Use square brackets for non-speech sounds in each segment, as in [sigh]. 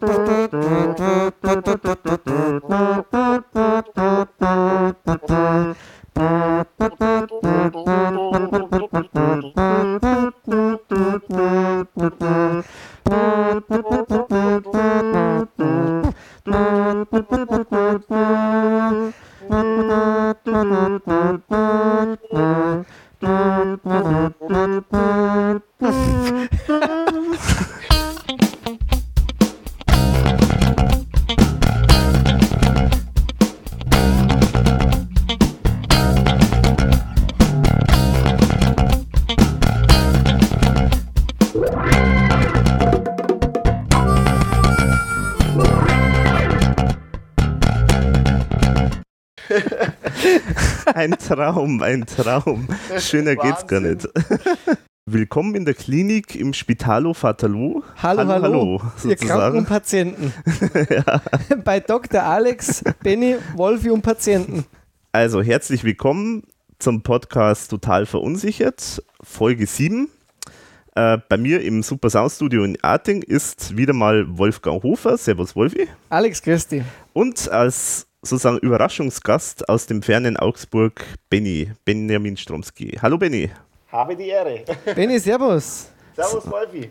Thank you. Traum, ein Traum. [laughs] Schöner geht's gar nicht. [laughs] Willkommen in der Klinik im Spitalo Fatalo. Hallo, hallo, hallo ihr Kranken und Patienten. [laughs] ja. Bei Dr. Alex, Benny, Wolfi und Patienten. Also herzlich willkommen zum Podcast Total Verunsichert, Folge 7. Äh, bei mir im Super Sound Studio in Arting ist wieder mal Wolfgang Hofer. Servus Wolfi. Alex Christi. Und als sozusagen Überraschungsgast aus dem fernen Augsburg, Benny, Benjamin Stromski. Hallo Benny. Habe die Ehre. Benny, servus. Servus Wolfi.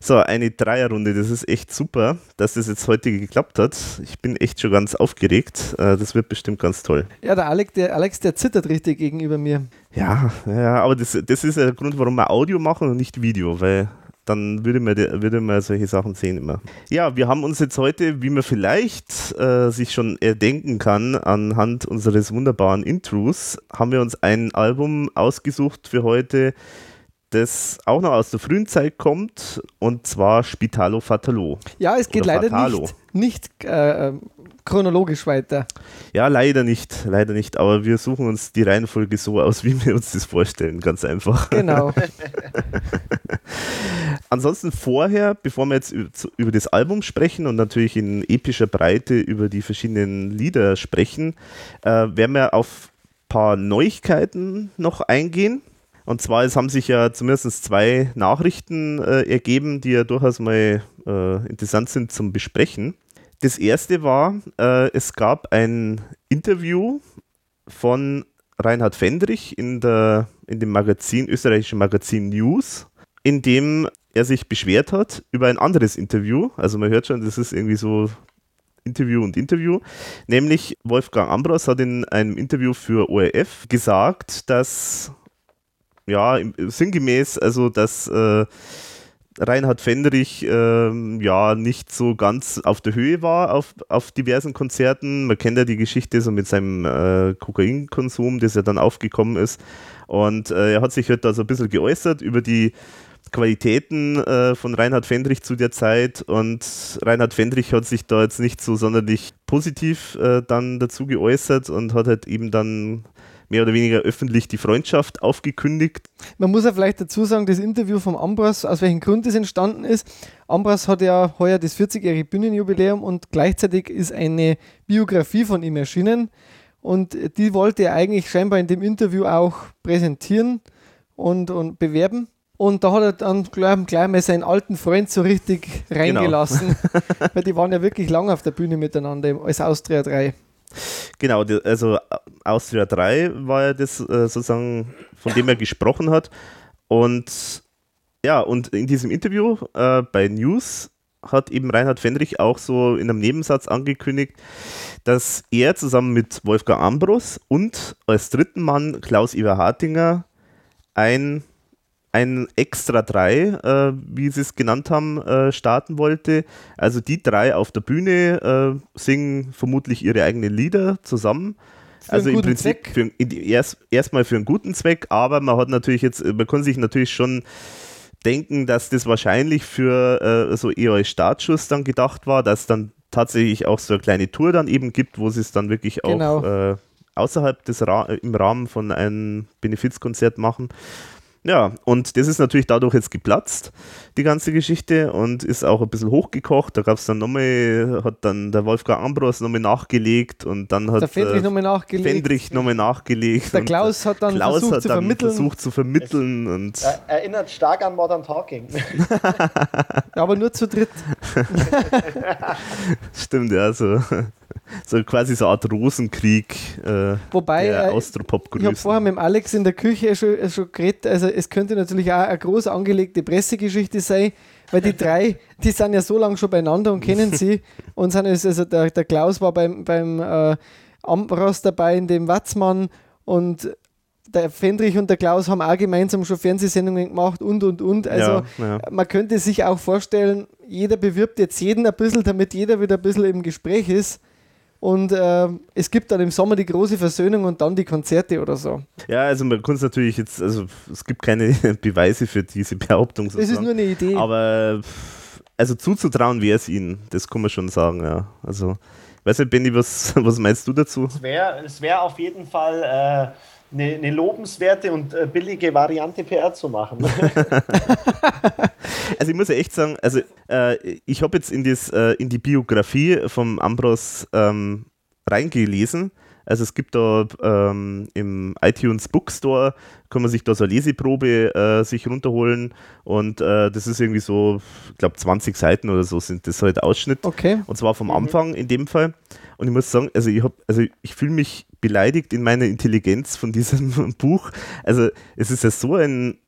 So, eine Dreierrunde, das ist echt super, dass das jetzt heute geklappt hat. Ich bin echt schon ganz aufgeregt. Äh, das wird bestimmt ganz toll. Ja, der Alex, der, Alex, der zittert richtig gegenüber mir. Ja, ja aber das, das ist der Grund, warum wir Audio machen und nicht Video, weil dann würde man, würde man solche Sachen sehen immer. Ja, wir haben uns jetzt heute, wie man vielleicht äh, sich schon erdenken kann, anhand unseres wunderbaren Intros, haben wir uns ein Album ausgesucht für heute, das auch noch aus der frühen Zeit kommt, und zwar Spitalo Fatalo. Ja, es geht leider Fatalo. nicht, nicht äh, chronologisch weiter. Ja, leider nicht, leider nicht, aber wir suchen uns die Reihenfolge so aus, [laughs] wie wir uns das vorstellen, ganz einfach. Genau. [laughs] Ansonsten vorher, bevor wir jetzt über das Album sprechen und natürlich in epischer Breite über die verschiedenen Lieder sprechen, äh, werden wir auf ein paar Neuigkeiten noch eingehen. Und zwar, es haben sich ja zumindest zwei Nachrichten äh, ergeben, die ja durchaus mal äh, interessant sind zum Besprechen. Das erste war, äh, es gab ein Interview von Reinhard Fendrich in, der, in dem Magazin, österreichischen Magazin News, in dem er sich beschwert hat über ein anderes Interview. Also man hört schon, das ist irgendwie so Interview und Interview. Nämlich Wolfgang Ambros hat in einem Interview für ORF gesagt, dass ja, sinngemäß, also dass äh, Reinhard Fendrich äh, ja nicht so ganz auf der Höhe war auf, auf diversen Konzerten. Man kennt ja die Geschichte so mit seinem äh, Kokainkonsum, das ja dann aufgekommen ist. Und äh, er hat sich halt da so ein bisschen geäußert über die Qualitäten äh, von Reinhard Fendrich zu der Zeit und Reinhard Fendrich hat sich da jetzt nicht so sonderlich positiv äh, dann dazu geäußert und hat halt eben dann mehr oder weniger öffentlich die Freundschaft aufgekündigt. Man muss ja vielleicht dazu sagen, das Interview vom Ambros, aus welchem Grund das entstanden ist. Ambros hat ja heuer das 40-jährige Bühnenjubiläum und gleichzeitig ist eine Biografie von ihm erschienen und die wollte er eigentlich scheinbar in dem Interview auch präsentieren und, und bewerben. Und da hat er dann gleich, gleich mal seinen alten Freund so richtig genau. reingelassen, genau. [laughs] weil die waren ja wirklich lange auf der Bühne miteinander als Austria 3. Genau, also Austria 3 war ja das äh, sozusagen, von dem er gesprochen hat. Und ja, und in diesem Interview äh, bei News hat eben Reinhard Fendrich auch so in einem Nebensatz angekündigt, dass er zusammen mit Wolfgang Ambros und als dritten Mann Klaus Iwer Hartinger ein ein Extra 3, äh, wie sie es genannt haben, äh, starten wollte. Also die drei auf der Bühne äh, singen vermutlich ihre eigenen Lieder zusammen. Für also im Prinzip für, erst, erstmal für einen guten Zweck, aber man hat natürlich jetzt, man kann sich natürlich schon denken, dass das wahrscheinlich für äh, so eher als Startschuss dann gedacht war, dass dann tatsächlich auch so eine kleine Tour dann eben gibt, wo sie es dann wirklich auch genau. Äh, außerhalb des Ra im Rahmen von einem Benefizkonzert machen. Ja, und das ist natürlich dadurch jetzt geplatzt, die ganze Geschichte, und ist auch ein bisschen hochgekocht. Da gab es dann nochmal, hat dann der Wolfgang Ambros nochmal nachgelegt und dann hat Der Fendrich äh, nochmal nachgelegt. Fendrich nochmal nachgelegt. Der Klaus hat dann Klaus versucht hat zu dann vermitteln. versucht zu vermitteln und Er, erinnert stark an Modern Talking. [laughs] Aber nur zu dritt. [laughs] stimmt, ja, so, so quasi so eine Art Rosenkrieg äh, Wobei, der äh, Austropop Ich habe vorher mit dem Alex in der Küche schon, schon geredet, also es könnte natürlich auch eine groß angelegte Pressegeschichte sein, weil die drei, die sind ja so lange schon beieinander und kennen sie [laughs] und sind also der, der Klaus war beim, beim äh, Ambros dabei, in dem Watzmann und der Fendrich und der Klaus haben auch gemeinsam schon Fernsehsendungen gemacht und und und. Also ja, ja. man könnte sich auch vorstellen, jeder bewirbt jetzt jeden ein bisschen, damit jeder wieder ein bisschen im Gespräch ist. Und äh, es gibt dann im Sommer die große Versöhnung und dann die Konzerte oder so. Ja, also man kann es natürlich jetzt, also es gibt keine [laughs] Beweise für diese Behauptung. Das ist nur eine Idee. Aber also zuzutrauen wäre es ihnen, das kann man schon sagen, ja. Also, weiß nicht, Benny, was, [laughs] was meinst du dazu? Es wäre es wär auf jeden Fall äh, eine, eine lobenswerte und äh, billige Variante PR zu machen. [laughs] Also ich muss ja echt sagen, also äh, ich habe jetzt in, das, äh, in die Biografie vom Ambros ähm, reingelesen. Also es gibt da ähm, im iTunes Bookstore, kann man sich da so eine Leseprobe äh, sich runterholen und äh, das ist irgendwie so, ich glaube 20 Seiten oder so sind das halt Ausschnitt. Okay. Und zwar vom Anfang in dem Fall. Und ich muss sagen, also ich habe, also ich fühle mich beleidigt in meiner Intelligenz von diesem [laughs] Buch. Also es ist ja so ein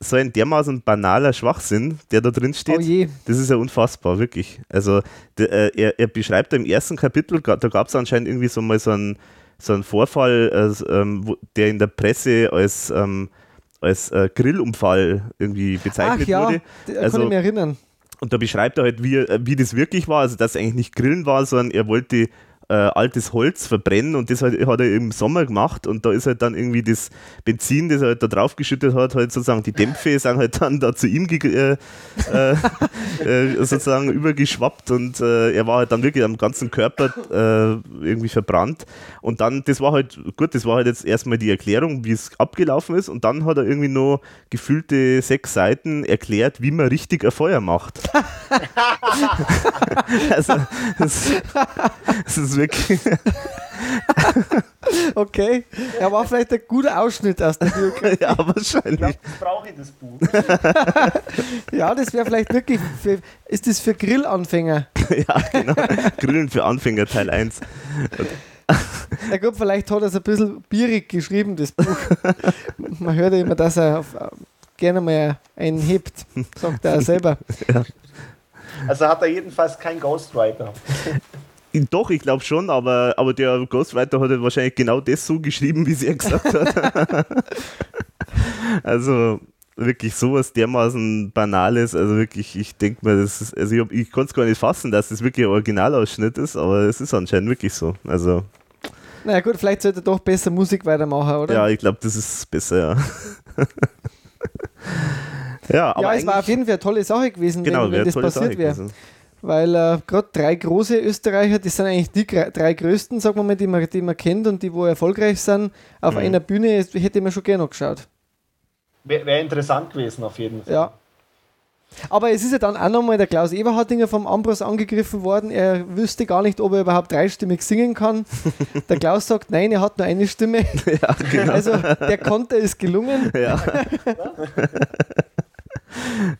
so ein dermaßen banaler Schwachsinn, der da drin steht. Oh. Das ist ja unfassbar, wirklich. Also der, äh, er, er beschreibt im ersten Kapitel, da gab es anscheinend irgendwie so mal so einen, so einen Vorfall, äh, ähm, wo, der in der Presse als, ähm, als äh, Grillunfall irgendwie Ach bezeichnet ja, wurde. da Also- kann ich mich erinnern. Und da beschreibt er halt, wie, er- wie das wirklich war. Also, dass es eigentlich nicht Grillen war, sondern er wollte äh, altes Holz verbrennen und das halt, hat er im Sommer gemacht. Und da ist halt dann irgendwie das Benzin, das er halt da drauf geschüttet hat, halt sozusagen die Dämpfe sind halt dann da zu ihm äh, äh, [laughs] äh, sozusagen übergeschwappt und äh, er war halt dann wirklich am ganzen Körper äh, irgendwie verbrannt. Und dann, das war halt, gut, das war halt jetzt erstmal die Erklärung, wie es abgelaufen ist. Und dann hat er irgendwie noch gefühlte sechs Seiten erklärt, wie man richtig ein Feuer macht. [laughs] [laughs] also, das, das ist wirklich. [laughs] Okay. Er war vielleicht ein guter Ausschnitt aus der Biografie. [laughs] ja, Ich wahrscheinlich. glaube, das brauche ich, das Buch. [laughs] Ja, das wäre vielleicht wirklich für, ist das für Grillanfänger? ja, genau. Grillen für Anfänger Teil 1. Ja gut, vielleicht hat er es ein bisschen bierig geschrieben, das Buch. Man hört ja immer, dass er auf, gerne mal einen hebt, sagt er selber. Also hat er jedenfalls kein Ghostwriter. Doch, ich glaube schon, aber, aber der Ghostwriter hat ja wahrscheinlich genau das so geschrieben, wie sie er gesagt hat. [laughs] also wirklich sowas dermaßen Banales. Also wirklich, ich denke mir, das ist, also ich, hab- ich konnte es gar nicht fassen, dass das wirklich ein Originalausschnitt ist, aber es ist anscheinend wirklich so. Also Naja gut, vielleicht sollte er doch besser Musik weitermachen, oder? ja, ich glaube, das ist besser, ja. [laughs] ja, aber ja, es war auf jeden Fall eine tolle Sache gewesen, genau, wenn, wenn das passiert wäre. Weil äh, gerade drei große Österreicher, das sind eigentlich die drei größten, sagen wir mal, die man, die man kennt und die wo erfolgreich sind, auf Mhm. einer Bühne, hätte ich mir schon gerne geschaut. Wäre wär interessant gewesen, auf jeden Fall. Ja. Aber es ist ja dann auch nochmal der Klaus Eberhardinger vom Ambros angegriffen worden. Er wüsste gar nicht, ob er überhaupt dreistimmig singen kann. [laughs] Der Klaus sagt, nein, er hat nur eine Stimme. [laughs] Ja, genau. Also der Konter ist gelungen. Ja. [laughs]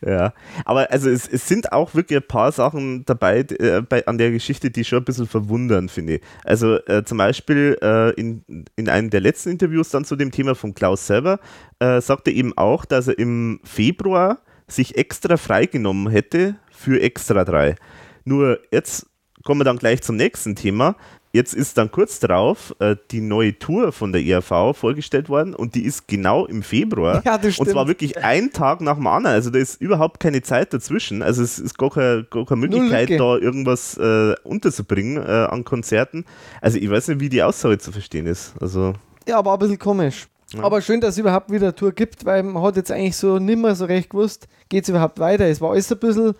ja, aber also es, es sind auch wirklich ein paar Sachen dabei äh, bei, an der Geschichte, die schon ein bisschen verwundern, finde ich. Also äh, zum Beispiel äh, in, in einem der letzten Interviews dann zu dem Thema von Klaus selber, äh, sagt er eben auch, dass er im Februar sich extra freigenommen hätte für Extra 3. Nur jetzt kommen wir dann gleich zum nächsten Thema. Jetzt ist dann kurz darauf äh, die neue Tour von der ERV vorgestellt worden und die ist genau im Februar. Ja, das und zwar stimmt. wirklich ein Tag nach dem anderen. Also da ist überhaupt keine Zeit dazwischen. Also es ist gar keine, gar keine Möglichkeit, da irgendwas äh, unterzubringen äh, an Konzerten. Also ich weiß nicht, wie die Aussage zu verstehen ist. Also Ja, aber ein bisschen komisch. Aber schön, dass es überhaupt wieder eine Tour gibt, weil man hat jetzt eigentlich so nimmer so recht gewusst, geht es überhaupt weiter. Es war alles ein bisschen.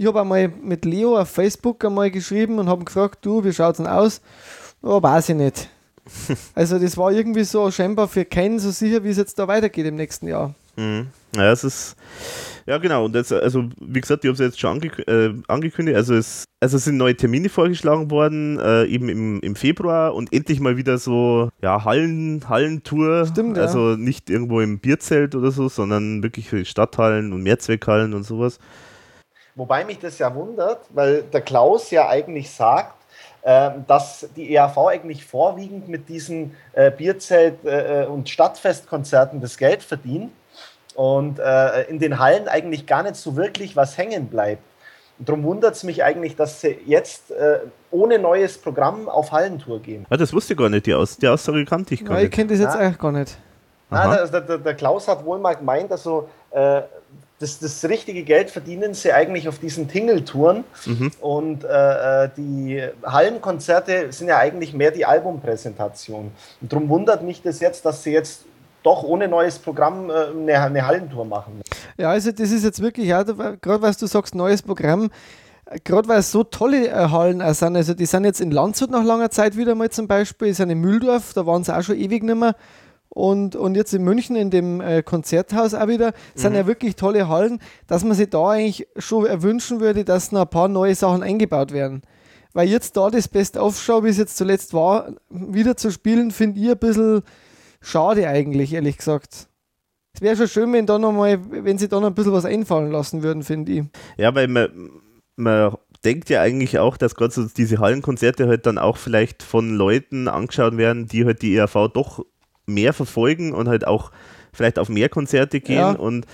Ich habe einmal mit Leo auf Facebook einmal geschrieben und habe gefragt, du, wie schaut es denn aus? Oh, weiß ich nicht. [laughs] Also das war irgendwie so scheinbar für keinen so sicher, wie es jetzt da weitergeht im nächsten Jahr. Mhm. Ja, es ist, ja genau, und das, also wie gesagt, ich habe es jetzt schon angek äh, angekündigt, also es, also es sind neue Termine vorgeschlagen worden, äh, eben im, im Februar und endlich mal wieder so, ja, Hallen, Hallentour, Stimmt, ja. also nicht irgendwo im Bierzelt oder so, sondern wirklich für Stadthallen und Mehrzweckhallen und sowas. Wobei mich das ja wundert, weil der Klaus ja eigentlich sagt, äh, dass die EAV eigentlich vorwiegend mit diesen äh, Bierzelt- äh, und Stadtfestkonzerten das Geld verdient und äh, in den Hallen eigentlich gar nicht so wirklich was hängen bleibt. Und darum wundert es mich eigentlich, dass sie jetzt äh, ohne neues Programm auf Hallentour gehen. Ah, das wusste ich gar nicht, die, Aus die Aussage kannte ich gar Ja, ich nicht. kenne das jetzt Ja. auch gar nicht. Aha. Nein, der, der, der Klaus hat wohl mal gemeint, also äh, das, das richtige Geld verdienen sie eigentlich auf diesen Tingeltouren Mhm. und äh, äh, die Hallenkonzerte sind ja eigentlich mehr die Albumpräsentation. Und darum wundert mich das jetzt, dass sie jetzt doch ohne neues Programm äh, eine, eine Hallentour machen. Ja, also das ist jetzt wirklich, ja, gerade was du sagst, neues Programm, gerade weil es so tolle äh, Hallen auch sind, also die sind jetzt in Landshut nach langer Zeit wieder mal zum Beispiel, die sind in Mühldorf, da waren sie auch schon ewig nicht mehr. Und, und jetzt in München in dem äh, Konzerthaus auch wieder, sind ja wirklich tolle Hallen, dass man sich da eigentlich schon erwünschen würde, dass noch ein paar neue Sachen eingebaut werden. Weil jetzt da das Best-of-Show, wie es jetzt zuletzt war, wieder zu spielen, finde ich ein bisschen schade eigentlich, ehrlich gesagt. Es wäre schon schön, wenn, da noch mal, wenn sie da noch ein bisschen was einfallen lassen würden, finde ich. Ja, weil man, man denkt ja eigentlich auch, dass gerade so diese Hallenkonzerte halt dann auch vielleicht von Leuten angeschaut werden, die halt die ERV doch mehr verfolgen und halt auch vielleicht auf mehr Konzerte gehen Ja. und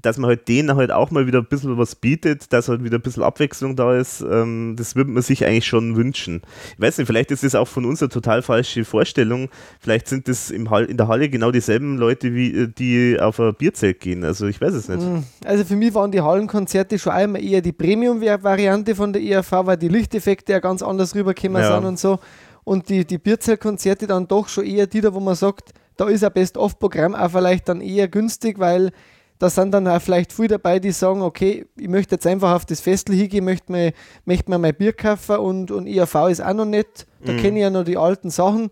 dass man halt denen halt auch mal wieder ein bisschen was bietet, dass halt wieder ein bisschen Abwechslung da ist, ähm, das würde man sich eigentlich schon wünschen. Ich weiß nicht, vielleicht ist das auch von uns eine total falsche Vorstellung. Vielleicht sind das im Hall, in der Halle genau dieselben Leute, wie äh, die auf ein Bierzelt gehen. Also ich weiß es nicht. Mm, Also für mich waren die Hallenkonzerte schon einmal eher die Premium-Variante von der ERV, weil die Lichteffekte ja ganz anders rübergekommen Ja. sind und so. Und die, die Bierzeltkonzerte dann doch schon eher die da, wo man sagt, da ist ein Best-of-Programm auch vielleicht dann eher günstig, weil da sind dann auch vielleicht viele dabei, die sagen, okay, ich möchte jetzt einfach auf das Festel hingehen, möchte mir, möchte mir mein Bier kaufen und, und ERV ist auch noch nicht. Da kenne ich ja noch die alten Sachen.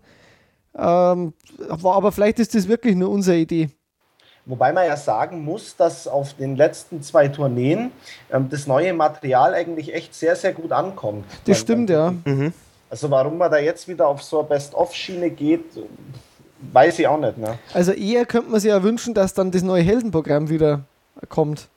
Ähm, aber aber vielleicht ist das wirklich nur unsere Idee. Wobei man ja sagen muss, dass auf den letzten zwei Tourneen ähm, das neue Material eigentlich echt sehr, sehr gut ankommt. Das stimmt, ja. Also warum man da jetzt wieder auf so eine Best-of-Schiene geht, weiß ich auch nicht. Ne? Also eher könnte man sich ja wünschen, dass dann das neue Heldenprogramm wieder kommt.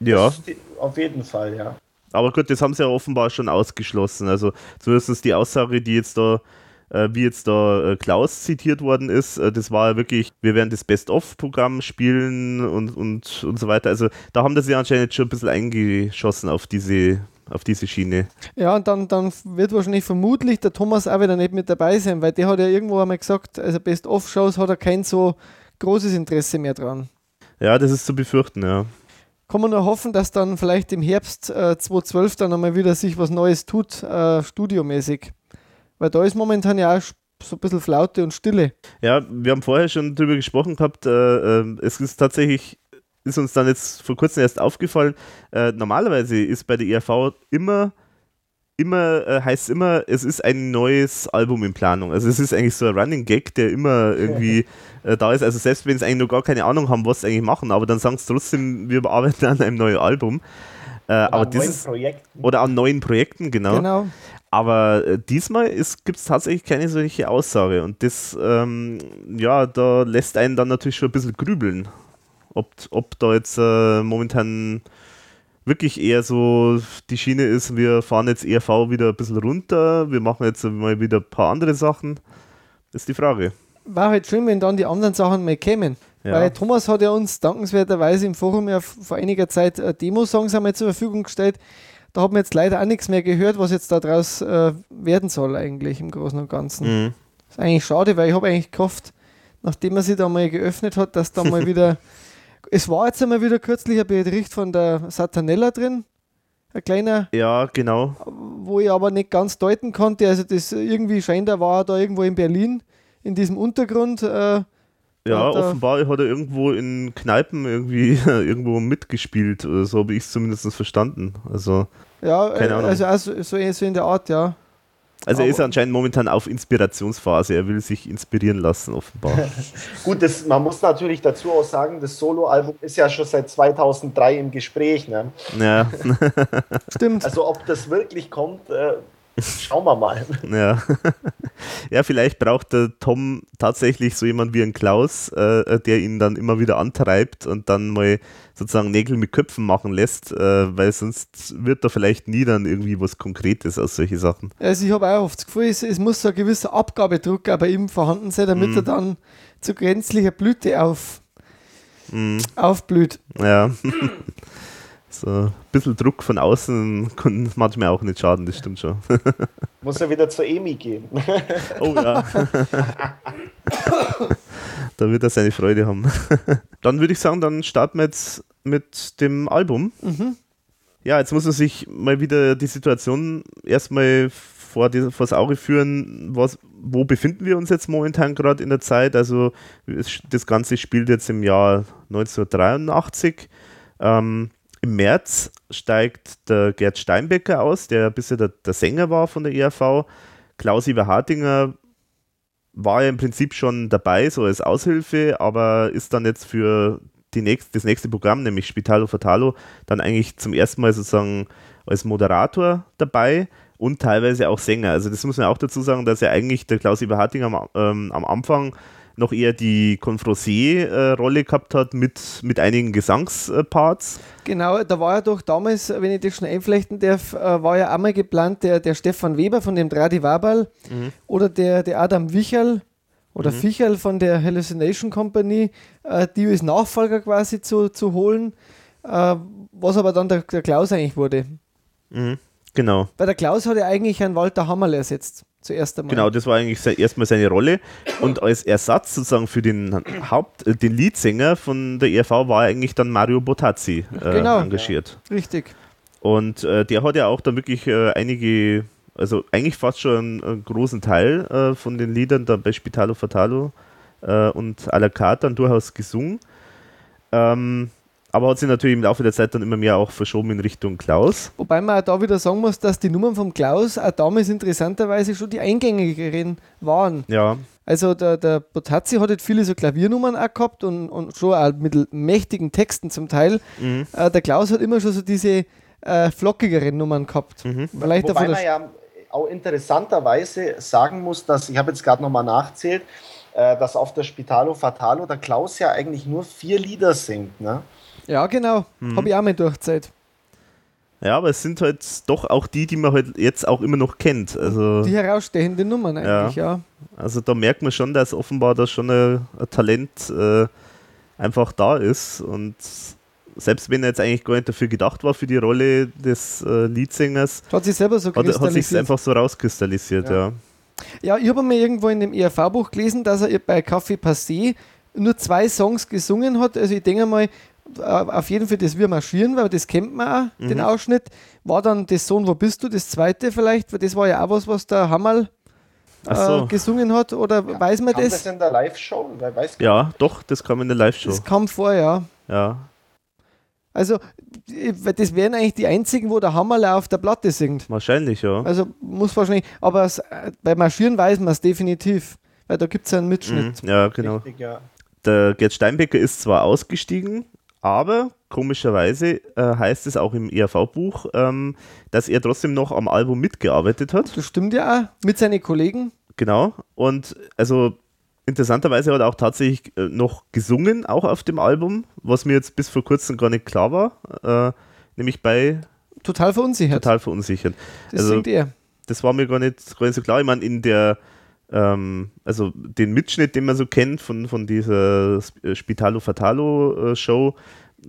Ja. Ist auf jeden Fall, ja. Aber gut, das haben sie ja offenbar schon ausgeschlossen. Also zumindest die Aussage, die jetzt da, äh, wie jetzt da äh, Klaus zitiert worden ist, äh, das war ja wirklich, wir werden das Best-of-Programm spielen und, und, und so weiter. Also da haben das ja anscheinend schon ein bisschen eingeschossen auf diese, auf diese Schiene. Ja, und dann, dann wird wahrscheinlich vermutlich der Thomas auch wieder nicht mit dabei sein, weil der hat ja irgendwo einmal gesagt, also Best-of-Shows hat er kein so großes Interesse mehr dran. Ja, das ist zu befürchten, ja. Kann man nur hoffen, dass dann vielleicht im Herbst äh, 2012 dann einmal wieder sich was Neues tut, äh, studiomäßig. Weil da ist momentan ja auch so ein bisschen Flaute und Stille. Ja, wir haben vorher schon drüber gesprochen gehabt, äh, äh, es ist tatsächlich, ist uns dann jetzt vor kurzem erst aufgefallen, äh, normalerweise ist bei der ERV immer, immer, äh, heißt immer, es ist ein neues Album in Planung. Also es ist eigentlich so ein Running Gag, der immer irgendwie [laughs] äh, da ist. Also selbst wenn sie eigentlich noch gar keine Ahnung haben, was sie eigentlich machen, aber dann sagen sie trotzdem, wir arbeiten an einem neuen Album. Äh, aber An neuen dieses, Projekten. oder an neuen Projekten, genau. Genau. Aber äh, diesmal gibt es tatsächlich keine solche Aussage. Und das, ähm, ja, da lässt einen dann natürlich schon ein bisschen grübeln. Ob, ob da jetzt äh, momentan wirklich eher so die Schiene ist, wir fahren jetzt ERV wieder ein bisschen runter, wir machen jetzt mal wieder ein paar andere Sachen. Ist die Frage. War halt schön, wenn dann die anderen Sachen mal kämen. Ja. Weil Thomas hat ja uns dankenswerterweise im Forum ja vor einiger Zeit äh, Demo-Songs einmal zur Verfügung gestellt. Da haben wir jetzt leider auch nichts mehr gehört, was jetzt daraus äh, werden soll, eigentlich im Großen und Ganzen. Mhm. Das ist eigentlich schade, weil ich habe eigentlich gehofft, nachdem er sich da mal geöffnet hat, dass da mal [laughs] wieder. Es war jetzt einmal wieder kürzlich ein Bericht von der Satanella drin. Ein kleiner, Ja, genau. wo ich aber nicht ganz deuten konnte. Also, das irgendwie scheint, er war da irgendwo in Berlin in diesem Untergrund. Äh, Ja, offenbar hat er irgendwo in Kneipen irgendwie [laughs] irgendwo mitgespielt. Oder so habe ich es zumindest verstanden. Also, ja, Keine äh, Ahnung. also auch so, so, so in der Art, ja. Also er ist anscheinend momentan auf Inspirationsphase. Er will sich inspirieren lassen, offenbar. [laughs] Gut, das, man muss natürlich dazu auch sagen, das Soloalbum ist ja schon seit 2003 im Gespräch. Ne? Ja. [laughs] Stimmt. Also ob das wirklich kommt, äh, Schauen wir mal. [laughs] Ja. ja, vielleicht braucht der Tom tatsächlich so jemand wie ein Klaus, äh, der ihn dann immer wieder antreibt und dann mal sozusagen Nägel mit Köpfen machen lässt, äh, weil sonst wird da vielleicht nie dann irgendwie was Konkretes aus solchen Sachen. Also ich habe auch oft das Gefühl, es, es, muss so ein gewisser Abgabedruck auch bei ihm vorhanden sein, damit mm. er dann zu grenzlicher Blüte auf, mm. aufblüht. Ja. [clears throat] [laughs] So ein bisschen Druck von außen kann manchmal auch nicht schaden, das stimmt schon. [laughs] Muss er wieder zur EMI gehen. [laughs] Oh ja. [laughs] da wird er seine Freude haben. Dann würde ich sagen, dann starten wir jetzt mit dem Album. Mhm. Ja, jetzt muss man sich mal wieder die Situation erstmal vor, die, vor das Auge führen, was, wo befinden wir uns jetzt momentan gerade in der Zeit. Also das Ganze spielt jetzt im Jahr 1983. Ähm, im März steigt der Gerd Steinbecker aus, der bisher der, der Sänger war von der ERV. Klaus-Iver Hartinger war ja im Prinzip schon dabei, so als Aushilfe, aber ist dann jetzt für die nächst, das nächste Programm, nämlich Spitalo Fatalo, dann eigentlich zum ersten Mal sozusagen als Moderator dabei und teilweise auch Sänger. Also das muss man auch dazu sagen, dass ja eigentlich der Klaus-Iver Hartinger am, ähm, am Anfang noch eher die Confrosé-Rolle gehabt hat mit, mit einigen Gesangsparts. Genau, da war ja doch damals, wenn ich das schon einflechten darf, äh, war ja einmal geplant der, der Stefan Weber von dem Dradi Wabal mhm. oder der, der Adam Wicherl oder mhm. Ficherl von der Hallucination Company, äh, die als Nachfolger quasi zu, zu holen, äh, was aber dann der, der Klaus eigentlich wurde. Mhm. Genau. Weil der Klaus hat ja eigentlich einen Walter Hammerl ersetzt zuerst einmal. Genau, das war eigentlich sein, erstmal seine Rolle. Und als Ersatz sozusagen für den Haupt, äh, den Leadsänger von der ERV war eigentlich dann Mario Botazzi äh, genau. engagiert. Ja, richtig. Und äh, der hat ja auch dann wirklich äh, einige, also eigentlich fast schon einen, einen großen Teil äh, von den Liedern da bei Spitalo Fatalo äh, und à la carte dann durchaus gesungen. Ähm, aber hat sich natürlich im Laufe der Zeit dann immer mehr auch verschoben in Richtung Klaus. Wobei man auch da wieder sagen muss, dass die Nummern vom Klaus auch damals interessanterweise schon die eingängigeren waren. Ja. Also der, der Botazzi hat halt viele so Klaviernummern auch gehabt und, und schon auch mit mächtigen Texten zum Teil. Mhm. Äh, der Klaus hat immer schon so diese äh, flockigeren Nummern gehabt. Mhm. Vielleicht Wobei man ja auch interessanterweise sagen muss, dass, ich habe jetzt gerade nochmal nachzählt, äh, dass auf der Spitalo Fatalo der Klaus ja eigentlich nur vier Lieder singt. Ne? Ja, genau. Mhm. Habe ich auch mal durchgezählt. Ja, aber es sind halt doch auch die, die man halt jetzt auch immer noch kennt. Also, die herausstehenden Nummern eigentlich, ja. ja. Also da merkt man schon, dass offenbar da schon ein, ein Talent äh, einfach da ist. Und selbst wenn er jetzt eigentlich gar nicht dafür gedacht war, für die Rolle des äh, Leadsängers, hat sich selber so hat, hat sich einfach so rauskristallisiert, ja. ja. Ja, ich habe mal irgendwo in dem ERV-Buch gelesen, dass er bei Café Passé nur zwei Songs gesungen hat. Also ich denke mal, auf jeden Fall das Wir marschieren, weil das kennt man auch, mhm. den Ausschnitt. War dann das Sohn, wo bist du? Das zweite vielleicht, weil das war ja auch was, was der Hammerl äh, so. gesungen hat. Oder ja, weiß man kam das? das in der Live-Show? Ja, doch, das kam in der Live-Show. Das kam vor, ja. Ja. Also, das wären eigentlich die einzigen, wo der Hammerl auf der Platte singt. Wahrscheinlich, ja. Also, muss wahrscheinlich, aber bei Marschieren weiß man es definitiv, weil da gibt es ja einen Mitschnitt. Mhm, ja, genau. Richtig, ja. Der Gerd Steinbecker ist zwar ausgestiegen, aber komischerweise äh, heißt es auch im ERV-Buch, ähm, dass er trotzdem noch am Album mitgearbeitet hat. Das stimmt ja auch, mit seinen Kollegen. Genau. Und also interessanterweise hat er auch tatsächlich äh, noch gesungen, auch auf dem Album, was mir jetzt bis vor kurzem gar nicht klar war. Äh, nämlich bei Total verunsichert. Total verunsichert. Das also, singt er. Das war mir gar nicht, gar nicht so klar. Ich meine, in der ähm, also den Mitschnitt, den man so kennt von, von dieser äh, Spitalo Fatalo äh, Show,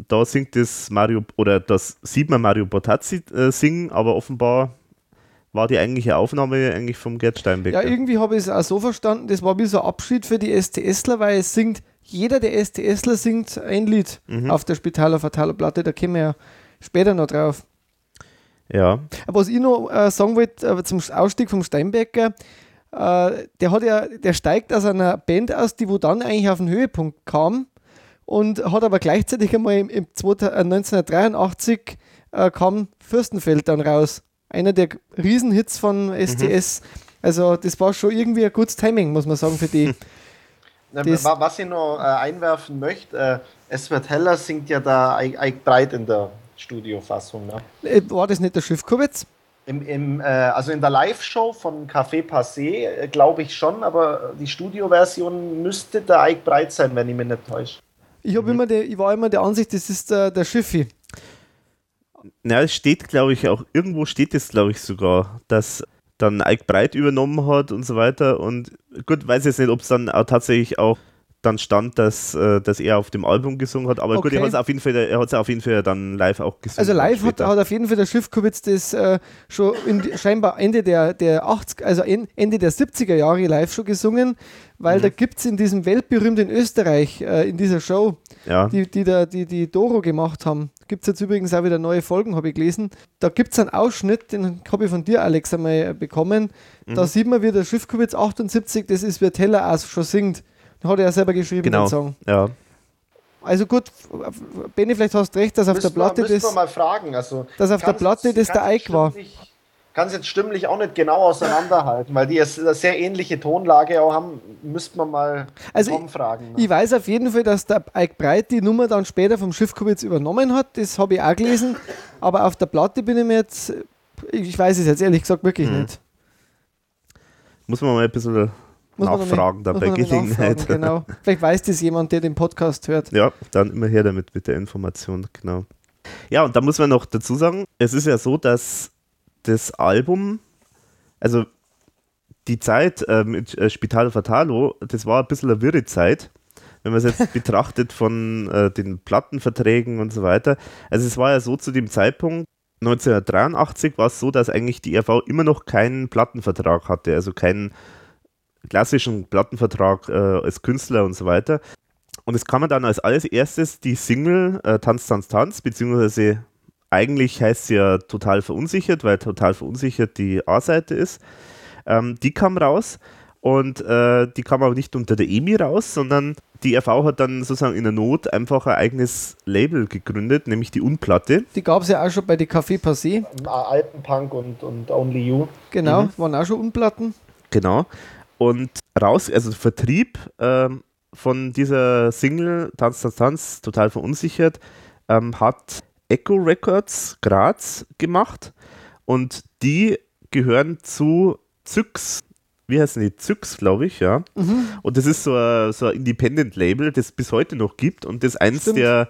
da singt das Mario, oder das sieht man Mario Bortazzi äh, singen, aber offenbar war die eigentliche Aufnahme eigentlich vom Gerd Steinbecker. Ja, irgendwie habe ich es auch so verstanden, das war wie so ein Abschied für die STSler, weil es singt, jeder der STSler singt ein Lied mhm. auf der Spitalo Fatalo Platte, da kommen wir ja später noch drauf. Ja. Aber was ich noch äh, sagen wollte äh, zum Ausstieg vom Steinbecker, äh, der hat ja, der steigt aus einer Band aus, die wo dann eigentlich auf den Höhepunkt kam und hat aber gleichzeitig einmal im, im 1983 äh, kam Fürstenfeld dann raus. Einer der Riesenhits von STS. Mhm. Also das war schon irgendwie ein gutes Timing, muss man sagen, für die. Das Was ich noch äh, einwerfen möchte, äh, es wird heller singt ja da Eik Breit in der Studiofassung. Ne? Äh, war das nicht der Schiffkowitz? Im, im, äh, also in der Live-Show von Café Passé äh, glaube ich schon, aber die Studioversion müsste der Eik Breit sein, wenn ich mich nicht täusche. Ich, mhm. immer die, ich war immer der Ansicht, das ist der, der Schiffi. Na, es steht, glaube ich, auch, irgendwo steht es, glaube ich, sogar, dass dann Ike Breit übernommen hat und so weiter. Und gut, weiß jetzt nicht, ob es dann auch tatsächlich auch dann stand, dass, äh, dass er auf dem Album gesungen hat. Aber okay. gut, er hat es auf jeden Fall, er auf jeden Fall dann live auch gesungen. Also live hat, hat, auf jeden Fall der Schiffkowitz das äh, schon in, scheinbar Ende der, der 80 also Ende der 70er Jahre live schon gesungen, weil mhm. da gibt es in diesem weltberühmten Österreich, äh, in dieser Show, ja. die, die, da, die, die Doro gemacht haben, gibt es jetzt übrigens auch wieder neue Folgen, habe ich gelesen. Da gibt es einen Ausschnitt, den habe ich von dir, Alex, einmal bekommen. Mhm. Da sieht man, wie der Schiffkowitz 78, das ist, wie Teller auch schon singt. Den hat er ja selber geschrieben, genau. den Song. Ja. Also gut, Benny, vielleicht hast du recht, dass auf der Platte das. Wir mal fragen. Also, dass auf der Platte das der Ike war. Kann es jetzt stimmlich auch nicht genau auseinanderhalten, weil die eine sehr ähnliche Tonlage auch haben, müsste man mal also Tom fragen. Ne? Ich weiß auf jeden Fall, dass der Ike Breit die Nummer dann später vom Schiffkowitz übernommen hat, das habe ich auch gelesen, aber auf der Platte bin ich mir jetzt, ich weiß es jetzt ehrlich gesagt wirklich mhm. nicht. Muss man mal ein bisschen muss nachfragen dann bei Gelegenheit. Genau. Vielleicht weiß das jemand, der den Podcast hört. Ja, dann immer her damit mit der Information, genau. Ja, und da muss man noch dazu sagen, es ist ja so, dass das Album, also die Zeit äh, mit äh, Spital Fatalo, das war ein bisschen eine wirre Zeit, wenn man es jetzt [laughs] betrachtet von äh, den Plattenverträgen und so weiter. Also es war ja so zu dem Zeitpunkt, 1983 war es so, dass eigentlich die RV immer noch keinen Plattenvertrag hatte, also keinen klassischen Plattenvertrag äh, als Künstler und so weiter. Und es kam dann als alles erstes die Single äh, Tanz, Tanz, Tanz, beziehungsweise eigentlich heißt sie ja total verunsichert, weil total verunsichert die A-Seite ist. Ähm, die kam raus und äh, die kam aber nicht unter der EMI raus, sondern die RV hat dann sozusagen in der Not einfach ein eigenes Label gegründet, nämlich die Unplatte. Die gab es ja auch schon bei die Café Passé. Alpenpunk und, und Only You. Genau, mhm. waren auch schon Unplatten. Genau. Und raus, also Vertrieb ähm, von dieser Single Tanz, Tanz, Tanz, total verunsichert, ähm, hat Echo Records Graz gemacht und die gehören zu Zyx. Wie heißen die? Zyx, glaube ich, ja. Mhm. Und das ist so ein, so ein Independent-Label, das es bis heute noch gibt und das eins der,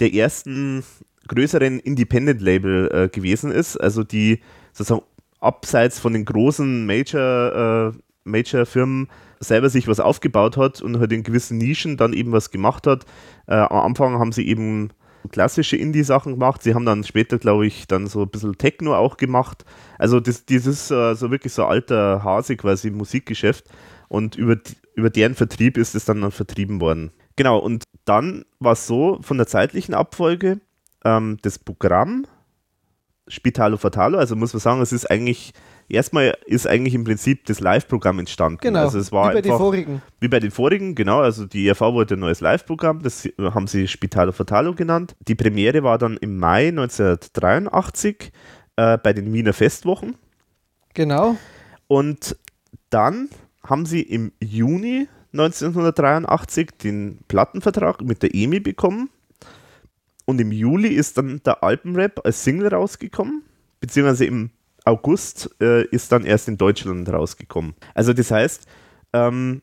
der ersten größeren Independent-Label äh, gewesen ist. Also die sozusagen abseits von den großen Major äh, Major-Firmen selber sich was aufgebaut hat und halt in gewissen Nischen dann eben was gemacht hat. Äh, am Anfang haben sie eben klassische Indie-Sachen gemacht. Sie haben dann später, glaube ich, dann so ein bisschen Techno auch gemacht. Also das, dieses äh, so wirklich so alter Hase quasi Musikgeschäft und über, über deren Vertrieb ist es dann, dann vertrieben worden. Genau, und dann war es so von der zeitlichen Abfolge, ähm, das Programm Spitalo Fatalo, also muss man sagen, es ist eigentlich erstmal ist eigentlich im Prinzip das Live-Programm entstanden. Genau, also es war wie bei den vorigen. Wie bei den vorigen, genau. Also die ERV wollte ein neues Live-Programm, das haben sie Spitalo Fatalo genannt. Die Premiere war dann im Mai 1983 äh, bei den Wiener Festwochen. Genau. Und dann haben sie im Juni 1983 den Plattenvertrag mit der EMI bekommen. Und im Juli ist dann der Alpenrap als Single rausgekommen, beziehungsweise im August äh, ist dann erst in Deutschland rausgekommen. Also das heißt, ähm,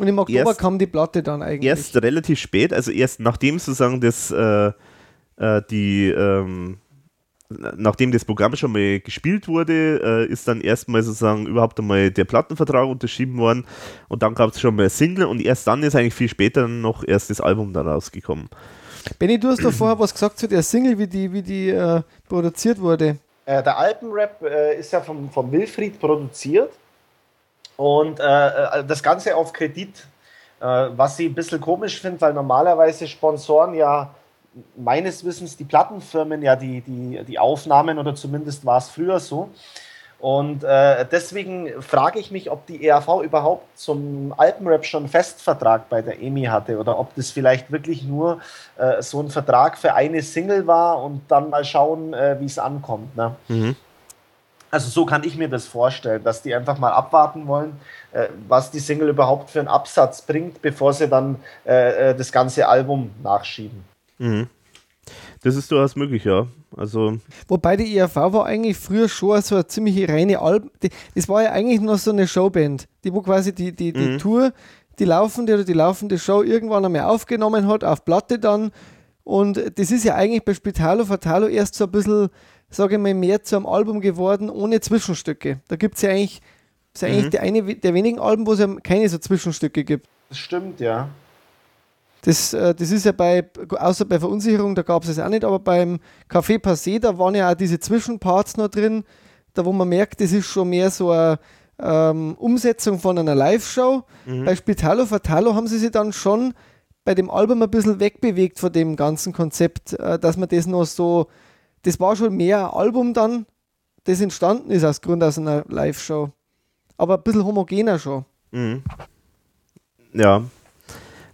und im Oktober erst, kam die Platte dann eigentlich. Erst relativ spät, also erst nachdem sozusagen das äh, äh, die ähm, nachdem das Programm schon mal gespielt wurde, äh, ist dann erstmal sozusagen überhaupt einmal der Plattenvertrag unterschrieben worden und dann gab es schon mal ein Single und erst dann ist eigentlich viel später noch erst das Album da rausgekommen. Benny, du hast doch vorher was gesagt zu der Single, wie die, wie die äh, produziert wurde. Äh, der Alpenrap äh, ist ja vom, vom Wilfried produziert und äh, äh das Ganze auf Kredit, äh, was ich ein bisschen komisch finde, weil normalerweise Sponsoren ja meines Wissens die Plattenfirmen ja die, die, die Aufnahmen oder zumindest war es früher so. Und äh, deswegen frage ich mich, ob die ERV überhaupt zum Alpenrap schon einen Festvertrag bei der EMI hatte oder ob das vielleicht wirklich nur äh, so ein Vertrag für eine Single war und dann mal schauen, äh, wie es ankommt. Ne? Mhm. Also so kann ich mir das vorstellen, dass die einfach mal abwarten wollen, äh, was die Single überhaupt für einen Absatz bringt, bevor sie dann äh, äh das ganze Album nachschieben. Mhm. Das ist durchaus möglich, ja. Also Wobei die ERV war eigentlich früher schon so eine ziemliche reine Alben. Das war ja eigentlich noch so eine Showband, die wo quasi die, die, die mhm. Tour, die laufende oder die laufende Show irgendwann einmal aufgenommen hat, auf Platte dann. Und das ist ja eigentlich bei Spitalo Fatalo erst so ein bisschen sage ich mal, mehr zu einem Album geworden, ohne Zwischenstücke. Da gibt es ja eigentlich, ist ja mhm. eigentlich der eine der wenigen Alben, wo es ja keine so Zwischenstücke gibt. Das stimmt, ja. Das, äh, das ist ja bei, außer bei Verunsicherung, da gab es es auch nicht, aber beim Café Passé, da waren ja auch diese Zwischenparts noch drin, da wo man merkt, das ist schon mehr so eine ähm, Umsetzung von einer Live-Show. Mhm. Bei Spitalo Fatalo haben sie sich dann schon bei dem Album ein bisschen wegbewegt von dem ganzen Konzept, äh, dass man das noch so das war schon mehr ein Album dann, das entstanden ist aus Grund aus einer Live-Show. Aber ein bisschen homogener schon. Mhm. Ja.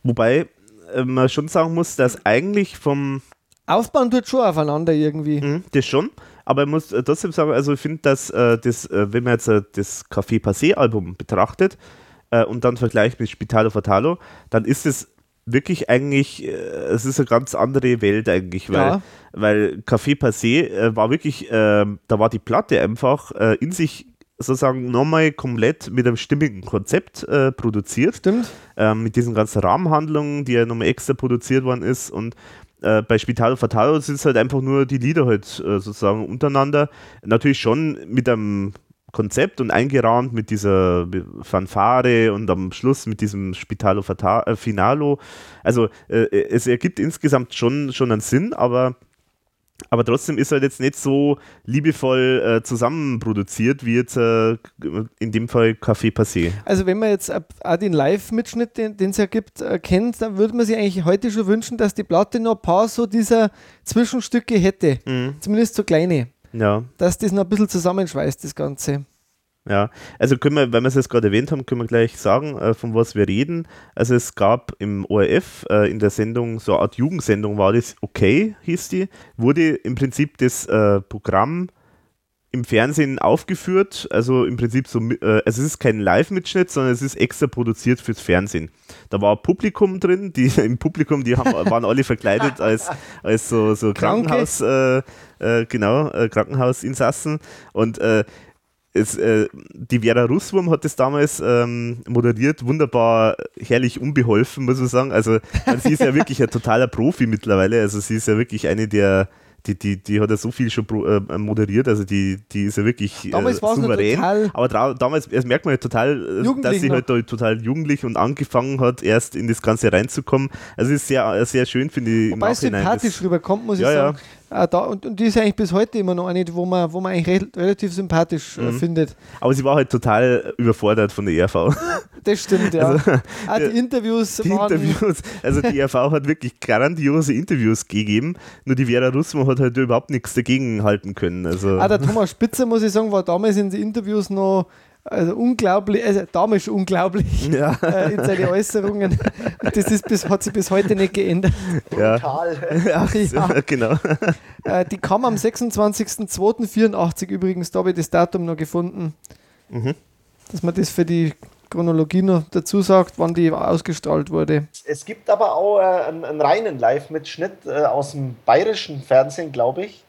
Wobei äh, man schon sagen muss, dass eigentlich vom Aufbauen tut schon aufeinander irgendwie. Mhm, das schon. Aber ich muss äh, trotzdem sagen, also ich finde, dass äh, das, äh, wenn man jetzt äh, das Café Passé-Album betrachtet äh, und dann vergleicht mit Spitalo Fatalo, dann ist es wirklich eigentlich, äh, es ist eine ganz andere Welt eigentlich, weil, ja. weil Café Passé war wirklich, äh, da war die Platte einfach in sich sozusagen nochmal komplett mit einem stimmigen Konzept äh, produziert. Stimmt. Ähm, mit diesen ganzen Rahmenhandlungen, die ja nochmal extra produziert worden ist und äh, bei Spital Fatalo sind es halt einfach nur die Lieder halt sozusagen untereinander. Natürlich schon mit einem Konzept und eingerahmt mit dieser Fanfare und am Schluss mit diesem Spitalo äh, Finalo. Also äh, es ergibt insgesamt schon, schon einen Sinn, aber, aber trotzdem ist halt jetzt nicht so liebevoll äh, zusammenproduziert wie jetzt äh, in dem Fall Café Passé. Also wenn man jetzt auch den Live-Mitschnitt, den es ja gibt, äh, kennt, dann würde man sich eigentlich heute schon wünschen, dass die Platte noch ein paar so dieser Zwischenstücke hätte. Mhm. Zumindest so kleine. Ja. Dass das noch ein bisschen zusammenschweißt, das Ganze. Ja, also können wir, wenn wir es jetzt gerade erwähnt haben, können wir gleich sagen, äh, von was wir reden. Also es gab im ORF äh, in der Sendung, so eine Art Jugendsendung war das, okay, hieß die, wurde im Prinzip das äh, Programm im Fernsehen aufgeführt, also im Prinzip so, äh, also es ist kein Live-Mitschnitt, sondern es ist extra produziert fürs Fernsehen. Da war Publikum drin, die [laughs] im Publikum, die haben, waren alle verkleidet als, als so, so Krankenhaus, äh, äh, genau, äh, Krankenhausinsassen und äh, es, äh, die Vera Russwurm hat das damals ähm, moderiert, wunderbar herrlich unbeholfen, muss man sagen. Also, sie ist ja wirklich ein totaler Profi mittlerweile. Also, sie ist ja wirklich eine der die, die, die hat ja so viel schon äh, moderiert, also die, die ist ja wirklich damals äh, souverän. Aber damals das merkt man ja total, äh, dass sie halt da total jugendlich und angefangen hat, erst in das Ganze reinzukommen. Also ist sehr, sehr schön, finde ich. Wobei es sympathisch rüberkommt, muss ja, ich sagen. Ja. Ah, da, und, und, die ist eigentlich bis heute immer noch eine, wo man, wo man eigentlich re relativ sympathisch äh, mhm. findet. Aber sie war halt total überfordert von der ERV. [laughs] Das stimmt, ja. Also, ah, die Interviews die waren Interviews, Also die ERV hat wirklich grandiose Interviews gegeben, nur die Vera Russmann hat halt überhaupt nichts dagegen halten können. Also. Ah, der Thomas Spitzer, muss ich sagen, war damals in den Interviews noch also unglaublich, also damals unglaublich [laughs] ja. äh, in seinen Äußerungen. Das ist bis, hat sich bis heute nicht geändert. Ja. Total. Ach, [laughs] [laughs] ja. genau. Äh, die kam am 26.02.84 übrigens, da habe ich das Datum noch gefunden. Mhm. Dass man das für die Chronologie noch dazu sagt, wann die ausgestrahlt wurde. Es gibt aber auch äh, einen, einen, reinen Live-Mitschnitt äh, aus dem bayerischen Fernsehen, glaube ich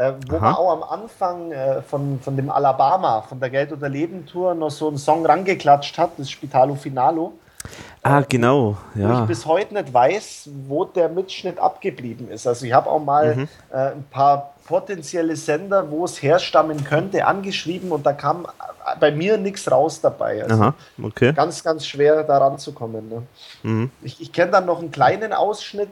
äh, wo Aha. man auch am Anfang äh, von, von dem Alabama, von der Geld- oder Leben-Tour, noch so einen Song rangeklatscht hat, das Spitalo Finalo. Ah, genau, ja. Wo ich bis heute nicht weiß, wo der Mitschnitt abgeblieben ist. Also ich habe auch mal mhm. äh, ein paar potenzielle Sender, wo es herstammen könnte, angeschrieben und da kam bei mir nichts raus dabei. Also Aha, okay. Ganz, ganz schwer da ranzukommen. Ne? Mhm. Ich, ich kenne dann noch einen kleinen Ausschnitt,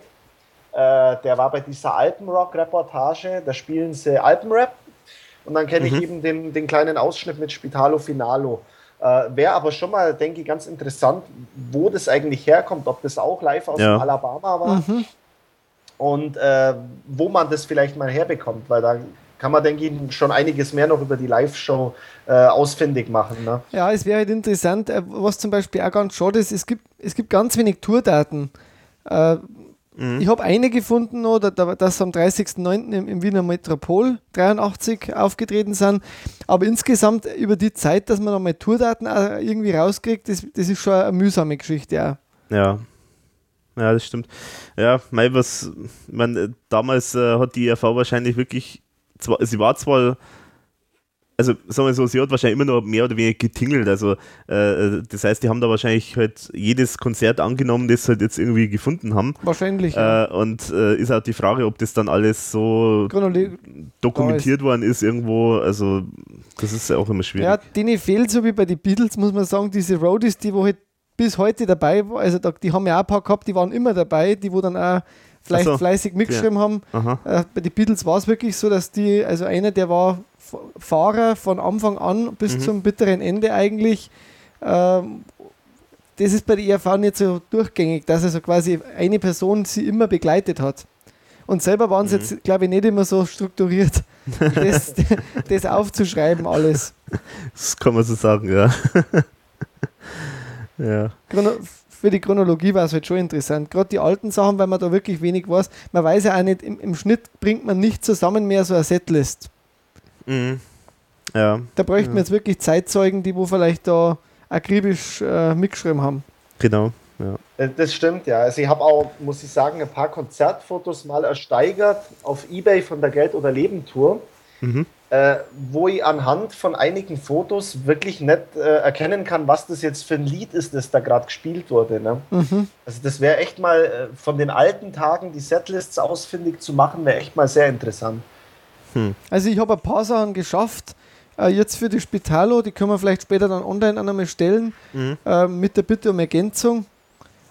äh, der war bei dieser Alpenrock-Reportage, da spielen sie Alpenrap. Und dann kenne mhm. ich eben den, den kleinen Ausschnitt mit Spitalo Finalo. Äh, Wäre aber schon mal, denke ich, ganz interessant, wo das eigentlich herkommt, ob das auch live aus ja. Alabama war mhm. und äh, wo man das vielleicht mal herbekommt, weil da kann man, denke ich, schon einiges mehr noch über die Live-Show äh, ausfindig machen. Ne? Ja, es wäre halt interessant, äh, was zum Beispiel auch ganz schade ist, es gibt, es gibt ganz wenig Tourdaten. Mhm. Ich habe eine gefunden, noch, dass am 30.09. Im, im, Wiener Metropol 83 aufgetreten sind. Aber insgesamt über die Zeit, dass man nochmal Tourdaten irgendwie rauskriegt, das, das ist schon eine mühsame Geschichte. Auch. Ja. Ja, das stimmt. Ja, mei, was, man, damals äh, hat die ERV wahrscheinlich wirklich, zwar, sie war zwar also sagen wir so, sie hat wahrscheinlich immer noch mehr oder weniger getingelt. Also äh, das heißt, die haben da wahrscheinlich halt jedes Konzert angenommen, das sie halt jetzt irgendwie gefunden haben. Wahrscheinlich. Äh, ja. Und äh, ist auch die Frage, ob das dann alles so Chronoli dokumentiert worden ist irgendwo. Also das ist ja auch immer schwierig. Ja, denen fehlt so wie bei den Beatles, muss man sagen, diese Roadies, die wo halt bis heute dabei waren, also da, die haben ja auch ein paar gehabt, die waren immer dabei, die wo dann auch vielleicht so. fleißig mitgeschrieben ja. haben. Äh, bei den Beatles war es wirklich so, dass die, also einer, der war Fahrer von Anfang an bis mhm. zum bitteren Ende eigentlich. Ähm, das ist bei der ERV nicht so durchgängig, dass also quasi eine Person sie immer begleitet hat. Und selber waren sie mhm. jetzt, glaube ich, nicht immer so strukturiert, [laughs] das, das aufzuschreiben, alles. Das kann man so sagen, ja. [laughs] ja. Für die Chronologie war es halt schon interessant. Gerade die alten Sachen, weil man da wirklich wenig weiß. Man weiß ja auch nicht, im, im Schnitt bringt man nicht zusammen mehr so eine Setlist. Mhm. Ja. Da bräuchten ja. wir jetzt wirklich Zeitzeugen, die wo vielleicht da akribisch äh, mitgeschrieben haben. Genau. Ja. Äh, das stimmt, ja. Also ich habe auch, muss ich sagen, ein paar Konzertfotos mal ersteigert auf Ebay von der Geld- oder Leben-Tour, mhm. Äh, wo ich anhand von einigen Fotos wirklich nicht äh, erkennen kann, was das jetzt für ein Lied ist, das da gerade gespielt wurde. Ne? Mhm. Also das wäre echt mal äh, von den alten Tagen die Setlists ausfindig zu machen, wäre echt mal sehr interessant. Hm. Also ich habe ein paar Sachen geschafft. Äh, jetzt für die Spitalo, die können wir vielleicht später dann online einmal stellen, mhm. äh, mit der Bitte um Ergänzung.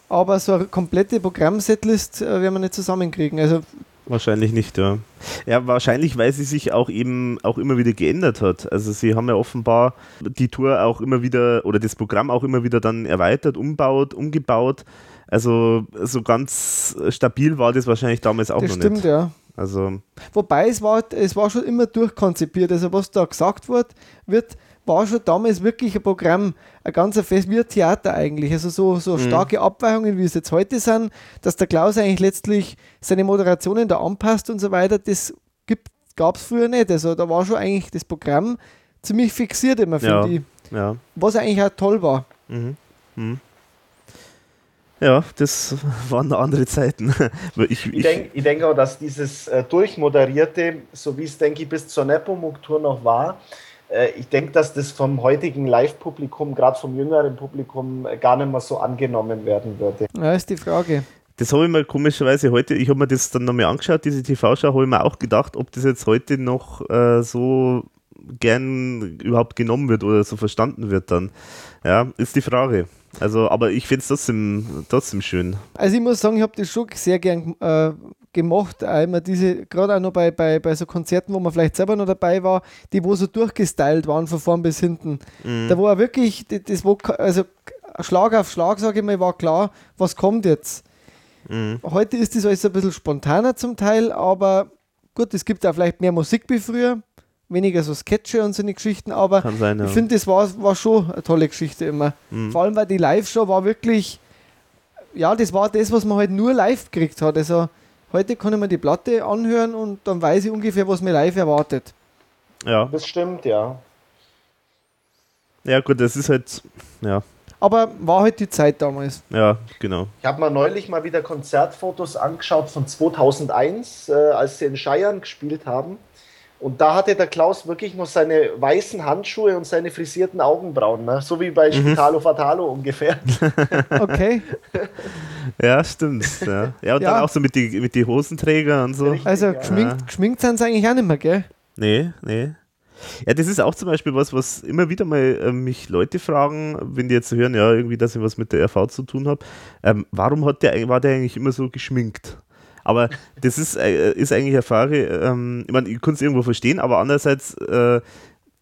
Aber so eine komplette Programmsetlist äh, werden wir nicht zusammenkriegen. Also Wahrscheinlich nicht, ja. Ja, wahrscheinlich, weil sie sich auch eben auch immer wieder geändert hat. Also sie haben ja offenbar die Tour auch immer wieder oder das Programm auch immer wieder dann erweitert, umbaut, umgebaut. Also so ganz stabil war das wahrscheinlich damals auch das noch stimmt, nicht. Ja. Also Wobei es war, es war schon immer durchkonzipiert. Also was da gesagt wird, wird war schon damals wirklich ein Programm, ein ganzer Fest, wie ein Theater eigentlich. Also so, so mhm. starke Abweichungen, wie es jetzt heute sind, dass der Klaus eigentlich letztlich seine Moderationen da anpasst und so weiter, das gab es früher nicht. Also da war schon eigentlich das Programm ziemlich fixiert immer, finde ja. ich. Ja. Was eigentlich auch toll war. Mhm. Mhm. Ja, das waren andere Zeiten. [laughs] ich, ich, ich denke denk auch, dass dieses äh, Durchmoderierte, so wie es, denke ich, bis zur Nepomuk-Tour noch war, ich denke, dass das vom heutigen Live-Publikum, gerade vom jüngeren Publikum, äh, gar nicht mehr so angenommen werden würde. Ja, ist die Frage. Das habe ich mir komischerweise heute, ich habe mir das dann nochmal angeschaut, diese TV-Show, habe ich mir auch gedacht, ob das jetzt heute noch äh, so gern überhaupt genommen wird oder so verstanden wird dann. Ja, ist die Frage. Also, aber ich finde es trotzdem, trotzdem schön. Also ich muss sagen, ich habe das schon sehr gern äh, gemacht. Einmal diese, gerade auch noch bei, bei, bei so Konzerten, wo man vielleicht selber noch dabei war, die wo so durchgestylt waren von vorn bis hinten. Mhm. Da war wirklich, das wo, also Schlag auf Schlag, sage ich mal, war klar, was kommt jetzt. Mhm. Heute ist das alles ein bisschen spontaner zum Teil, aber gut, es gibt auch vielleicht mehr Musik wie früher weniger so Sketche und so eine Geschichten, aber sein, ja. ich finde, das war, war schon eine tolle Geschichte immer. Mhm. Vor allem, weil die Live-Show war wirklich, ja, das war das, was man halt nur live gekriegt hat. Also heute kann ich mir die Platte anhören und dann weiß ich ungefähr, was mir live erwartet. Ja. Das stimmt, ja. Ja, gut, das ist halt, ja. Aber war halt die Zeit damals. Ja, genau. Ich habe mir neulich mal wieder Konzertfotos angeschaut von 2001, äh, als sie in Scheiern gespielt haben. Und da hatte der Klaus wirklich noch seine weißen Handschuhe und seine frisierten Augenbrauen, ne? so wie bei mhm. Spitalo Fatalo ungefähr. [laughs] okay. [laughs] Ja, stimmt. Ja, ja und ja. dann auch so mit die, mit die Hosenträger und so. Richtig, also geschminkt, ja. geschminkt sind sie eigentlich auch nicht mehr, gell? Nee, nee. Ja, das ist auch zum Beispiel was, was immer wieder mal äh, mich Leute fragen, wenn die jetzt hören, ja, irgendwie, dass ich was mit der RV zu tun habe. Ähm, warum hat der, war der eigentlich immer so geschminkt? Aber das ist, äh, ist eigentlich eine Frage, ähm, ich meine, ich kann es irgendwo verstehen, aber andererseits äh,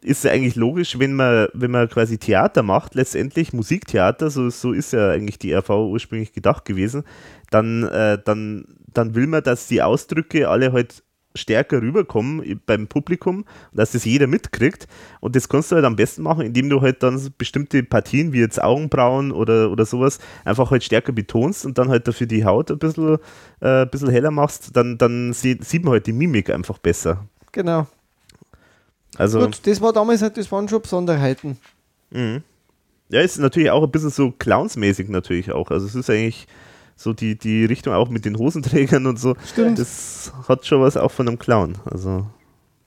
ist es eigentlich logisch, wenn man, wenn man quasi Theater macht, letztendlich Musiktheater, so, so ist ja eigentlich die RV ursprünglich gedacht gewesen, dann, äh, dann, dann will man, dass die Ausdrücke alle halt stärker rüberkommen beim Publikum, dass das jeder mitkriegt. Und das kannst du halt am besten machen, indem du halt dann bestimmte Partien wie jetzt Augenbrauen oder, oder sowas einfach halt stärker betonst und dann halt dafür die Haut ein bisschen, äh, ein bisschen heller machst, dann, dann sieht, man halt die Mimik einfach besser. Genau. Also, Gut, das war damals halt, das waren schon Besonderheiten. Mhm. Ja, ist natürlich auch ein bisschen so clownsmäßig natürlich auch. Also es ist eigentlich so die, die Richtung auch mit den Hosenträgern und so. Stimmt. Das hat schon was auch von einem Clown. Also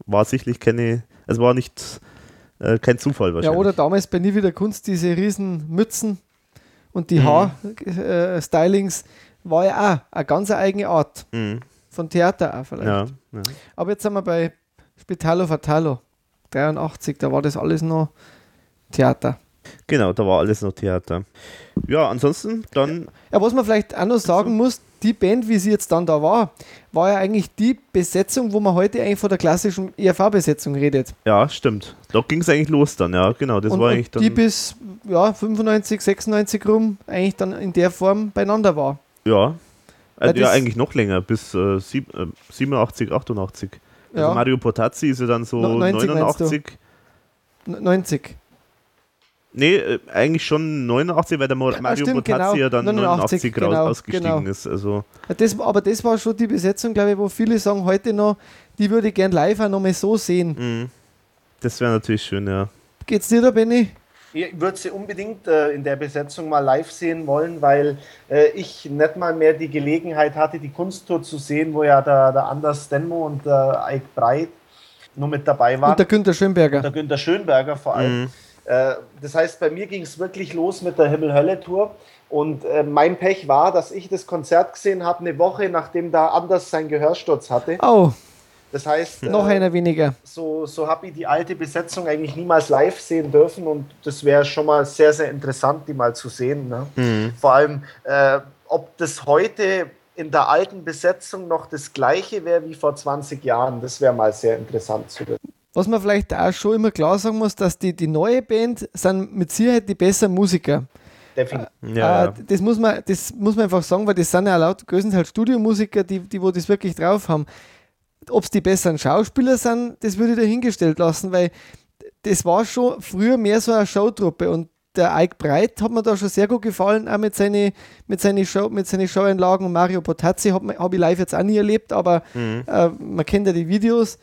war sicherlich keine, also war nicht äh, kein Zufall Ja, wahrscheinlich. oder damals bei Nie wieder Kunst diese riesen Mützen und die Mhm. Haarstylings war ja auch eine ganz eigene Art. Mhm. Von Theater auch vielleicht. Ja, ja. Aber jetzt sind wir bei Spitalo Fatalo, 83, da war das alles noch Theater. Genau, da war alles noch Theater. Ja, ansonsten dann, Ja, was man vielleicht auch noch sagen muss, die Band, wie sie jetzt dann da war, war ja eigentlich die Besetzung, wo man heute eigentlich von der klassischen ERV-Besetzung redet. ja, stimmt. Da ging es eigentlich los dann, ja, genau. Das und, war eigentlich dann. die bis ja, 95, 96 rum eigentlich dann in der Form beieinander war. ja, äh, ja, eigentlich noch länger, bis äh, sieb, äh, 87, 88. Also Ja. Mario Potazzi ist ja dann so No- 90 meinst du? 89. N- 90. Nee, äh, eigentlich schon 89, weil der Mario stimmt, Potazzi genau. ja dann 89, 89 raus, genau, ausgestiegen genau. ist. Also, Ja, Das, aber das war schon die Besetzung, glaube ich, wo viele sagen heute noch, die würde ich gern live auch noch mal so sehen. mh. das wäre natürlich schön, ja. Geht's dir da, Benny? Ich würde sie unbedingt äh, in der Besetzung mal live sehen wollen, weil äh, ich nicht mal mehr die Gelegenheit hatte, die Kunsttour zu sehen, wo ja der, der Anders Denmo und der Ike Breit nur mit dabei waren. Und der Günther Schönberger. der Günter Schönberger vor allem. Mhm. Äh, das heißt, bei mir ging es wirklich los mit der Himmel-Hölle-Tour. Und äh, mein Pech war, dass ich das Konzert gesehen habe, eine Woche nachdem da Anders seinen Gehörsturz hatte. Oh, Das heißt, noch äh, einer weniger. so, so habe ich die alte Besetzung eigentlich niemals live sehen dürfen. Und das wäre schon mal sehr, sehr interessant, die mal zu sehen. Ne? Mhm. Vor allem, äh, ob das heute in der alten Besetzung noch das gleiche wäre wie vor 20 Jahren, das wäre mal sehr interessant zu wissen. Was man vielleicht auch schon immer klar sagen muss, dass die, die neue Band sind mit Sicherheit die besseren Musiker. Definitiv. Ja, äh, ja. Das, muss man, das muss man einfach sagen, weil das sind ja laut größtenteils Studiomusiker, die, die wo das wirklich drauf haben. Ob es die besseren Schauspieler sind, das würde ich dahingestellt lassen, weil das war schon früher mehr so eine Showtruppe und der Ike Breit hat mir da schon sehr gut gefallen, auch mit seinen mit seine Show, mit seine Showeinlagen und Mario Potazzi habe hab ich live jetzt auch nie erlebt, aber Mhm. äh, man kennt ja die Videos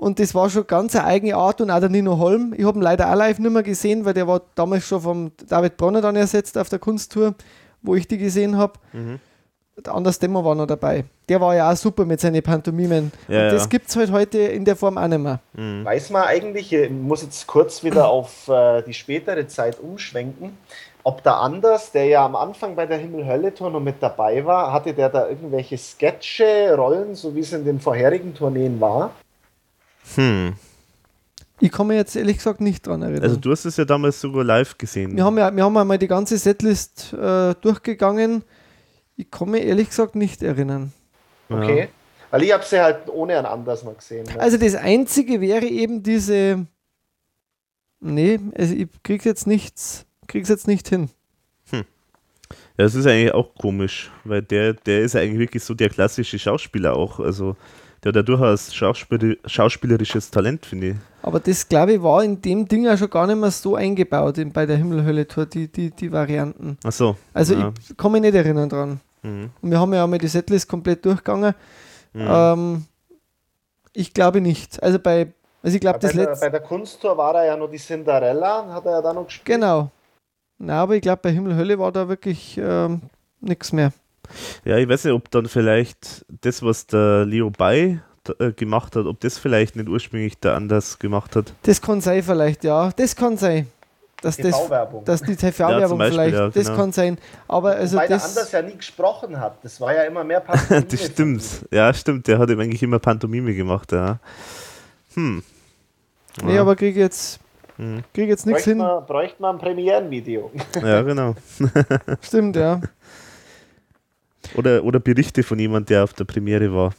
und das war schon ganz eine eigene Art und auch der Nino Holm. Ich habe ihn leider auch live nicht mehr gesehen, weil der war damals schon vom David Bronner dann ersetzt auf der Kunsttour, wo ich die gesehen habe. Mhm. Der Anders Demo war noch dabei. Der war ja auch super mit seinen Pantomimen. Ja, und das ja. gibt es halt heute in der Form auch nicht mehr. Mhm. Weiß man eigentlich, ich muss jetzt kurz wieder auf äh, die spätere Zeit umschwenken, ob der Anders, der ja am Anfang bei der Himmel-Hölle-Tour noch mit dabei war, hatte der da irgendwelche Sketche, Rollen, so wie es in den vorherigen Tourneen war? Hm. Ich kann mich jetzt ehrlich gesagt nicht dran erinnern. Also du hast es ja damals sogar live gesehen. wir, haben ja, wir haben einmal die ganze Setlist äh, durchgegangen. Ich kann mich ehrlich gesagt nicht erinnern. Okay. Weil ich habe sie halt ohne einen Anders noch gesehen. Ne? Also das Einzige wäre eben diese. Nee, also ich krieg's jetzt nichts, krieg's jetzt nicht hin. Ja, das ist eigentlich auch komisch, weil der, der ist ja eigentlich wirklich so der klassische Schauspieler auch. Also der hat ja durchaus Schauspiel, schauspielerisches Talent, finde ich. Aber das, glaube ich, war in dem Ding auch schon gar nicht mehr so eingebaut in, bei der Himmelhölle-Tour, die, die, die Varianten. Ach so. Also ja. ich kann mich nicht erinnern dran. Mhm. Und wir haben ja auch mal die Setlist komplett durchgegangen. Mhm. Ähm, ich glaube nicht. Also bei, also ich glaube das der, letzte. bei der Kunsttour war da ja noch die Cinderella, hat er ja da noch gespielt. Genau. Na, aber ich glaube bei Himmel Hölle war da wirklich ähm, nichts mehr. Ja, ich weiß nicht, ob dann vielleicht das, was der Leo Bay äh, gemacht hat, ob das vielleicht nicht ursprünglich der anders gemacht hat. Das kann sein vielleicht, ja. Das kann sein. Dass, das, TV-Werbung. dass die Ja, TV-Werbung Beispiel, vielleicht, ja, das genau. kann sein. Aber also Wobei der Anders das, ja nie gesprochen hat. Das war ja immer mehr Pantomime. [laughs] das stimmt. Ja, stimmt. Der hat eben eigentlich immer Pantomime gemacht, ja. Hm. nee, ja. aber krieg jetzt, Mhm. krieg jetzt nichts hin. man, bräuchte man ein Premierenvideo. ja, genau. Stimmt, ja. [laughs] Oder, oder Berichte von jemand, der auf der Premiere war.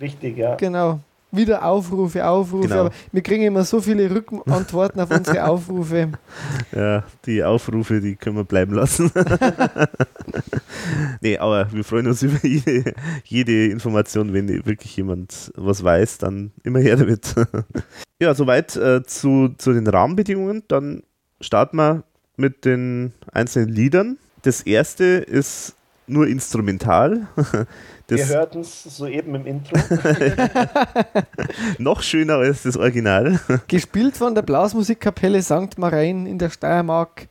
Richtig, ja. Genau. wieder Aufrufe, Aufrufe. Genau. Aber wir kriegen immer so viele Rückantworten auf unsere [laughs] Aufrufe. Ja, die Aufrufe, die können wir bleiben lassen. [laughs] nee, aber wir freuen uns über jede, jede Information, wenn wirklich jemand was weiß, dann immer her damit. [laughs] ja, soweit äh, zu, zu den Rahmenbedingungen. Dann starten wir mit den einzelnen Liedern. Das erste ist nur instrumental. [laughs] Wir Das hörten es soeben im Intro. [laughs] noch schöner als das Original. Gespielt von der Blasmusikkapelle St. Marein in der Steiermark.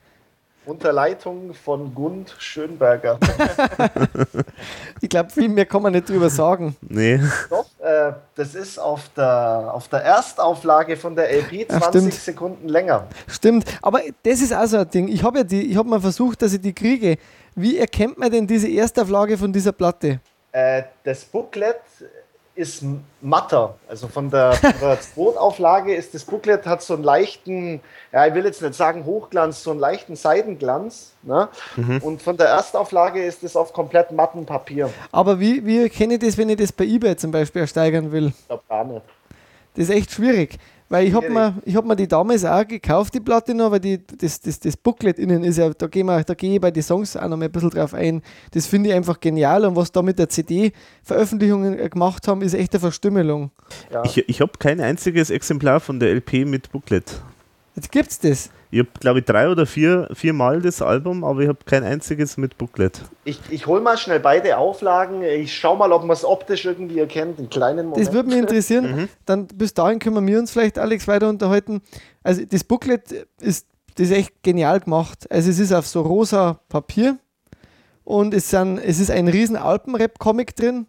Unter Leitung von Gund Schönberger. [laughs] Ich glaube, viel mehr kann man nicht drüber sagen. Nee. Doch, äh, das ist auf der, auf der Erstauflage von der LP Ja, 20 stimmt. Sekunden länger. Stimmt, aber das ist auch so ein Ding. Ich habe ja die, ich habe mal versucht, dass ich die kriege. Wie erkennt man denn diese Erstauflage von dieser Platte? Äh, das Booklet ist matter. Also von der, von der [laughs] Zweitauflage ist das Booklet hat so einen leichten, ja, ich will jetzt nicht sagen Hochglanz, so einen leichten Seidenglanz. Ne? Und von der Erstauflage ist es auf komplett matten Papier. Aber wie, wie erkenne ich das, wenn ich das bei eBay zum Beispiel ersteigern will? Ich glaube gar nicht. Das ist echt schwierig. Weil ich habe mir, ich hab mir die damals auch gekauft, die Platte noch, weil die, das, das, das Booklet innen ist ja, da gehe da geh ich bei den Songs auch noch mal ein bisschen drauf ein. Das finde ich einfach genial und was da mit der CD-Veröffentlichungen gemacht haben, ist echt eine Verstümmelung. Ja. Ich, ich habe kein einziges Exemplar von der LP mit Booklet. Jetzt gibt's das. Ich habe, glaube ich, drei oder vier, vier Mal das Album, aber ich habe kein einziges mit Booklet. Ich, ich hole mal schnell beide Auflagen. Ich schau mal, ob man es optisch irgendwie erkennt. Einen kleinen Moment. Das würde mich interessieren. Dann bis dahin können wir uns vielleicht, Alex, weiter unterhalten. Also das Booklet ist, das ist echt genial gemacht. Also es ist auf so rosa Papier und es, sind, es ist ein riesen Alpenrap-Comic drin,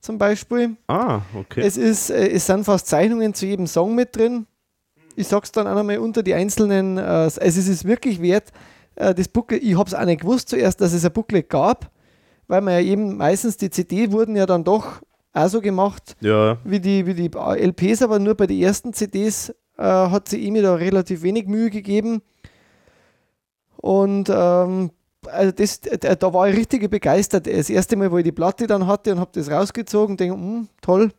zum Beispiel. Ah, okay. Es, ist, äh, es sind fast Zeichnungen zu jedem Song mit drin. Ich sag's dann auch nochmal unter die einzelnen. Also es ist wirklich wert. Äh, das Booklet, ich habe es auch nicht gewusst zuerst, dass es ein Booklet gab, weil man ja eben meistens die CD wurden ja dann doch auch so gemacht ja, wie die, wie die LPs, aber nur bei den ersten CDs äh, hat sie ihm da relativ wenig Mühe gegeben. Und ähm, also das, da war ich richtig begeistert. Das erste Mal, wo ich die Platte dann hatte und habe das rausgezogen und denke, hm, toll,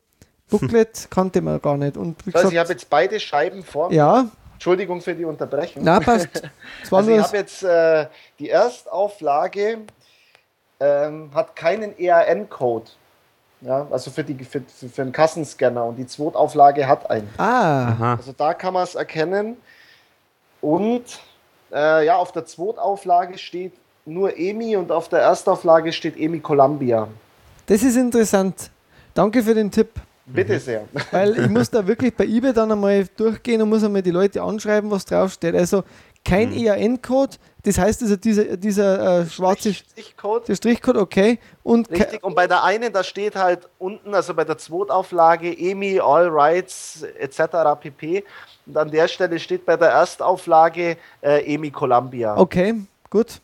Booklet [laughs] kannte man gar nicht. Und wie Also ich habe gesagt, jetzt beide Scheiben vor mir. ja, Entschuldigung für die Unterbrechung. na passt. [laughs] Also ich habe jetzt äh, die Erstauflage ähm, hat keinen EAN-Code. Ja, also für, die, für, für, für einen Kassenscanner und die Zweitauflage hat einen. ah, aha. Also da kann man es erkennen. Und äh, ja, auf der Zweitauflage steht nur EMI und auf der Erstauflage steht EMI Columbia. das ist interessant. Danke für den Tipp. Bitte sehr. Weil ich muss da wirklich bei eBay dann einmal durchgehen und muss einmal die Leute anschreiben, was draufsteht. Also kein Mhm. EAN-Code, das heißt also dieser, dieser äh, schwarze Stichcode. der Strichcode, okay. Und Richtig, und bei der einen, da steht halt unten, also bei der Zweitauflage, EMI, All Rights etc. pp. Und an der Stelle steht bei der Erstauflage äh, EMI Columbia. okay, gut.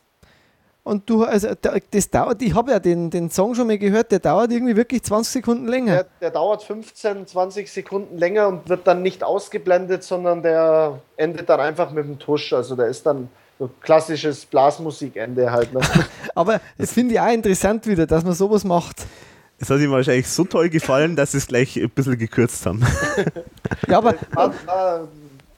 Und du, also da- das dauert, ich habe ja den, den Song schon mal gehört, der dauert irgendwie wirklich 20 Sekunden länger. Der, der dauert 15, 20 Sekunden länger und wird dann nicht ausgeblendet, sondern der endet dann einfach mit dem Tusch. Also der ist dann so klassisches Blasmusikende halt. Ne? [laughs] Aber das finde ich auch interessant wieder, dass man sowas macht. Es hat ihm wahrscheinlich so toll gefallen, dass sie es gleich ein bisschen gekürzt haben. Ja, aber, [laughs] War, war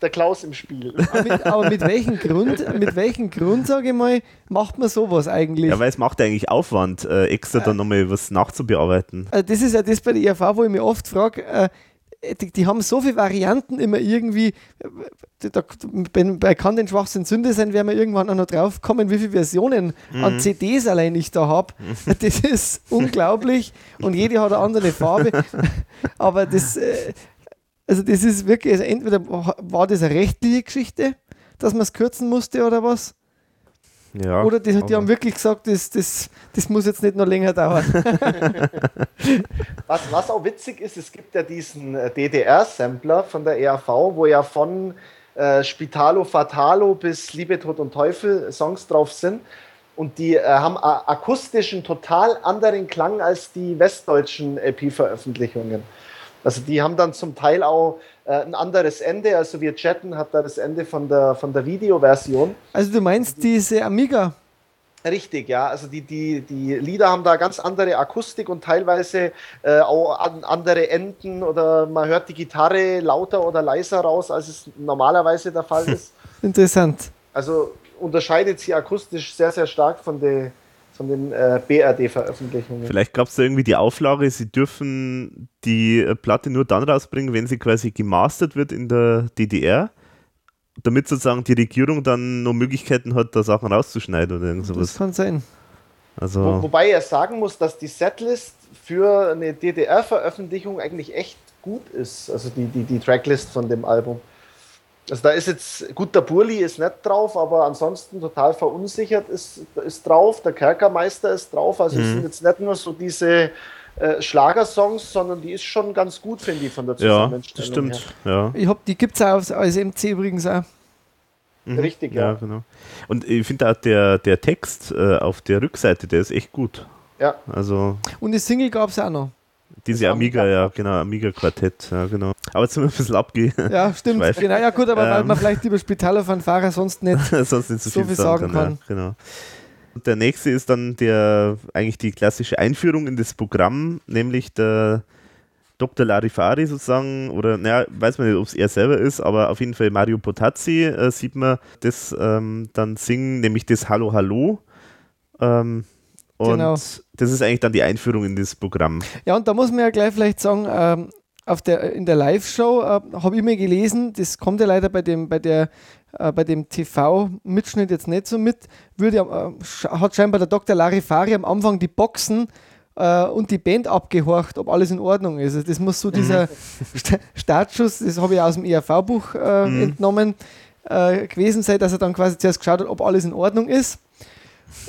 der Klaus im Spiel. [laughs] aber, mit, aber mit welchem Grund, mit welchem Grund, sage ich mal, macht man sowas eigentlich? Ja, weil es macht eigentlich Aufwand, äh, extra dann nochmal was nachzubearbeiten. Also das ist ja das bei der IAV, wo ich mich oft frage, äh, die, die haben so viele Varianten immer irgendwie, äh, da, bei, bei Kann den Schwachsinn Sünde sein, werden wir irgendwann auch noch drauf kommen, wie viele Versionen an CDs allein ich da habe. [laughs] Das ist unglaublich und jede hat eine andere Farbe. [laughs] Aber das, äh, also das ist wirklich, also entweder war das eine rechtliche Geschichte, dass man es kürzen musste oder was, Ja, oder die, die haben wirklich gesagt, das, das, das muss jetzt nicht noch länger dauern. [laughs] Was, was auch witzig ist, es gibt ja diesen äh, DDR-Sampler von der ERV, wo ja von äh, Spitalo Fatalo bis Liebe, Tod und Teufel Songs drauf sind. Und die äh, haben akustischen total anderen Klang als die westdeutschen LP-Veröffentlichungen. Also die haben dann zum Teil auch äh, ein anderes Ende. Also wir chatten hat da das Ende von der, von der Videoversion. Also du meinst diese Amiga? Richtig, ja. Also die, die, die Lieder haben da ganz andere Akustik und teilweise äh, auch an, andere Enden oder man hört die Gitarre lauter oder leiser raus, als es normalerweise der Fall [laughs] ist. Interessant. Also unterscheidet sie akustisch sehr, sehr stark von, de, von den äh, BRD-Veröffentlichungen. Vielleicht gab es da irgendwie die Auflage, sie dürfen die äh, Platte nur dann rausbringen, wenn sie quasi gemastert wird in der DDR damit sozusagen die Regierung dann noch Möglichkeiten hat, da Sachen rauszuschneiden oder irgend sowas. Das kann sein. Also Wo, wobei er sagen muss, dass die Setlist für eine DDR-Veröffentlichung eigentlich echt gut ist. Also die, die, die Tracklist von dem Album. Also da ist jetzt, gut, der Burli ist nicht drauf, aber ansonsten total verunsichert ist, ist drauf, der Kerkermeister ist drauf. Also es Mhm. sind jetzt nicht nur so diese äh, Schlagersongs, sondern die ist schon ganz gut, finde ich, von der ja, Zusammenstellung. das stimmt. Ja. Ich hab, die gibt es auch als, MC übrigens auch. Mhm. Richtig, ja. ja. genau. Und ich finde auch der, der Text äh, auf der Rückseite, der ist echt gut. Ja. Also Und das Single gab es auch noch. Diese Amiga, ja, genau, Amiga-Quartett, ja, genau. Aber jetzt sind wir ein bisschen abge... Ja, stimmt. Genau, ja gut, aber weil Ähm. man vielleicht über Spitaler von Fahrer sonst nicht. [laughs] sonst nicht so, So viel, viel sagen, sagen kann. kann. Ja, genau. Und der nächste ist dann der eigentlich die klassische Einführung in das Programm, nämlich der Dr. Larifari sozusagen, oder naja, weiß man nicht, ob es er selber ist, aber auf jeden Fall Mario Potazzi äh, sieht man das ähm, dann singen, nämlich das Hallo Hallo. Ähm, und Genau. das ist eigentlich dann die Einführung in das Programm. Ja, und da muss man ja gleich vielleicht sagen, ähm, auf der, in der Live-Show äh, habe ich mir gelesen, das kommt ja leider bei dem, bei der, äh, bei dem TV-Mitschnitt jetzt nicht so mit, würde, äh, hat scheinbar der Dr. Larifari am Anfang die Boxen äh, und die Band abgehorcht, ob alles in Ordnung ist. Also das muss so dieser [laughs] Sta- Startschuss, das habe ich aus dem ERV-Buch äh, Mhm. entnommen, äh, gewesen sein, dass er dann quasi zuerst geschaut hat, ob alles in Ordnung ist.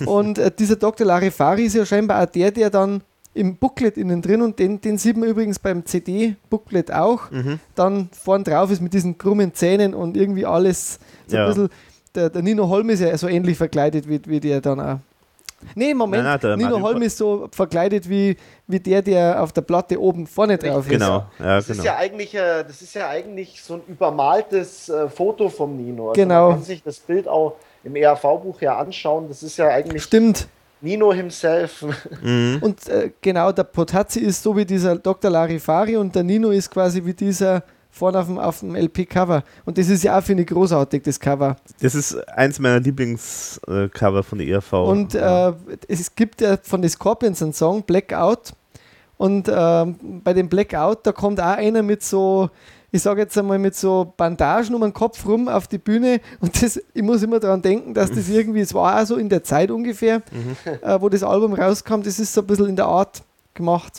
Und äh, dieser Dr. Larifari ist ja scheinbar auch der, der dann im Booklet innen drin und den, den sieht man übrigens beim CD-Booklet auch, Mhm. dann vorn drauf ist mit diesen krummen Zähnen und irgendwie alles so Ja. ein bisschen. Der, der Nino Holm ist ja so ähnlich verkleidet wie, wie der dann auch. Nee, Moment, Nein, nein, der Nino Mario Holm ist so verkleidet wie, wie der, der auf der Platte oben vorne drauf ist. Genau, ja, Das genau. ist ja eigentlich, äh, das ist ja eigentlich so ein übermaltes äh, Foto vom Nino. Also Genau. Man kann sich das Bild auch im ERV-Buch ja anschauen. Das ist ja eigentlich Stimmt. Nino himself. [laughs] Mhm. Und äh, genau, der Potazzi ist so wie dieser Dr. Larifari und der Nino ist quasi wie dieser vorne auf dem, auf dem LP-Cover. Und das ist ja auch, finde ich, großartig, das Cover. Das ist eins meiner Lieblingscover von der ERV. Und äh, es gibt ja von den Scorpions einen Song, Blackout. Und ähm, bei dem Blackout, da kommt auch einer mit so, ich sage jetzt einmal, mit so Bandagen um den Kopf rum auf die Bühne. Und das, ich muss immer daran denken, dass das [laughs] irgendwie, es war auch so in der Zeit ungefähr, äh, wo das Album rauskam, das ist so ein bisschen in der Art gemacht.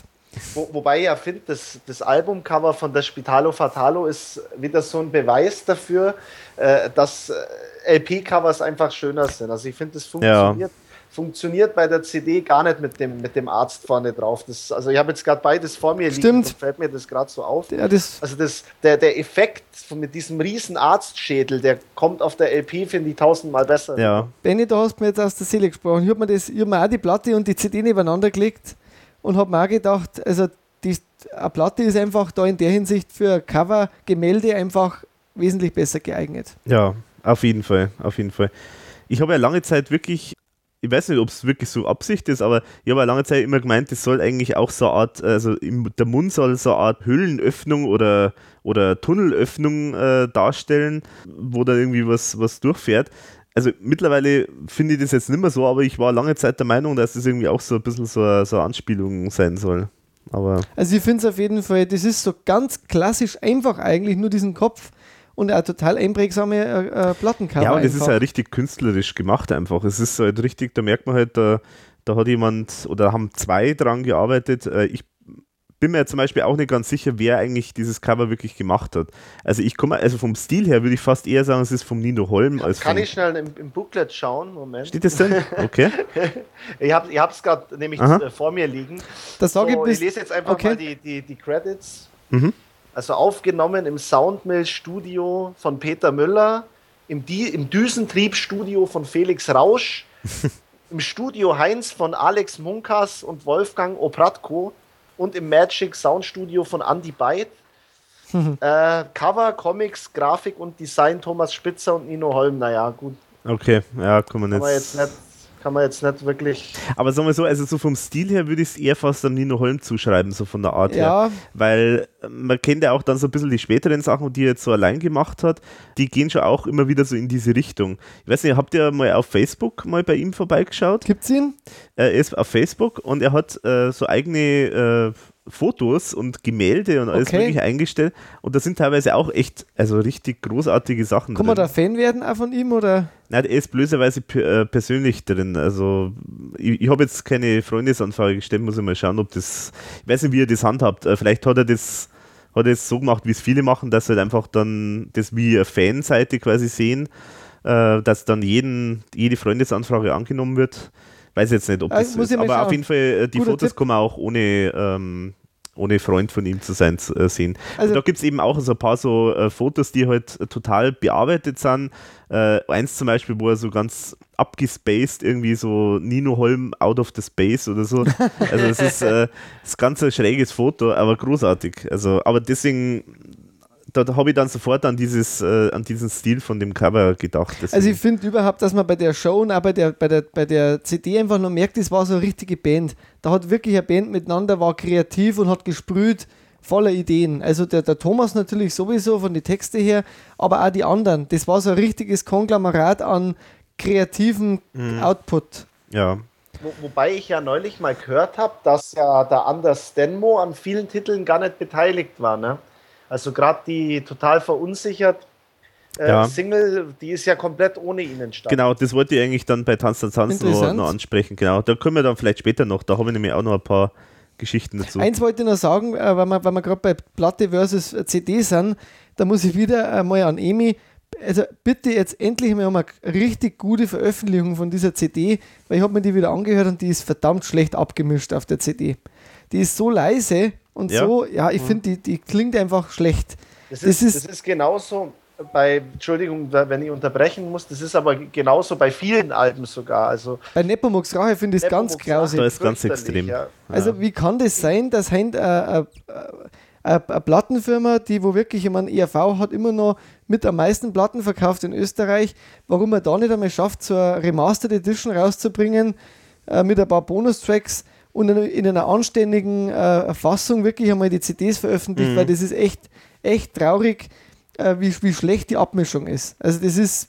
Wo, wobei ich ja finde, das, das Albumcover von der Spitalo Fatalo ist wieder so ein Beweis dafür, äh, dass äh, LP-Covers einfach schöner sind. Also ich finde, das funktioniert, funktioniert bei der CD gar nicht mit dem, mit dem Arzt vorne drauf. Das, also ich habe jetzt gerade beides vor mir liegen Stimmt. und fällt mir das gerade so auf. Ja, das, Also das, der, der Effekt von, mit diesem riesen Arztschädel, der kommt auf der LP, finde ich, tausendmal besser. ja, Benny, da hast du mir jetzt aus der Seele gesprochen. Ich habe mir, das- ich hab mir auch die Platte und die CD nebeneinander gelegt und habe mir auch gedacht, also die, eine Platte ist einfach da in der Hinsicht für Cover, Gemälde einfach wesentlich besser geeignet. Ja, auf jeden Fall, auf jeden Fall. Ich habe ja lange Zeit wirklich, ich weiß nicht, ob es wirklich so Absicht ist, aber ich habe lange Zeit immer gemeint, das soll eigentlich auch so eine Art, also im, der Mund soll so eine Art Höhlenöffnung oder, oder Tunnelöffnung äh, darstellen, wo da irgendwie was, was durchfährt. Also mittlerweile finde ich das jetzt nicht mehr so, aber ich war lange Zeit der Meinung, dass das irgendwie auch so ein bisschen so eine, so eine Anspielung sein soll. Aber Also ich finde es auf jeden Fall, das ist so ganz klassisch einfach eigentlich, nur diesen Kopf und auch total einprägsame äh, äh, Plattencover. Ja, und es ist ja richtig künstlerisch gemacht einfach. Es ist halt richtig, da merkt man halt, da, da hat jemand oder haben zwei dran gearbeitet. Äh, Ich bin mir zum Beispiel auch nicht ganz sicher, wer eigentlich dieses Cover wirklich gemacht hat. Also ich komme, also vom Stil her würde ich fast eher sagen, es ist vom Nino Holm als Kann ich schnell im, im Booklet schauen? Moment. Steht das denn? Okay. [laughs] Ich habe es gerade nämlich Aha. vor mir liegen. Das So, ich ich lese jetzt einfach okay. mal die, die, die Credits. Mhm. Also aufgenommen im Soundmill-Studio von Peter Müller, im, Di im Düsentrieb-Studio von Felix Rausch, [laughs] im Studio Heinz von Alex Munkas und Wolfgang Opratko und im Magic Soundstudio von Andy Byte. [laughs] äh, Cover, Comics, Grafik und Design Thomas Spitzer und Nino Holm. Naja, gut, Okay, ja, kann man kann man jetzt. jetzt nicht, kann man jetzt nicht wirklich. Aber sagen wir so, also so vom Stil her würde ich es eher fast an Nino Holm zuschreiben, so von der Art Ja. her. Weil äh, man kennt ja auch dann so ein bisschen die späteren Sachen, die er jetzt so allein gemacht hat, die gehen schon auch immer wieder so in diese Richtung. Ich weiß nicht, habt ihr mal auf Facebook mal bei ihm vorbeigeschaut? Gibt's ihn? Er ist auf Facebook und er hat äh, so eigene äh, Fotos und Gemälde und alles Okay. mögliche eingestellt und da sind teilweise auch echt, also richtig großartige Sachen Kann man drin. da Fan werden auch von ihm oder? Nein, er ist blöserweise p- äh, persönlich drin. Also ich, ich habe jetzt keine Freundesanfrage gestellt, muss ich mal schauen, ob das, ich weiß nicht, wie er das handhabt. Äh, vielleicht hat er das, hat er es so gemacht, wie es viele machen, dass halt einfach dann das wie eine Fanseite quasi sehen, äh, dass dann jeden, jede Freundesanfrage angenommen wird. Weiß jetzt nicht, ob Ah, das so muss ist. Aber auf jeden Fall, äh, die Guter Fotos Tipp. kann man auch ohne, ähm, ohne Freund von ihm zu sein äh, sehen. Also- und da gibt es eben auch so ein paar so äh, Fotos, die halt äh, total bearbeitet sind. Äh, eins zum Beispiel, wo er so ganz abgespaced irgendwie so Nino Holm out of the space oder so. Also das ist, äh, [laughs] das ist ganz ein schräges Foto, aber großartig. Also, aber deswegen, da, habe ich dann sofort an dieses, äh, an diesen Stil von dem Cover gedacht. Also Deswegen- ich finde überhaupt, dass man bei der Show und auch bei der, bei, der, bei der CD einfach nur merkt, das war so eine richtige Band. Da hat wirklich eine Band miteinander, war kreativ und hat gesprüht, voller Ideen. Also der, der Thomas natürlich sowieso von den Texten her, aber auch die anderen. Das war so ein richtiges Konglomerat an kreativen Mhm. Output. ja. Wo, wobei ich ja neulich mal gehört habe, dass ja der Anders Stenmo an vielen Titeln gar nicht beteiligt war. Ne? Also gerade die total verunsichert äh, Ja. Single, die ist ja komplett ohne ihn entstanden. Genau, das wollte ich eigentlich dann bei Tanz der Tanz noch, noch ansprechen. Genau, da können wir dann vielleicht später noch, da habe ich nämlich auch noch ein paar Geschichten dazu. Eins wollte ich noch sagen, äh, weil wir, weil wir gerade bei Platte versus CD sind, da muss ich wieder einmal an Emi, also bitte jetzt endlich mal um eine richtig gute Veröffentlichung von dieser CD, weil ich habe mir die wieder angehört und die ist verdammt schlecht abgemischt auf der CD. Die ist so leise und Ja. so, ja, ich finde, die, die klingt einfach schlecht. Das Das ist, ist- das ist genauso bei, Entschuldigung, wenn ich unterbrechen muss, das ist aber genauso bei vielen Alben sogar. Also Bei Nepomuk's Rache finde ich es ganz grausig. Da ist ganz extrem. Ja. Also wie kann das sein, dass hein, äh, äh, äh, eine Plattenfirma, die wo wirklich, ich meine, ERV hat immer noch mit am meisten Platten verkauft in Österreich, warum man da nicht einmal schafft, so eine Remastered Edition rauszubringen äh, mit ein paar Bonustracks und in, in einer anständigen äh, Fassung wirklich einmal die CDs veröffentlicht, Mhm. weil das ist echt, echt traurig, äh, wie, wie schlecht die Abmischung ist. Also das ist,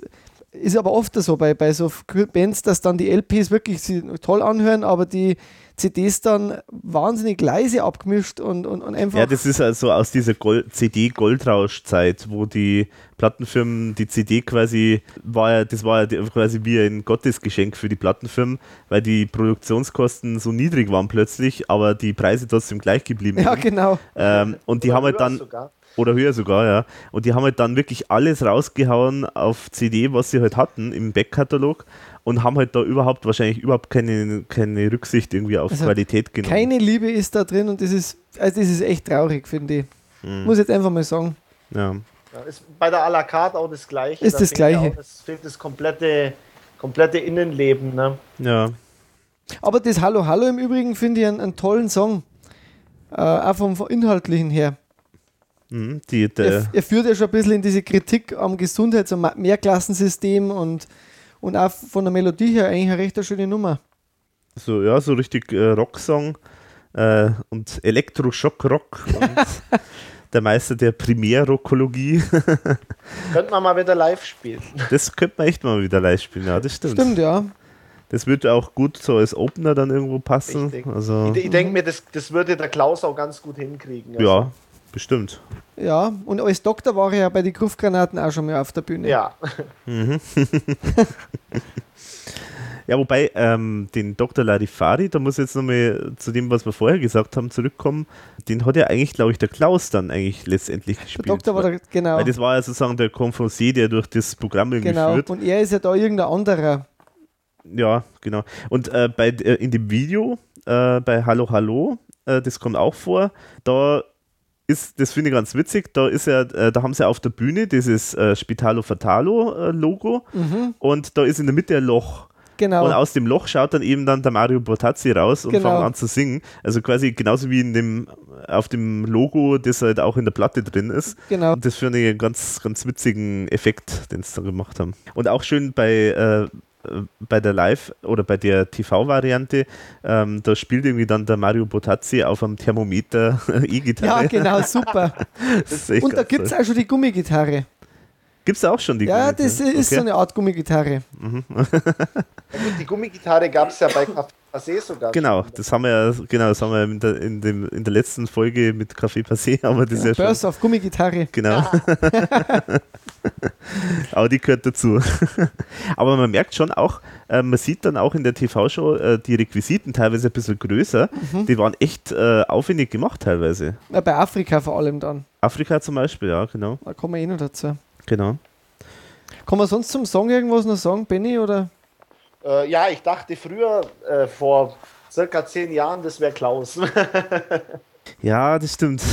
ist aber oft so bei, bei so Bands, dass dann die LPs wirklich toll anhören, aber die CDs dann wahnsinnig leise abgemischt und, und, und einfach. Ja, das ist also aus dieser Gold CD-Goldrausch-Zeit, wo die Plattenfirmen die CD quasi war ja, das war ja quasi wie ein Gottesgeschenk für die Plattenfirmen, weil die Produktionskosten so niedrig waren plötzlich, aber die Preise trotzdem gleich geblieben ja, sind. genau. Ähm, und die Oder haben halt dann sogar. Oder höher sogar, ja. Und die haben halt dann wirklich alles rausgehauen auf CD, was sie halt hatten im Backkatalog und haben halt da überhaupt wahrscheinlich überhaupt keine, keine Rücksicht irgendwie auf Also Qualität genommen. Keine Liebe ist da drin und das ist, also das ist echt traurig, finde ich. Mhm. Muss jetzt einfach mal sagen. ja. Ja, ist bei der à la carte auch das Gleiche. Ist Da das Gleiche. Auch, es fehlt das komplette, komplette Innenleben. Ne? ja. Aber das Hallo Hallo im Übrigen finde ich einen, einen tollen Song. Äh, auch vom, vom Inhaltlichen her. Mhm. Die, Er, er führt ja schon ein bisschen in diese Kritik am Gesundheits- und Mehrklassensystem und, und auch von der Melodie her eigentlich eine recht schöne Nummer. so, ja, so richtig äh, Rocksong äh, und Elektroschock-Rock [laughs] und der Meister der Primärrockologie. [laughs] Könnte man mal wieder live spielen. Das könnte man echt mal wieder live spielen, ja, das stimmt. Stimmt, ja. Das würde auch gut so als Opener dann irgendwo passen. Richtig. Also, Ich, ich denke mir, das, das würde der Klaus auch ganz gut hinkriegen. Also, ja, bestimmt. Ja, und als Doktor war er ja bei den Gruftgranaten auch schon mal auf der Bühne. Ja, [laughs] Ja, wobei ähm, den Dr. Larifari, da muss ich jetzt nochmal zu dem, was wir vorher gesagt haben, zurückkommen. Den hat ja eigentlich, glaube ich, der Klaus dann eigentlich letztendlich Der gespielt. Doktor war weil, der, genau. weil das war ja sozusagen der Confrancier, der durch das Programm irgendwie genau. führt. Und er ist ja da irgendein anderer. Ja, genau. Und äh, bei, äh, in dem Video äh, bei Hallo Hallo, äh, das kommt auch vor, da ist, das finde ich ganz witzig, da ist ja, äh, da haben sie auf der Bühne dieses äh, Spitalo Fatalo äh, Logo Mhm, und da ist in der Mitte ein Loch. genau. Und aus dem Loch schaut dann eben dann der Mario Bortazzi raus und Genau. fängt an zu singen. Also quasi genauso wie in dem, auf dem Logo, das halt auch in der Platte drin ist. genau. Und das finde ich einen ganz, ganz witzigen Effekt, den sie da gemacht haben. Und auch schön bei, äh, bei der Live- oder bei der TV-Variante, ähm, da spielt irgendwie dann der Mario Botazzi auf einem Thermometer [laughs] E-Gitarre. Ja, genau, super. [laughs] Und da gibt es auch schon die Gummigitarre. Gibt es auch schon die Ja, das ist okay. so eine Art Gummigitarre. Mhm. die Gummigitarre gab es ja bei Café Passé sogar. Genau, das haben wir ja, genau, das haben wir in der, in, dem, in der letzten Folge mit Café Passé, [laughs] aber das ja, ist ja Burst schon, auf Gummigitarre. Genau. aber [laughs] die gehört dazu. [laughs] aber man merkt schon auch, äh, man sieht dann auch in der TV-Show äh, die Requisiten teilweise ein bisschen größer. Mhm. Die waren echt äh, aufwendig gemacht teilweise. Ja, bei Afrika vor allem dann. Afrika zum Beispiel, ja, genau. Da kommen wir eh noch dazu. Genau. Kann man sonst zum Song irgendwas noch sagen, Benny? Oder? Äh, ja, ich dachte früher, äh, vor circa zehn Jahren, das wäre Klaus. [laughs] ja, das stimmt.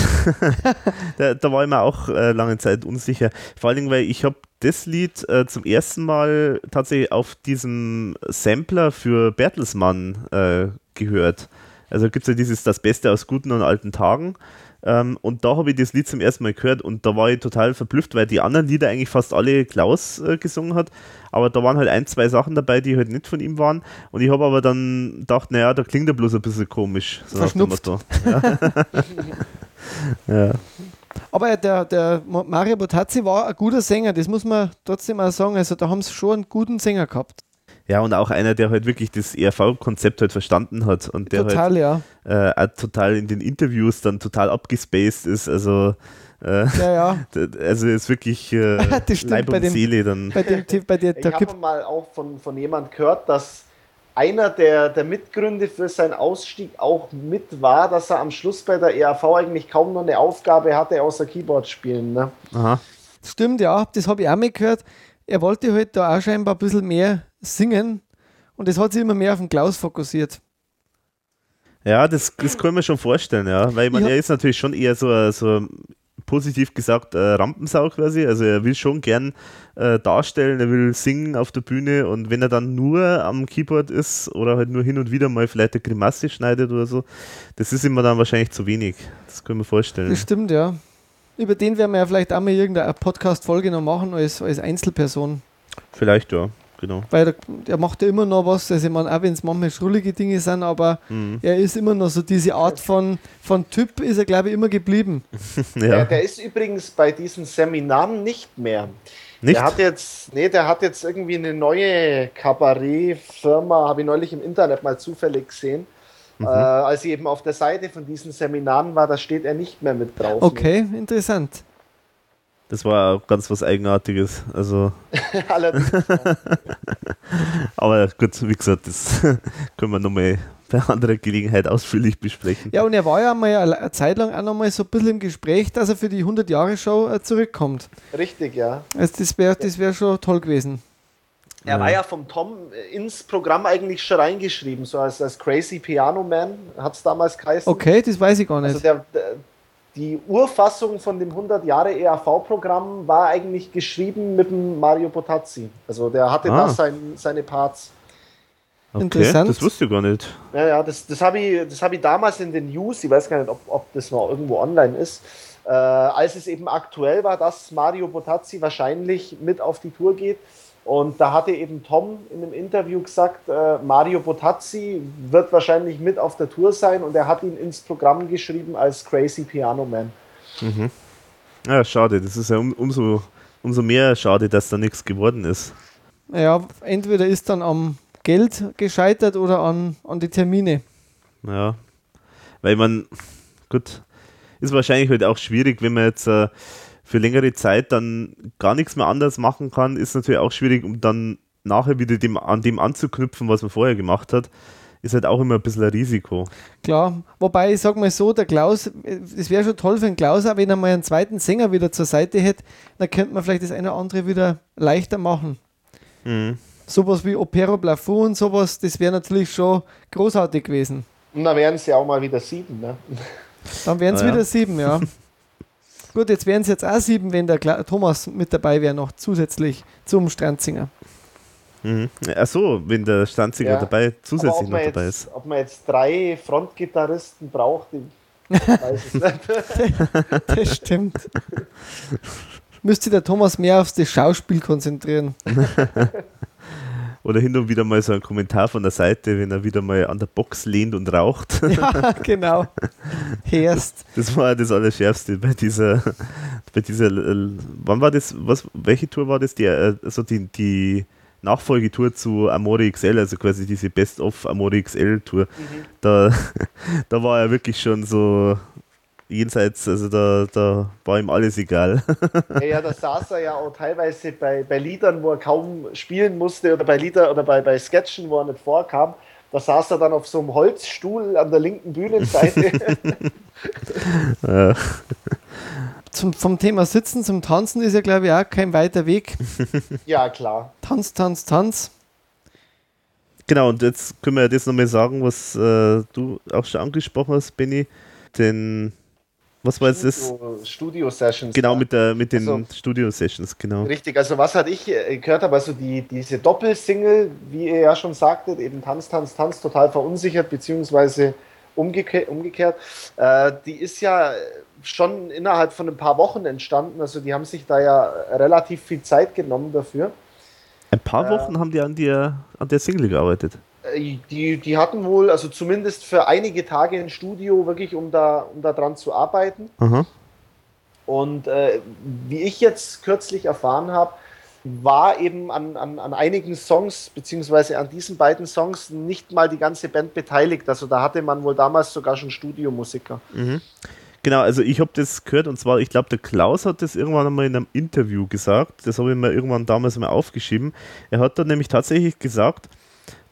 [laughs] da, da, war ich mir auch äh, lange Zeit unsicher. Vor allem, weil ich habe das Lied äh, zum ersten Mal tatsächlich auf diesem Sampler für Bertelsmann äh, gehört. Also gibt es ja dieses Das Beste aus guten und alten Tagen. Ähm, und da habe ich das Lied zum ersten Mal gehört und da war ich total verblüfft, weil die anderen Lieder eigentlich fast alle Klaus äh, gesungen hat. Aber da waren halt ein, zwei Sachen dabei, die halt nicht von ihm waren. Und ich habe aber dann gedacht, naja, da klingt er bloß ein bisschen komisch. So Verschnupft. [laughs] Ja. [laughs] ja. Aber der, der Mario Botazzi war ein guter Sänger, das muss man trotzdem auch sagen. Also da haben sie schon einen guten Sänger gehabt. Ja, und auch einer, der halt wirklich das ERV-Konzept halt verstanden hat und der total, halt ja. äh, total in den Interviews dann total abgespaced ist. Also äh, ja, ja. [laughs] Also ist wirklich äh, [laughs] Leib und dem, Seele dann. Bei dem, bei der, ich habe mal auch von, von jemand gehört, dass einer der, der Mitgründe für seinen Ausstieg auch mit war, dass er am Schluss bei der ERV eigentlich kaum noch eine Aufgabe hatte, außer Keyboard spielen. Ne? Aha. Stimmt, ja, das habe ich auch mal gehört. Er wollte halt da auch scheinbar ein bisschen mehr singen und es hat sich immer mehr auf den Klaus fokussiert. Ja, das, das kann man schon vorstellen, ja. Weil man, er ist natürlich schon eher so, so positiv gesagt äh, Rampensau quasi. Also er will schon gern äh, darstellen, er will singen auf der Bühne und wenn er dann nur am Keyboard ist oder halt nur hin und wieder mal vielleicht eine Grimasse schneidet oder so, das ist immer dann wahrscheinlich zu wenig. Das können wir vorstellen. Das stimmt, ja. Über den werden wir ja vielleicht auch mal irgendeine Podcast-Folge noch machen als, als Einzelperson. Vielleicht, ja genau. Weil der, der, macht ja immer noch was, also ich meine, auch wenn es manchmal schrullige Dinge sind, aber mhm. er ist immer noch so diese Art von, von Typ ist er, glaube ich, immer geblieben. [laughs] ja. der, der ist übrigens bei diesen Seminaren nicht mehr. Nicht? Der hat jetzt, nee, der hat jetzt irgendwie eine neue Kabarett-Firma, habe ich neulich im Internet mal zufällig gesehen. Mhm. Äh, als ich eben auf der Seite von diesen Seminaren war, da steht er nicht mehr mit drauf. Okay, interessant. Das war ganz was Eigenartiges. Also. [laughs] [laughs] Aber gut, wie gesagt, das [laughs] können wir nochmal bei anderer Gelegenheit ausführlich besprechen. Ja, und er war ja mal eine Zeit lang auch nochmal so ein bisschen im Gespräch, dass er für die 100-Jahre-Show äh, zurückkommt. Richtig, ja. Also das wäre das wär schon toll gewesen. Er war ja vom Tom ins Programm eigentlich schon reingeschrieben, so als, als Crazy Piano Man hat es damals geheißen. Okay, das weiß ich gar nicht. Also der, der die Urfassung von dem 100 Jahre ERV-Programm war eigentlich geschrieben mit dem Mario Potazzi. Also der hatte ah. da sein, seine Parts. Okay, Interessant. Das wusste ich gar nicht. Ja, ja, das, das habe ich, hab ich damals in den News, ich weiß gar nicht, ob, ob das noch irgendwo online ist, äh, als es eben aktuell war, dass Mario Potazzi wahrscheinlich mit auf die Tour geht, und da hatte eben Tom in einem Interview gesagt, äh, Mario Botazzi wird wahrscheinlich mit auf der Tour sein und er hat ihn ins Programm geschrieben als Crazy Piano Man. Mhm. Ja, schade. Das ist ja um, umso, umso mehr schade, dass da nichts geworden ist. Ja, entweder ist dann am Geld gescheitert oder an, an die Termine. Ja, weil man, gut, ist wahrscheinlich halt auch schwierig, wenn man jetzt äh, für längere Zeit dann gar nichts mehr anders machen kann, ist natürlich auch schwierig, um dann nachher wieder dem, an dem anzuknüpfen, was man vorher gemacht hat. Ist halt auch immer ein bisschen ein Risiko. Klar, wobei ich sage mal so, der Klaus, es wäre schon toll für den Klaus, auch wenn er mal einen zweiten Sänger wieder zur Seite hätte, dann könnte man vielleicht das eine oder andere wieder leichter machen. Mhm. Sowas wie Opero Plafond und sowas, das wäre natürlich schon großartig gewesen. Und dann wären es ja auch mal wieder sieben, ne? Dann wären es ah, ja. wieder sieben, ja. [laughs] Gut, jetzt wären es jetzt auch sieben, wenn der Thomas mit dabei wäre, noch zusätzlich zum Stranzinger. Mhm. Ach so, wenn der Stranzinger ja. dabei zusätzlich noch dabei jetzt, ist. Ob man jetzt drei Frontgitarristen braucht, ich weiß es nicht. [laughs] [laughs] das stimmt. Müsste der Thomas mehr auf das Schauspiel konzentrieren. [laughs] oder hin und wieder mal so ein Kommentar von der Seite, wenn er wieder mal an der Box lehnt und raucht. [laughs] Ja, genau. Herst. Das war das Allerschärfste bei dieser, bei dieser, wann war das, was, welche Tour war das? Die, äh, also die, die Nachfolgetour zu Amore XL, also quasi diese Best of Amore XL Tour. Mhm. Da, [laughs] da war er wirklich schon so jenseits, also da, da war ihm alles egal. [laughs] Ja, ja, da saß er ja auch teilweise bei, bei Liedern, wo er kaum spielen musste oder bei Lieder oder bei, bei Sketchen, wo er nicht vorkam. Da saß er dann auf so einem Holzstuhl an der linken Bühnenseite. [laughs] ja. Zum, vom Thema Sitzen zum Tanzen ist ja, glaube ich, auch kein weiter Weg. [laughs] Ja, klar. Tanz, Tanz, Tanz. Genau, und jetzt können wir das nochmal sagen, was äh, du auch schon angesprochen hast, Benny. Den was war das? Studio Sessions. Genau, mit, der, mit den also, Studio Sessions, genau. Richtig, also was hatte ich äh, gehört habe, also die, diese Doppelsingle, wie ihr ja schon sagtet, eben Tanz, Tanz, Tanz, total verunsichert, beziehungsweise umgekehrt, umgekehrt äh, die ist ja schon innerhalb von ein paar Wochen entstanden, also die haben sich da ja relativ viel Zeit genommen dafür. Ein paar Wochen äh, haben die an der, an der Single gearbeitet. Äh, die, die hatten wohl, also zumindest für einige Tage ein Studio, wirklich, um da, um da dran zu arbeiten. Aha. Und äh, wie ich jetzt kürzlich erfahren habe, war eben an, an, an einigen Songs, beziehungsweise an diesen beiden Songs, nicht mal die ganze Band beteiligt. Also da hatte man wohl damals sogar schon Studiomusiker. Mhm. Genau, also ich habe das gehört und zwar, ich glaube, der Klaus hat das irgendwann einmal in einem Interview gesagt. Das habe ich mir irgendwann damals mal aufgeschrieben. Er hat dann nämlich tatsächlich gesagt,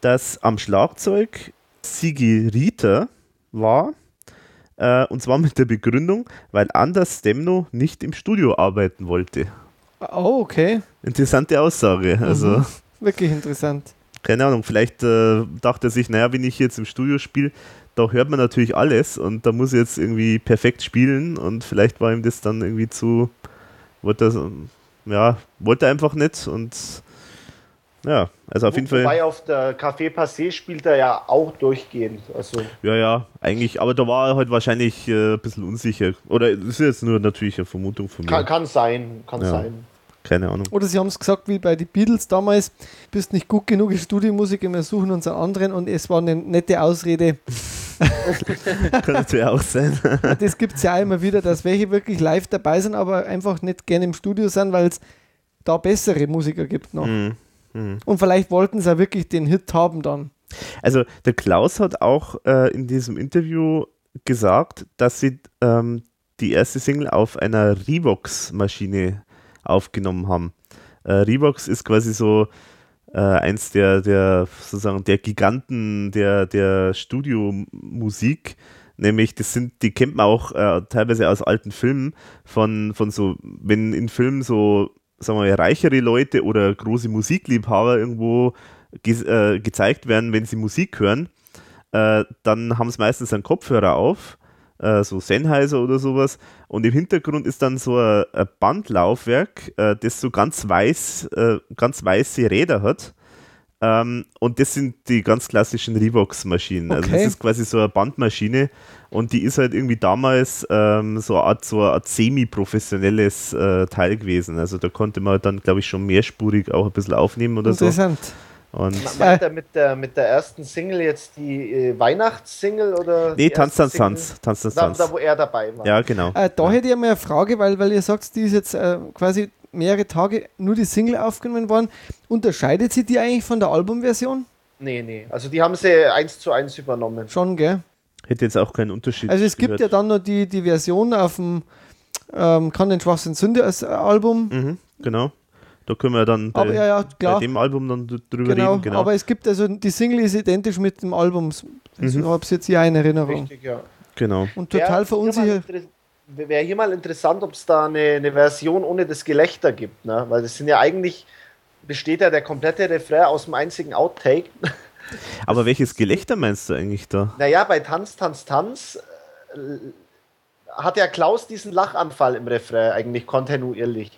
dass am Schlagzeug Sigi Rita war. Äh, und zwar mit der Begründung, weil Anders Stemno nicht im Studio arbeiten wollte. Oh, okay. Interessante Aussage. Mhm. Also, Wirklich interessant. Keine Ahnung, vielleicht äh, dachte er sich, naja, wenn ich jetzt im Studio spiele, da hört man natürlich alles und da muss ich jetzt irgendwie perfekt spielen und vielleicht war ihm das dann irgendwie zu, wollte er, ja, wollte er einfach nicht und ja, also auf Wo, jeden Fall. Wobei auf der Café Passé spielt er ja auch durchgehend. Also. Ja, ja, eigentlich, aber da war er halt wahrscheinlich äh, ein bisschen unsicher. Oder das ist jetzt nur natürlich eine Vermutung von mir. Kann, kann sein, kann ja. sein. Keine Ahnung. Oder sie haben es gesagt wie bei den Beatles damals, bist nicht gut genug in Studiomusik, wir suchen uns einen anderen und es war eine nette Ausrede. [laughs] Kann natürlich auch sein. [laughs] das gibt es ja auch immer wieder, dass welche wirklich live dabei sind, aber einfach nicht gerne im Studio sind, weil es da bessere Musiker gibt noch. Mhm. Mhm. Und vielleicht wollten sie ja wirklich den Hit haben dann. Also der Klaus hat auch äh, in diesem Interview gesagt, dass sie ähm, die erste Single auf einer Revox-Maschine aufgenommen haben. Äh, Revox ist quasi so äh, eins der, der sozusagen der Giganten der, der Studiomusik. Nämlich, das sind, die kennt man auch äh, teilweise aus alten Filmen von, von so, wenn in Filmen so sagen wir, reichere Leute oder große Musikliebhaber irgendwo ge äh, gezeigt werden, wenn sie Musik hören, äh, dann haben sie meistens einen Kopfhörer auf, äh, so Sennheiser oder sowas, und im Hintergrund ist dann so ein, ein Bandlaufwerk, äh, das so ganz weiß, äh, ganz weiße Räder hat. Ähm, und das sind die ganz klassischen Revox-Maschinen. Okay. Also das ist quasi so eine Bandmaschine und die ist halt irgendwie damals ähm, so eine Art, so Art semi-professionelles äh, Teil gewesen. Also da konnte man dann, glaube ich, schon mehrspurig auch ein bisschen aufnehmen oder Interessant. so. Und Meint er mit der, mit der ersten Single jetzt die äh, Weihnachtssingle oder? Nee, Tanz, Tanz, Tanz. Tanz, Tanz, Tanz. Da, wo er dabei war. Ja, genau. Äh, da hätte ich mal eine Frage, weil, weil ihr sagt, die ist jetzt äh, quasi mehrere Tage nur die Single aufgenommen worden. Unterscheidet sie die eigentlich von der Albumversion? Nee, nee. Also die haben sie eins zu eins übernommen. Schon, gell? Hätte jetzt auch keinen Unterschied. Also es gehört. gibt ja dann noch die, die Version auf dem ähm, Kann den Schwachsinn Sünde als Album. Mhm, genau. Da können wir dann bei, ja, ja, bei, dem Album dann drüber genau, reden. Genau. Aber es gibt also die Single ist identisch mit dem Album. Ich mhm. habe es jetzt hier in Erinnerung. Richtig, ja. Genau. Und total verunsichert wäre hier mal interessant, ob es da eine, eine, Version ohne das Gelächter gibt, ne? Weil das sind ja eigentlich, besteht ja der komplette Refrain aus dem einzigen Outtake. [laughs] Aber welches Gelächter meinst du eigentlich da? Naja, bei Tanz, Tanz, Tanz äh, hat ja Klaus diesen Lachanfall im Refrain eigentlich kontinuierlich.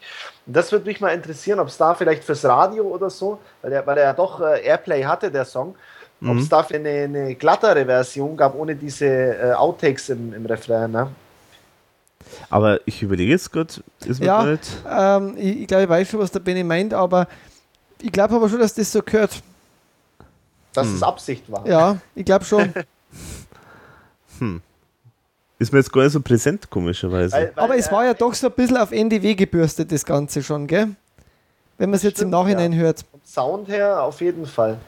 Und das würde mich mal interessieren, ob es da vielleicht fürs Radio oder so, weil er weil ja doch äh, Airplay hatte, der Song, ob es mhm. dafür eine, eine, glattere Version gab, ohne diese äh, Outtakes im, im Refrain. Ne? Aber ich überlege jetzt gerade, ist Ja, ähm, ich, ich glaube, ich weiß schon, was der Benny meint, aber ich glaube aber schon, dass das so gehört. dass hm. es Absicht war. Ja, ich glaube schon. [laughs] hm. Ist mir jetzt gar nicht so präsent, komischerweise. Weil, weil, Aber es war ja doch so ein bisschen auf NDW gebürstet, das Ganze schon, gell? Wenn man es jetzt im Nachhinein ja. hört. Sound her auf jeden Fall.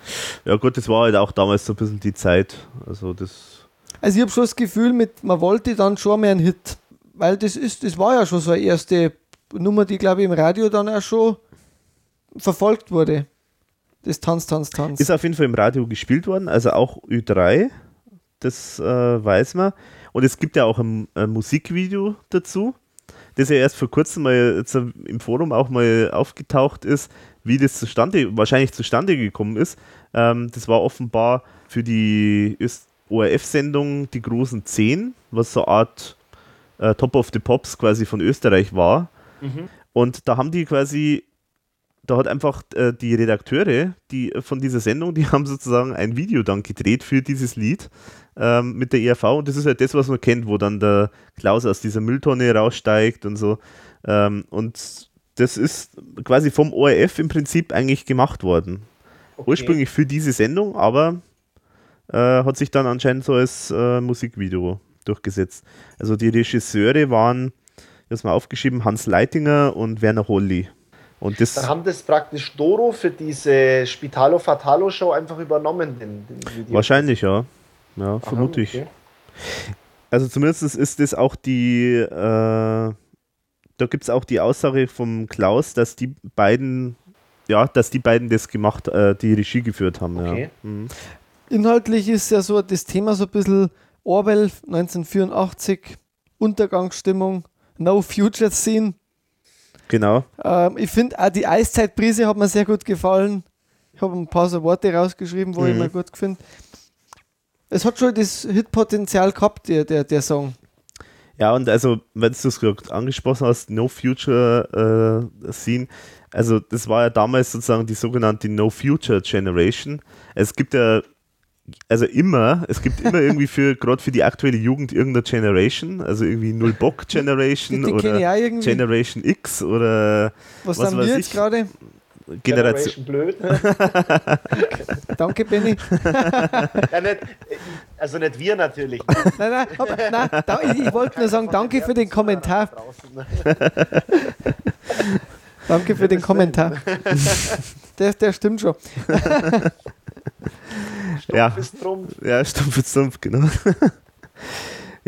Ja gut, das war halt auch damals so ein bisschen die Zeit. Also das. Also ich habe schon das Gefühl, mit, man wollte dann schon mehr einen Hit. Weil das ist, das war ja schon so eine erste Nummer, die glaube ich im Radio dann auch schon verfolgt wurde. Das Tanz, Tanz, Tanz. Ist auf jeden Fall im Radio gespielt worden, also auch Ü3. Das äh, weiß man. Und es gibt ja auch ein, ein Musikvideo dazu das ja erst vor kurzem mal im Forum auch mal aufgetaucht ist, wie das zustande, wahrscheinlich zustande gekommen ist. Ähm, das war offenbar für die ORF-Sendung die großen Zehn, was so eine Art äh, Top of the Pops quasi von Österreich war. Mhm. Und da haben die quasi, da hat einfach äh, die Redakteure die, von dieser Sendung, die [laughs] haben sozusagen ein Video dann gedreht für dieses Lied ähm, mit der ERV und das ist halt das, was man kennt, wo dann der Klaus aus dieser Mülltonne raussteigt und so. Ähm, und das ist quasi vom ORF im Prinzip eigentlich gemacht worden. Okay. Ursprünglich für diese Sendung, aber äh, hat sich dann anscheinend so als äh, Musikvideo durchgesetzt. Also die Regisseure waren, das mal aufgeschrieben, Hans Leitinger und Werner Holly. Und das Dann haben das praktisch Doro für diese Spitalo Fatalo Show einfach übernommen, den, den. Wahrscheinlich, ja. Ja, vermute ich. Okay. Also zumindest ist das auch die, äh, da gibt es auch die Aussage vom Klaus, dass die beiden, ja, dass die beiden das gemacht, äh, die Regie geführt haben. Okay. Ja. Mhm. Inhaltlich ist ja so das Thema so ein bisschen Orwell 1984, Untergangsstimmung, No Future Scene. Genau. Ähm, ich finde auch die Eiszeitprise hat mir sehr gut gefallen. Ich habe ein paar so Worte rausgeschrieben, wo mhm. ich mir gut finde es hat schon das Hitpotenzial gehabt, der, der, der Song. Ja, und also, wenn du es gerade angesprochen hast, No Future äh, Scene, also das war ja damals sozusagen die sogenannte No Future Generation. Es gibt ja, also immer, es gibt immer irgendwie für, gerade für die aktuelle Jugend irgendeine Generation, also irgendwie Null Bock Generation die, die oder Generation X oder was, was haben wir jetzt gerade? Generation. blöd. [laughs] Danke, Benny. [laughs] ja, nicht, also nicht wir natürlich. [laughs] nein, nein, aber, nein da, ich, ich wollte nur sagen, danke für den Kommentar. danke für den Kommentar. Der, der stimmt schon. Stumpf ja. ist Trumpf. Ja, Stumpf ist Trumpf, genau. [laughs]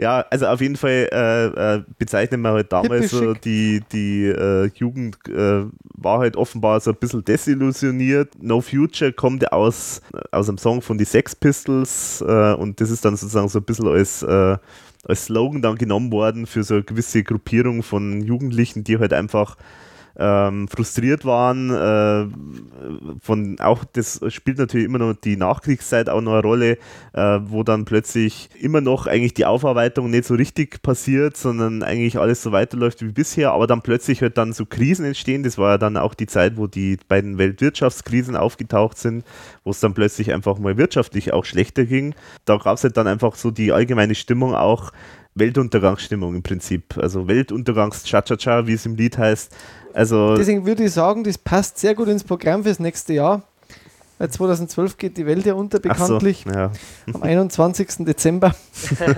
Ja, also auf jeden Fall äh, äh, bezeichnen wir halt damals so die, die äh, Jugend äh, war halt offenbar so ein bisschen desillusioniert. No Future kommt aus, aus einem Song von die Sex Pistols äh, und das ist dann sozusagen so ein bisschen als, äh, als Slogan dann genommen worden für so eine gewisse Gruppierung von Jugendlichen, die halt einfach ähm, frustriert waren. Äh, von auch das spielt natürlich immer noch die Nachkriegszeit auch noch eine Rolle, äh, wo dann plötzlich immer noch eigentlich die Aufarbeitung nicht so richtig passiert, sondern eigentlich alles so weiterläuft wie bisher, aber dann plötzlich halt dann so Krisen entstehen. Das war ja dann auch die Zeit, wo die beiden Weltwirtschaftskrisen aufgetaucht sind, wo es dann plötzlich einfach mal wirtschaftlich auch schlechter ging. Da gab es halt dann einfach so die allgemeine Stimmung auch, Weltuntergangsstimmung im Prinzip. Also Weltuntergangs-Cha-Cha-Cha, wie es im Lied heißt. Also Deswegen würde ich sagen, das passt sehr gut ins Programm fürs nächste Jahr. Weil 2012 geht die Welt ja unter, bekanntlich. So, ja. Am 21. Dezember.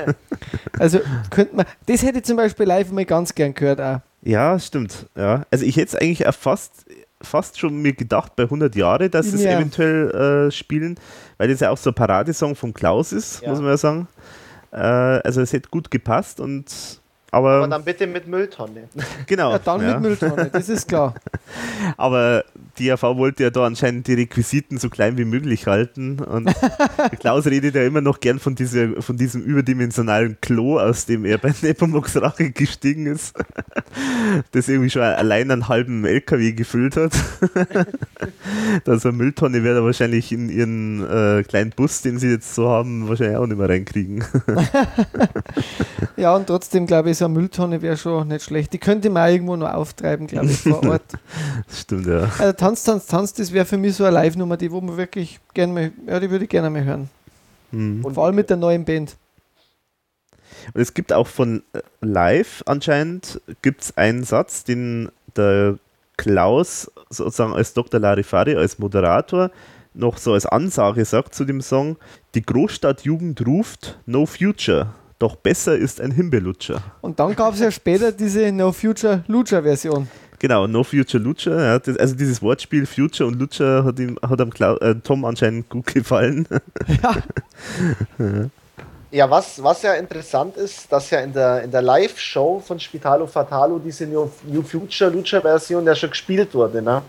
[laughs] also könnte man, das hätte ich zum Beispiel live mal ganz gern gehört auch. Ja, stimmt. Ja. Also ich hätte es eigentlich fast, fast schon mir gedacht bei 100 Jahre, dass sie es ja. eventuell äh, spielen, weil das ja auch so ein Paradesong von Klaus ist, ja. muss man ja sagen. Äh, also es hätte gut gepasst und aber, aber dann bitte mit Mülltonne. [laughs] Genau. Ja, dann ja. mit Mülltonne, das ist klar. [laughs] Aber die AV wollte ja da anscheinend die Requisiten so klein wie möglich halten. Und [laughs] Klaus redet ja immer noch gern von, dieser, von diesem überdimensionalen Klo, aus dem er bei Nepomuk's Rache gestiegen ist. das irgendwie schon allein einen halben LKW gefüllt hat. also eine Mülltonne wird er wahrscheinlich in ihren äh, kleinen Bus, den sie jetzt so haben, wahrscheinlich auch nicht mehr reinkriegen. ja, und trotzdem glaube ich, so eine Mülltonne wäre schon nicht schlecht. Die könnte man irgendwo noch auftreiben, glaube ich, vor Ort. [laughs] Stimmt, ja. Also Tanz, Tanz, Tanz, das wäre für mich so eine Live-Nummer, die wo man wirklich gerne mal, ja, die würde ich gerne mal hören. Mhm. Und vor allem mit der neuen Band. Und es gibt auch von äh, Live anscheinend gibt's einen Satz, den der Klaus sozusagen als Dr. Larifari, als Moderator noch so als Ansage sagt zu dem Song, die Großstadtjugend ruft No Future, doch besser ist ein Himbelutscher. Und dann gab es ja später diese No Future Lucha Version. Genau, No Future Lutscher. Ja, das, also dieses Wortspiel Future und Lutscher hat, ihm, hat am äh, Tom anscheinend gut gefallen. [laughs] Ja, Ja, was, was ja interessant ist, dass ja in der, in der Live-Show von Spitalo Fatalo diese New, New Future Lucha-Version ja schon gespielt wurde. Ne?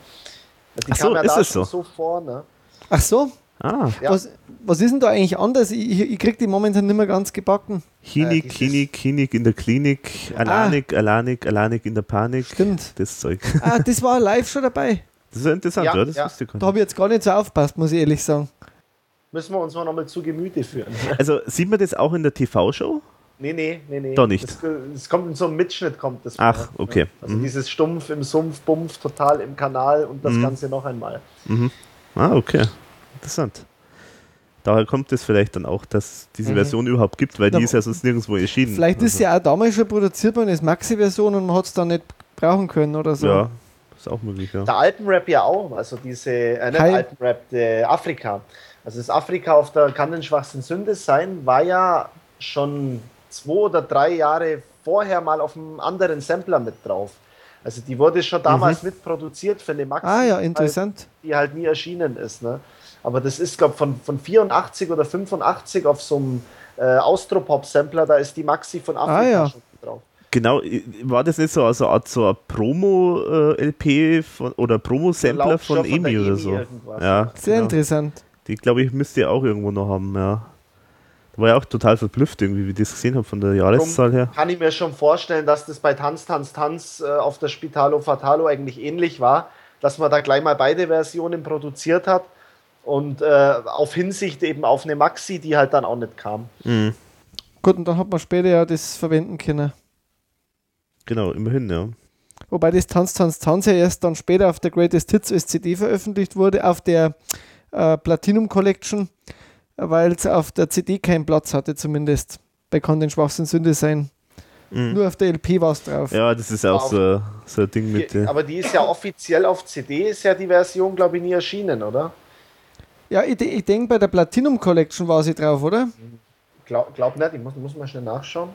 Die Ach so, kam ja ist da es schon so? so vor. Ne? ach so. Ah, Ja. Was, was ist denn da eigentlich anders? Ich, ich, ich krieg die momentan nicht mehr ganz gebacken. Hinik, dieses- Hinik, Hinik in der Klinik, Alanik, Alanik, Alanik in der Panik. Stimmt. Das Zeug. Ah, [laughs] das war live schon dabei. Das ist ja interessant, ja, Ja, das ja. wusste ich gar Da nicht. habe ich jetzt gar nicht so aufgepasst, muss ich ehrlich sagen. Müssen wir uns mal nochmal zu Gemüte führen. [laughs] Also sieht man das auch in der TV-Show? Nee, nee, nee, nee. Doch nicht. Das kommt in so einem Mitschnitt, kommt das. Ach, okay. Ne? Also Mhm. dieses Stumpf im Sumpf, Bumpf, total im Kanal und das Mhm. Ganze noch einmal. Ah, okay. Interessant. Daher kommt es vielleicht dann auch, dass diese Mhm. Version überhaupt gibt, weil Na, die ist ja sonst nirgendwo erschienen. Vielleicht ist Also, sie auch damals schon produziert worden als Maxi-Version und man hat es dann nicht brauchen können oder so. Ja, ist auch möglich, ja. Der Alpenrap ja auch, also diese, äh, nicht Hi. Alpenrap, der Afrika. Also das Afrika auf der Kann den schwachsten Sünde sein, war ja schon zwei oder drei Jahre vorher mal auf einem anderen Sampler mit drauf. Also die wurde schon damals mitproduziert für eine Maxi, Ah ja, halt, interessant. die halt nie erschienen ist. Ne? Aber das ist, glaube von, von 84 oder 85 auf so einem äh, Austropop-Sampler, da ist die Maxi von Afrika Ah, ja. schon drauf. Genau, war das nicht so also eine Art so ein Promo-LP von, oder Promo-Sampler von von Emi oder so? Ja, Sehr genau. interessant. Die glaube ich müsste ihr auch irgendwo noch haben, ja. Da war ja auch total verblüfft irgendwie, wie ich das gesehen habe von der Jahreszahl her. kann ich mir schon vorstellen, dass das bei Tanz, Tanz, Tanz äh, auf der Spitalo Fatalo eigentlich ähnlich war, dass man da gleich mal beide Versionen produziert hat und äh, auf Hinsicht eben auf eine Maxi, die halt dann auch nicht kam. Mhm. Gut, und dann hat man später ja das verwenden können. Genau, immerhin, ja. Wobei das Tanz, Tanz, Tanz ja erst dann später auf der Greatest Hits als CD veröffentlicht wurde, auf der äh, Platinum Collection, weil es auf der CD keinen Platz hatte, zumindest. Bei Kann den Schwachsinn Sünde sein. Mhm. Nur auf der LP war es drauf. Ja, das ist auch so, so ein Ding mit. Die, äh, aber die ist ja offiziell auf CD, ist ja die Version, glaube ich, nie erschienen, oder? Ja, ich, ich denke, bei der Platinum Collection war sie drauf, oder? Glaub, glaub nicht, ich muss, muss mal schnell nachschauen.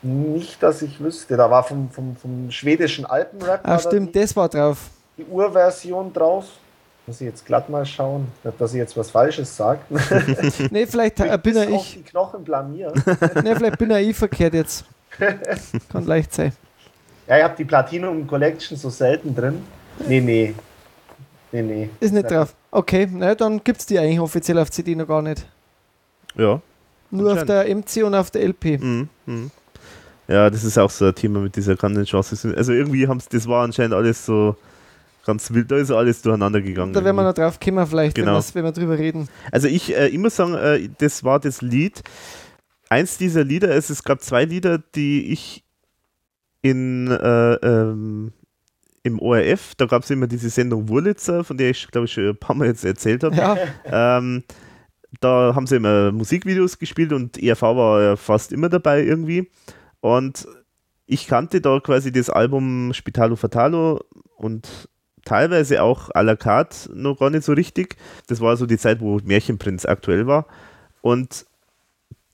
Nicht, dass ich wüsste. Da war vom, vom, vom schwedischen Alpenrap Ah, stimmt, die, das war drauf. die Urversion drauf. Muss ich jetzt glatt mal schauen, nicht, dass ich jetzt was Falsches sage. [laughs] Nee, vielleicht äh, bin auf ich. die Knochen blamieren. [laughs] Nee, vielleicht bin ja ich verkehrt jetzt. [laughs] Kann leicht sein. Ja, ich habe die Platinum Collection so selten drin. Nee, nee. Nee, nee. Ist nicht drauf. Okay, na, dann gibt es die eigentlich offiziell auf CD noch gar nicht. ja. Nur auf der MC und auf der LP. Mhm. Mhm. Ja, das ist auch so ein Thema mit dieser Kantenchance. Also irgendwie haben das war anscheinend alles so ganz wild, da ist alles durcheinander gegangen. Da werden wir noch drauf kommen, vielleicht, Genau. wenn wir drüber reden. Also ich äh, immer sagen, äh, das war das Lied. Eins dieser Lieder, es, es gab zwei Lieder, die ich in äh, ähm, im ORF, da gab es immer diese Sendung Wurlitzer, von der ich glaube ich schon ein paar Mal jetzt erzählt habe. Ja, Ähm, da haben sie immer Musikvideos gespielt und ERV war ja fast immer dabei irgendwie. Und ich kannte da quasi das Album Spitalo Fatalo und teilweise auch à la carte noch gar nicht so richtig. Das war so die Zeit, wo Märchenprinz aktuell war. Und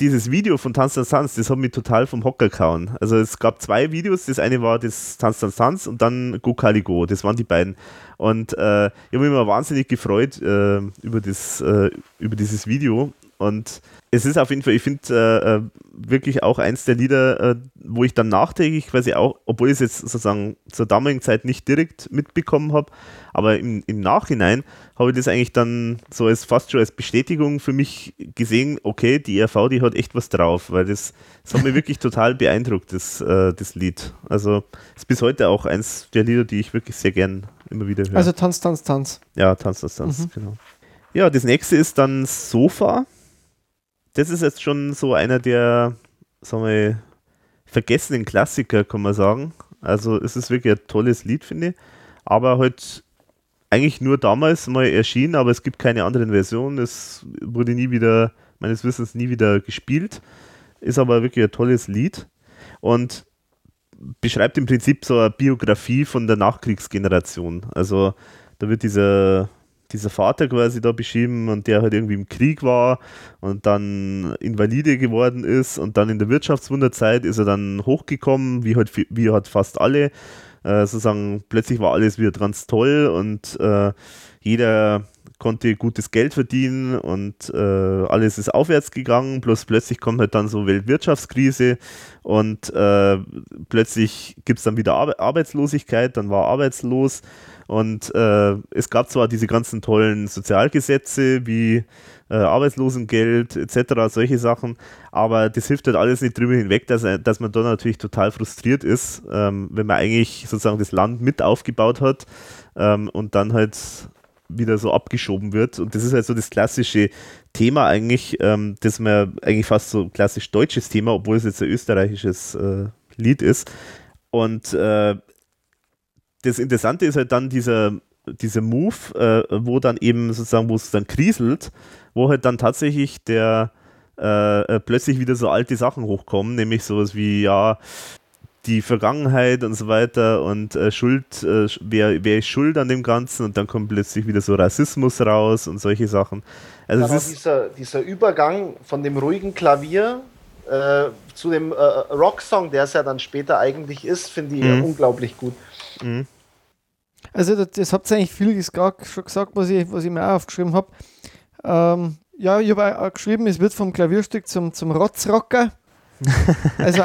dieses Video von Tanz, Tanz, Tanz, das hat mich total vom Hocker gehauen. Also es gab zwei Videos, das eine war das Tanz, Tanz, Tanz und dann Go Kali Go, das waren die beiden. Und äh, ich habe mich immer wahnsinnig gefreut äh, über, das, äh, über dieses Video. Und es ist auf jeden Fall, ich finde, äh, äh, wirklich auch eins der Lieder, äh, wo ich dann nachträglich quasi auch, obwohl ich es jetzt sozusagen zur damaligen Zeit nicht direkt mitbekommen habe, aber im, im Nachhinein habe ich das eigentlich dann so als fast schon als Bestätigung für mich gesehen, okay, die ERV, die hat echt was drauf, weil das, das hat mich [laughs] wirklich total beeindruckt, das, äh, das Lied. Also ist bis heute auch eins der Lieder, die ich wirklich sehr gern immer wieder höre. also Tanz, Tanz, Tanz. Ja, Tanz, Tanz, Tanz, Mhm. genau. Ja, das nächste ist dann Sofa. Das ist jetzt schon so einer der, sagen wir, vergessenen Klassiker, kann man sagen. Also es ist wirklich ein tolles Lied, finde ich. Aber halt eigentlich nur damals mal erschienen, aber es gibt keine anderen Versionen. Es wurde nie wieder, meines Wissens, nie wieder gespielt. Ist aber wirklich ein tolles Lied. Und beschreibt im Prinzip so eine Biografie von der Nachkriegsgeneration. Also da wird dieser dieser Vater quasi da beschrieben und der halt irgendwie im Krieg war und dann Invalide geworden ist und dann in der Wirtschaftswunderzeit ist er dann hochgekommen, wie halt, wie halt fast alle. Äh, sozusagen, plötzlich war alles wieder ganz toll und äh, jeder konnte gutes Geld verdienen und äh, alles ist aufwärts gegangen. Bloß plötzlich kommt halt dann so Weltwirtschaftskrise und äh, plötzlich gibt es dann wieder Ar Arbeitslosigkeit, dann war arbeitslos und äh, es gab zwar diese ganzen tollen Sozialgesetze wie äh, Arbeitslosengeld etc., solche Sachen, aber das hilft halt alles nicht drüber hinweg, dass, dass man da natürlich total frustriert ist, ähm, wenn man eigentlich sozusagen das Land mit aufgebaut hat ähm, und dann halt wieder so abgeschoben wird. Und das ist halt so das klassische Thema eigentlich, ähm, das man eigentlich fast so klassisch deutsches Thema, obwohl es jetzt ein österreichisches äh, Lied ist. Und äh, das Interessante ist halt dann dieser, dieser Move, äh, wo dann eben sozusagen, wo es dann kriselt, wo halt dann tatsächlich der äh, äh, plötzlich wieder so alte Sachen hochkommen, nämlich sowas wie, ja, die Vergangenheit und so weiter und äh, Schuld, äh, wer, wer ist schuld an dem Ganzen und dann kommt plötzlich wieder so Rassismus raus und solche Sachen. Also ist dieser, dieser Übergang von dem ruhigen Klavier äh, zu dem äh, Rocksong, der es ja dann später eigentlich ist, finde ich mhm. unglaublich gut. Mhm. Also das, das habt ihr eigentlich viel schon gesagt, was ich, was ich mir auch aufgeschrieben habe. Ähm, ja, ich habe auch geschrieben, es wird vom Klavierstück zum, zum Rotzrocker. [laughs] also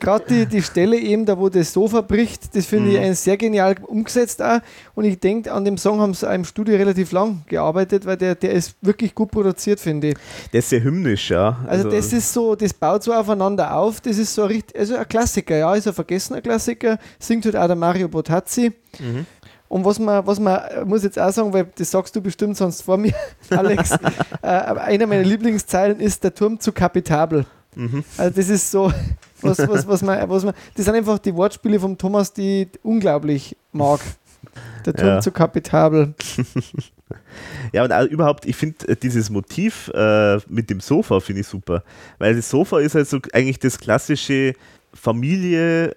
gerade die, die Stelle eben, da wo das Sofa bricht, das finde mhm. ich sehr genial umgesetzt auch. Und ich denke, an dem Song haben sie im Studio relativ lang gearbeitet, weil der, der ist wirklich gut produziert, finde ich. Der ist sehr hymnisch, ja. Also, also, das ist so, das baut so aufeinander auf, das ist so richtig, also ein Klassiker, ja, ist ein vergessener Klassiker, singt halt auch der Mario Botazzi. Mhm. Und was man, was man, muss jetzt auch sagen, weil das sagst du bestimmt sonst vor mir, [laughs] Alex, [laughs] äh, einer meiner Lieblingszeilen ist der Turm zu kapitabel. Mhm. Also das ist so, [laughs] was, was, was, man, was man, das sind einfach die Wortspiele vom Thomas, die ich unglaublich mag. Der Turm ja. zu kapitabel. [laughs] ja, und überhaupt, ich finde äh, dieses Motiv äh, mit dem Sofa finde ich super. Weil das Sofa ist halt so eigentlich das klassische Familie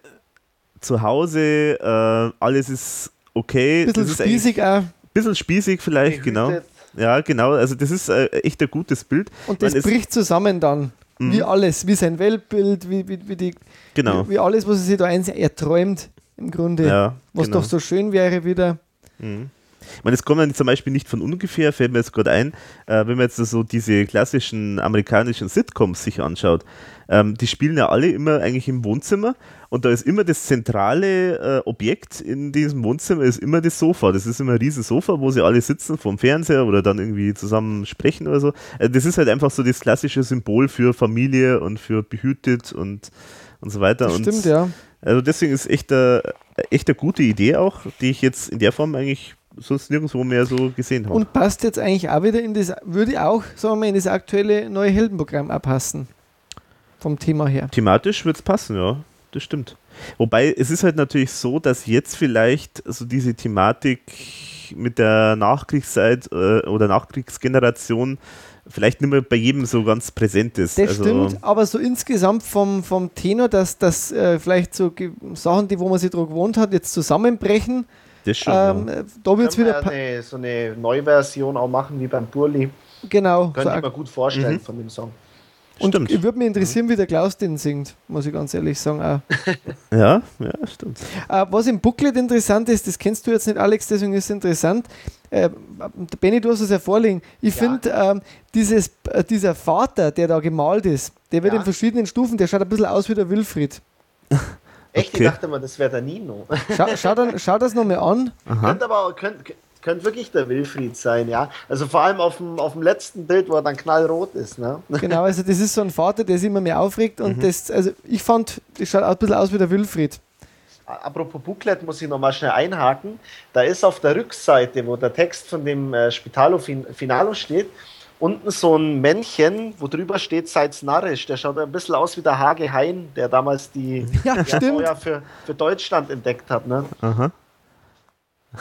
zu Hause, äh, alles ist okay. Bisschen das spießig auch. Bisschen spießig vielleicht, genau. Ja, genau. Also das ist äh, echt ein gutes Bild. Und das meine, bricht zusammen dann. Mhm. Wie alles, wie sein Weltbild, wie, wie, wie, die, genau. wie, wie alles, was er sich da eins erträumt, im Grunde. Ja, was genau. doch so schön wäre wieder. Mhm. Ich meine, es kommt dann zum Beispiel nicht von ungefähr, fällt mir jetzt gerade ein, äh, wenn man jetzt so diese klassischen amerikanischen Sitcoms sich anschaut. Ähm, die spielen ja alle immer eigentlich im Wohnzimmer und da ist immer das zentrale äh, Objekt in diesem Wohnzimmer ist immer das Sofa. Das ist immer ein riesen Sofa, wo sie alle sitzen vom Fernseher oder dann irgendwie zusammen sprechen oder so. Also das ist halt einfach so das klassische Symbol für Familie und für behütet und, und so weiter. Das stimmt, ja. Also deswegen ist echt eine, echt eine gute Idee auch, die ich jetzt in der Form eigentlich sonst nirgendwo mehr so gesehen habe. Und passt jetzt eigentlich auch wieder in das, würde auch, sagen wir mal, in das aktuelle neue Heldenprogramm abpassen. Vom Thema her. Thematisch wird es passen, ja. Das stimmt. Wobei es ist halt natürlich so, dass jetzt vielleicht so diese Thematik mit der Nachkriegszeit äh, oder Nachkriegsgeneration vielleicht nicht mehr bei jedem so ganz präsent ist. Das also stimmt, aber so insgesamt vom, vom Tenor, dass das äh, vielleicht so Sachen, die wo man sich dran gewohnt hat, jetzt zusammenbrechen. Das schon. Ähm, ja. Da wird es wieder. Eine, so eine Neuversion auch machen wie beim Burli. Genau. Könnte so ich mir gut vorstellen mhm. von dem Song. Und stimmt. würde mich interessieren, wie der Klaus den singt, muss ich ganz ehrlich sagen. Auch. [laughs] ja, ja, stimmt. Äh, was im Booklet interessant ist, das kennst du jetzt nicht, Alex, deswegen ist es interessant. Äh, Benny, du hast es ja vorliegen. Ich ja. finde, ähm, äh, dieser Vater, der da gemalt ist, der wird ja. in verschiedenen Stufen, der schaut ein bisschen aus wie der Wilfried. Echt? Okay. Ich dachte mal, das wäre der Nino. Schau, schau, dann, schau das nochmal an. Könnte aber auch, könnt, könnte wirklich der Wilfried sein, ja. Also vor allem auf dem, auf dem letzten Bild, wo er dann knallrot ist. Ne? [laughs] Genau, also das ist so ein Vater, der sich immer mehr aufregt und mhm. das, also ich fand, das schaut ein bisschen aus wie der Wilfried. Apropos Booklet muss ich nochmal schnell einhaken. Da ist auf der Rückseite, wo der Text von dem äh, Spitalo Finalo steht, unten so ein Männchen, wo drüber steht, seid's narrisch. Der schaut ein bisschen aus wie der Hage Hein, der damals die ja, Feuer für, für Deutschland entdeckt hat. Ne? Aha.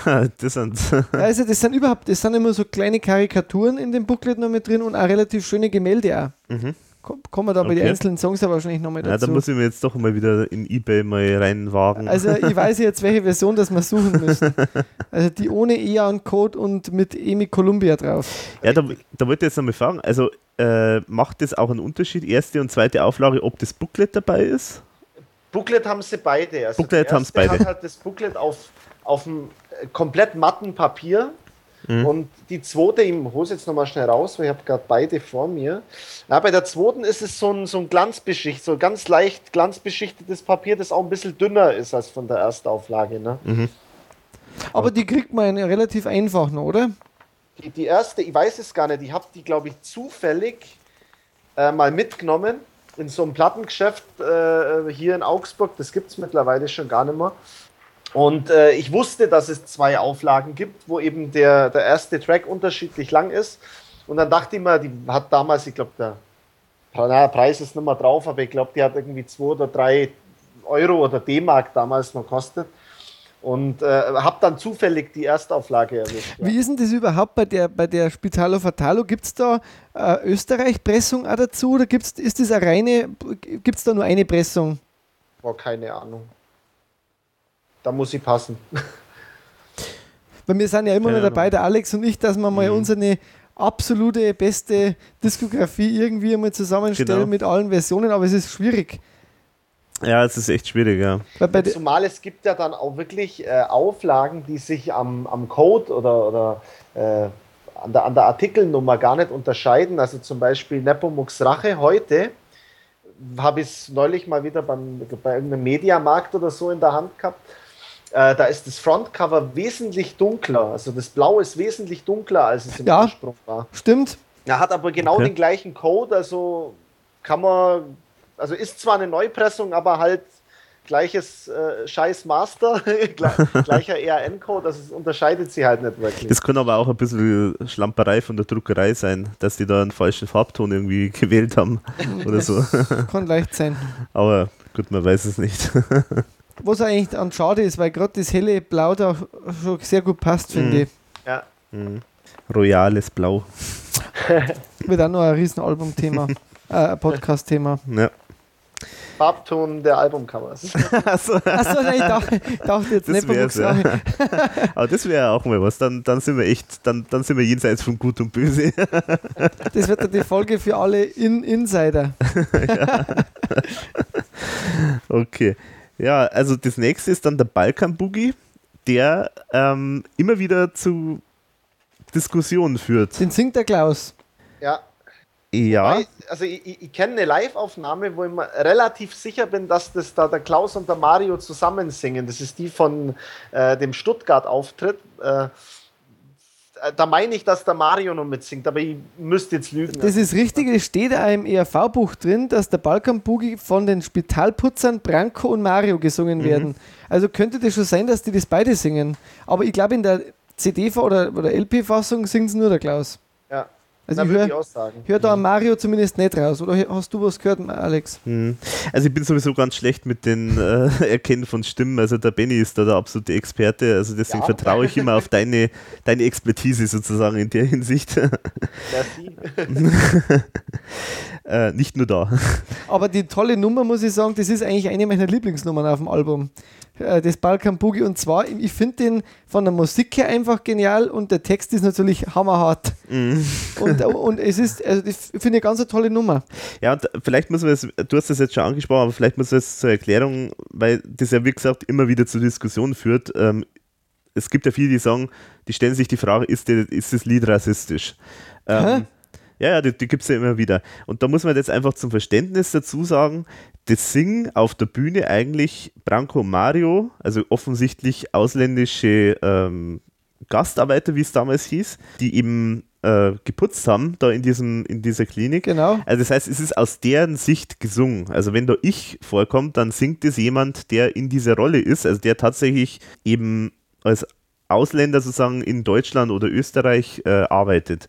[laughs] das sind also das sind überhaupt, das sind immer so kleine Karikaturen in dem Booklet noch mit drin und auch relativ schöne Gemälde auch. Mhm. Kommen wir da bei den Okay. einzelnen Songs aber wahrscheinlich nochmal Ja, da dazu. muss ich mir jetzt doch mal wieder in Ebay mal reinwagen. also ich weiß jetzt, welche Version das wir suchen müssen. [laughs] Also die ohne EAN-Code und mit EMI Columbia drauf. ja, da, da wollte ich jetzt nochmal fragen, also äh, macht das auch einen Unterschied, erste und zweite Auflage, ob das Booklet dabei ist? Booklet haben sie beide. Also Booklet der haben's erste beide. hat halt das Booklet auf, auf einem äh, komplett matten Papier. Mhm. Und die zweite, ich hole es jetzt nochmal schnell raus, weil ich habe gerade beide vor mir. Ja, bei der zweiten ist es so ein, so ein Glanzbeschicht, so ganz leicht glanzbeschichtetes Papier, das auch ein bisschen dünner ist als von der Erstauflage. Ne? Aber die kriegt man relativ einfach noch, oder? Die, die erste, ich weiß es gar nicht, ich habe die, glaube ich, zufällig äh, mal mitgenommen in so einem Plattengeschäft äh, hier in Augsburg. Das gibt es mittlerweile schon gar nicht mehr. Und äh, ich wusste, dass es zwei Auflagen gibt, wo eben der, der erste Track unterschiedlich lang ist. Und dann dachte ich mir, die hat damals, ich glaube, der na, Preis ist nicht mehr drauf, aber ich glaube, die hat irgendwie zwei oder drei Euro oder D-Mark damals noch kostet. Und äh, habe dann zufällig die Erstauflage erwischt. ja. Wie ist denn das überhaupt bei der, bei der Spitalo Fatalo? Gibt es da äh, Österreich-Pressung auch dazu oder gibt's, ist das eine reine, gibt es da nur eine Pressung? Boah, keine Ahnung. Da muss ich passen. Weil wir sind ja immer noch dabei, der Alex und ich, dass wir mal Mhm. unsere absolute beste Diskografie irgendwie einmal zusammenstellen Genau. mit allen Versionen, aber es ist schwierig. Ja, es ist echt schwierig, ja. Bei Zumal es gibt ja dann auch wirklich äh, Auflagen, die sich am, am Code oder, oder äh, an, der, an der Artikelnummer gar nicht unterscheiden. Also zum Beispiel Nepomuk's Rache heute habe ich es neulich mal wieder beim, bei irgendeinem Mediamarkt oder so in der Hand gehabt. Äh, da ist das Frontcover wesentlich dunkler. Also das Blau ist wesentlich dunkler, als es im Ja. Ursprung war. stimmt, Er hat aber genau Okay. den gleichen Code, also kann man, also ist zwar eine Neupressung, aber halt gleiches äh, Scheiß Master, [laughs] gle- [laughs] gleicher ERN-Code, also es unterscheidet sie halt nicht wirklich. Das kann aber auch ein bisschen Schlamperei von der Druckerei sein, dass die da einen falschen Farbton irgendwie [laughs] gewählt haben oder so. kann leicht sein. Aber gut, man weiß es nicht. Was eigentlich dann schade ist, weil gerade das helle Blau da schon sehr gut passt, finde Mhm. ich. ja. Royales Blau. [laughs] Wird auch noch ein Riesenalbum-Thema, [laughs] äh, ein Podcast-Thema. Ja. Farbton der Albumcovers. [laughs] Achso, nein, ich dachte, ich dachte jetzt Das nicht wär's, ja. Aber das wäre auch mal was. Dann, dann sind wir echt, dann, dann sind wir jenseits von Gut und Böse. Das wird dann die Folge für alle In Insider. Okay. Ja, also das nächste ist dann der Balkan Boogie, der ähm, immer wieder zu Diskussionen führt. Den singt der Klaus. ja. Ja, Weil, Also ich, ich, ich kenne eine Live-Aufnahme, wo ich mir relativ sicher bin, dass das da der Klaus und der Mario zusammen singen. Das ist die von äh, dem Stuttgart-Auftritt. Äh, da meine ich, dass der Mario noch mitsingt, aber ich müsste jetzt lügen. Das ist richtig, es steht auch im ERV-Buch drin, dass der Balkanboogie von den Spitalputzern Branko und Mario gesungen Mhm. werden. Also könnte das schon sein, dass die das beide singen. Aber ich glaube, in der CD- oder, oder LP-Fassung singt es nur der Klaus. Also da ich höre hör da Mario zumindest nicht raus. Oder hast du was gehört, Alex? hm. also ich bin sowieso ganz schlecht mit den äh, [laughs] Erkennen von Stimmen. Also der Benny ist da der absolute Experte. Also deswegen Ja. vertraue ich immer auf deine, deine Expertise sozusagen in der Hinsicht. [laughs] Merci. [laughs] äh, nicht nur da. Aber die tolle Nummer, muss ich sagen, das ist eigentlich eine meiner Lieblingsnummern auf dem Album. Äh, Das Balkan Boogie. Und zwar, ich finde den von der Musik her einfach genial und der Text ist natürlich hammerhart. Mhm. Und, [laughs] und es ist, also das finde ich eine ganz tolle Nummer. Ja, und vielleicht müssen wir es, du hast das jetzt schon angesprochen, aber vielleicht müssen wir es zur Erklärung, weil das ja wie gesagt immer wieder zu Diskussionen führt. Ähm, es gibt ja viele, die sagen, die stellen sich die Frage, ist, die, ist das Lied rassistisch? Ähm, ja, ja, die, die gibt es ja immer wieder. Und da muss man jetzt einfach zum Verständnis dazu sagen, das singen auf der Bühne eigentlich Branko und Mario, also offensichtlich ausländische ähm, Gastarbeiter, wie es damals hieß, die eben äh, geputzt haben, da in, diesem, in dieser Klinik. Genau. Also das heißt, es ist aus deren Sicht gesungen. Also wenn da ich vorkommt, dann singt es jemand, der in dieser Rolle ist, also der tatsächlich eben als Ausländer sozusagen in Deutschland oder Österreich äh, arbeitet.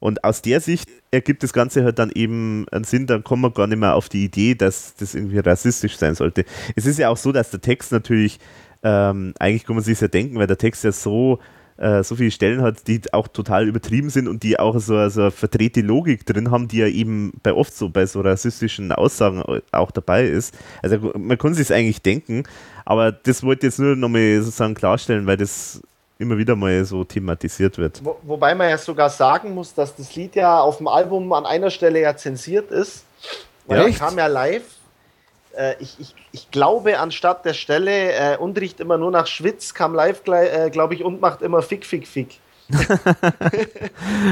Und aus der Sicht ergibt das Ganze halt dann eben einen Sinn, dann kommen wir gar nicht mehr auf die Idee, dass das irgendwie rassistisch sein sollte. Es ist ja auch so, dass der Text natürlich, ähm, eigentlich kann man sich ja denken, weil der Text ja so äh, so viele Stellen hat, die auch total übertrieben sind und die auch so, so eine verdrehte Logik drin haben, die ja eben bei oft so bei so rassistischen Aussagen auch dabei ist. Also man kann sich es eigentlich denken, aber das wollte ich jetzt nur nochmal sozusagen klarstellen, weil das immer wieder mal so thematisiert wird. Wo, wobei man ja sogar sagen muss, dass das Lied ja auf dem Album an einer Stelle ja zensiert ist. Weil ja, kam ja live. Äh, ich, ich, ich glaube, anstatt der Stelle äh, und riecht immer nur nach Schwitz, kam live, äh, glaube ich, und macht immer Fick, Fick, Fick. [laughs]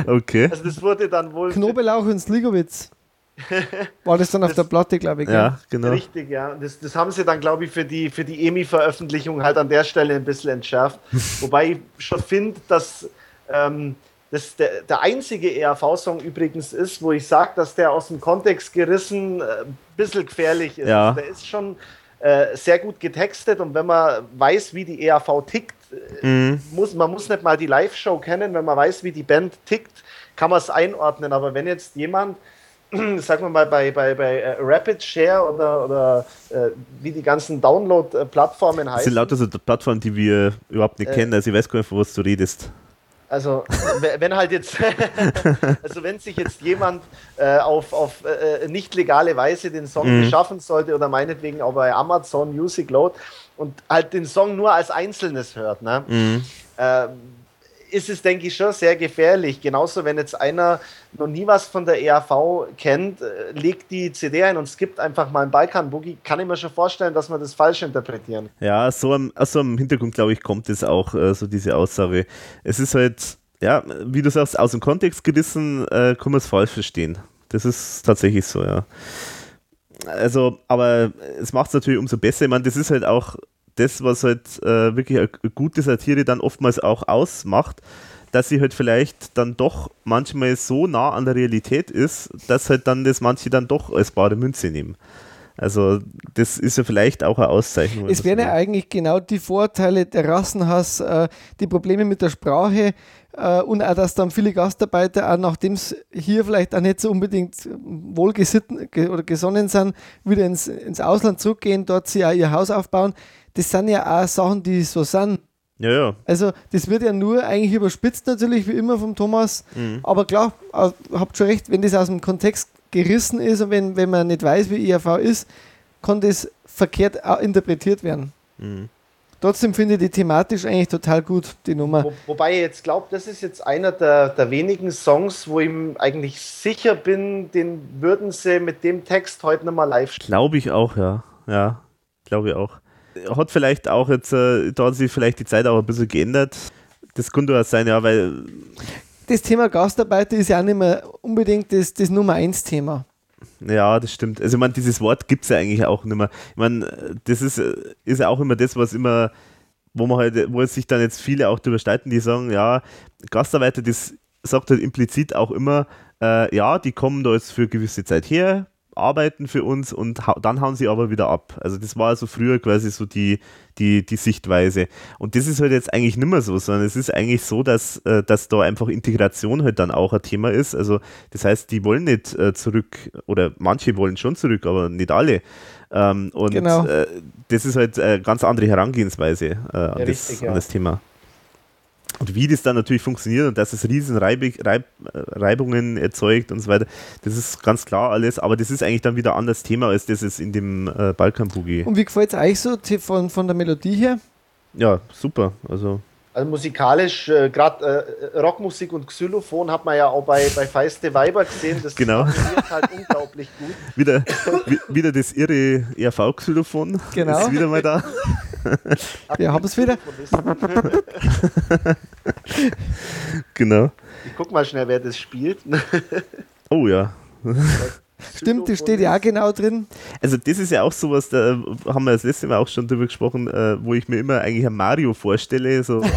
okay. Also das wurde dann wohl. Knobelauch und Sligowitz. [laughs] War das dann auf das, der Platte, glaube ich. Ja, ja, genau. Richtig, ja. Das, das haben sie dann, glaube ich, für die, für die EMI-Veröffentlichung halt an der Stelle ein bisschen entschärft. [laughs] Wobei ich schon finde, dass ähm, das der, der einzige ERV-Song übrigens ist, wo ich sage, dass der aus dem Kontext gerissen äh, ein bisschen gefährlich ist. Ja. Also der ist schon äh, sehr gut getextet und wenn man weiß, wie die ERV tickt, äh, mhm. muss, man muss nicht mal die Live-Show kennen, wenn man weiß, wie die Band tickt, kann man es einordnen. Aber wenn jetzt jemand [clears throat] sagen wir mal, bei, bei, bei äh, Rapid Share oder, oder äh, wie die ganzen Download-Plattformen heißen. Das sind lauter so Plattformen, die wir überhaupt nicht äh, kennen, also ich weiß gar nicht, von was du redest. Also, [laughs] wenn halt jetzt, [laughs] also wenn sich jetzt jemand äh, auf, auf äh, nicht legale Weise den Song mhm. beschaffen sollte oder meinetwegen auch bei Amazon Music Load und halt den Song nur als Einzelnes hört, ne? Mhm. Ähm, ist es, denke ich, schon sehr gefährlich. Genauso, wenn jetzt einer noch nie was von der ERV kennt, äh, legt die CD ein und skippt einfach mal einen Balkan-Boogie, kann ich mir schon vorstellen, dass man das falsch interpretieren. Ja, so am, also am Hintergrund, glaube ich, kommt es auch, äh, so diese Aussage. Es ist halt, ja, wie du sagst, aus dem Kontext gerissen, äh, kann man es falsch verstehen. Das ist tatsächlich so, ja. Also, aber es macht es natürlich umso besser. Ich meine, das ist halt auch das, was halt äh, wirklich eine gute Satire dann oftmals auch ausmacht, dass sie halt vielleicht dann doch manchmal so nah an der Realität ist, dass halt dann das manche dann doch als bare Münze nehmen. Also das ist ja vielleicht auch eine Auszeichnung. Es wären ja eigentlich genau die Vorteile der Rassenhass, äh, die Probleme mit der Sprache äh, und auch, dass dann viele Gastarbeiter, auch nachdem es hier vielleicht auch nicht so unbedingt wohlgesitten oder gesonnen sind, wieder ins, ins Ausland zurückgehen, dort sie auch ihr Haus aufbauen das sind ja auch Sachen, die so sind. Ja, ja. Also, das wird ja nur eigentlich überspitzt, natürlich, wie immer vom Thomas. Mhm. Aber klar, habt schon recht, wenn das aus dem Kontext gerissen ist und wenn, wenn man nicht weiß, wie IAV ist, kann das verkehrt interpretiert werden. Mhm. Trotzdem finde ich die thematisch eigentlich total gut, die Nummer. Wo, wobei ich jetzt glaube, das ist jetzt einer der, der wenigen Songs, wo ich eigentlich sicher bin, den würden sie mit dem Text heute nochmal live spielen. Glaube ich auch, ja. Ja, glaube ich auch hat vielleicht auch jetzt, äh, da hat sich vielleicht die Zeit auch ein bisschen geändert. Das könnte auch sein, ja, weil. Das Thema Gastarbeiter ist ja auch nicht mehr unbedingt das, das Nummer eins Thema. Ja, das stimmt. Also, ich meine, dieses Wort gibt es ja eigentlich auch nicht mehr. Ich meine, das ist, ist ja auch immer das, was immer, wo man halt, wo sich dann jetzt viele auch drüber streiten, die sagen, ja, Gastarbeiter, das sagt halt implizit auch immer, äh, ja, die kommen da jetzt für gewisse Zeit her, arbeiten für uns und ha dann hauen sie aber wieder ab. Also das war also früher quasi so die, die, die Sichtweise. Und das ist halt jetzt eigentlich nicht mehr so, sondern es ist eigentlich so, dass, äh, dass da einfach Integration halt dann auch ein Thema ist. Also das heißt, die wollen nicht äh, zurück oder manche wollen schon zurück, aber nicht alle. Ähm, und genau. äh, das ist halt eine ganz andere Herangehensweise äh, an, ja, das, richtig, ja. an das Thema. Und wie das dann natürlich funktioniert und dass es riesen Reib Reib Reibungen erzeugt und so weiter, das ist ganz klar alles, aber das ist eigentlich dann wieder ein anderes Thema, als das es in dem äh, Balkan-Boogie. Und wie gefällt es euch so von, von der Melodie her? Ja, super. Also also musikalisch, äh, gerade äh, Rockmusik und Xylophon hat man ja auch bei, bei Feiste Weiber gesehen. Das genau. funktioniert halt unglaublich gut. [laughs] Wieder, wieder das irre ERV-Xylophon. Genau. Ist wieder mal da. Wir haben es wieder. genau. Ich guck mal schnell, wer das spielt. oh ja. [laughs] [laughs] Stimmt, das steht ja auch genau drin. Also das ist ja auch sowas, da haben wir das letzte Mal auch schon drüber gesprochen, äh, wo ich mir immer eigentlich ein Mario vorstelle, so äh,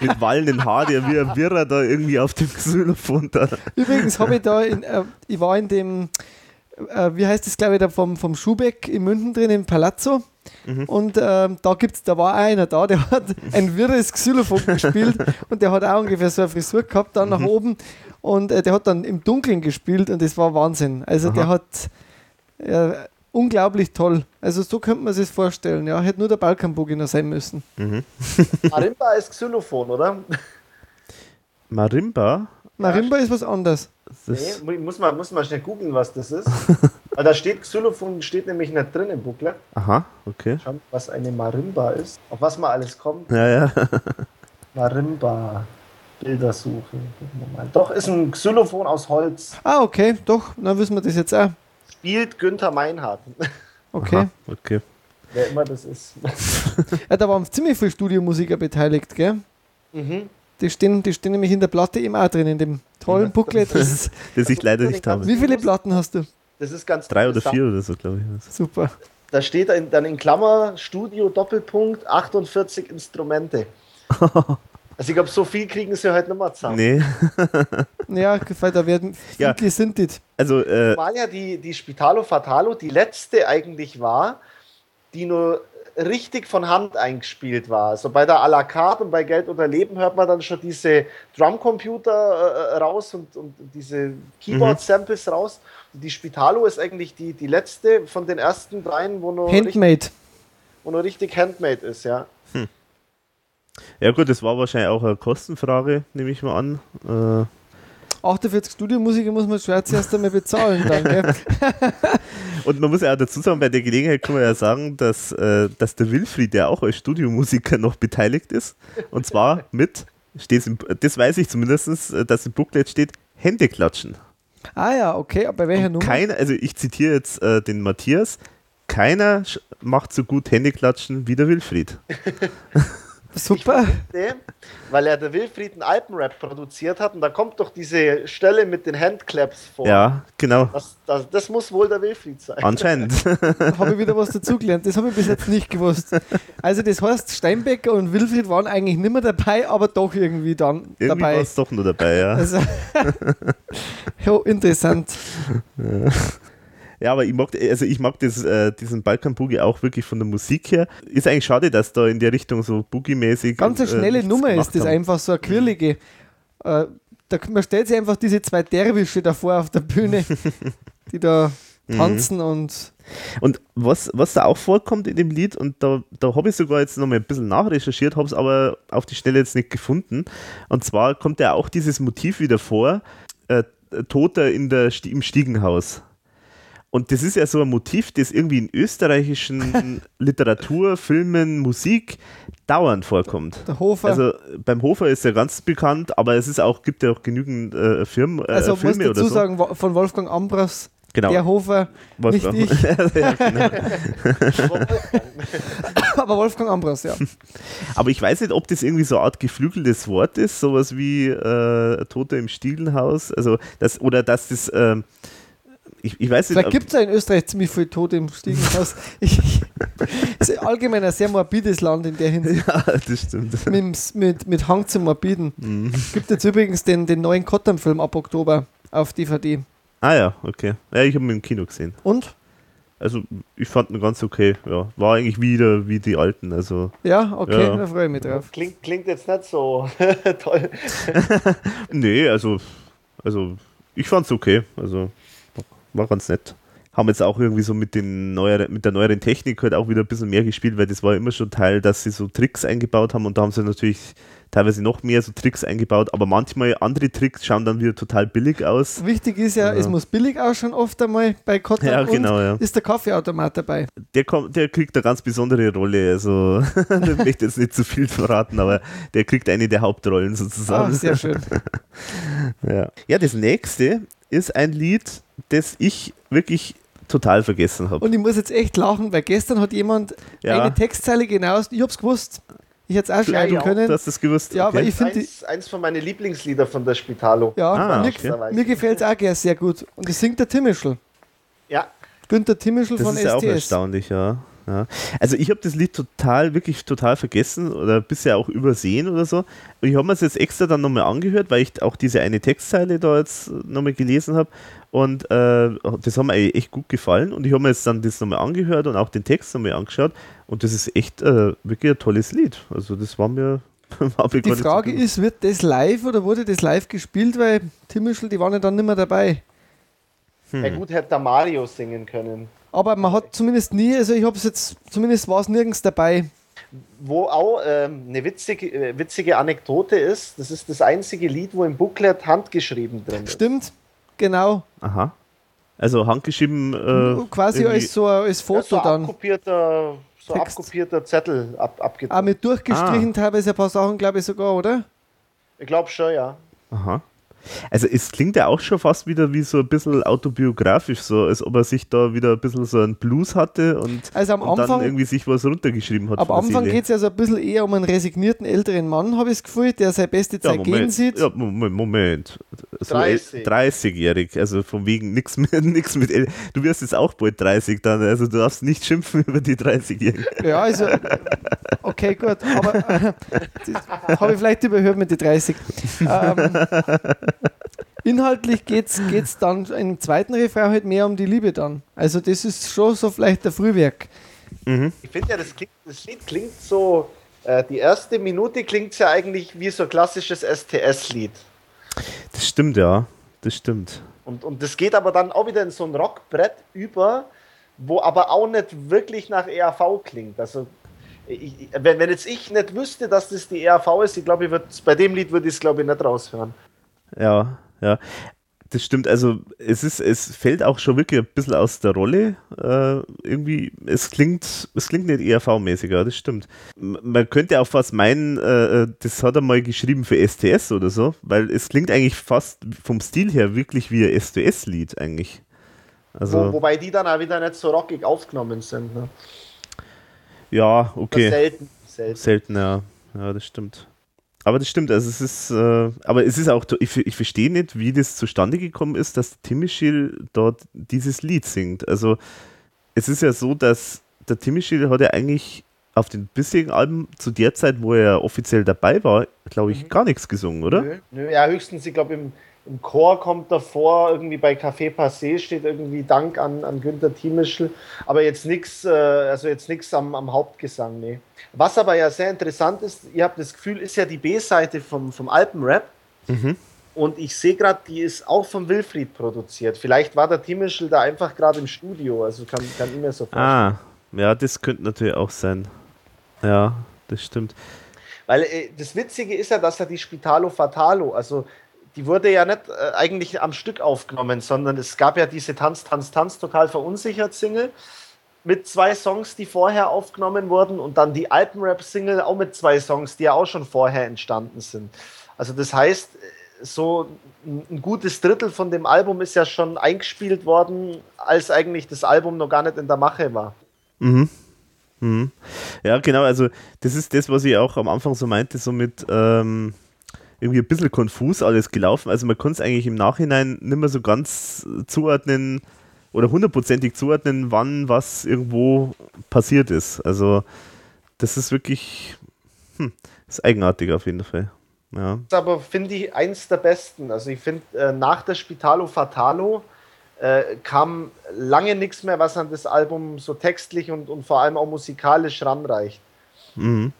[laughs] mit wallenden Haaren, der wie ein Wirrer da irgendwie auf dem Xylophon da. Übrigens habe ich da, in, äh, ich war in dem, äh, wie heißt das glaube ich, da vom, vom Schubeck in München drin, im Palazzo. Mhm. Und ähm, da gibt's, da war einer da, der hat ein wirres Xylophon gespielt [laughs] und der hat auch ungefähr so eine Frisur gehabt, dann nach mhm. oben. Und äh, der hat dann im Dunkeln gespielt und das war Wahnsinn. Also Aha. der hat äh, unglaublich toll. Also so könnte man sich das vorstellen. Ja, hätte nur der Balkanboogie noch sein müssen. Mhm. [laughs] Marimba ist Xylophon, oder? Marimba? Marimba ist was anderes. Nee, muss man, muss man schnell googeln, was das ist. [laughs] Weil da steht Xylophon, steht nämlich nicht drin im Booklet. Aha, okay. Schauen, was eine Marimba ist. Auf was mal alles kommt. Ja, ja. Marimba. Wir mal. Doch, ist ein Xylophon aus Holz. Ah, okay, doch, dann wissen wir das jetzt auch. Spielt Günther Meinhardt. [laughs] Okay. Aha, okay. Wer immer das ist. [laughs] Ja, da waren ziemlich viele Studiomusiker beteiligt, gell? Mhm. Die stehen, die stehen nämlich in der Platte eben auch drin, in dem tollen Booklet. [laughs] Das ist, Das ich leider nicht habe. wie viele Platten hast du? Das ist ganz Drei oder vier oder so, glaube ich. Super. Da steht dann in Klammer Studio Doppelpunkt 48 Instrumente. Also ich glaube, so viel kriegen sie halt nicht mehr zusammen. Nee. [laughs] Ja, weil da werden Ja. viele sind die. Also, äh, Zumal ja die, die Spitalo Fatalo die letzte eigentlich war, die nur richtig von Hand eingespielt war. Also bei der à la carte und bei Geld oder Leben hört man dann schon diese Drumcomputer äh, raus und, und diese Keyboard-Samples raus. Und die Spitalo ist eigentlich die, die letzte von den ersten dreien, wo nur, richtig, Handmade. wo nur richtig Handmade ist, ja. Ja gut, das war wahrscheinlich auch eine Kostenfrage, nehme ich mal an. Äh, 48 Studiomusiker muss man schon zuerst einmal bezahlen. Dann, gell? [laughs] und man muss ja auch dazu sagen, bei der Gelegenheit kann man ja sagen, dass, äh, dass der Wilfried ja auch als Studiomusiker noch beteiligt ist. Und zwar mit, steht's im, das weiß ich zumindest, dass im Booklet steht, Hände klatschen. Ah ja, okay, aber bei welcher Und Nummer? keiner, also ich zitiere jetzt äh, den Matthias, keiner macht so gut Hände klatschen wie der Wilfried. [laughs] Super. Nee, weil er der Wilfried einen Alpenrap produziert hat und da kommt doch diese Stelle mit den Handclaps vor. Ja, genau. Das, das, das muss wohl der Wilfried sein. Anscheinend. [laughs] habe ich wieder was dazugelernt. Das habe ich bis jetzt nicht gewusst. Also das heißt, Steinbecker und Wilfried waren eigentlich nicht mehr dabei, aber doch irgendwie dann Irgendwie war dabei. es doch nur dabei, ja. Also, [laughs] jo, interessant. Ja, aber ich mag, also ich mag das, äh, diesen Balkan Boogie auch wirklich von der Musik her. Ist eigentlich schade, dass da in der Richtung so Boogie-mäßig. Ganz eine äh, schnelle nichts Nummer ist das haben. einfach, so eine quirlige. Äh, da, man stellt sich einfach diese zwei Derwische davor auf der Bühne, [laughs] die da Mhm. tanzen und Und was, was da auch vorkommt in dem Lied, und da, da habe ich sogar jetzt nochmal ein bisschen nachrecherchiert, habe es aber auf die Stelle jetzt nicht gefunden. Und zwar kommt ja auch dieses Motiv wieder vor, äh, Toter in der, im Stiegenhaus. Und das ist ja so ein Motiv, das irgendwie in österreichischen [laughs] Literatur, Filmen, Musik dauernd vorkommt. der Hofer. Also beim Hofer ist er ganz bekannt, aber es ist auch, gibt ja auch genügend äh, Firmen, äh, also muss Filme dazu oder so. sagen, von Wolfgang Ambros, genau. der Hofer, Wolfgang. nicht ich. [laughs] ja, genau. [laughs] aber Wolfgang Ambros, ja. Aber ich weiß nicht, ob das irgendwie so eine Art geflügeltes Wort ist, sowas wie äh, Tote im Stiegenhaus, also das, oder dass das, ähm, ich, ich weiß nicht, Vielleicht gibt es ja in Österreich ziemlich viel Tote im Stiegenhaus. [laughs] Ich, es ist allgemein ein sehr morbides Land in der Hinsicht. ja, das stimmt. Mit, mit, mit Hang zum Morbiden. Mhm. Gibt jetzt übrigens den, den neuen Kottern-Film ab Oktober auf DVD. Ah ja, okay. Ja, ich habe ihn im Kino gesehen. Und? Also ich fand ihn ganz okay, ja. War eigentlich wieder wie die alten, also Ja, okay, Ja. da freue ich mich drauf. Klingt, klingt jetzt nicht so [laughs] toll. [laughs] nee, also, also ich fand's okay, also war ganz nett. Haben jetzt auch irgendwie so mit, den neueren, mit der neueren Technik halt auch wieder ein bisschen mehr gespielt, weil das war immer schon Teil, dass sie so Tricks eingebaut haben und da haben sie natürlich teilweise noch mehr so Tricks eingebaut, aber manchmal andere Tricks schauen dann wieder total billig aus. Wichtig ist ja, Ja. es muss billig ausschauen, oft einmal bei Kottern. Ja, genau, ja. Ist der Kaffeeautomat dabei. Der, kommt, der kriegt eine ganz besondere Rolle, also [laughs] ich möchte jetzt nicht zu viel verraten, aber der kriegt eine der Hauptrollen Ah, sozusagen. sehr schön. [laughs] Ja. ja, das nächste ist ein Lied, das ich wirklich total vergessen habe. Und ich muss jetzt echt lachen, weil gestern hat jemand Ja. eine Textzeile genau, ich hab's gewusst. Ich hätte es auch schreiben können. Du hast das gewusst? Ja, aber ich finde, Eins, eins von meinen Lieblingslieder von der Spitalo. ja, Ah, mir, okay. mir gefällt es auch sehr gut. Und das singt der Timmischl. Ja, Günther Timmischl das von ist ja auch STS. erstaunlich, ja. Ja. Also ich habe das Lied total, wirklich total vergessen oder bisher auch übersehen oder so. Und ich habe mir es jetzt extra dann nochmal angehört, weil ich auch diese eine Textzeile da jetzt nochmal gelesen habe. Und äh, das hat mir eigentlich echt gut gefallen. Und ich habe mir jetzt dann das nochmal angehört und auch den Text nochmal angeschaut. Und das ist echt äh, wirklich ein tolles Lied. Also das war mir... [laughs] Die Frage ist, wird das live oder wurde das live gespielt? Weil Timmischl, die waren ja dann nicht mehr dabei. Hm. ja gut hätte der Mario singen können. Aber man hat zumindest nie, also ich habe es jetzt, zumindest war es nirgends dabei. Wo auch ähm, eine witzige, äh, witzige Anekdote ist, das ist das einzige Lied, wo im Booklet handgeschrieben drin ist. Stimmt, genau. Aha. Also handgeschrieben. Äh, Quasi als so als Foto ja, so dann. Abkopierter, so Text. abkopierter Zettel ab, Auch abgedruckt. mit durchgestrichen Ah. teilweise ein paar Sachen, glaube ich sogar, oder? Ich glaube schon, ja. Aha. Also es klingt ja auch schon fast wieder wie so ein bisschen autobiografisch, so als ob er sich da wieder ein bisschen so einen Blues hatte und, Also am und dann Anfang, irgendwie sich was runtergeschrieben hat. am Anfang geht es ja so ein bisschen eher um einen resignierten älteren Mann, habe ich das Gefühl, der seine beste ja, Zeit gehen Moment, sieht. ja, Moment, Moment. So 30. 30-jährig, also von wegen nichts mit, nix mit [laughs] Du wirst jetzt auch bald 30 dann, also du darfst nicht schimpfen [laughs] über die 30-Jährigen. Ja, also, okay, gut, aber [laughs] habe ich vielleicht überhört mit den 30. Ähm, inhaltlich geht es dann im zweiten Refrain halt mehr um die Liebe dann. Also, das ist schon so vielleicht der Frühwerk. Ich finde ja, das, klingt, das Lied klingt so, äh, die erste Minute klingt ja eigentlich wie so ein klassisches STS-Lied. Das stimmt, ja. Das stimmt. Und, und das geht aber dann auch wieder in so ein Rockbrett über, wo aber auch nicht wirklich nach ERV klingt. Also, ich, wenn, wenn jetzt ich nicht wüsste, dass das die ERV ist, ich glaube, ich bei dem Lied würde ich es, glaube ich, nicht raushören. Ja, ja. Das stimmt, also es ist, es fällt auch schon wirklich ein bisschen aus der Rolle. Äh, irgendwie, es klingt, es klingt nicht ERV-mäßig, ja, das stimmt. Man könnte auch fast meinen, äh, das hat er mal geschrieben für STS oder so, weil es klingt eigentlich fast vom Stil her wirklich wie ein STS-Lied eigentlich. Wo, Also, wobei die dann auch wieder nicht so rockig aufgenommen sind. Ne? ja, okay. Selten. selten. Selten, ja. Ja, das stimmt. Aber das stimmt, also es ist, äh, aber es ist auch, ich, ich verstehe nicht, wie das zustande gekommen ist, dass Timmy Schill dort dieses Lied singt. Also es ist ja so, dass der Timmy Schill hat ja eigentlich auf den bisherigen Alben zu der Zeit, wo er offiziell dabei war, glaube ich, gar nichts gesungen, oder? Nö, nö, ja, höchstens, ich glaube, im, im Chor kommt davor, irgendwie bei Café Passé steht irgendwie Dank an, an Günther Thiemischl, aber jetzt nichts, äh, also jetzt nichts am, am Hauptgesang, nee. Was aber ja sehr interessant ist, ihr habt das Gefühl, ist ja die B-Seite vom, vom Alpenrap. Mhm. Und ich sehe gerade, die ist auch von Wilfried produziert. Vielleicht war der Thiemischl da einfach gerade im Studio, also kann, kann ich mir so vorstellen. Ah, ja, das könnte natürlich auch sein. Ja, das stimmt. Weil äh, das Witzige ist ja, dass er die Spitalo Fatalo, also die wurde ja nicht äh, eigentlich am Stück aufgenommen, sondern es gab ja diese Tanz, Tanz, Tanz total verunsichert Single mit zwei Songs, die vorher aufgenommen wurden und dann die Alpenrap-Single auch mit zwei Songs, die ja auch schon vorher entstanden sind. Also das heißt, so ein ein gutes Drittel von dem Album ist ja schon eingespielt worden, als eigentlich das Album noch gar nicht in der Mache war. Mhm. Mhm. Ja, genau, also das ist das, was ich auch am Anfang so meinte, so mit ähm, irgendwie ein bisschen konfus alles gelaufen. Also man kann es eigentlich im Nachhinein nicht mehr so ganz zuordnen oder hundertprozentig zuordnen, wann was irgendwo passiert ist. Also das ist wirklich hm, ist eigenartig auf jeden Fall. Ja. ist aber, finde ich, eins der besten. Also ich finde, äh, nach der Spitalo Fatalo äh, kam lange nichts mehr, was an das Album so textlich und, und vor allem auch musikalisch ranreicht. Mhm.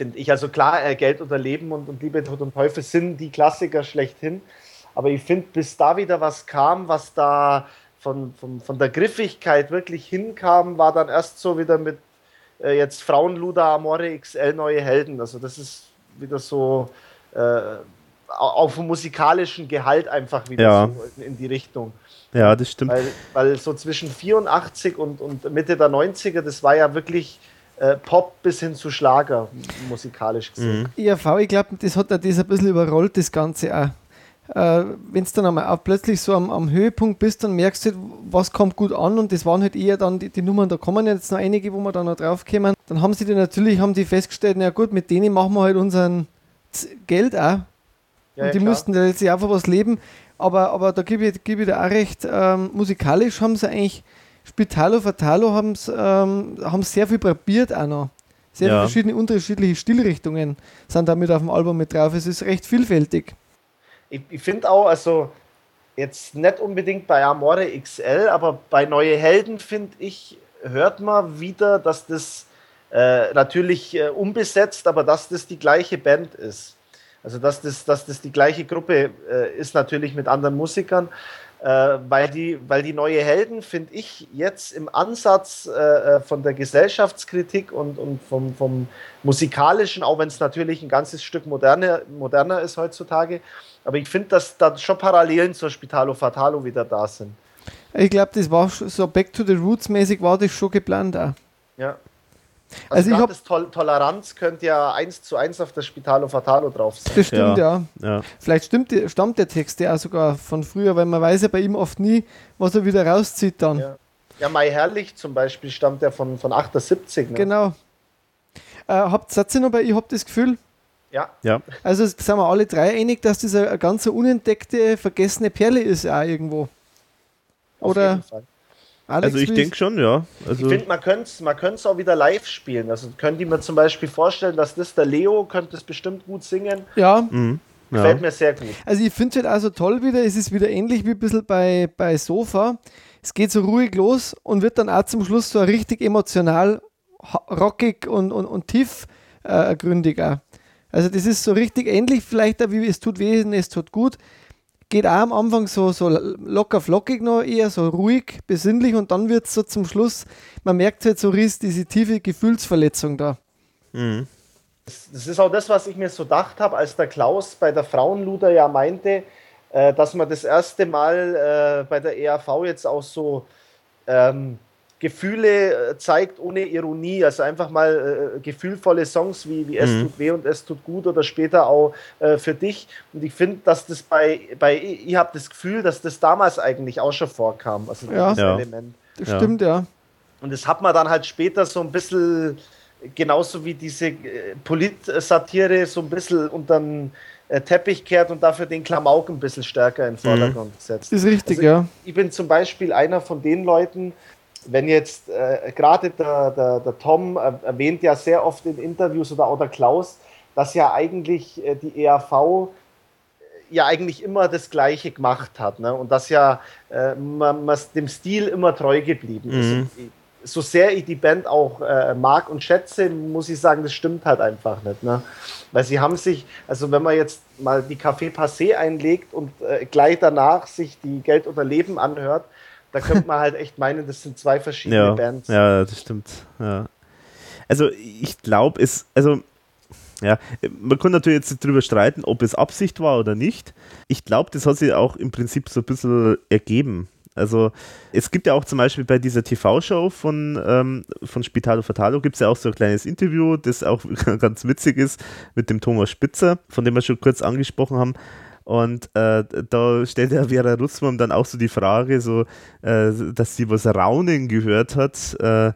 Finde ich. Also klar, äh, Geld oder Leben und, und Liebe, Tod und Teufel sind die Klassiker schlechthin. Aber ich finde, bis da wieder was kam, was da von, von, von der Griffigkeit wirklich hinkam, war dann erst so wieder mit äh, jetzt Frauenluda, Amore XL, neue Helden. Also das ist wieder so äh, auf dem musikalischen Gehalt einfach wieder Ja. so in, in die Richtung. ja, das stimmt. Weil, weil so zwischen 84 und, und Mitte der 90er, das war ja wirklich äh, Pop bis hin zu Schlager, musikalisch gesehen. Mhm. IAV, ich glaube, das hat auch das ein bisschen überrollt, das Ganze auch. Äh, Wenn du dann einmal auch plötzlich so am, am Höhepunkt bist, dann merkst du, halt, was kommt gut an und das waren halt eher dann die, die Nummern, da kommen jetzt noch einige, wo wir da noch drauf kommen. Dann haben sie die natürlich, haben die festgestellt, na gut, mit denen machen wir halt unseren Z- Geld auch Ja, und die ja, mussten da letztlich einfach was leben. Aber, aber da gebe ich, gebe ich dir auch recht, ähm, musikalisch haben sie eigentlich, Spitalo Fatalo haben sie ähm, haben sehr viel probiert auch noch. Sehr Ja. verschiedene, unterschiedliche Stilrichtungen sind da mit auf dem Album mit drauf. Es ist recht vielfältig. Ich, ich finde auch, also jetzt nicht unbedingt bei Amore XL, aber bei Neue Helden, finde ich, hört man wieder, dass das äh, natürlich äh, unbesetzt, aber dass das die gleiche Band ist. Also dass das, dass das die gleiche Gruppe äh, ist, natürlich mit anderen Musikern. Äh, weil, die, weil die neue Helden, finde ich, jetzt im Ansatz äh, äh, von der Gesellschaftskritik und, und vom, vom musikalischen, auch wenn es natürlich ein ganzes Stück moderner, moderner ist heutzutage, aber ich finde, dass da schon Parallelen zur Spitalo Fatalo wieder da sind. Ich glaube, das war so Back to the Roots mäßig war das schon geplant auch. Ja. Also, Also, ich also hab- das Tol Toleranz könnte ja eins zu eins auf das Spitalo Fatalo drauf sein. Das stimmt, ja. ja. Vielleicht stimmt, stammt der Text ja auch sogar von früher, weil man weiß ja bei ihm oft nie, was er wieder rauszieht dann. Ja. Ja, Mai Herrlich zum Beispiel stammt ja von, von 78. Ne? Genau. Äh, habt ihr noch bei, ich hab das Gefühl, Ja, ja. also sind wir alle drei einig, dass das eine, eine ganz unentdeckte, vergessene Perle ist auch irgendwo. auf Oder jeden Fall. Alex, Also ich denke schon, ja. Ich Also, finde, man könnte es man könnt's auch wieder live spielen. Also könnte ich mir zum Beispiel vorstellen, dass das der Leo könnte es bestimmt gut singen. Ja, mhm, Gefällt ja. mir sehr gut. also ich finde es halt also toll wieder, es ist wieder ähnlich wie ein bisschen bei, bei Sofa. Es geht so ruhig los und wird dann auch zum Schluss so richtig emotional, rockig und, und, und tiefgründig auch. Also das ist so richtig ähnlich vielleicht auch wie es tut weh und es tut gut. Geht auch am Anfang so, so locker flockig noch, eher so ruhig, besinnlich und dann wird es so zum Schluss, man merkt halt so ries- diese tiefe Gefühlsverletzung da. Mhm. Das, ist auch das, was ich mir so gedacht habe, als der Klaus bei der Frauenluder ja meinte, äh, dass man das erste Mal äh, bei der ERV jetzt auch so ähm, Gefühle äh, zeigt ohne Ironie, also einfach mal äh, gefühlvolle Songs wie, wie Es Mhm. tut weh und Es tut gut oder später auch äh, für dich. Und ich finde, dass das bei, bei ich habe das Gefühl, dass das damals eigentlich auch schon vorkam, also Ja. Ja. Element. Das Ja. stimmt, ja. Und das hat man dann halt später so ein bisschen, genauso wie diese äh, Polit-Satire, so ein bisschen unter den äh, Teppich kehrt und dafür den Klamauk ein bisschen stärker in den Vordergrund gesetzt. Das ist richtig, Also ja. Ich bin zum Beispiel einer von den Leuten, wenn jetzt äh, gerade der, der, der Tom äh, erwähnt ja sehr oft in Interviews oder auch der Klaus, dass ja eigentlich äh, die ERV ja eigentlich immer das Gleiche gemacht hat. Ne? Und dass ja äh, man, man dem Stil immer treu geblieben ist. Mhm. So sehr ich die Band auch äh, mag und schätze, muss ich sagen, das stimmt halt einfach nicht. Ne? Weil sie haben sich, also wenn man jetzt mal die Café Passé einlegt und äh, gleich danach sich die Geld oder Leben anhört, da könnte man halt echt meinen, das sind zwei verschiedene Ja, Bands. ja, das stimmt. Ja. Also ich glaube, es, also ja, man kann natürlich jetzt darüber streiten, ob es Absicht war oder nicht. Ich glaube, das hat sich auch im Prinzip so ein bisschen ergeben. Also es gibt ja auch zum Beispiel bei dieser TV-Show von, ähm, von Spitalo Fatalo gibt es ja auch so ein kleines Interview, das auch [laughs] ganz witzig ist mit dem Thomas Spitzer, von dem wir schon kurz angesprochen haben. Und äh, da stellt der Vera Russmann dann auch so die Frage, so, äh, dass sie was Raunen gehört hat, äh,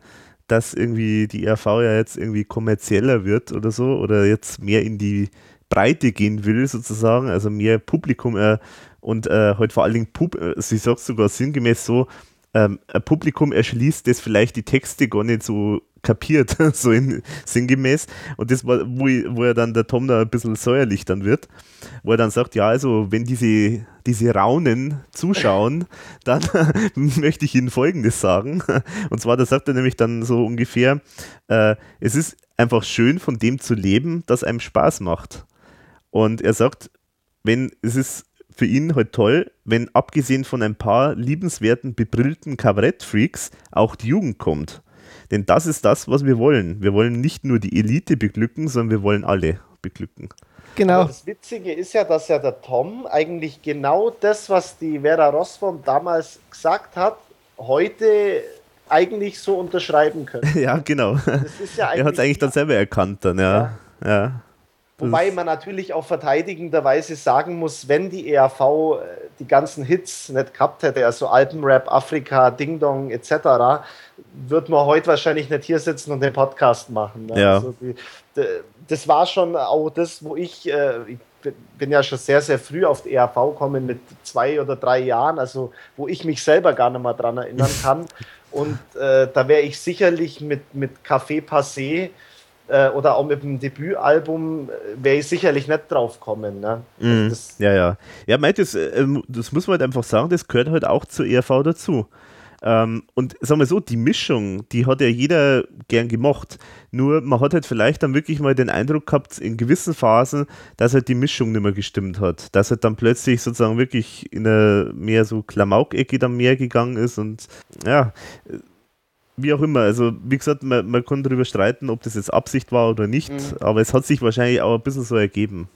dass irgendwie die ERV ja jetzt irgendwie kommerzieller wird oder so oder jetzt mehr in die Breite gehen will sozusagen, also mehr Publikum äh, und äh, halt vor allen Dingen, Pub äh, sie sagt sogar sinngemäß so, ähm, Publikum erschließt, das vielleicht die Texte gar nicht so kapiert, [laughs] so in, sinngemäß. Und das war, wo, ich, wo er dann der Tom da ein bisschen säuerlich dann wird, wo er dann sagt, ja, also wenn diese, diese Raunen zuschauen, [laughs] dann [laughs] möchte ich Ihnen Folgendes sagen. Und zwar, da sagt er nämlich dann so ungefähr, äh, es ist einfach schön, von dem zu leben, das einem Spaß macht. Und er sagt, wenn es ist für ihn halt toll, wenn abgesehen von ein paar liebenswerten, bebrillten Kabarettfreaks auch die Jugend kommt. Denn das ist das, was wir wollen. Wir wollen nicht nur die Elite beglücken, sondern wir wollen alle beglücken. Genau. Aber das Witzige ist ja, dass ja der Tom eigentlich genau das, was die Vera Rossbaum damals gesagt hat, heute eigentlich so unterschreiben könnte. [laughs] ja, genau. Das ist ja Er hat es eigentlich dann selber erkannt dann, ja. ja. Wobei man natürlich auch verteidigenderweise sagen muss, wenn die ERV äh, die ganzen Hits nicht gehabt hätte, also Alpenrap, Afrika, Ding Dong etc., wird man heute wahrscheinlich nicht hier sitzen und den Podcast machen. ne? Ja. Also die, d- das war schon auch das, wo ich, äh, ich bin- ja schon sehr, sehr früh auf die ERV gekommen mit zwei oder drei Jahren, also wo ich mich selber gar nicht mehr dran erinnern [laughs] kann. Und äh, da wäre ich sicherlich mit, mit Café Passé äh, oder auch mit dem Debütalbum äh, wäre ich sicherlich nicht drauf kommen. Ne? Das, Ja, ja. Ja, meint das, ähm, das muss man halt einfach sagen, das gehört halt auch zur ERV dazu. Ähm, und sagen wir so, die Mischung, die hat ja jeder gern gemacht. Nur man hat halt vielleicht dann wirklich mal den Eindruck gehabt, in gewissen Phasen, dass halt die Mischung nicht mehr gestimmt hat. Dass halt dann plötzlich sozusagen wirklich in eine mehr so Klamauk-Ecke dann mehr gegangen ist und ja, wie auch immer. Also, wie gesagt, man, man kann darüber streiten, ob das jetzt Absicht war oder nicht, mhm. aber es hat sich wahrscheinlich auch ein bisschen so ergeben.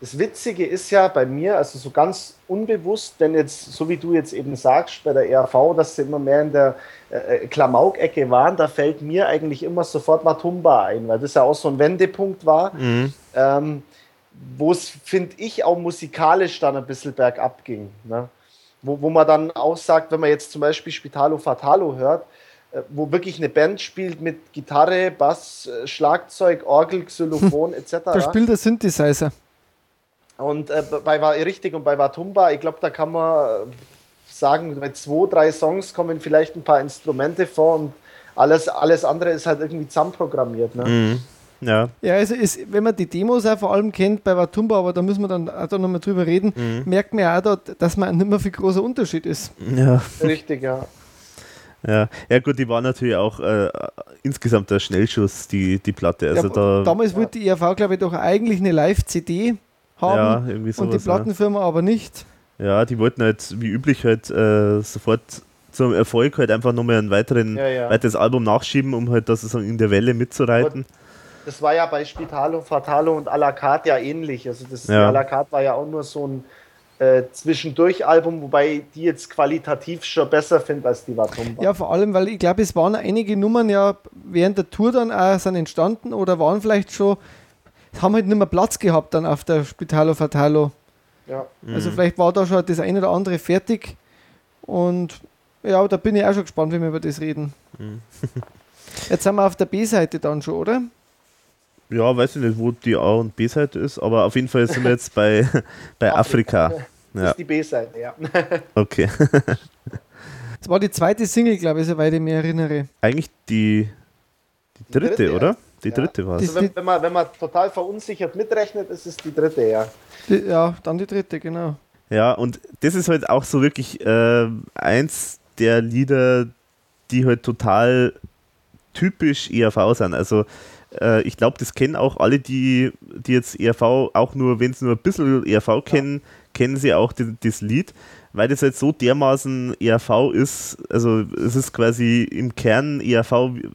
Das Witzige ist ja bei mir, also so ganz unbewusst, wenn jetzt, so wie du jetzt eben sagst, bei der ERV, dass sie immer mehr in der äh, äh, Klamauk-Ecke waren, da fällt mir eigentlich immer sofort Matumba ein, weil das ja auch so ein Wendepunkt war, mhm. ähm, wo es, finde ich, auch musikalisch dann ein bisschen bergab ging. Ne? Wo, wo man dann auch sagt, wenn man jetzt zum Beispiel Spitalo Fatalo hört, äh, wo wirklich eine Band spielt mit Gitarre, Bass, äh, Schlagzeug, Orgel, Xylophon [laughs] etc. Da spielt der Synthesizer. Und äh, bei war richtig und bei Watumba, ich glaube, da kann man äh, sagen, bei zwei, drei Songs kommen vielleicht ein paar Instrumente vor und alles, alles andere ist halt irgendwie zusammenprogrammiert. Ne? Mhm. Ja. Ja, also ist, wenn man die Demos auch vor allem kennt bei Watumba, aber da müssen wir dann auch da nochmal drüber reden, mhm. merkt man ja auch dort, dass man nicht mehr viel großer Unterschied ist. Ja. Richtig, ja. Ja, ja gut, die war natürlich auch äh, insgesamt der Schnellschuss, die, die Platte. Also ja, da, damals wollte die ERV, glaube ich, doch eigentlich eine Live-CD haben ja, irgendwie sowas, und die Plattenfirma ja. aber nicht. Ja, die wollten halt wie üblich halt äh, sofort zum Erfolg halt einfach nochmal ein weiteren, ja, ja. weiteres Album nachschieben, um halt das sozusagen in der Welle mitzureiten. Das war ja bei Spitalo, Fatalo und à la carte ja ähnlich. Also das ja. à la carte war ja auch nur so ein äh, Zwischendurch-Album, wobei die jetzt qualitativ schon besser finde als die Watumba. Ja, vor allem, weil ich glaube, es waren einige Nummern ja während der Tour dann auch sind entstanden oder waren vielleicht schon, haben halt nicht mehr Platz gehabt dann auf der Spitalo Fatalo. Ja. Also mhm. vielleicht war da schon das eine oder andere fertig und ja, da bin ich auch schon gespannt, wie wir über das reden. Mhm. [laughs] Jetzt sind wir auf der B-Seite dann schon, oder? Ja, weiß ich nicht, wo die A- und B-Seite ist, aber auf jeden Fall sind wir jetzt bei, [laughs] bei Afrika. Afrika. Das ja. ist die B-Seite, ja. [laughs] Okay. Das war die zweite Single, glaube ich, soweit ich mich erinnere. Eigentlich die, die dritte, die dritte oder? Ja. Die dritte ja. war es. Also wenn, wenn, man, wenn man total verunsichert mitrechnet, ist es die dritte, ja. Die, ja, dann die dritte, genau. Ja, und das ist halt auch so wirklich äh, eins der Lieder, die halt total typisch ERV sind. Also äh, ich glaube, das kennen auch alle, die, die jetzt ERV auch nur, wenn sie nur ein bisschen ERV kennen, ja. kennen sie auch die, das Lied, weil das halt so dermaßen ERV ist. Also es ist quasi im Kern ERV,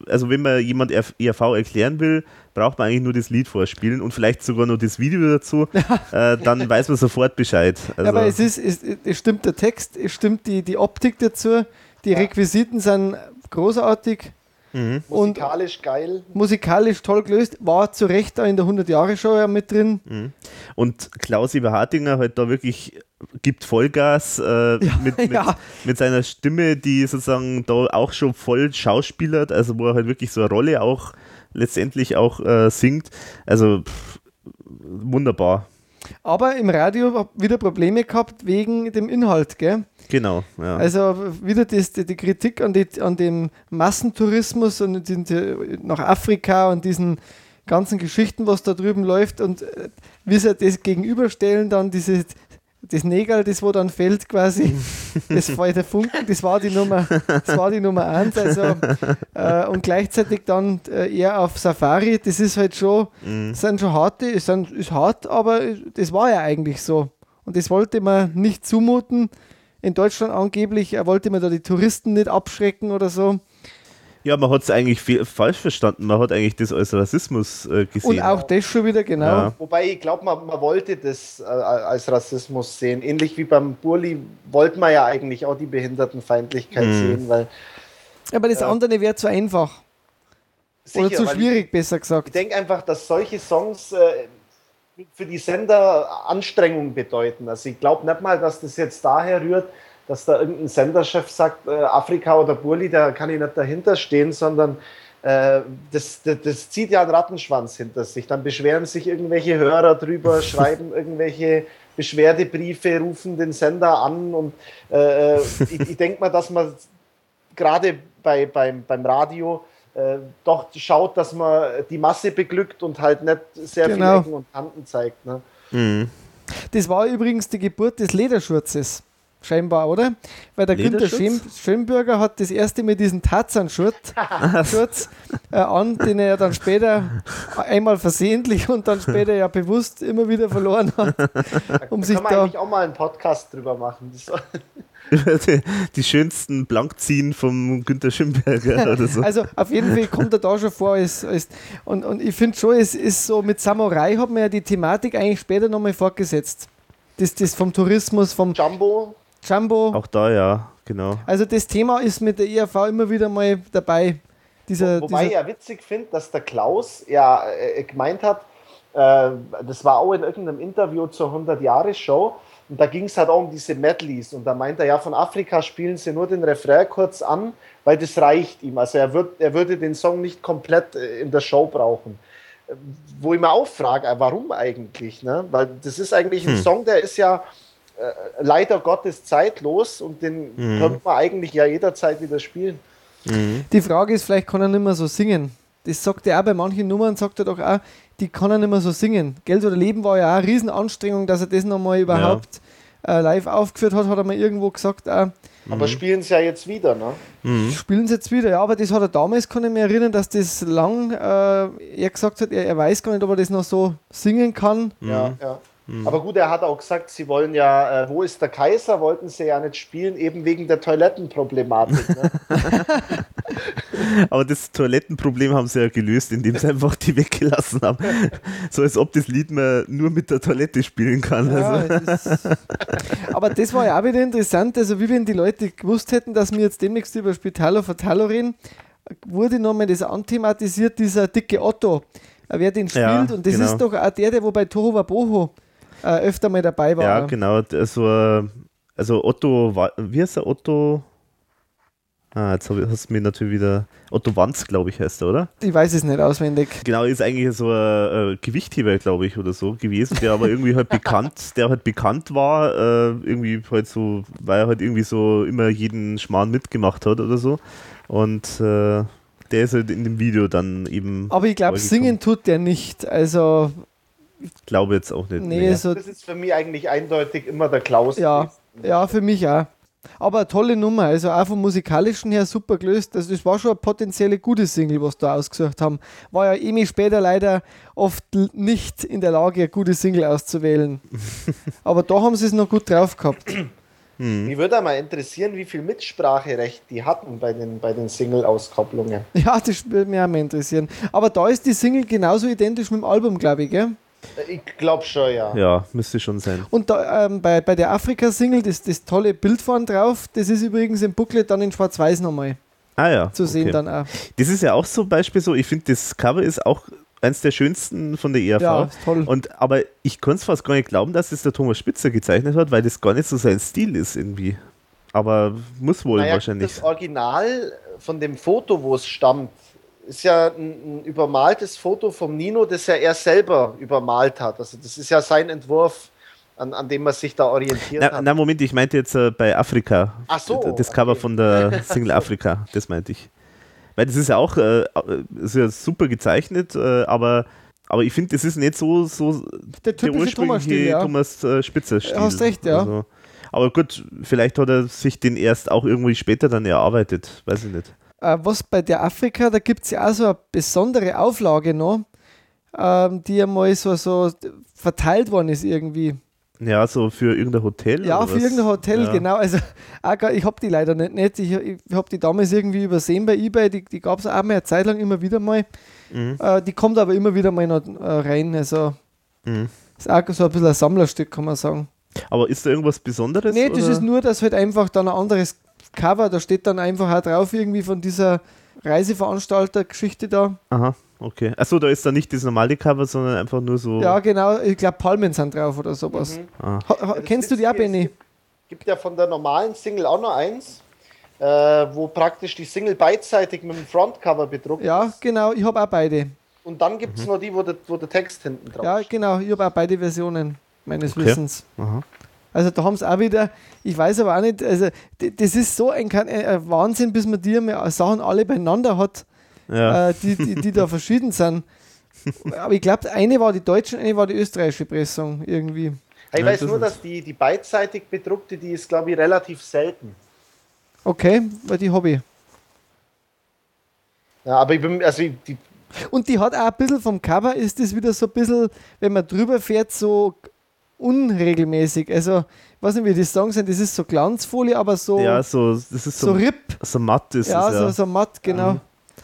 also wenn man jemand ERV erklären will, braucht man eigentlich nur das Lied vorspielen und vielleicht sogar noch das Video dazu, [laughs] äh, dann weiß man sofort Bescheid. Also ja, aber es ist, es, es, stimmt der Text, es stimmt die, die Optik dazu, die Requisiten sind großartig. Mhm. Musikalisch geil. Musikalisch toll gelöst, war zu Recht da in der 100-Jahre-Show ja mit drin. Mhm. Und Klaus Eberhardinger halt da wirklich gibt Vollgas äh, [laughs] ja, mit, mit, ja. mit, seiner Stimme, die sozusagen da auch schon voll schauspielert, also wo er halt wirklich so eine Rolle auch letztendlich auch äh, singt. Also pff, wunderbar. Aber im Radio wieder Probleme gehabt wegen dem Inhalt, gell? Genau, ja. Also wieder das, die, die Kritik an, die, an dem Massentourismus und die, nach Afrika und diesen ganzen Geschichten, was da drüben läuft und äh, wie sie das gegenüberstellen, dann diese das Nägel, das wo dann fällt quasi, [laughs] das war der Funken, das war die Nummer, das war die Nummer eins. Also, äh, und gleichzeitig dann äh, eher auf Safari, das ist halt schon, mhm. sind schon harte, ist, ist hart, aber das war ja eigentlich so. Und das wollte man nicht zumuten. In Deutschland angeblich er wollte man da die Touristen nicht abschrecken oder so. Ja, man hat es eigentlich falsch verstanden. Man hat eigentlich das als Rassismus äh, gesehen. Und auch das schon wieder, genau. Ja. Wobei ich glaube, man, man, wollte das äh, als Rassismus sehen. Ähnlich wie beim Burli wollte man ja eigentlich auch die Behindertenfeindlichkeit mhm. sehen, weil. Aber das äh, andere wäre zu einfach. Sicher, Oder zu schwierig, ich, besser gesagt. Ich denke einfach, dass solche Songs äh, für die Sender Anstrengung bedeuten. Also ich glaube nicht mal, dass das jetzt daher rührt, dass da irgendein Senderchef sagt, äh, Afrika oder Burli, da kann ich nicht dahinter stehen, sondern äh, das, das, das, zieht ja einen Rattenschwanz hinter sich. Dann beschweren sich irgendwelche Hörer drüber, [laughs] schreiben irgendwelche Beschwerdebriefe, rufen den Sender an und äh, äh ich, ich denke mal, dass man gerade bei, beim, beim Radio äh, doch schaut, dass man die Masse beglückt und halt nicht sehr genau. viele Ecken und Kanten zeigt. Ne? Mhm. Das war übrigens die Geburt des Lederschurzes. scheinbar, oder? Weil der Günther Schön, Schönbürger hat das erste mit diesem Tarzan-Schurz [laughs] äh, an, den er dann später einmal versehentlich und dann später ja bewusst immer wieder verloren hat. Um da sich kann man da eigentlich auch mal einen Podcast drüber machen. [laughs] die, schönsten Blankziehen vom Günter Schönberger [laughs] oder so. Also auf jeden Fall kommt er da schon vor. Ist, ist, und, und ich finde schon, es ist so, mit Samurai hat man ja die Thematik eigentlich später nochmal fortgesetzt. Das, das vom Tourismus, vom Jumbo. Jumbo. Auch da, ja, genau. Also das Thema ist mit der ERV immer wieder mal dabei. Dieser, Wo, wobei dieser ich ja witzig finde, dass der Klaus ja äh, gemeint hat, äh, das war auch in irgendeinem Interview zur 100-Jahre-Show, und da ging es halt auch um diese Medleys. Und da meint er, ja, von Afrika spielen sie nur den Refrain kurz an, weil das reicht ihm. Also er, wird, er würde den Song nicht komplett äh, in der Show brauchen. Wo ich mir auch frage, äh, warum eigentlich? Ne? Weil das ist eigentlich ein hm. Song, der ist ja äh, leider Gottes zeitlos und den mhm. könnte man eigentlich ja jederzeit wieder spielen. Mhm. Die Frage ist, vielleicht kann er nicht mehr so singen. Das sagt er auch bei manchen Nummern, sagt er doch auch, die kann er nicht mehr so singen. Geld oder Leben war ja auch eine Riesenanstrengung, dass er das nochmal überhaupt ja. äh, live aufgeführt hat, hat er mal irgendwo gesagt. Auch. Aber mhm. spielen sie ja jetzt wieder, ne? Mhm. Spielen sie jetzt wieder, ja, aber das hat er damals, kann ich mich erinnern, dass das lang, äh, er gesagt hat, er, er, weiß gar nicht, ob er das noch so singen kann. Ja, ja. Mhm. Aber gut, er hat auch gesagt, sie wollen ja, äh, wo ist der Kaiser, wollten sie ja nicht spielen, eben wegen der Toilettenproblematik. Ne? [laughs] Aber das Toilettenproblem haben sie ja gelöst, indem sie einfach die weggelassen haben. So als ob das Lied man nur mit der Toilette spielen kann. Ja, also. das aber das war ja auch wieder interessant, also wie wenn die Leute gewusst hätten, dass wir jetzt demnächst über Spitalo Fatalo reden, wurde nochmal das anthematisiert, dieser dicke Otto, wer den spielt. Ja, und das genau. ist doch auch der, der wo bei Toho Waboho äh, öfter mal dabei war. Ja, genau. Also, also Otto, wie heißt der Otto? Ah, jetzt hast du mir natürlich wieder. Otto Wanz, glaube ich, heißt er, oder? Ich weiß es nicht auswendig. Genau, ist eigentlich so ein, ein Gewichtheber, glaube ich, oder so gewesen, der aber irgendwie halt bekannt, der halt bekannt war, äh, irgendwie halt so, weil er halt irgendwie so immer jeden Schmarrn mitgemacht hat oder so. Und äh, der ist halt in dem Video dann eben. Aber ich glaube, singen tut der nicht. Also ich glaube jetzt auch nicht. Nee, so das ist für mich eigentlich eindeutig immer der Klaus. Ja, ja für mich auch. Aber eine tolle Nummer, also auch vom musikalischen her super gelöst. Also das war schon eine potenzielle gute Single, was da ausgesucht haben. War ja ewig später leider oft nicht in der Lage, eine gute Single auszuwählen. [laughs] Aber da haben sie es noch gut drauf gehabt. Hm. Mich würde mal interessieren, wie viel Mitspracherecht die hatten bei den, bei den Single-Auskopplungen. Ja, das würde mich auch mal interessieren. Aber da ist die Single genauso identisch mit dem Album, glaube ich, gell? Ich glaube schon, ja. Ja, müsste schon sein. Und da, ähm, bei, bei der Afrika-Single, das, das tolle Bild vorne drauf, das ist übrigens im Booklet dann in Schwarz-Weiß nochmal. Ah ja. Zu sehen dann auch. Das ist ja auch so ein Beispiel so, ich finde, das Cover ist auch eins der schönsten von der ERV. Ja, toll. Und, aber ich konnte es fast gar nicht glauben, dass es der Thomas Spitzer gezeichnet hat, weil das gar nicht so sein Stil ist irgendwie. Aber muss wohl naja, wahrscheinlich. Das Original von dem Foto, wo es stammt, ist ja ein, ein, übermaltes Foto vom Nino, das ja er selber übermalt hat. Also das ist ja sein Entwurf, an, an dem man sich da orientiert na, hat. Na Moment, ich meinte jetzt äh, bei Afrika. Ach so. Das Cover okay. von der [laughs] Single Afrika, das meinte ich. Weil das ist ja auch äh, ist ja super gezeichnet, äh, aber aber ich finde, das ist nicht so, so der, der ursprüngliche Thomas, ja. Thomas äh, Spitzer Stil. Hast recht, ja. Also, aber gut, vielleicht hat er sich den erst auch irgendwie später dann erarbeitet, weiß ich nicht. Äh, was bei der Afrika, da gibt es ja auch so eine besondere Auflage noch, ähm, die einmal so, so verteilt worden ist irgendwie. Ja, so für irgendein Hotel? Ja, für was? irgendein Hotel, ja. genau. Also, ich habe die leider nicht. nicht. Ich, ich habe die damals irgendwie übersehen bei eBay. Die, die gab es auch mal eine Zeit lang immer wieder mal. Mhm. Äh, die kommt aber immer wieder mal noch äh, rein. Also, mhm. ist auch so ein bisschen ein Sammlerstück, kann man sagen. Aber ist da irgendwas Besonderes? Nee, das ist nur, dass halt einfach dann ein anderes Cover, da steht dann einfach auch drauf, irgendwie von dieser Reiseveranstalter-Geschichte da. Aha, okay. Achso, da ist dann nicht das normale Cover, sondern einfach nur so. Ja, genau, ich glaube Palmen sind drauf oder sowas. Mhm. Ah. Ha, kennst du die auch, Benny? Gibt, gibt ja von der normalen Single auch noch eins. Äh, wo praktisch die Single beidseitig mit dem Frontcover bedruckt ja, ist. Ja, genau, ich habe auch beide. Und dann gibt es mhm. noch die, wo der, wo der Text hinten drauf Ja, steht. genau, ich habe auch beide Versionen meines okay. Wissens. Aha. Also da haben sie auch wieder, ich weiß aber auch nicht, also das ist so ein, ein Wahnsinn, bis man die Sachen alle beieinander hat, ja. äh, die, die, die da verschieden sind. Aber ich glaube, eine war die deutsche, eine war die österreichische Pressung irgendwie. Ich weiß das nur, dass die, die beidseitig bedruckte, die ist, glaube ich, relativ selten. Okay, weil die Hobby. Ja, aber ich bin, also ich- die, Und die hat auch ein bisschen vom Cover, ist das wieder so ein bisschen, wenn man drüber fährt, so unregelmäßig. Also, ich weiß nicht, wie die sagen sind, das ist so Glanzfolie, aber so, Ja, so, das ist so so, RIP. so matt ist Ja, es, so, ja. so matt, genau.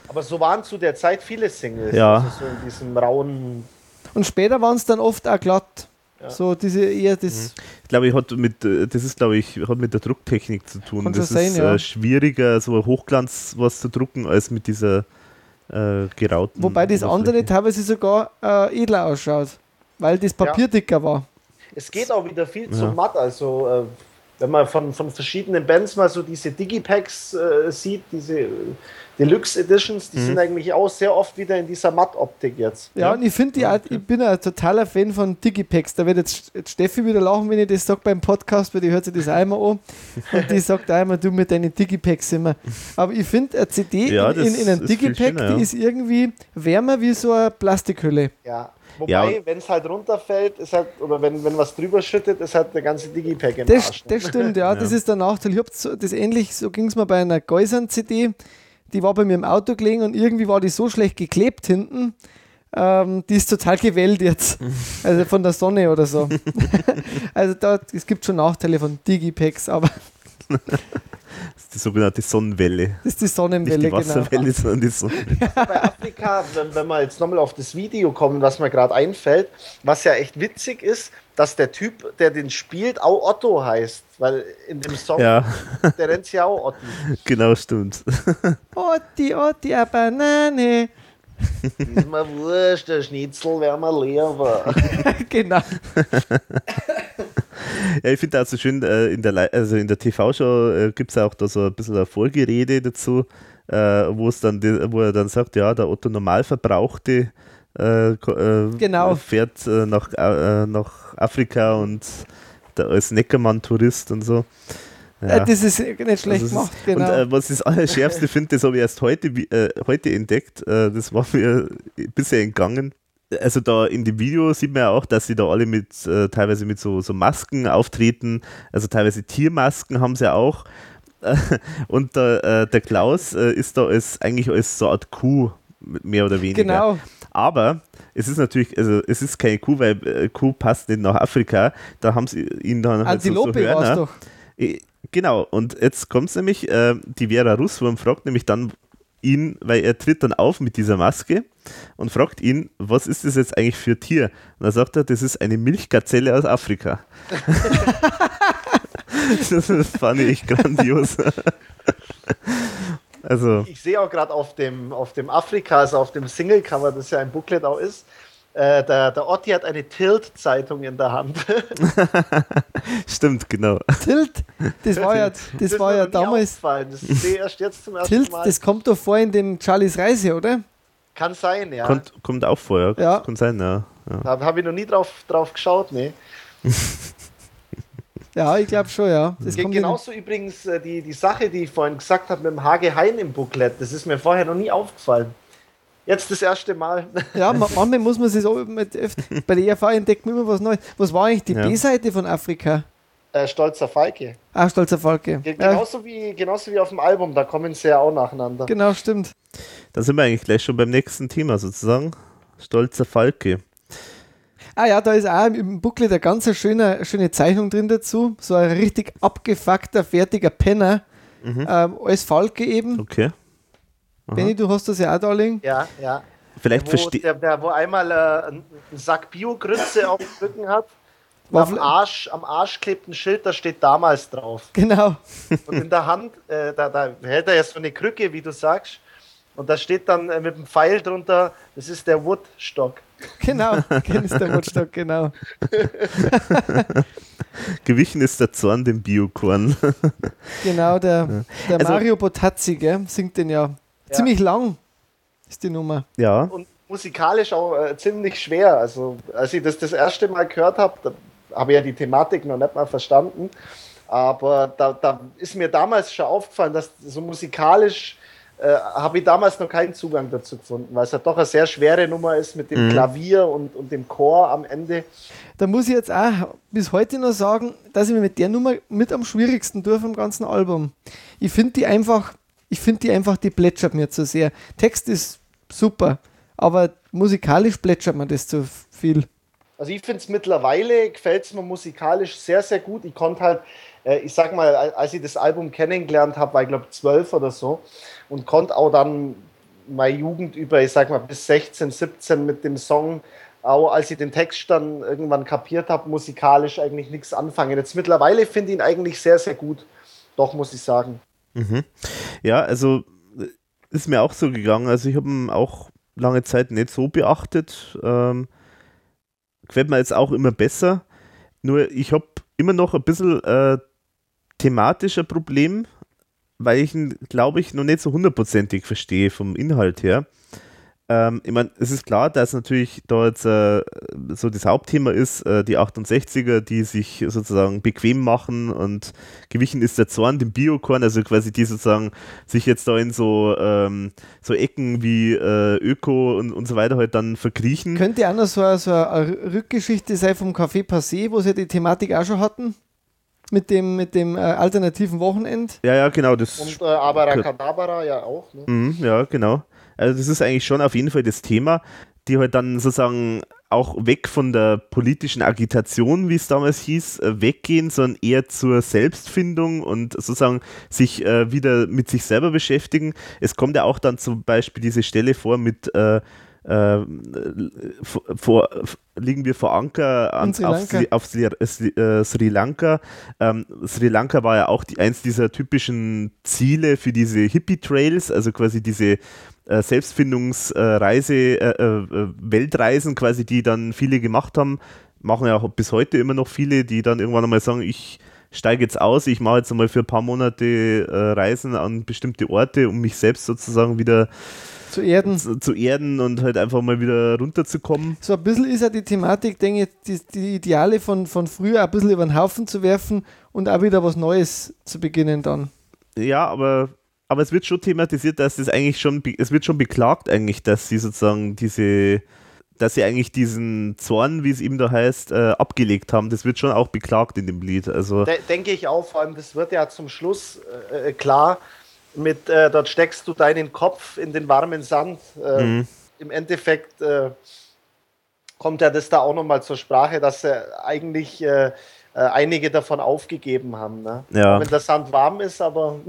aber so waren zu der Zeit viele Singles. Ja. Also so in diesem rauen. Und später waren es dann oft auch glatt. Ja. So diese eher das. Ich glaube, ich hat mit, das ist, glaube ich, hat mit der Drucktechnik zu tun. Kann das schon ist sein, ja. äh, schwieriger, so Hochglanz was zu drucken, als mit dieser äh, gerauten. Wobei das andere teilweise sogar äh, edler ausschaut, weil das Papier dicker war. Es geht auch wieder viel Ja. zu matt. Also, äh, wenn man von, von verschiedenen Bands mal so diese Digipacks äh, sieht, diese Deluxe Editions, die Mhm. sind eigentlich auch sehr oft wieder in dieser Matt-Optik jetzt. Ja, Ja. und ich finde, die auch- ich bin ein totaler Fan von Digipacks. Da wird jetzt Steffi wieder lachen, wenn ich das sage beim Podcast, weil die hört sich das immer an. Und die sagt immer, du mit deinen Digipacks immer. Aber ich finde, eine CD Ja, in, in, in einem Digipack, schöner, ja. die ist irgendwie wärmer wie so eine Plastikhülle. Ja. Wobei, Ja. wenn es halt runterfällt, ist halt, oder wenn, wenn was drüber schüttet, ist halt der ganze Digipack im Das, Arsch. das stimmt, [laughs] ja, Das ist der Nachteil. Ich hab so, das ähnlich, so ging es mir bei einer Geusern-CD. Die war bei mir im Auto gelegen und irgendwie war die so schlecht geklebt hinten. Ähm, die ist total gewellt jetzt. [laughs] Also von der Sonne oder so. [laughs] also da, es gibt schon Nachteile von Digipacks, aber ist die sogenannte Sonnenwelle. das ist die Nicht Sonnenwelle, die genau. Wasserwelle, sondern die Sonnenwelle. [laughs] bei Afrika, wenn, wenn wir jetzt nochmal auf das Video kommen, was mir gerade einfällt, was ja echt witzig ist, dass der Typ, der den spielt, auch Otto heißt. Weil in dem Song, Ja, [laughs] der rennt ja auch Otto. genau, stimmt. [laughs] Otti, Otti, a Banane. Ist mir wurscht, der Schnitzel wäre mal leer. genau. Ja, ich finde auch so schön, äh, in der, also in der TV-Show äh, gibt es auch da so ein bisschen eine Folgerede dazu, äh, wo es dann, wo er dann sagt, ja, der Otto Normalverbrauchte äh, äh, Genau. fährt äh, nach, äh, nach Afrika und der, als Neckermann-Tourist und so. Äh, das ist nicht schlecht Also gemacht, genau. Und äh, was ich das Allerschärfste [laughs] finde, das habe ich erst heute, äh, heute entdeckt. Äh, das war mir bisher entgangen. Also da in dem Video sieht man ja auch, dass sie da alle mit äh, teilweise mit so, so Masken auftreten. Also teilweise Tiermasken haben sie auch. [laughs] Und der, äh, der Klaus äh, ist da als, eigentlich als so eine Art Kuh, mehr oder weniger. genau. Aber es ist natürlich, also es ist keine Kuh, weil äh, Kuh passt nicht nach Afrika. Da haben sie ihn dann halt so, so Antilope war es Hörner. doch. Genau, und jetzt kommt es nämlich, äh, die Vera Russwurm fragt nämlich dann ihn, weil er tritt dann auf mit dieser Maske und fragt ihn, was ist das jetzt eigentlich für ein Tier? Und dann sagt er, das ist eine Milchgazelle aus Afrika. [laughs] das fand ich echt grandios. [laughs] also, Ich sehe auch gerade auf dem, auf dem Afrika, also auf dem Single-Cover, das ja ein Booklet auch ist, äh, der, der Otti hat eine Tilt-Zeitung in der Hand. [laughs] stimmt, genau. Tilt, das war ja, das ist war mir ja damals. Das ich erst jetzt zum ersten Tilt, Mal. das kommt doch vor in dem Charlies Reise, oder? Kann sein, ja. Kommt, kommt auch vor, ja. Ja. Kann sein, ja. ja. Da habe ich noch nie drauf, drauf geschaut, ne. [laughs] Ja, ich glaube schon, ja. Das Ge- kommt in- Genauso übrigens äh, die, die Sache, die ich vorhin gesagt habe mit dem Hage Hein im Booklet, das ist mir vorher noch nie aufgefallen. Jetzt das erste Mal. Ja, ma- [laughs] manchmal muss man sich so mit, bei der ERV entdeckt man immer was Neues. Was war eigentlich die Ja. B-Seite von Afrika? Äh, Stolzer Falke. Ach, Stolzer Falke. Ge- Ja, Genauso, wie, genauso wie auf dem Album, da kommen sie ja auch nacheinander. genau, stimmt. Da sind wir eigentlich gleich schon beim nächsten Thema sozusagen. Stolzer Falke. Ah ja, da ist auch im Booklet eine ganz schöne, schöne Zeichnung drin dazu. So ein richtig abgefuckter, fertiger Penner. Mhm. Ähm, als Falke eben. Okay. Aha. Benny, du hast das ja auch da liegen. Ja, ja. Vielleicht verstehe der, der, wo einmal äh, einen Sack Bio-Grütze auf dem Rücken hat. Am Arsch, am Arsch klebt ein Schild, da steht damals drauf. Genau. Und in der Hand, äh, da, da hält er ja so eine Krücke, wie du sagst. Und da steht dann äh, mit dem Pfeil drunter, das ist der Woodstock. Genau. [laughs] Kennst der Rotstock, genau. [laughs] Gewichen ist der Zorn dem Biokorn. [laughs] Genau, der, der Also- Mario Botazzi, gell, singt den ja. Ziemlich lang ist die Nummer. ja. Und musikalisch auch äh, ziemlich schwer. Also, als ich das das erste Mal gehört habe, da habe ja die Thematik noch nicht mal verstanden. Aber da, da ist mir damals schon aufgefallen, dass so musikalisch äh, habe ich damals noch keinen Zugang dazu gefunden, weil es ja doch eine sehr schwere Nummer ist mit dem mhm. Klavier und, und dem Chor am Ende. Da muss ich jetzt auch bis heute noch sagen, dass ich mir mit der Nummer mit am schwierigsten tue vom ganzen Album. Ich finde die einfach, ich finde die einfach, die plätschert mir zu sehr. Text ist super, aber musikalisch plätschert mir das zu viel. Also ich finde es mittlerweile, gefällt es mir musikalisch sehr, sehr gut. Ich konnte halt, äh, ich sag mal, als ich das Album kennengelernt habe, war ich glaube zwölf oder so und konnte auch dann meine Jugend über, ich sag mal, bis 16, 17 mit dem Song, auch als ich den Text dann irgendwann kapiert habe, musikalisch eigentlich nichts anfangen. Jetzt mittlerweile finde ich ihn eigentlich sehr, sehr gut. Doch, muss ich sagen. Mhm. Ja, also ist mir auch so gegangen. Also ich habe ihn auch lange Zeit nicht so beachtet. Ähm, gefällt mir jetzt auch immer besser. Nur ich habe immer noch ein bisschen äh, thematischer Problem, weil ich ihn, glaube ich, noch nicht so hundertprozentig verstehe vom Inhalt her. Ähm, ich meine, es ist klar, dass natürlich da jetzt äh, so das Hauptthema ist, äh, die 68er, die sich sozusagen bequem machen und gewichen ist der Zorn dem Biokorn, also quasi die sozusagen sich jetzt da in so, ähm, so Ecken wie äh, Öko und, und so weiter halt dann verkriechen. Könnte auch noch so, so eine Rückgeschichte sein vom Café Passé, wo sie die Thematik auch schon hatten? mit dem, mit dem äh, alternativen Wochenend. Ja, ja, genau. Das und äh, Abracadabra ja auch. Ne? Mhm, ja, genau. Also das ist eigentlich schon auf jeden Fall das Thema, die halt dann sozusagen auch weg von der politischen Agitation, wie es damals hieß, äh, weggehen, sondern eher zur Selbstfindung und sozusagen sich äh, wieder mit sich selber beschäftigen. Es kommt ja auch dann zum Beispiel diese Stelle vor mit äh, äh, vor, liegen wir vor Anker an, Sri auf, Sri, auf Sri, äh, Sri Lanka. Ähm, Sri Lanka war ja auch die, eins dieser typischen Ziele für diese Hippie-Trails, also quasi diese äh, Selbstfindungsreise, äh, äh, Weltreisen quasi, die dann viele gemacht haben, machen ja auch bis heute immer noch viele, die dann irgendwann einmal sagen, ich steige jetzt aus, ich mache jetzt einmal für ein paar Monate Reisen an bestimmte Orte, um mich selbst sozusagen wieder zu erden. Zu, zu, erden und halt einfach mal wieder runterzukommen. So ein bisschen ist ja die Thematik, denke ich, die, die Ideale von, von früher ein bisschen über den Haufen zu werfen und auch wieder was Neues zu beginnen dann. Ja, aber, aber es wird schon thematisiert, dass es eigentlich schon, es wird schon beklagt eigentlich, dass sie sozusagen diese dass sie eigentlich diesen Zorn, wie es ihm da heißt, äh, abgelegt haben. Das wird schon auch beklagt in dem Lied. Also De denke ich auch, vor allem, das wird ja zum Schluss äh, klar, mit, äh, dort steckst du deinen Kopf in den warmen Sand. Äh, mhm. Im Endeffekt äh, kommt ja das da auch nochmal zur Sprache, dass eigentlich äh, äh, einige davon aufgegeben haben. Ne? Ja. Wenn der Sand warm ist, aber.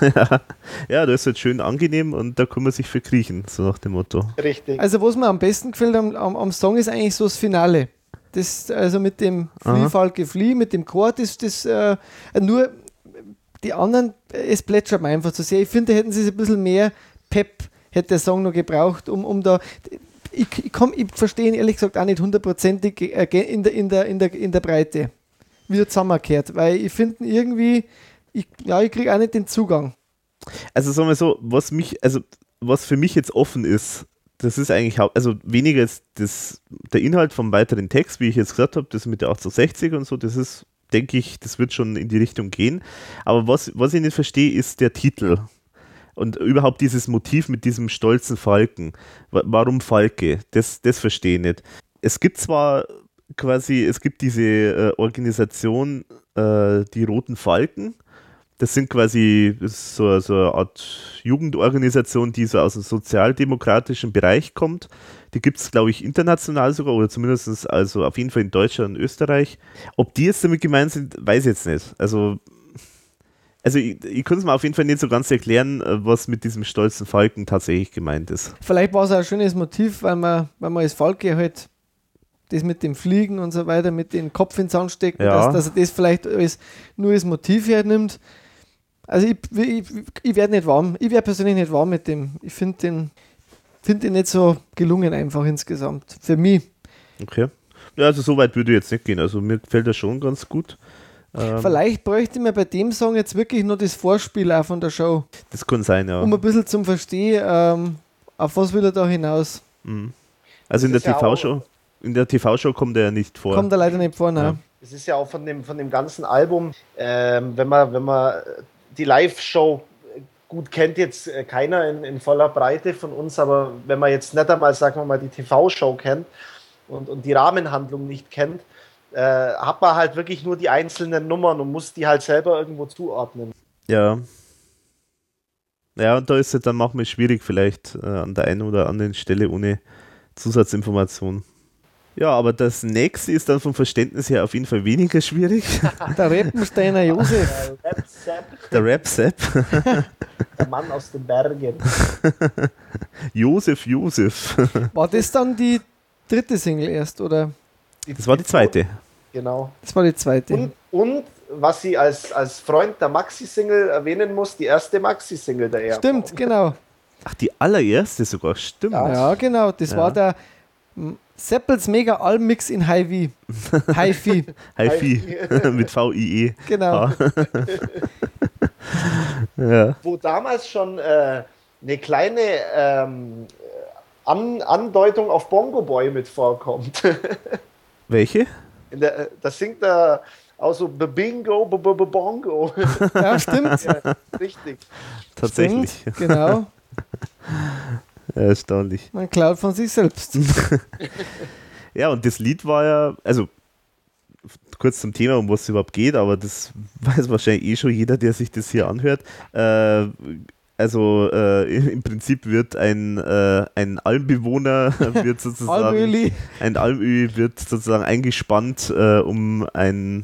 [laughs] ja, das ist halt schön angenehm und da kann man sich verkriechen, so nach dem Motto. Richtig. Also, was mir am besten gefällt am, am, am Song ist eigentlich so das Finale. Das, also mit dem Flieh, Falke, mit dem Chor, das, das äh, nur die anderen, es plätschert mir einfach zu sehr. Ich finde, hätten sie es ein bisschen mehr Pep, hätte der Song noch gebraucht, um, um da. Ich, ich, ich verstehe ihn ehrlich gesagt auch nicht hundertprozentig äh, in der, in, der, in, der, in der Breite, wie er zusammenkehrt, weil ich finde irgendwie, ich, ja, ich kriege auch nicht den Zugang. Also sagen wir so, was mich, also was für mich jetzt offen ist, das ist eigentlich, also weniger ist das, der Inhalt vom weiteren Text, wie ich jetzt gesagt habe, das mit der 1860 und so, das ist denke ich, das wird schon in die Richtung gehen. Aber was, was ich nicht verstehe, ist der Titel. Und überhaupt dieses Motiv mit diesem stolzen Falken. Warum Falke? Das, das verstehe ich nicht. Es gibt zwar quasi, es gibt diese äh, Organisation, äh, die Roten Falken, das sind quasi so, so eine Art Jugendorganisation, die so aus dem sozialdemokratischen Bereich kommt. Die gibt es, glaube ich, international sogar oder zumindest also auf jeden Fall in Deutschland und Österreich. Ob die jetzt damit gemeint sind, weiß ich jetzt nicht. Also, also ich, ich kann es mir auf jeden Fall nicht so ganz erklären, äh, was mit diesem stolzen Falken tatsächlich gemeint ist. Vielleicht war es ein schönes Motiv, weil man, weil man als Falke halt das mit dem Fliegen und so weiter, mit dem Kopf ins Sand stecken, ja. dass, dass er das vielleicht als, nur als Motiv hernimmt. Also ich, ich, ich werde nicht warm. Ich werde persönlich nicht warm mit dem. Ich finde den, find den nicht so gelungen einfach insgesamt. Für mich. Okay. Ja, also so weit würde ich jetzt nicht gehen. Also mir gefällt er schon ganz gut. Ähm Vielleicht bräuchte man bei dem Song jetzt wirklich nur das Vorspiel auch von der Show. Das kann sein, ja. Um ein bisschen zum Verstehen, ähm, auf was will er da hinaus. Mhm. Also in der TV-Show, in der TV-Show kommt er ja nicht vor. Kommt er leider nicht vor, ne? Ja. Es ist ja auch von dem, von dem ganzen Album, ähm, wenn man, wenn man die Live-Show gut kennt jetzt äh, keiner in, in, voller Breite von uns, aber wenn man jetzt nicht einmal, sagen wir mal, die TV-Show kennt und, und die Rahmenhandlung nicht kennt, äh, hat man halt wirklich nur die einzelnen Nummern und muss die halt selber irgendwo zuordnen. Ja. Ja, und da ist es dann manchmal schwierig, vielleicht äh, an der einen oder anderen Stelle ohne Zusatzinformation. Ja, aber das nächste ist dann vom Verständnis her auf jeden Fall weniger schwierig. [laughs] Der Reppensteiner Josef. Der Rap-Sepp. Der Mann aus den Bergen. [laughs] Josef Josef. [laughs] War das dann die dritte Single erst, oder? Das war die zweite. Genau. Das war die zweite. Und, und was sie als, als Freund der Maxi-Single erwähnen muss, die erste Maxi-Single der ERV. Stimmt, genau. Ach, die allererste sogar, stimmt. Ja, ja genau. Das ja. war der Seppels Mega Almix in Hi-Fi. Hi-Fi. Hi-Fi. Mit V-I-E. Genau. [laughs] ja. Wo damals schon äh, eine kleine ähm, An Andeutung auf Bongo Boy mit vorkommt. [laughs] Welche? Der, äh, das singt er auch so Bingo, Bongo. Ja, stimmt. [laughs] Ja, richtig. Tatsächlich. Stimmt, genau. Erstaunlich. Man klaut von sich selbst. [laughs] ja, und das Lied war ja, also kurz zum Thema, um was es überhaupt geht, aber das weiß wahrscheinlich eh schon jeder, der sich das hier anhört. Äh, also äh, im Prinzip wird ein, äh, ein Almbewohner [laughs] wird sozusagen ein Almöli wird sozusagen eingespannt, äh, um ein,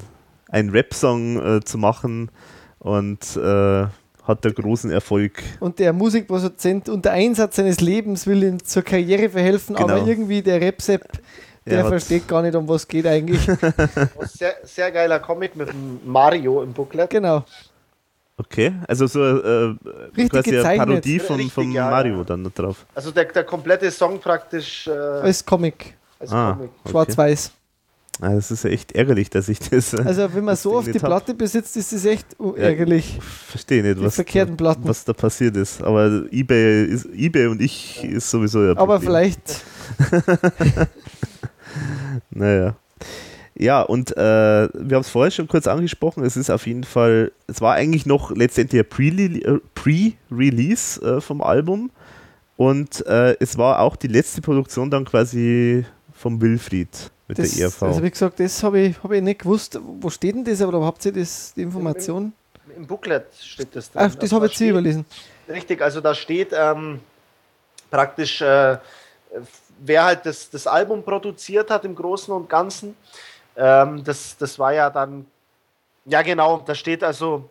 ein Rap-Song äh, zu machen und äh, hat der großen Erfolg. Und der Musikproduzent unter Einsatz seines Lebens will ihm zur Karriere verhelfen, genau. aber irgendwie der Repsep, der ja, versteht gar nicht, um was geht eigentlich. [laughs] sehr, sehr geiler Comic mit Mario im Booklet. Genau. Okay, also so äh, quasi eine Parodie von, Richtig, von ja, Mario dann drauf. Also der, der komplette Song praktisch. Äh, als Comic. Als ah, Comic. Schwarz-Weiß. Ah, das ist ja echt ärgerlich, dass ich das. Also, wenn man so auf die Platte hab. besitzt, ist das echt ärgerlich. Ja, verstehe nicht, was, verkehrten Platten. was da passiert ist. Aber eBay, ist, eBay und ich ist sowieso ja. Aber vielleicht. [laughs] naja. Ja, und äh, wir haben es vorher schon kurz angesprochen. Es ist auf jeden Fall, es war eigentlich noch letztendlich ein äh, Pre-Release äh, vom Album. Und äh, es war auch die letzte Produktion dann quasi vom Wilfried mit das, der ERV. Also wie gesagt, das habe ich, hab ich nicht gewusst. Wo steht denn das? Aber habt ihr das, die Information? Im, im Booklet steht das drin. Ach, das also habe ich jetzt überlesen. Richtig, also da steht ähm, praktisch, äh, wer halt das, das Album produziert hat im Großen und Ganzen. Ähm, das, das war ja dann, ja genau, da steht also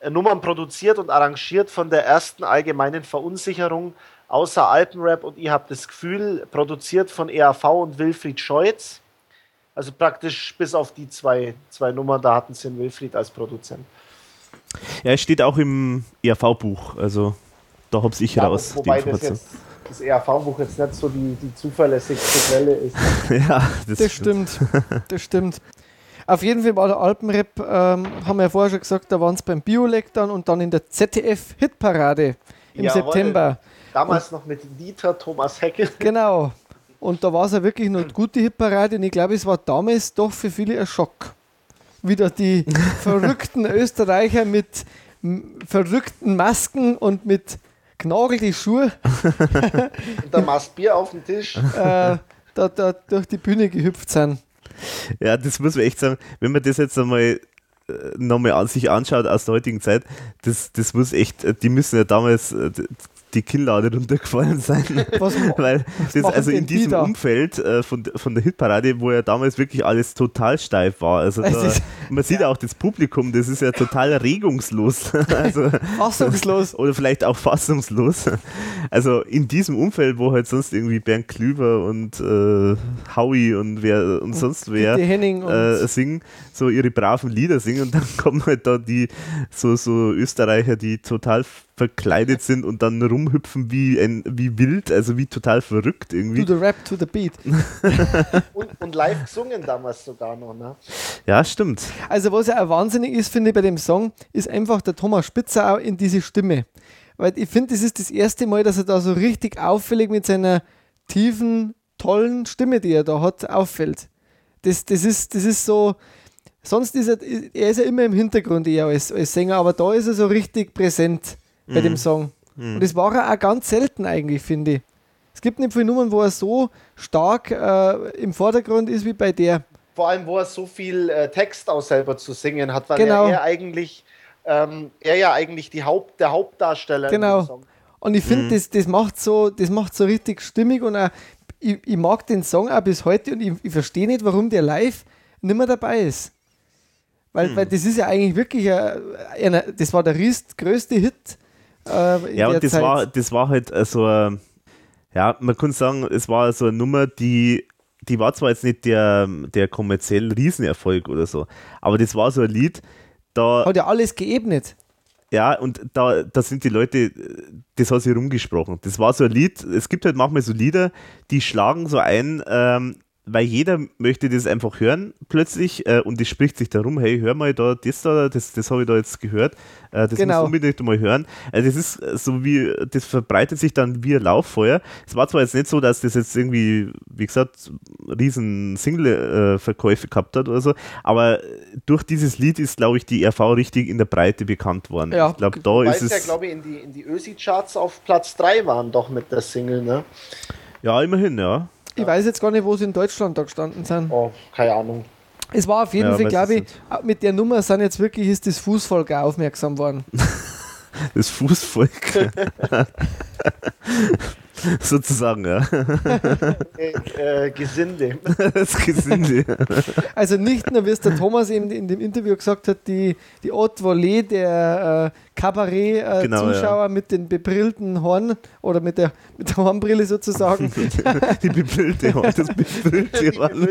äh, Nummern produziert und arrangiert von der ersten allgemeinen Verunsicherung außer Alpenrap und ihr habt das Gefühl, produziert von EAV und Wilfried Scheutz. Also praktisch bis auf die zwei, zwei Nummern, da hatten sie den Wilfried als Produzent. Ja, es steht auch im ERV-Buch, also da habe ich ja, raus. Wobei das, jetzt, das ERV-Buch jetzt nicht so die, die zuverlässigste Quelle ist. [laughs] ja, das, das stimmt. das stimmt. Auf jeden Fall war der Alpenrap, ähm, haben wir ja vorher schon gesagt, da waren es beim Biolek dann und dann in der ZDF-Hitparade im Jawohl. September. Damals und, noch mit Dieter Thomas Heckel. Genau. Und da war es ja wirklich noch eine gute Hitparade und ich glaube, es war damals doch für viele ein Schock. Wieder die [laughs] verrückten Österreicher mit verrückten Masken und mit knagelte Schuhe. [laughs] und der Mastbier auf dem Tisch. Äh, da, da durch die Bühne gehüpft sind. Ja, das muss man echt sagen, wenn man das jetzt einmal äh, nochmal an sich anschaut aus der heutigen Zeit, das, das muss echt, die müssen ja damals, äh, die Kinnlade runtergefallen sein. Was, [laughs] Weil das also in diesem die Umfeld äh, von, von der Hitparade, wo ja damals wirklich alles total steif war. Also da, man sieht ja auch das Publikum, das ist ja total regungslos. [laughs] also, fassungslos. [laughs] Oder vielleicht auch fassungslos. Also in diesem Umfeld, wo halt sonst irgendwie Bernd Klüber und äh, Howie und wer und sonst wer äh, singen, so ihre braven Lieder singen und dann kommen halt da die so, so Österreicher, die total verkleidet sind und dann rumhüpfen wie, ein, wie wild, also wie total verrückt irgendwie. To the rap, to the beat. [laughs] und, und, live gesungen damals sogar noch, ne? Ja, stimmt. Also was ja auch wahnsinnig ist, finde ich bei dem Song, ist einfach der Thomas Spitzer auch in diese Stimme. Weil ich finde, das ist das erste Mal, dass er da so richtig auffällig mit seiner tiefen, tollen Stimme, die er da hat, auffällt. Das, das, ist, das ist so, sonst ist er, er ist ja immer im Hintergrund eher als, als Sänger, aber da ist er so richtig präsent bei dem Song. Und das war er auch ganz selten eigentlich, finde ich. Es gibt nicht viele Nummern, wo er so stark äh, im Vordergrund ist wie bei der. Vor allem, wo er so viel äh, Text auch selber zu singen hat, weil Genau. er, er eigentlich, ähm, er ja eigentlich die Haupt, der Hauptdarsteller in Genau. dem Song. Und ich finde, das, das, macht so, das macht so richtig stimmig und auch, ich, ich mag den Song auch bis heute und ich, ich verstehe nicht, warum der live nicht mehr dabei ist. Weil, weil das ist ja eigentlich wirklich, ein, einer, das war der größte Hit. Äh, Ja, und das Zeit. war, das war halt äh, so, ein- ja, man kann sagen, es war so eine Nummer, die, die war zwar jetzt nicht der, der kommerziell Riesenerfolg oder so, aber das war so ein Lied, da, Hat ja alles geebnet. ja, und da, da sind die Leute, das hat sich rumgesprochen. Das war so ein Lied, es gibt halt manchmal so Lieder, die schlagen so ein, ähm, weil jeder möchte das einfach hören plötzlich äh, und es spricht sich darum, hey, hör mal da, das da, das, das habe ich da jetzt gehört, äh, das Genau. musst du unbedingt mal hören. Also das ist äh, so wie, das verbreitet sich dann wie ein Lauffeuer. Es war zwar jetzt nicht so, dass das jetzt irgendwie, wie gesagt, riesen Single-Verkäufe gehabt hat oder so, aber durch dieses Lied ist, glaube ich, die RV richtig in der Breite bekannt worden. Ja. Ich glaube, da ist es ja, glaube ich, in die, in die Ösi-Charts auf Platz 3 waren doch mit der Single, ne? ja, immerhin, ja. Ich weiß jetzt gar nicht, wo sie in Deutschland da gestanden sind. Oh, keine Ahnung. Es war auf jeden Ja, Fall, glaube ich, auch mit der Nummer sind jetzt wirklich ist das Fußvolk auch aufmerksam worden. [laughs] Das Fußvolk. [laughs] Sozusagen, ja. Äh, äh, Gesinde. [laughs] Das Gesinde. Also nicht nur, wie es der Thomas eben in dem Interview gesagt hat, die, die Haute Volée der äh, Kabarett-Zuschauer Genau, ja. mit den bebrillten Horn oder mit der, mit der Hornbrille sozusagen. [laughs] Die bebrillte Hand, das bebrillte Hand.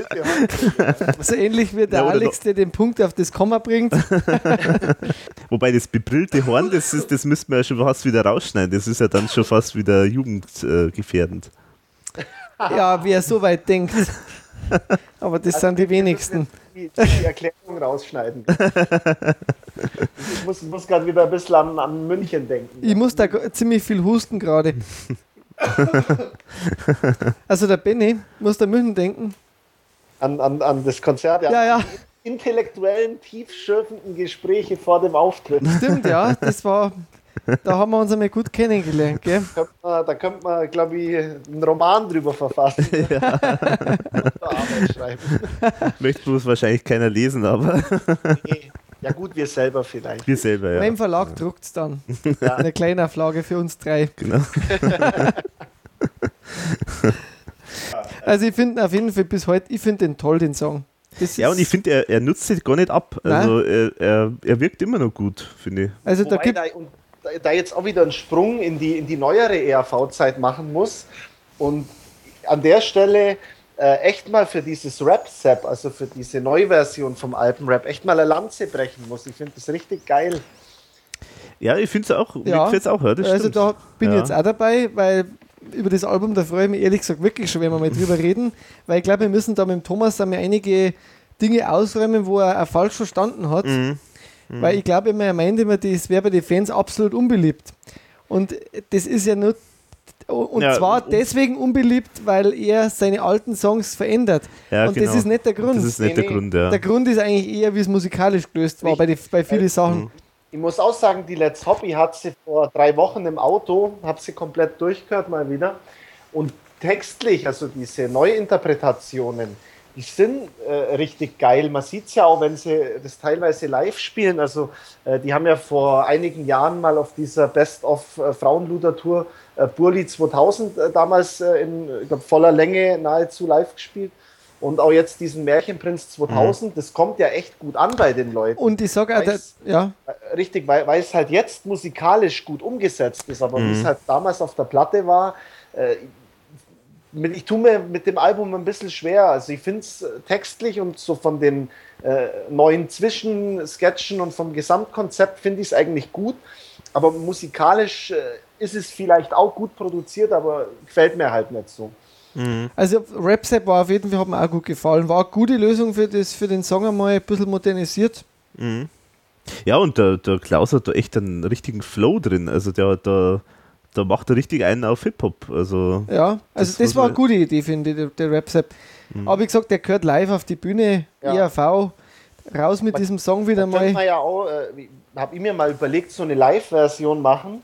so ähnlich wie der Ja, Alex, der den Punkt auf das Komma bringt. [laughs] Wobei das bebrillte Horn, das, ist, das müssten wir ja schon fast wieder rausschneiden. Das ist ja dann schon fast wieder jugendgefährdend. Ja, wer so weit denkt. [laughs] Aber das sind die wenigsten. Die, die Erklärung rausschneiden. Ich muss, muss gerade wieder ein bisschen an, an München denken. Ich muss da ziemlich viel husten gerade. Also der Benny muss da München denken. An, an, an das Konzert. Ja, ja. Die intellektuellen, tiefschürfenden Gespräche vor dem Auftritt. Stimmt, ja. Das war. Da haben wir uns einmal gut kennengelernt, gell? Könnte man, da könnte man, glaube ich, einen Roman drüber verfassen. [laughs] Arbeit schreiben. [laughs] Möchte bloß wahrscheinlich keiner lesen, aber [laughs] Nee. Ja gut, wir selber vielleicht. wir selber, ja. Mein Verlag druckt es dann. Ja. Eine kleine Auflage für uns drei. Genau. Also ich finde auf jeden Fall bis heute, ich finde den toll, den Song. Das Ja, und ich finde, er, er nutzt sich gar nicht ab. Also er, er, er wirkt immer noch gut, finde ich. Also da Wobei gibt da, und da, da jetzt auch wieder einen Sprung in die, in die neuere ERV-Zeit machen muss und an der Stelle äh, echt mal für dieses Rap-Sap, also für diese Neuversion vom Alpenrap, echt mal eine Lanze brechen muss. Ich finde das richtig geil. Ja, ich finde es auch. Ja. es auch, das also stimmt. da bin ich Ja. jetzt auch dabei, weil über das Album, da freue ich mich ehrlich gesagt wirklich schon, wenn wir mal [laughs] drüber reden, weil ich glaube, wir müssen da mit dem Thomas einmal einige Dinge ausräumen, wo er auch falsch verstanden hat, Mhm. Weil ich glaube immer, er meint immer, das wäre bei den Fans absolut unbeliebt. Und das ist ja nur und Ja, zwar deswegen unbeliebt, weil er seine alten Songs verändert. Ja, und das genau. ist nicht der Grund. Das ist nicht der. Grund, ja. Der Grund ist eigentlich eher, wie es musikalisch gelöst war, bei, die, bei vielen Sachen. Ich muss auch sagen, die Let's Hobby hat sie vor drei Wochen im Auto, habe sie komplett durchgehört mal wieder. Und textlich, also diese Neuinterpretationen, die sind äh, richtig geil. Man sieht es ja auch, wenn sie das teilweise live spielen. Also äh, die haben ja vor einigen Jahren mal auf dieser Best-of äh, Frauenluder-Tour äh, Burli 2000 äh, damals äh, in glaub, voller Länge nahezu live gespielt. Und auch jetzt diesen Märchenprinz 2000, das kommt ja echt gut an bei den Leuten. Und ich sage auch, ja, Richtig, weil, weil es halt jetzt musikalisch gut umgesetzt ist, aber wie Mhm. es halt damals auf der Platte war, äh, ich tue mir mit dem Album ein bisschen schwer. Also ich finde es textlich und so von den äh, neuen Zwischensketchen und vom Gesamtkonzept finde ich es eigentlich gut, aber musikalisch äh, ist es vielleicht auch gut produziert, aber gefällt mir halt nicht so. Also Rap-Sap war auf jeden Fall, hat mir auch gut gefallen. War eine gute Lösung für, das, für den Song einmal ein bisschen modernisiert. Ja, und der, der Klaus hat da echt einen richtigen Flow drin. Also der, der, der macht da richtig einen auf Hip-Hop. Also Ja, also Das das, war eine gute Idee, finde ich, der, der Rap-Sap. Aber wie gesagt, der gehört live auf die Bühne, Ja. ERV. raus mit diesem Song wieder Da mal. man ja auch, äh, habe ich mir mal überlegt, so eine Live-Version machen,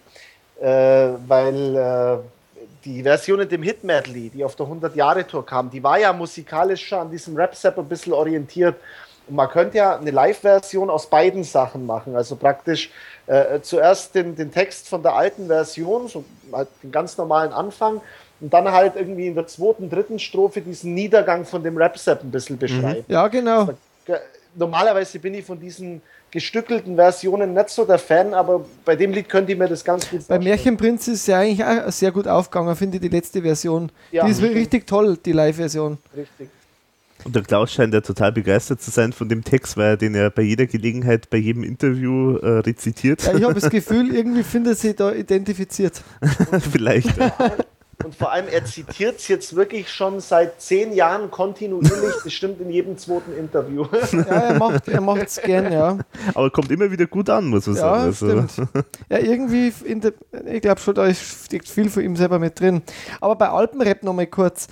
äh, weil äh, die Version in dem Hit Medley, die auf der 100-Jahre-Tour kam, die war ja musikalisch schon an diesem Rap-Sap ein bisschen orientiert. Und man könnte ja eine Live-Version aus beiden Sachen machen. Also praktisch äh, zuerst den, den Text von der alten Version, so halt den ganz normalen Anfang, und dann halt irgendwie in der zweiten, dritten Strophe diesen Niedergang von dem Rap-Sap ein bisschen beschreiben. Ja, genau. Ge- Normalerweise bin ich von diesen gestückelten Versionen nicht so der Fan, aber bei dem Lied könnte ich mir das ganz gut Bei vorstellen. Märchenprinz ist ja eigentlich auch sehr gut aufgegangen, finde ich, die letzte Version. Ja. Die ist richtig toll, die Live-Version. Richtig. Und der Klaus scheint ja total begeistert zu sein von dem Text, weil er den er bei jeder Gelegenheit, bei jedem Interview äh, rezitiert. Ja, ich habe das [laughs] Gefühl, irgendwie findet sie da identifiziert. [laughs] Vielleicht. ja. Und vor allem, er zitiert es jetzt wirklich schon seit zehn Jahren kontinuierlich, bestimmt in jedem zweiten Interview. [laughs] Ja, er macht er macht's gern, ja. Aber kommt immer wieder gut an, muss man Ja, sagen. Also, stimmt. Ja, irgendwie, in der, ich glaube schon, da steckt viel von ihm selber mit drin. Aber bei Alpenrap nochmal kurz.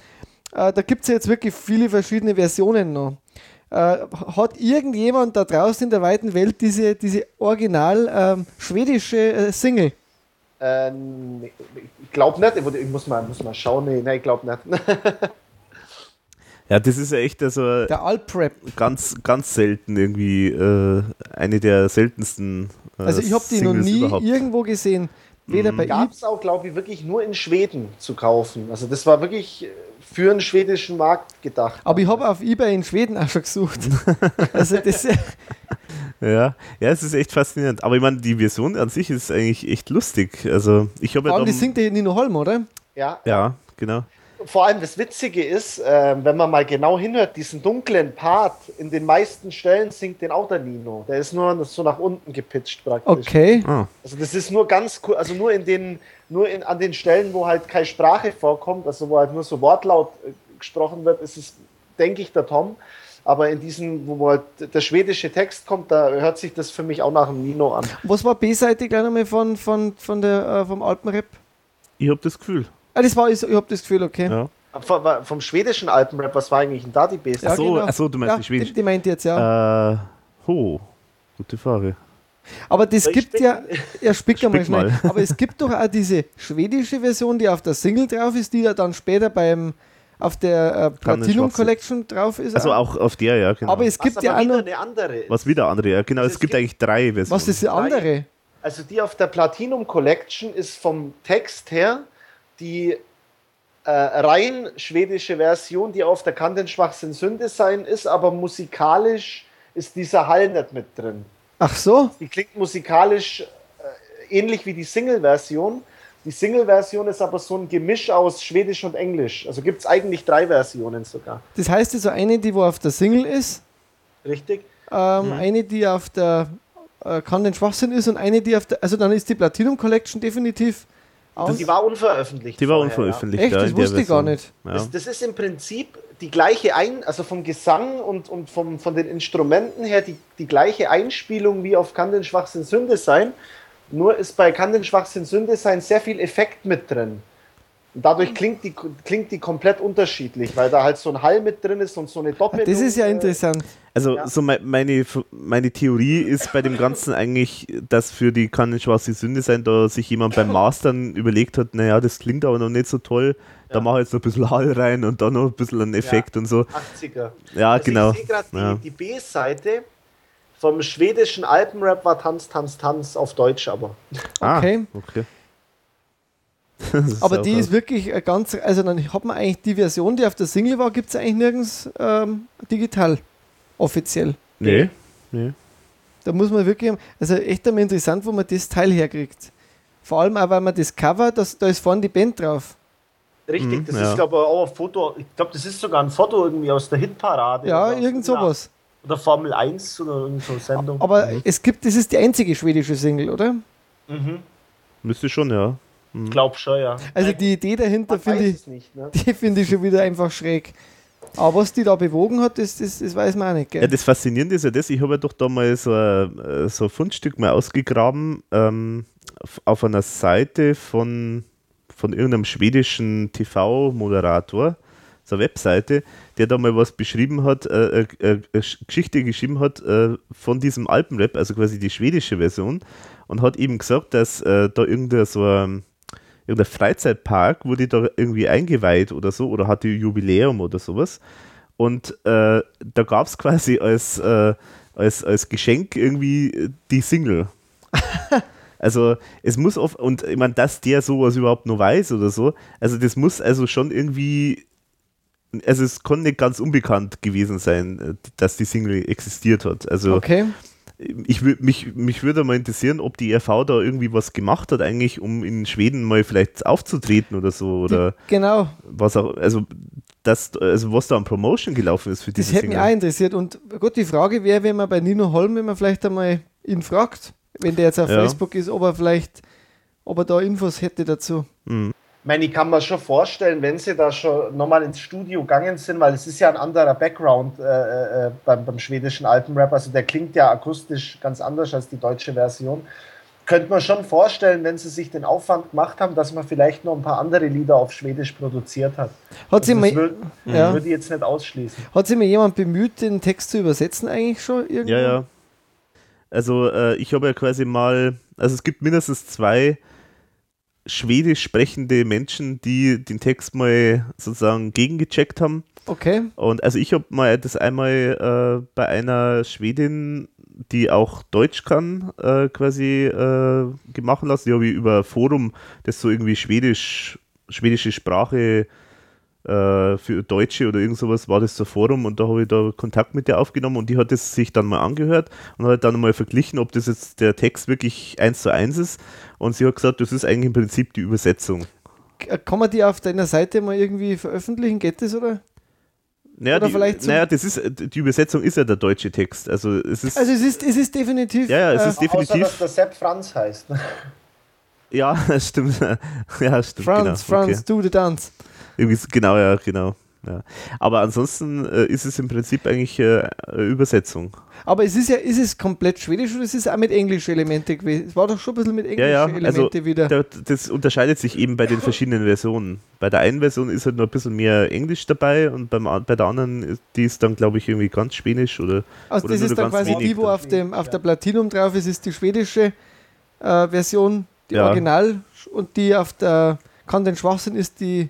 Äh, da gibt es ja jetzt wirklich viele verschiedene Versionen noch. Äh, hat irgendjemand da draußen in der weiten Welt diese, diese original ähm, schwedische äh, Single? ähm, ich glaube nicht, ich muss mal, muss mal schauen, nee, nein, ich glaube nicht. [laughs] ja, das ist ja echt also Der Alprap. ganz, ganz selten irgendwie äh, eine der seltensten. Äh, Also ich habe die noch nie überhaupt. irgendwo gesehen. Weder bei Gab es auch, glaube ich, wirklich nur in Schweden zu kaufen. Also das war wirklich äh, für den schwedischen Markt gedacht. Aber ich habe auf Ebay in Schweden auch schon gesucht. [laughs] Also das, Ja, ja, es ist echt faszinierend. Aber ich meine, die Version an sich ist eigentlich echt lustig. Also ich habe ja die singt der Nino Holm, oder? Ja, Ja, genau. Vor allem das Witzige ist, äh, wenn man mal genau hinhört, diesen dunklen Part in den meisten Stellen singt den auch der Nino. Der ist nur so nach unten gepitcht praktisch. Okay. Ah, Also das ist nur ganz cool, also nur in den, nur in, an den Stellen, wo halt keine Sprache vorkommt, also wo halt nur so Wortlaut äh, gesprochen wird, ist es, denke ich, der Tom. Aber in diesen, wo halt der schwedische Text kommt, da hört sich das für mich auch nach dem Nino an. Was war B-Seite gleich nochmal von, von, von der, äh, vom Alpenrap? ich habe das Gefühl. Ah, das war, ich, ich habe das Gefühl, okay. Ja. Vom, vom schwedischen Alpenrap, was war eigentlich denn da die Beste? Ja, Ach so, ach so, du meinst ja, die schwedische. Die, die meint jetzt, ja. Äh, ho, gute Frage. Aber das ich gibt ja, [laughs] ja, spick mal Spick schnell. mal. Aber es gibt doch auch diese schwedische Version, die auf der Single drauf ist, die ja dann später beim auf der äh, Platinum. Collection drauf ist. Also auch auf der, ja, genau. Aber es Was gibt aber ja wieder eine andere. Was wieder andere, ja, genau. Also es es gibt gibt- eigentlich drei Versionen. Was ist die andere? Also die auf der Platinum Collection ist vom Text her die äh, rein schwedische Version, die auf der Kanten Schwachsinn Sünde sein ist, aber musikalisch ist dieser Hall nicht mit drin. Ach so. Die klingt musikalisch äh, ähnlich wie die Single-Version. Die Single-Version ist aber so ein Gemisch aus Schwedisch und Englisch. Also gibt es eigentlich drei Versionen sogar. Das heißt also eine, die wo auf der Single ist, Richtig? ähm, Mhm. eine, die auf der äh, kann den Schwachsinn ist und eine, die auf der. Also dann ist die Platinum Collection definitiv aus. Die war unveröffentlicht. Die war vorher, unveröffentlicht. Echt? ja, Das in der wusste ich gar nicht. Ja. Das, das ist im Prinzip die gleiche Ein, also vom Gesang und, und vom, von den Instrumenten her die, die gleiche Einspielung wie auf Kann den Schwachsinn Sünde sein. Nur ist bei Kann den Schwachsinn Sünde sein sehr viel Effekt mit drin. Und dadurch klingt die, klingt die komplett unterschiedlich, weil da halt so ein Hall mit drin ist und so eine Doppelung. Das ist ja äh, interessant. Also Ja. so mei- meine, meine Theorie ist bei dem Ganzen eigentlich, dass für die kann nicht schwarze Sünde sein, da sich jemand beim Mastern überlegt hat, naja, das klingt aber noch nicht so toll, da Ja. mache ich jetzt noch ein bisschen Hall rein und dann noch ein bisschen einen Effekt und so. 80er. Ja, Also genau. Ich sehe gerade die, Ja. die B-Seite vom schwedischen Alpenrap war Tanz, Tanz, Tanz auf Deutsch aber. Okay. Ah, okay. Ist Aber die ist wirklich ein ganz. Also dann hat man eigentlich die Version, die auf der Single war, gibt es eigentlich nirgends ähm, digital. Offiziell. Nee, nee. Da muss man wirklich. Also echt einmal interessant, wo man das Teil herkriegt. Vor allem auch, weil man das Cover, das, da ist vorne die Band drauf. Richtig, Mhm, das ja. ist glaube ich auch ein Foto, ich glaube, das ist sogar ein Foto irgendwie aus der Hitparade. Ja, irgend sowas. Oder Formel 1 oder irgend so eine Sendung. Aber es gibt, das ist die einzige schwedische Single, oder? Mhm. Müsste schon, ja. Ich glaube schon, ja. Also Nein, die Idee dahinter finde ich, nicht. Ne? die finde ich schon wieder einfach schräg. Aber was die da bewogen hat, das, das, das weiß man auch nicht, gell? Ja, das Faszinierende ist ja das, ich habe ja doch da mal so ein, so ein Fundstück mal ausgegraben ähm, auf einer Seite von, von irgendeinem schwedischen TV-Moderator. so eine Webseite, der da mal was beschrieben hat, äh, äh, äh, Geschichte geschrieben hat äh, von diesem Alpenrap, also quasi die schwedische Version, und hat eben gesagt, dass äh, da irgendein so ein, irgendein Freizeitpark wurde da irgendwie eingeweiht oder so, oder hatte Jubiläum oder sowas. Und äh, da gab es quasi als, als, als Geschenk irgendwie die Single. [laughs] Also es muss oft, und ich meine, dass der sowas überhaupt nur weiß oder so, also das muss also schon irgendwie, also es konnte nicht ganz unbekannt gewesen sein, dass die Single existiert hat. Also okay. Ich mich, mich würde mal interessieren, ob die RV da irgendwie was gemacht hat, eigentlich, um in Schweden mal vielleicht aufzutreten oder so. Oder genau. Was auch, also das, also was da an Promotion gelaufen ist für diese Das hätte Single. mich auch interessiert. Und gut, die Frage wäre, wenn man bei Nino Holm, wenn man vielleicht einmal ihn fragt, wenn der jetzt auf ja. Facebook ist, ob er vielleicht, ob er da Infos hätte dazu. Mhm. Ich meine, ich kann mir schon vorstellen, wenn sie da schon nochmal ins Studio gegangen sind, weil es ist ja ein anderer Background äh, äh, beim, beim schwedischen Alpenrap, also der klingt ja akustisch ganz anders als die deutsche Version. Könnte man schon vorstellen, wenn sie sich den Aufwand gemacht haben, dass man vielleicht noch ein paar andere Lieder auf Schwedisch produziert hat. Hat also sie würde ja. würd ich jetzt nicht ausschließen. Hat sich mir jemand bemüht, den Text zu übersetzen eigentlich schon irgendwie? Ja, ja. Also äh, ich habe ja quasi mal, also es gibt mindestens zwei schwedisch sprechende Menschen, die den Text mal sozusagen gegengecheckt haben. Okay. Und also ich habe mal das einmal äh, bei einer Schwedin, die auch Deutsch kann, äh, quasi äh, gemacht lassen. Die habe ich über Forum, das so irgendwie Schwedisch, schwedische Sprache äh, für Deutsche oder irgend sowas war das so Forum und da habe ich da Kontakt mit der aufgenommen und die hat es sich dann mal angehört und hat dann mal verglichen, ob das jetzt der Text wirklich eins zu eins ist und sie hat gesagt, das ist eigentlich im Prinzip die Übersetzung. Kann man die auf deiner Seite mal irgendwie veröffentlichen? Geht das oder? Naja, oder die, vielleicht naja, das ist, die Übersetzung ist ja der deutsche Text. Also es ist, also es ist, es ist definitiv. Ja, ja es äh, ist definitiv. Außer, dass der Sepp Franz heißt. ja, [laughs] stimmt. ja, stimmt. Franz, genau. Franz, okay. do the dance. Genau, ja, genau. Ja. Aber ansonsten äh, ist es im Prinzip eigentlich äh, Übersetzung. Aber es ist ja, ist es komplett schwedisch oder ist es auch mit englischen Elementen gewesen? Es war doch schon ein bisschen mit englischen ja, ja. Elemente also, wieder. Da, das unterscheidet sich eben bei den [laughs] verschiedenen Versionen. Bei der einen Version ist halt noch ein bisschen mehr Englisch dabei und beim, bei der anderen, die ist dann, glaube ich, irgendwie ganz schwedisch oder. Also oder das ist dann quasi die, wo auf, dem, auf der Platinum drauf ist, ist die schwedische äh, Version, die ja. Original und die auf der Kann den Schwachsinn ist die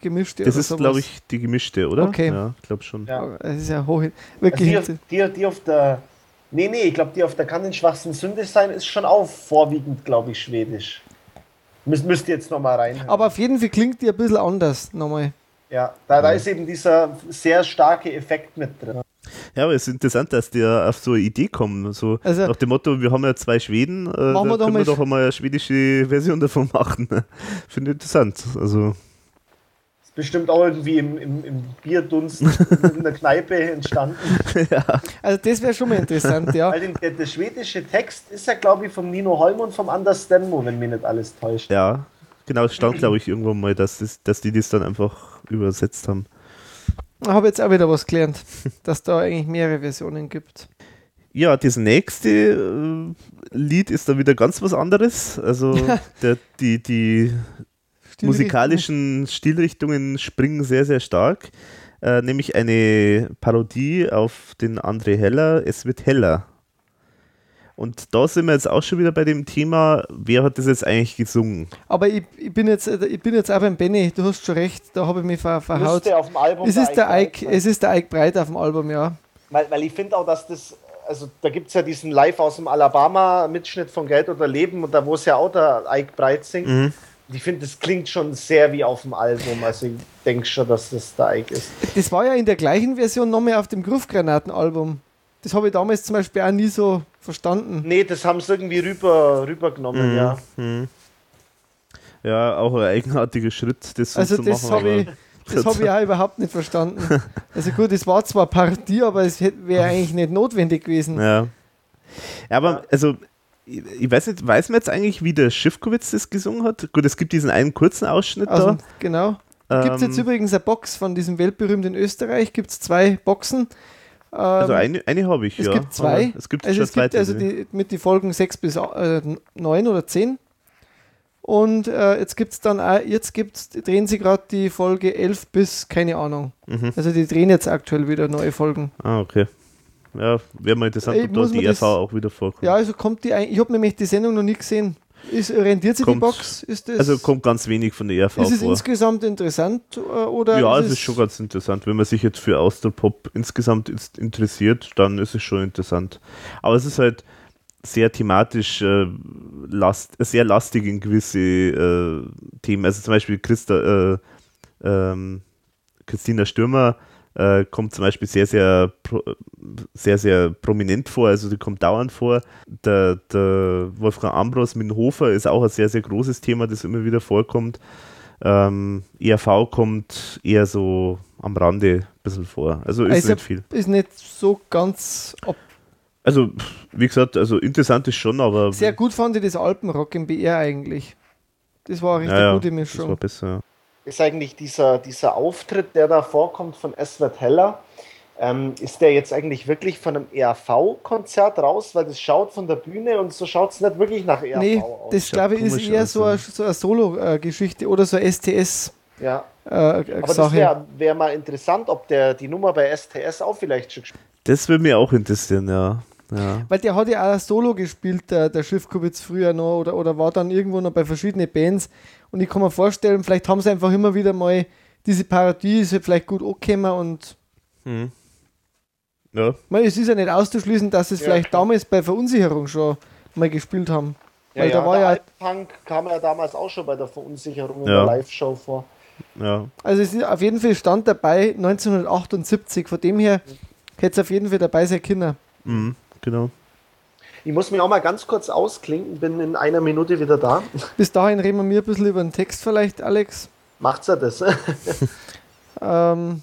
gemischte? Das ist, glaube ich, die gemischte, oder? Okay. Ja, ich glaube schon. Ja. Es ist ja hoch. Wirklich. Also die, die, die, auf der. Nee, nee, ich glaube, die auf der kann den schwachsten Sünde sein, ist schon auch vorwiegend, glaube ich, schwedisch. Müsst, müsst ihr jetzt nochmal rein. Aber auf jeden Fall klingt die ein bisschen anders nochmal. Ja, da, da ist eben dieser sehr starke Effekt mit drin. Ja, aber es ist interessant, dass die auf so eine Idee kommen. So also, nach dem Motto, wir haben ja zwei Schweden, äh, machen wir da können wir doch einmal eine schwedische Version davon machen. [laughs] Finde ich interessant. Also bestimmt auch irgendwie im, im, im Bierdunst [laughs] in der Kneipe entstanden. [laughs] ja. Also das wäre schon mal interessant, ja. Weil der, der, schwedische Text ist ja, glaube ich, vom Nino Holm und vom Anders Denmo, wenn mich nicht alles täuscht. Ja, genau, es stand, glaube ich, irgendwann mal, dass, das, dass die das dann einfach übersetzt haben. Ich habe jetzt auch wieder was gelernt, dass da eigentlich mehrere Versionen gibt. Ja, das nächste äh, Lied ist dann wieder ganz was anderes. Also der, die, die musikalischen Stilrichtungen springen sehr, sehr stark. Äh, nämlich eine Parodie auf den André Heller, Es wird heller. Und da sind wir jetzt auch schon wieder bei dem Thema, wer hat das jetzt eigentlich gesungen? Aber ich, ich bin, jetzt, ich bin jetzt auch beim Benny, du hast schon recht, da habe ich mich ver, verhaut. Auf dem Album es, ist der Ike, es ist der Ike Breit auf dem Album, ja. Weil, weil ich finde auch, dass das, also da gibt es ja diesen Live aus dem Alabama-Mitschnitt von Geld oder Leben und da wo es ja auch der Ike Breit singt. Mhm ich finde, das klingt schon sehr wie auf dem Album. Also ich denke schon, dass das da ist. Das war ja in der gleichen Version nochmal auf dem Gruffgranaten-Album. Das habe ich damals zum Beispiel auch nie so verstanden. Nee, das haben sie irgendwie rüber, rübergenommen, mhm. ja. Mhm. Ja, auch ein eigenartiger Schritt, das so also zu das machen. Hab ich, das habe ich auch überhaupt nicht verstanden. Also gut, es war zwar Partie, aber es wäre eigentlich nicht notwendig gewesen. Ja. ja aber also ich weiß nicht, weiß man jetzt eigentlich, wie der Schiffkowitz das gesungen hat? Gut, es gibt diesen einen kurzen Ausschnitt also, da. Genau. Ähm, gibt es jetzt übrigens eine Box von diesem weltberühmten Österreich, gibt es zwei Boxen. Ähm, also eine, eine habe ich, es ja. Gibt zwei. es gibt also es gibt also die, mit die Folgen 6 bis äh, 9 oder 10. Und äh, jetzt gibt es dann auch, jetzt gibt's, drehen sie gerade die Folge 11 bis, keine Ahnung. Mhm. Also die drehen jetzt aktuell wieder neue Folgen. Ah, okay. Ja, wäre mal interessant, ob da die RV auch wieder vorkommt. Ja, also kommt die, ein- ich habe nämlich die Sendung noch nie gesehen. Ist, rentiert sie Kommt- die Box? Ist das, Also kommt ganz wenig von der RV ist es vor. insgesamt interessant äh, oder Ja, ist es ist schon ganz interessant. Wenn man sich jetzt für Austropop insgesamt interessiert, dann ist es schon interessant. Aber es ist halt sehr thematisch äh, last, sehr lastig in gewisse äh, Themen. Also zum Beispiel Christa, äh, ähm, Christina Stürmer äh, kommt zum Beispiel sehr, sehr, sehr, sehr prominent vor. Also die kommt dauernd vor. Der, der Wolfgang Ambros mit dem Hofer ist auch ein sehr, sehr großes Thema, das immer wieder vorkommt. Ähm, ERV kommt eher so am Rande ein bisschen vor. Also ist Also- nicht viel. ist nicht so ganz ob Also, wie gesagt, also interessant ist schon, aber Sehr gut fand ich das Alpenrock im BR eigentlich. Das war eine richtig ja, gute das war Mischung. besser. ja. Ist eigentlich dieser, dieser Auftritt, der da vorkommt von Eswert Heller, ähm, ist der jetzt eigentlich wirklich von einem ERV-Konzert raus? Weil das schaut von der Bühne und so schaut es nicht wirklich nach ERV Nee, aus. das glaube ich ist eher aus, so eine, so eine Solo-Geschichte oder so eine STS-Sache. ja. Äh, Aber das wäre wär mal interessant, ob der die Nummer bei STS auch vielleicht schon gespielt Das würde mich auch interessieren, ja. ja. Weil der hat ja auch Solo gespielt, der, der Schiffkubitz früher noch, oder, oder war dann irgendwo noch bei verschiedenen Bands. Und ich kann mir vorstellen, vielleicht haben sie einfach immer wieder mal diese Parodie, ist halt vielleicht gut angekommen und Hm. Ja, man, es ist ja nicht auszuschließen, dass sie es Ja, vielleicht klar. damals bei Verunsicherung schon mal gespielt haben. Weil da war der ja, Alppunk kam ja damals auch schon bei der Verunsicherung in Ja. der Live-Show vor. ja. also es ist auf jeden Fall Stand dabei 1978, von dem her hätte es auf jeden Fall dabei sein können. Mhm, genau. Ich muss mich auch mal ganz kurz ausklinken, bin in einer Minute wieder da. Bis dahin reden wir mir ein bisschen über den Text vielleicht, Alex. Macht's ja das. [laughs] Ähm,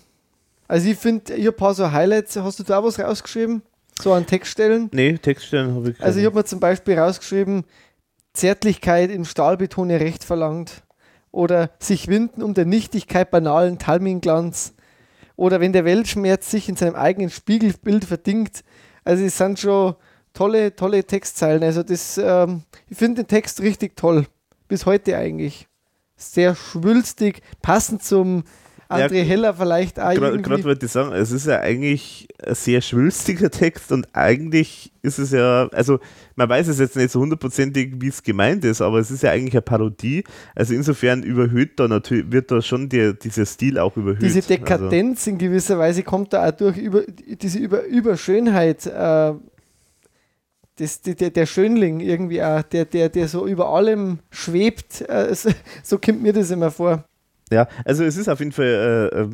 also ich finde, ich habe ein paar so Highlights. Hast du da was rausgeschrieben? So an Textstellen? Nee, Textstellen habe ich Also ich keine. habe mir zum Beispiel rausgeschrieben, Zärtlichkeit im Stahlbetone Recht verlangt. Oder sich winden um der Nichtigkeit banalen Talminglanz. Oder wenn der Weltschmerz sich in seinem eigenen Spiegelbild verdingt. Also es sind schon tolle, tolle Textzeilen. Also das, ähm, ich finde den Text richtig toll. Bis heute eigentlich. Sehr schwülstig, passend zum Ja, André Heller vielleicht auch Gerade wollte ich sagen, es ist ja eigentlich ein sehr schwülstiger Text und eigentlich ist es ja, also man weiß es jetzt nicht so hundertprozentig, wie es gemeint ist, aber es ist ja eigentlich eine Parodie. Also insofern überhöht da natürlich, wird da schon der, dieser Stil auch überhöht. diese Also, Dekadenz in gewisser Weise kommt da auch durch über diese über, Überschönheit äh, das, der, der Schönling irgendwie auch, der, der, der so über allem schwebt, äh, so, kommt mir das immer vor. Ja, also es ist auf jeden Fall äh, äh,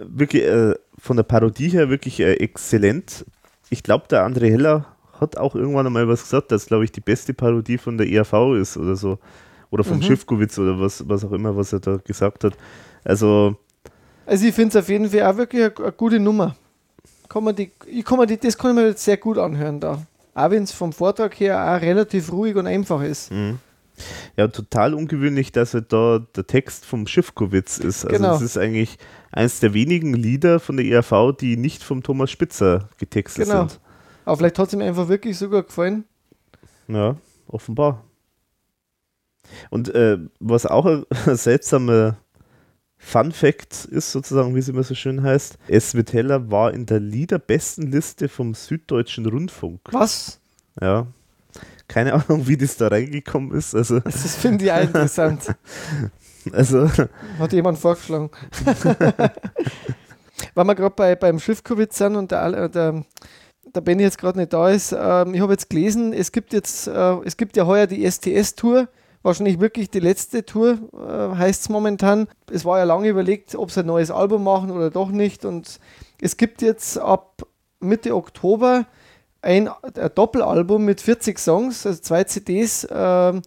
wirklich äh, von der Parodie her wirklich äh, exzellent. Ich glaube, der André Heller hat auch irgendwann einmal was gesagt, dass, glaube ich, die beste Parodie von der ERV ist oder so. Oder vom Mhm. Schiffkowitz oder was, was auch immer, was er da gesagt hat. Also, Also ich finde es auf jeden Fall auch wirklich eine, eine gute Nummer. Kann man die, ich kann mir die, das kann ich mir jetzt sehr gut anhören da. Auch wenn es vom Vortrag her auch relativ ruhig und einfach ist. Mhm. Ja, total ungewöhnlich, dass halt da der Text vom Schiffkowitz ist. Also Genau. das ist eigentlich eins der wenigen Lieder von der ERV, die nicht vom Thomas Spitzer getextet Genau. sind. Aber vielleicht hat es ihm einfach wirklich sogar gefallen. Ja, offenbar. Und äh, was auch ein [laughs] seltsamer Fun Fact ist, sozusagen, wie es immer so schön heißt, Es wird heller war in der Liederbestenliste vom Süddeutschen Rundfunk. Was? Ja. Keine Ahnung, wie das da reingekommen ist. Also, Das finde ich auch interessant. [laughs] also Hat jemand vorgeschlagen. [laughs] Weil wir gerade bei, beim Schiffkowitz sind und der, der, der Benny jetzt gerade nicht da ist, ähm, ich habe jetzt gelesen, es gibt jetzt, äh, es gibt ja heuer die STS-Tour, wahrscheinlich wirklich die letzte Tour, äh, heißt es momentan. Es war ja lange überlegt, ob sie ein neues Album machen oder doch nicht. Und es gibt jetzt ab Mitte Oktober ein, ein Doppelalbum mit 40 Songs, also zwei CDs, ähm,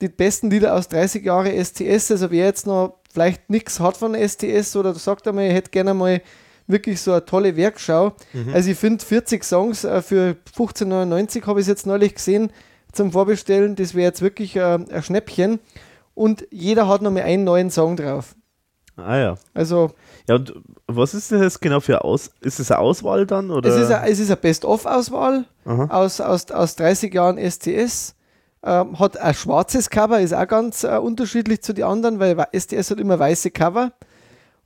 die besten Lieder aus 30 Jahre STS. Also wer jetzt noch vielleicht nichts hat von STS oder sagt einmal, ich hätte gerne mal wirklich so eine tolle Werkschau. Also ich finde 40 Songs äh, für 15,99 habe ich jetzt neulich gesehen zum Vorbestellen. Das wäre jetzt wirklich äh, ein Schnäppchen. Und jeder hat noch mal einen neuen Song drauf. ah ja. Also Ja, und was ist das genau für Aus? Ist es eine Auswahl dann? Oder? es ist eine, es ist eine Best-of-Auswahl aus, aus, aus 30 Jahren STS. Ähm, hat ein schwarzes Cover, ist auch ganz äh, unterschiedlich zu den anderen, weil STS hat immer weiße Cover.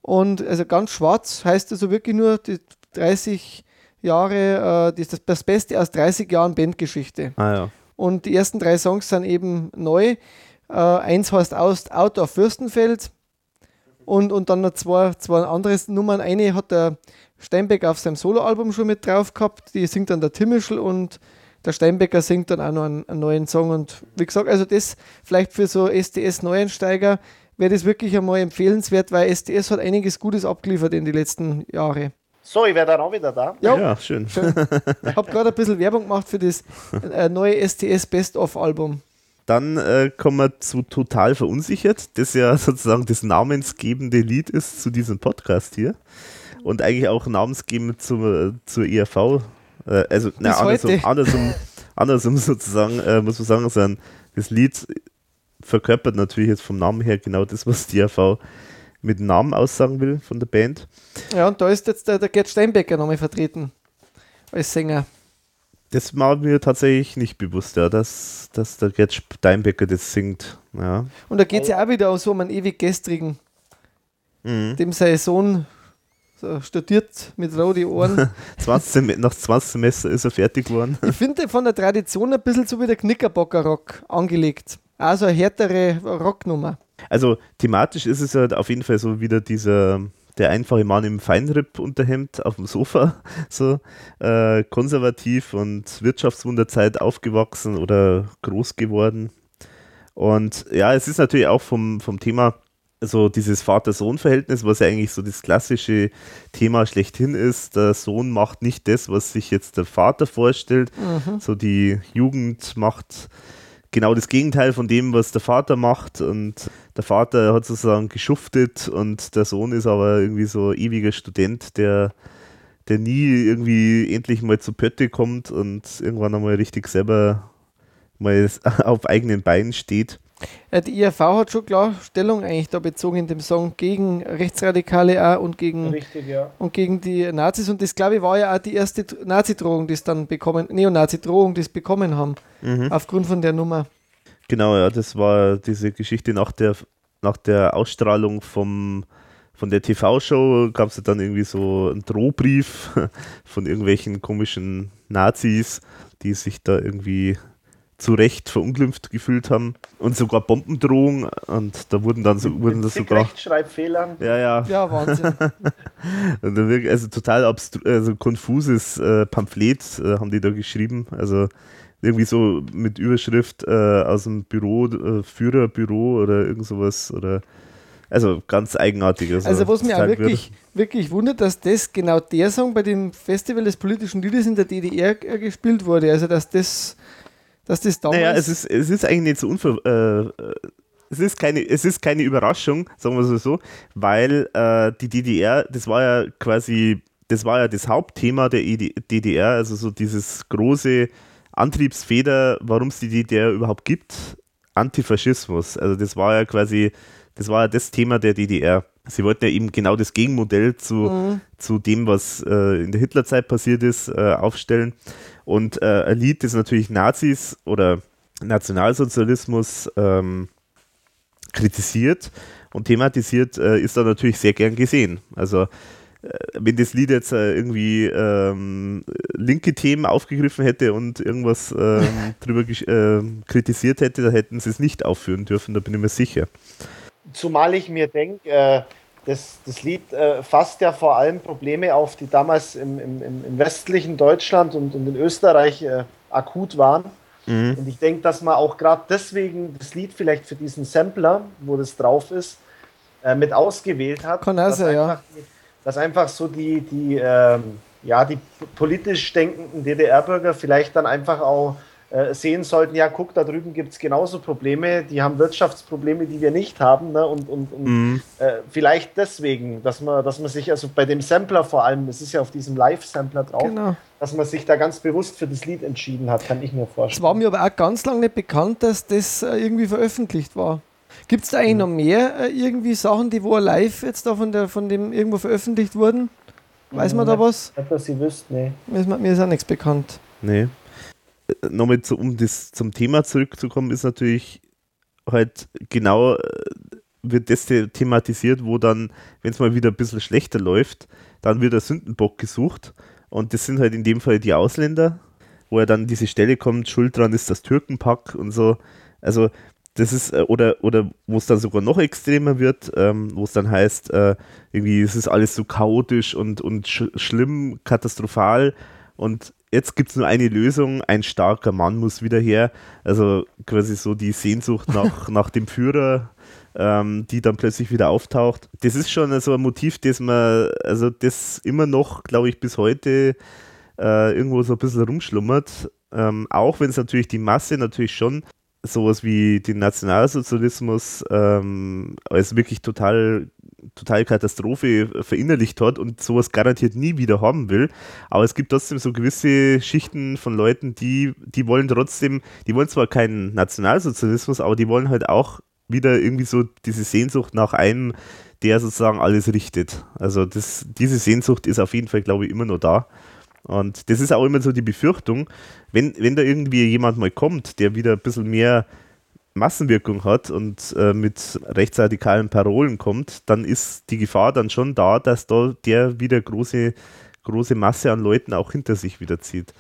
Und also ganz schwarz heißt also wirklich nur die 30 Jahre, äh, das, das Beste aus 30 Jahren Bandgeschichte. Ah ja. Und die ersten drei Songs sind eben neu. Äh, eins heißt Out, Out of Fürstenfeld und, und dann noch zwei, zwei andere Nummern. Eine hat der Steinbeck auf seinem Soloalbum schon mit drauf gehabt, die singt dann der Timmischl und der Steinbecker singt dann auch noch einen, einen, neuen Song. Und wie gesagt, also das vielleicht für so STS-Neuensteiger wäre das wirklich einmal empfehlenswert, weil STS hat einiges Gutes abgeliefert in den letzten Jahren. So, ich wäre dann auch wieder da. Ja, Ja, schön. schön. Ich habe gerade ein bisschen Werbung gemacht für das äh, neue STS Best-of-Album. Dann äh, kommen wir zu Total Verunsichert, das ja [laughs] sozusagen das namensgebende Lied ist zu diesem Podcast hier. Und eigentlich auch namensgebend zum, zur ERV. Äh, also, na, andersrum, andersrum, andersrum [laughs] sozusagen, äh, muss man sagen, sein, das Lied verkörpert natürlich jetzt vom Namen her genau das, was die ERV mit Namen aussagen will von der Band. Ja, und da ist jetzt der, der Gerd Steinbecker nochmal vertreten als Sänger. Das war mir tatsächlich nicht bewusst, ja, dass, dass der Gerd Steinbecker das singt. Ja. Und da geht es ja auch wieder so um einen ewig gestrigen, Mhm. dem sein Sohn so studiert mit roten Ohren. [laughs] 20 Sem nach 20 Semester ist er fertig geworden. [laughs] ich finde von der Tradition ein bisschen so wie der Knickerbocker-Rock angelegt. Also eine härtere Rocknummer. Also thematisch ist es halt auf jeden Fall so wieder dieser der einfache Mann im Feinripp-Unterhemd auf dem Sofa, [laughs] so äh, konservativ und Wirtschaftswunderzeit aufgewachsen oder groß geworden. Und ja, es ist natürlich auch vom, vom Thema so dieses Vater-Sohn-Verhältnis, was ja eigentlich so das klassische Thema schlechthin ist. Der Sohn macht nicht das, was sich jetzt der Vater vorstellt. So die Jugend macht genau das Gegenteil von dem, was der Vater macht. Und der Vater hat sozusagen geschuftet und der Sohn ist aber irgendwie so ein ewiger Student, der, der nie irgendwie endlich mal zu Pötte kommt und irgendwann einmal richtig selber mal [laughs] auf eigenen Beinen steht. Äh, die IRV hat schon klar Stellung eigentlich da bezogen in dem Song gegen Rechtsradikale auch und gegen, Richtig, ja. und gegen die Nazis. Und das, glaube ich, war ja auch die erste Nazi-Drohung, die es dann bekommen, Neonazi-Drohung, die es bekommen haben, aufgrund von der Nummer. Genau, ja, das war diese Geschichte nach der, nach der Ausstrahlung vom, von der TV-Show gab es ja dann irgendwie so einen Drohbrief [laughs] von irgendwelchen komischen Nazis, die sich da irgendwie zu Recht verunglimpft gefühlt haben und sogar Bombendrohung und da wurden dann so, wurden das Zig sogar Rechtschreibfehlern. ja ja Ja, Wahnsinn. [laughs] wirklich, also total abstru also konfuses äh, Pamphlet äh, haben die da geschrieben also irgendwie so mit Überschrift äh, aus dem Büro äh, Führerbüro oder irgend sowas oder also ganz eigenartig Also, was mich auch wirklich, wirklich wundert, dass das genau der Song bei dem Festival des politischen Liedes in der DDR gespielt wurde. Also, dass das, dass das damals. Naja, es ist, es ist eigentlich nicht so unver... Äh, äh, es ist, keine, es ist keine Überraschung, sagen wir es so, weil äh, die DDR, das war ja quasi, das war ja das Hauptthema der ED DDR, also so dieses große Antriebsfeder, warum es die DDR überhaupt gibt, Antifaschismus. Also das war ja quasi, das war ja das Thema der DDR. Sie wollten ja eben genau das Gegenmodell zu, zu dem, was äh, in der Hitlerzeit passiert ist, äh, aufstellen. Und äh, ein Lied, das natürlich Nazis oder Nationalsozialismus ähm, kritisiert und thematisiert, äh, ist da natürlich sehr gern gesehen. Also äh, wenn das Lied jetzt äh, irgendwie ähm, linke Themen aufgegriffen hätte und irgendwas ähm, [laughs] drüber ähm, kritisiert hätte, dann hätten sie es nicht aufführen dürfen, da bin ich mir sicher. Zumal ich mir denke, äh, das, das Lied äh, fasst ja vor allem Probleme auf, die damals im, im, im westlichen Deutschland und, und in Österreich äh, akut waren. Mhm. Und ich denke, dass man auch gerade deswegen das Lied vielleicht für diesen Sampler, wo das drauf ist, äh, mit ausgewählt hat. Auch dass ja. einfach, Dass einfach so die, die, ähm, ja, die politisch denkenden DDR-Bürger vielleicht dann einfach auch äh, sehen sollten, ja, guck, da drüben gibt es genauso Probleme, die haben Wirtschaftsprobleme, die wir nicht haben. Ne? Und, und, und Mhm. äh, vielleicht deswegen, dass man, dass man sich, also bei dem Sampler vor allem, es ist ja auf diesem Live-Sampler drauf, Genau. dass man sich da ganz bewusst für das Lied entschieden hat, kann ich mir Es vorstellen. war mir aber auch ganz lange nicht bekannt, dass das äh, irgendwie veröffentlicht war. Gibt es da Mhm. eigentlich noch mehr äh, irgendwie Sachen, die wo live jetzt da von, der, von dem irgendwo veröffentlicht wurden? Weiß man da Mhm. was? Nicht, dass ihr wisst, nee. Mir ist, mir ist auch nichts bekannt. Nee. Nochmal zu, um das zum Thema zurückzukommen, ist natürlich halt genau wird das thematisiert, wo dann, wenn es mal wieder ein bisschen schlechter läuft, dann wird der Sündenbock gesucht. Und das sind halt in dem Fall die Ausländer, wo er dann diese Stelle kommt, schuld dran ist das Türkenpack und so. Also das ist, äh, oder, oder wo es dann sogar noch extremer wird, ähm, wo es dann heißt, äh, irgendwie es alles so chaotisch und, und sch schlimm, katastrophal und jetzt gibt es nur eine Lösung, ein starker Mann muss wieder her. Also quasi so die Sehnsucht [laughs] nach, nach dem Führer, ähm, die dann plötzlich wieder auftaucht. Das ist schon so ein Motiv, das man, also das immer noch, glaube ich, bis heute äh, irgendwo so ein bisschen rumschlummert. Ähm, auch wenn es natürlich die Masse natürlich schon sowas wie den Nationalsozialismus ähm, als wirklich total, total Katastrophe verinnerlicht hat und sowas garantiert nie wieder haben will. Aber es gibt trotzdem so gewisse Schichten von Leuten, die, die wollen trotzdem, die wollen zwar keinen Nationalsozialismus, aber die wollen halt auch wieder irgendwie so diese Sehnsucht nach einem, der sozusagen alles richtet. Also das, diese Sehnsucht ist auf jeden Fall, glaube ich, immer noch da. Und das ist auch immer so die Befürchtung, wenn, wenn da irgendwie jemand mal kommt, der wieder ein bisschen mehr Massenwirkung hat und äh, mit rechtsradikalen Parolen kommt, dann ist die Gefahr dann schon da, dass da der wieder große, große Masse an Leuten auch hinter sich wieder zieht.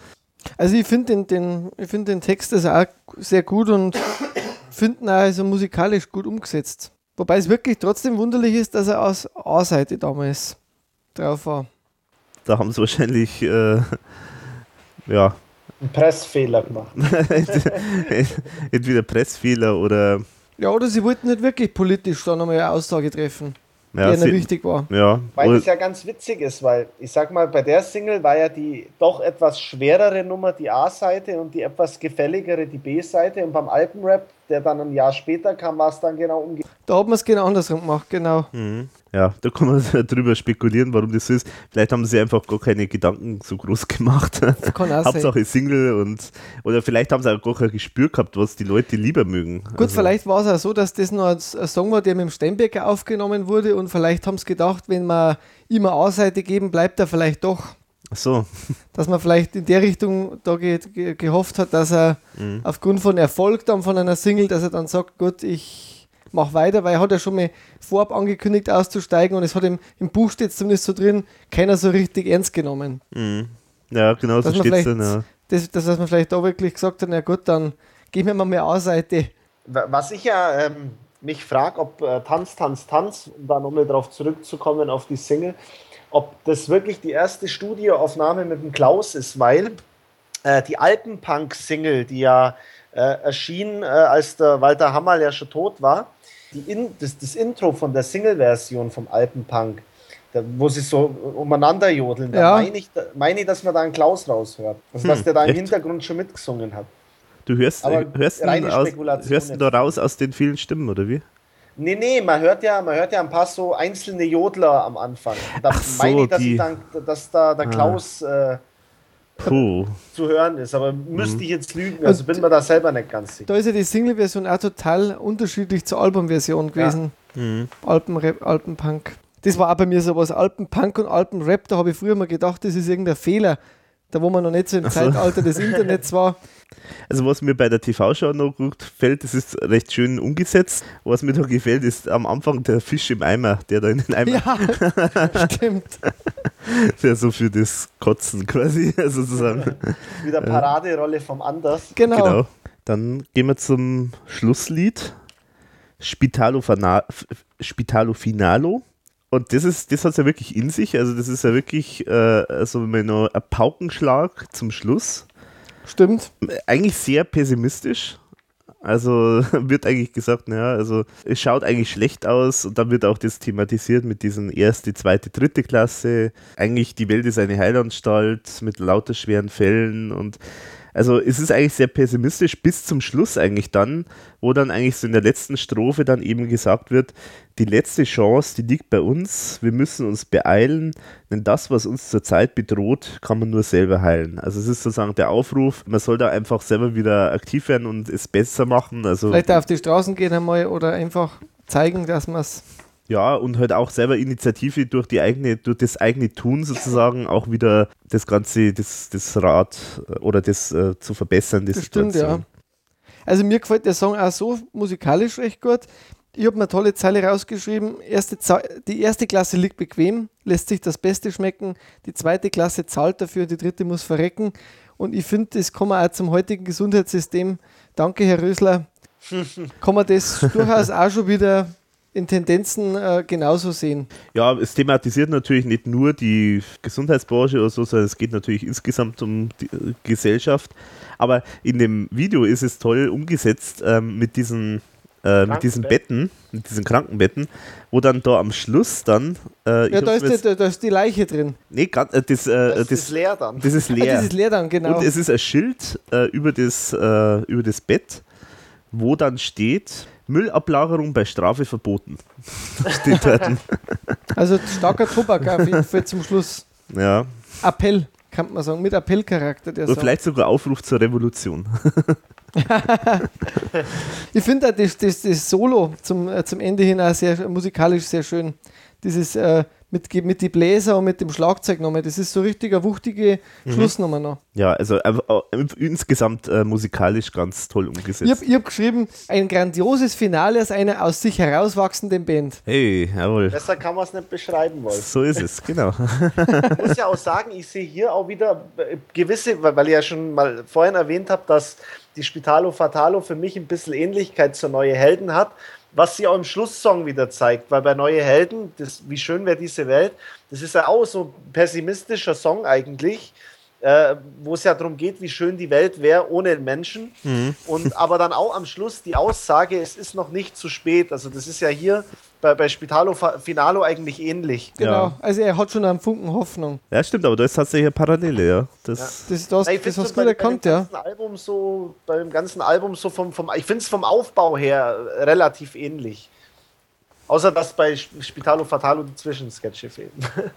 Also ich finde den, den, find den Text also auch sehr gut und [coughs] finde ihn auch also musikalisch gut umgesetzt. Wobei es wirklich trotzdem wunderlich ist, dass er aus A-Seite damals drauf war. Da haben sie wahrscheinlich äh, [laughs] ja. Einen Pressfehler gemacht. [laughs] Entweder Pressfehler oder. Ja, oder sie wollten nicht wirklich politisch da nochmal eine Aussage treffen, ja, die ihnen wichtig war. Ja. Weil es ja ganz witzig ist, weil ich sag mal, bei der Single war ja die doch etwas schwerere Nummer die A-Seite und die etwas gefälligere die B-Seite und beim Alpenrap, der dann ein Jahr später kam, war es dann genau umgekehrt. Da hat man es genau andersrum gemacht, genau. Mhm ja, da kann man [laughs] drüber spekulieren, warum das so ist. Vielleicht haben sie einfach gar keine Gedanken so groß [laughs] gemacht. Hauptsache sein. Single und oder vielleicht haben sie auch gar kein Gespür gehabt, was die Leute lieber mögen. Gut, also. vielleicht war es auch so, dass das noch ein, Song war, der mit dem Steinbecker aufgenommen wurde und vielleicht haben sie gedacht, wenn wir immer A-Seite geben, bleibt er vielleicht doch. Ach so. Dass man vielleicht in der Richtung da ge ge gehofft hat, dass er mhm. aufgrund von Erfolg dann von einer Single, dass er dann sagt, gut, ich mach weiter, weil er hat ja schon mal vorab angekündigt auszusteigen und es hat im, im Buch steht zumindest so drin, keiner so richtig ernst genommen. Mhm. Ja, genau so steht es dann, ja. Das, das, was man vielleicht da wirklich gesagt hat, na gut, dann gehen wir mal mehr A-Seite. Was ich ja ähm, mich frage, ob äh, Tanz, Tanz, Tanz, um da nochmal drauf zurückzukommen auf die Single, ob das wirklich die erste Studioaufnahme mit dem Klaus ist, weil äh, die Alpenpunk-Single, die ja äh, erschien, äh, als der Walter Hammerl ja schon tot war, In, das, das, Intro von der Single-Version vom Alpenpunk, da, wo sie so umeinander jodeln, da ja. meine ich, da meine ich, dass man da einen Klaus raushört. Also, dass hm, der da im echt? Hintergrund schon mitgesungen hat. Du hörst, Aber hörst, ihn aus, hörst ihn da raus aus den vielen Stimmen, oder wie? Nee, nee, man hört ja, man hört ja ein paar so einzelne Jodler am Anfang. Da Ach so, meine ich, dass, ich dann, dass da der ah. Klaus äh, Puh. zu hören ist. Aber müsste mhm. ich jetzt lügen, also bin mir da selber nicht ganz sicher. Da ist ja die Single-Version auch total unterschiedlich zur Album-Version gewesen. Ja. Mhm. Alpenrap, Alpenpunk. Das war auch bei mir so was. Alpenpunk und Alpenrap, da habe ich früher mal gedacht, das ist irgendein Fehler. Da wo man noch nicht so im so. Zeitalter des [laughs] Internets war. Also was mir bei der TV-Show noch gut gefällt, das ist recht schön umgesetzt. Was mir da gefällt, ist am Anfang der Fisch im Eimer, der da in den Eimer... Ja, stimmt. [laughs] der so für das Kotzen quasi [laughs] sozusagen. Wieder Paraderolle vom Anders. Genau. genau. Dann gehen wir zum Schlusslied. Spitalo, Spitalo Finalo. Und das ist, das hat es ja wirklich in sich. Also, das ist ja wirklich äh, also noch ein Paukenschlag zum Schluss. Stimmt. Eigentlich sehr pessimistisch. Also [laughs] wird eigentlich gesagt, naja, also es schaut eigentlich schlecht aus und dann wird auch das thematisiert mit diesen erste, zweite, dritte Klasse. Eigentlich die Welt ist eine Heilanstalt mit lauter schweren Fällen und also es ist eigentlich sehr pessimistisch bis zum Schluss eigentlich dann, wo dann eigentlich so in der letzten Strophe dann eben gesagt wird, die letzte Chance, die liegt bei uns, wir müssen uns beeilen, denn das, was uns zurzeit bedroht, kann man nur selber heilen. Also es ist sozusagen der Aufruf, man soll da einfach selber wieder aktiv werden und es besser machen. Also Vielleicht auf die Straßen gehen einmal oder einfach zeigen, dass man es Ja, und halt auch selber Initiative durch die eigene, durch das eigene Tun sozusagen auch wieder das Ganze, das, das Rad äh, oder das äh, zu verbessern. Das stimmt, ja. Also mir gefällt der Song auch so musikalisch recht gut. Ich habe eine tolle Zeile rausgeschrieben. Erste die erste Klasse liegt bequem, lässt sich das Beste schmecken. Die zweite Klasse zahlt dafür, die dritte muss verrecken. Und ich finde, das kann man auch zum heutigen Gesundheitssystem, danke Herr Rösler, [laughs] kann man das durchaus auch schon wieder in Tendenzen äh, genauso sehen. Ja, es thematisiert natürlich nicht nur die Gesundheitsbranche oder so, sondern es geht natürlich insgesamt um die äh, Gesellschaft. Aber in dem Video ist es toll umgesetzt ähm, mit diesen äh, mit diesen Betten, mit diesen Krankenbetten, wo dann da am Schluss dann. Äh, ja, da ist, die, da ist, die, Leiche drin. Nee, grad, äh, das, äh, das, das, ist leer dann. Das ist leer. Ah, das ist leer dann, genau. Und es ist ein Schild äh, über, das, äh, über das Bett, wo dann steht: Müllablagerung bei Strafe verboten. [laughs] steht dort. Also starker Tobak auf jeden Fall zum Schluss. Ja. Appell, kann man sagen, mit Appellcharakter. Der Oder vielleicht sogar Aufruf zur Revolution. [laughs] ich finde das, das, das Solo zum, äh, zum Ende hin auch sehr musikalisch sehr schön. Dieses äh, mit, mit die Bläser und mit dem Schlagzeug nochmal. Das ist so richtig eine wuchtige mhm. Schlussnummer noch. Ja, also äh, insgesamt äh, musikalisch ganz toll umgesetzt. Ich habe hab geschrieben, ein grandioses Finale aus einer aus sich herauswachsenden Band. Hey, jawohl. Besser kann man es nicht beschreiben wollen. So ist es, genau. ich muss ja auch sagen, ich sehe hier auch wieder äh, gewisse, weil ich ja schon mal vorhin erwähnt habe, dass die Spitalo Fatalo für mich ein bisschen Ähnlichkeit zur Neue Helden hat, was sie auch im Schlusssong wieder zeigt, weil bei Neue Helden, das, wie schön wäre diese Welt, das ist ja auch so ein pessimistischer Song eigentlich, äh, wo es ja darum geht, wie schön die Welt wäre ohne Menschen. Mhm. Und aber dann auch am Schluss die Aussage, es ist noch nicht zu spät. Also das ist ja hier bei, bei Spitalo Finalo eigentlich ähnlich. Genau, ja. also er hat schon einen Funken Hoffnung. Ja, stimmt, aber da ist tatsächlich eine Parallele, ja. Das, ja. das ist das, das hast du gut erkannt, ja. Album so, bei dem ganzen Album so vom, vom ich finde es vom Aufbau her relativ ähnlich. Außer dass bei Spitalo Fatalo die Zwischensketche fehlen. [laughs]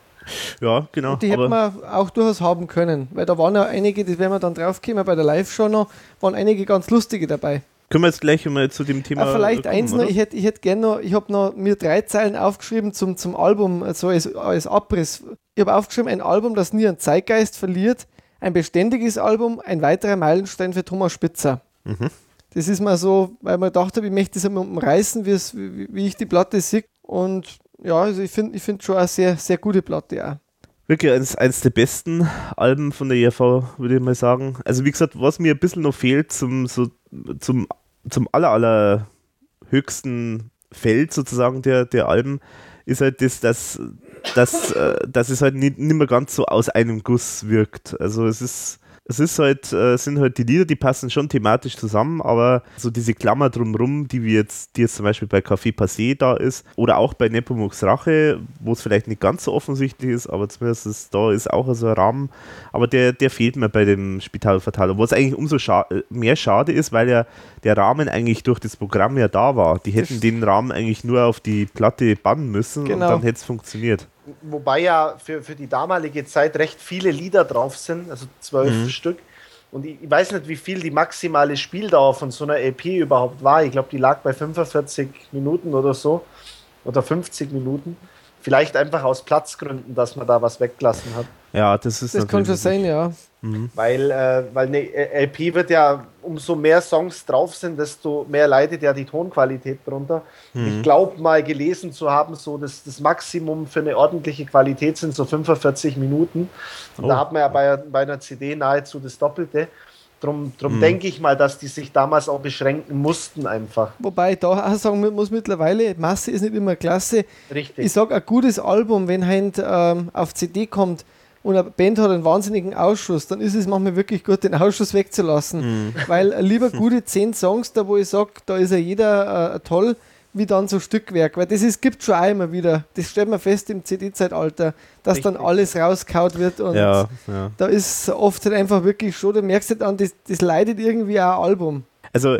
Ja, genau. Und die hätten wir auch durchaus haben können, weil da waren ja einige, die werden wir dann draufkommen, bei der Live-Show noch, waren einige ganz lustige dabei. Können wir jetzt gleich mal zu dem Thema. Aber vielleicht kommen, eins noch, ich hätte ich hätt gerne noch, ich habe noch mir drei Zeilen aufgeschrieben zum, zum Album, so als, als Abriss. Ich habe aufgeschrieben, ein Album, das nie einen Zeitgeist verliert, ein beständiges Album, ein weiterer Meilenstein für Thomas Spitzer. Mhm. Das ist mal so, weil man gedacht habe, ich möchte das einmal umreißen, wie, wie ich die Platte sehe. Und ja, also ich finde ich find schon eine sehr, sehr gute Platte auch. Wirklich eines, eines der besten Alben von der ERV, würde ich mal sagen. Also wie gesagt, was mir ein bisschen noch fehlt zum, so, zum, zum aller, aller höchsten Feld sozusagen der, der Alben, ist halt das, dass, dass, äh, dass es halt nicht, nicht mehr ganz so aus einem Guss wirkt. Also es ist es ist halt, äh, sind halt die Lieder, die passen schon thematisch zusammen, aber so diese Klammer drumrum, die wir jetzt, die jetzt zum Beispiel bei Café Passé da ist, oder auch bei Nepomuks Rache, wo es vielleicht nicht ganz so offensichtlich ist, aber zumindest ist, da ist auch so ein Rahmen, aber der, der fehlt mir bei dem Spital Fatale, wo es eigentlich umso scha mehr schade ist, weil ja der Rahmen eigentlich durch das Programm ja da war. Die hätten den Rahmen eigentlich nur auf die Platte bannen müssen genau. und dann hätte es funktioniert wobei ja für, für die damalige Zeit recht viele Lieder drauf sind, also zwölf mhm. Stück. Und ich, ich, weiß nicht, wie viel die maximale Spieldauer von so einer EP überhaupt war. Ich glaube, die lag bei 45 Minuten oder so. Oder 50 Minuten. Vielleicht einfach aus Platzgründen, dass man da was weggelassen hat. Ja, das ist Das schon sein, ja. Mhm. Weil, äh, weil eine LP wird ja, umso mehr Songs drauf sind, desto mehr leidet ja die Tonqualität drunter. Mhm. Ich glaube mal gelesen zu haben, so das, das Maximum für eine ordentliche Qualität sind so 45 Minuten. Und oh. da hat man ja bei, bei einer CD nahezu das Doppelte. Drum, drum mhm. denke ich mal, dass die sich damals auch beschränken mussten einfach. Wobei ich da auch sagen muss, mittlerweile, Masse ist nicht immer klasse. Richtig. Ich sage, ein gutes Album, wenn halt ähm, auf CD kommt, und eine Band hat einen wahnsinnigen Ausschuss, dann ist es manchmal wirklich gut, den Ausschuss wegzulassen. Mhm. Weil lieber [laughs] gute zehn Songs, da wo ich sage, da ist ja jeder äh, toll, wie dann so Stückwerk. Weil das ist, gibt schon auch immer wieder. Das stellt man fest im CD-Zeitalter, dass Richtig. dann alles rauskaut wird. Und ja, ja. da ist oft halt einfach wirklich schon, da merkst du dann, das, das leidet irgendwie auch ein Album. Also,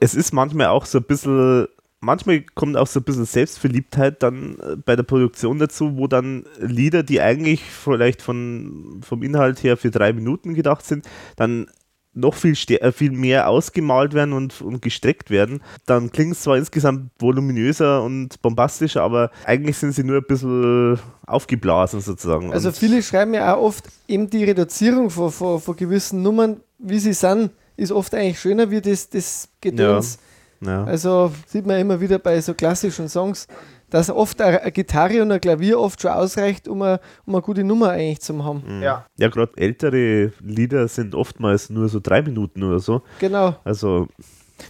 es ist manchmal auch so ein bisschen manchmal kommt auch so ein bisschen Selbstverliebtheit dann äh, bei der Produktion dazu, wo dann Lieder, die eigentlich vielleicht von, vom Inhalt her für drei Minuten gedacht sind, dann noch viel, äh, viel mehr ausgemalt werden und, und gestreckt werden, dann klingt es zwar insgesamt voluminöser und bombastischer, aber eigentlich sind sie nur ein bisschen aufgeblasen sozusagen. Also viele schreiben ja auch oft, eben die Reduzierung von, von, von gewissen Nummern, wie sie sind, ist oft eigentlich schöner wie das, das Gedöns. Ja, ja. Also sieht man immer wieder bei so klassischen Songs, dass oft eine Gitarre und ein Klavier oft schon ausreicht, um eine, um eine gute Nummer eigentlich zu haben. Mhm. Ja, ja gerade ältere Lieder sind oftmals nur so drei Minuten oder so. Genau. Also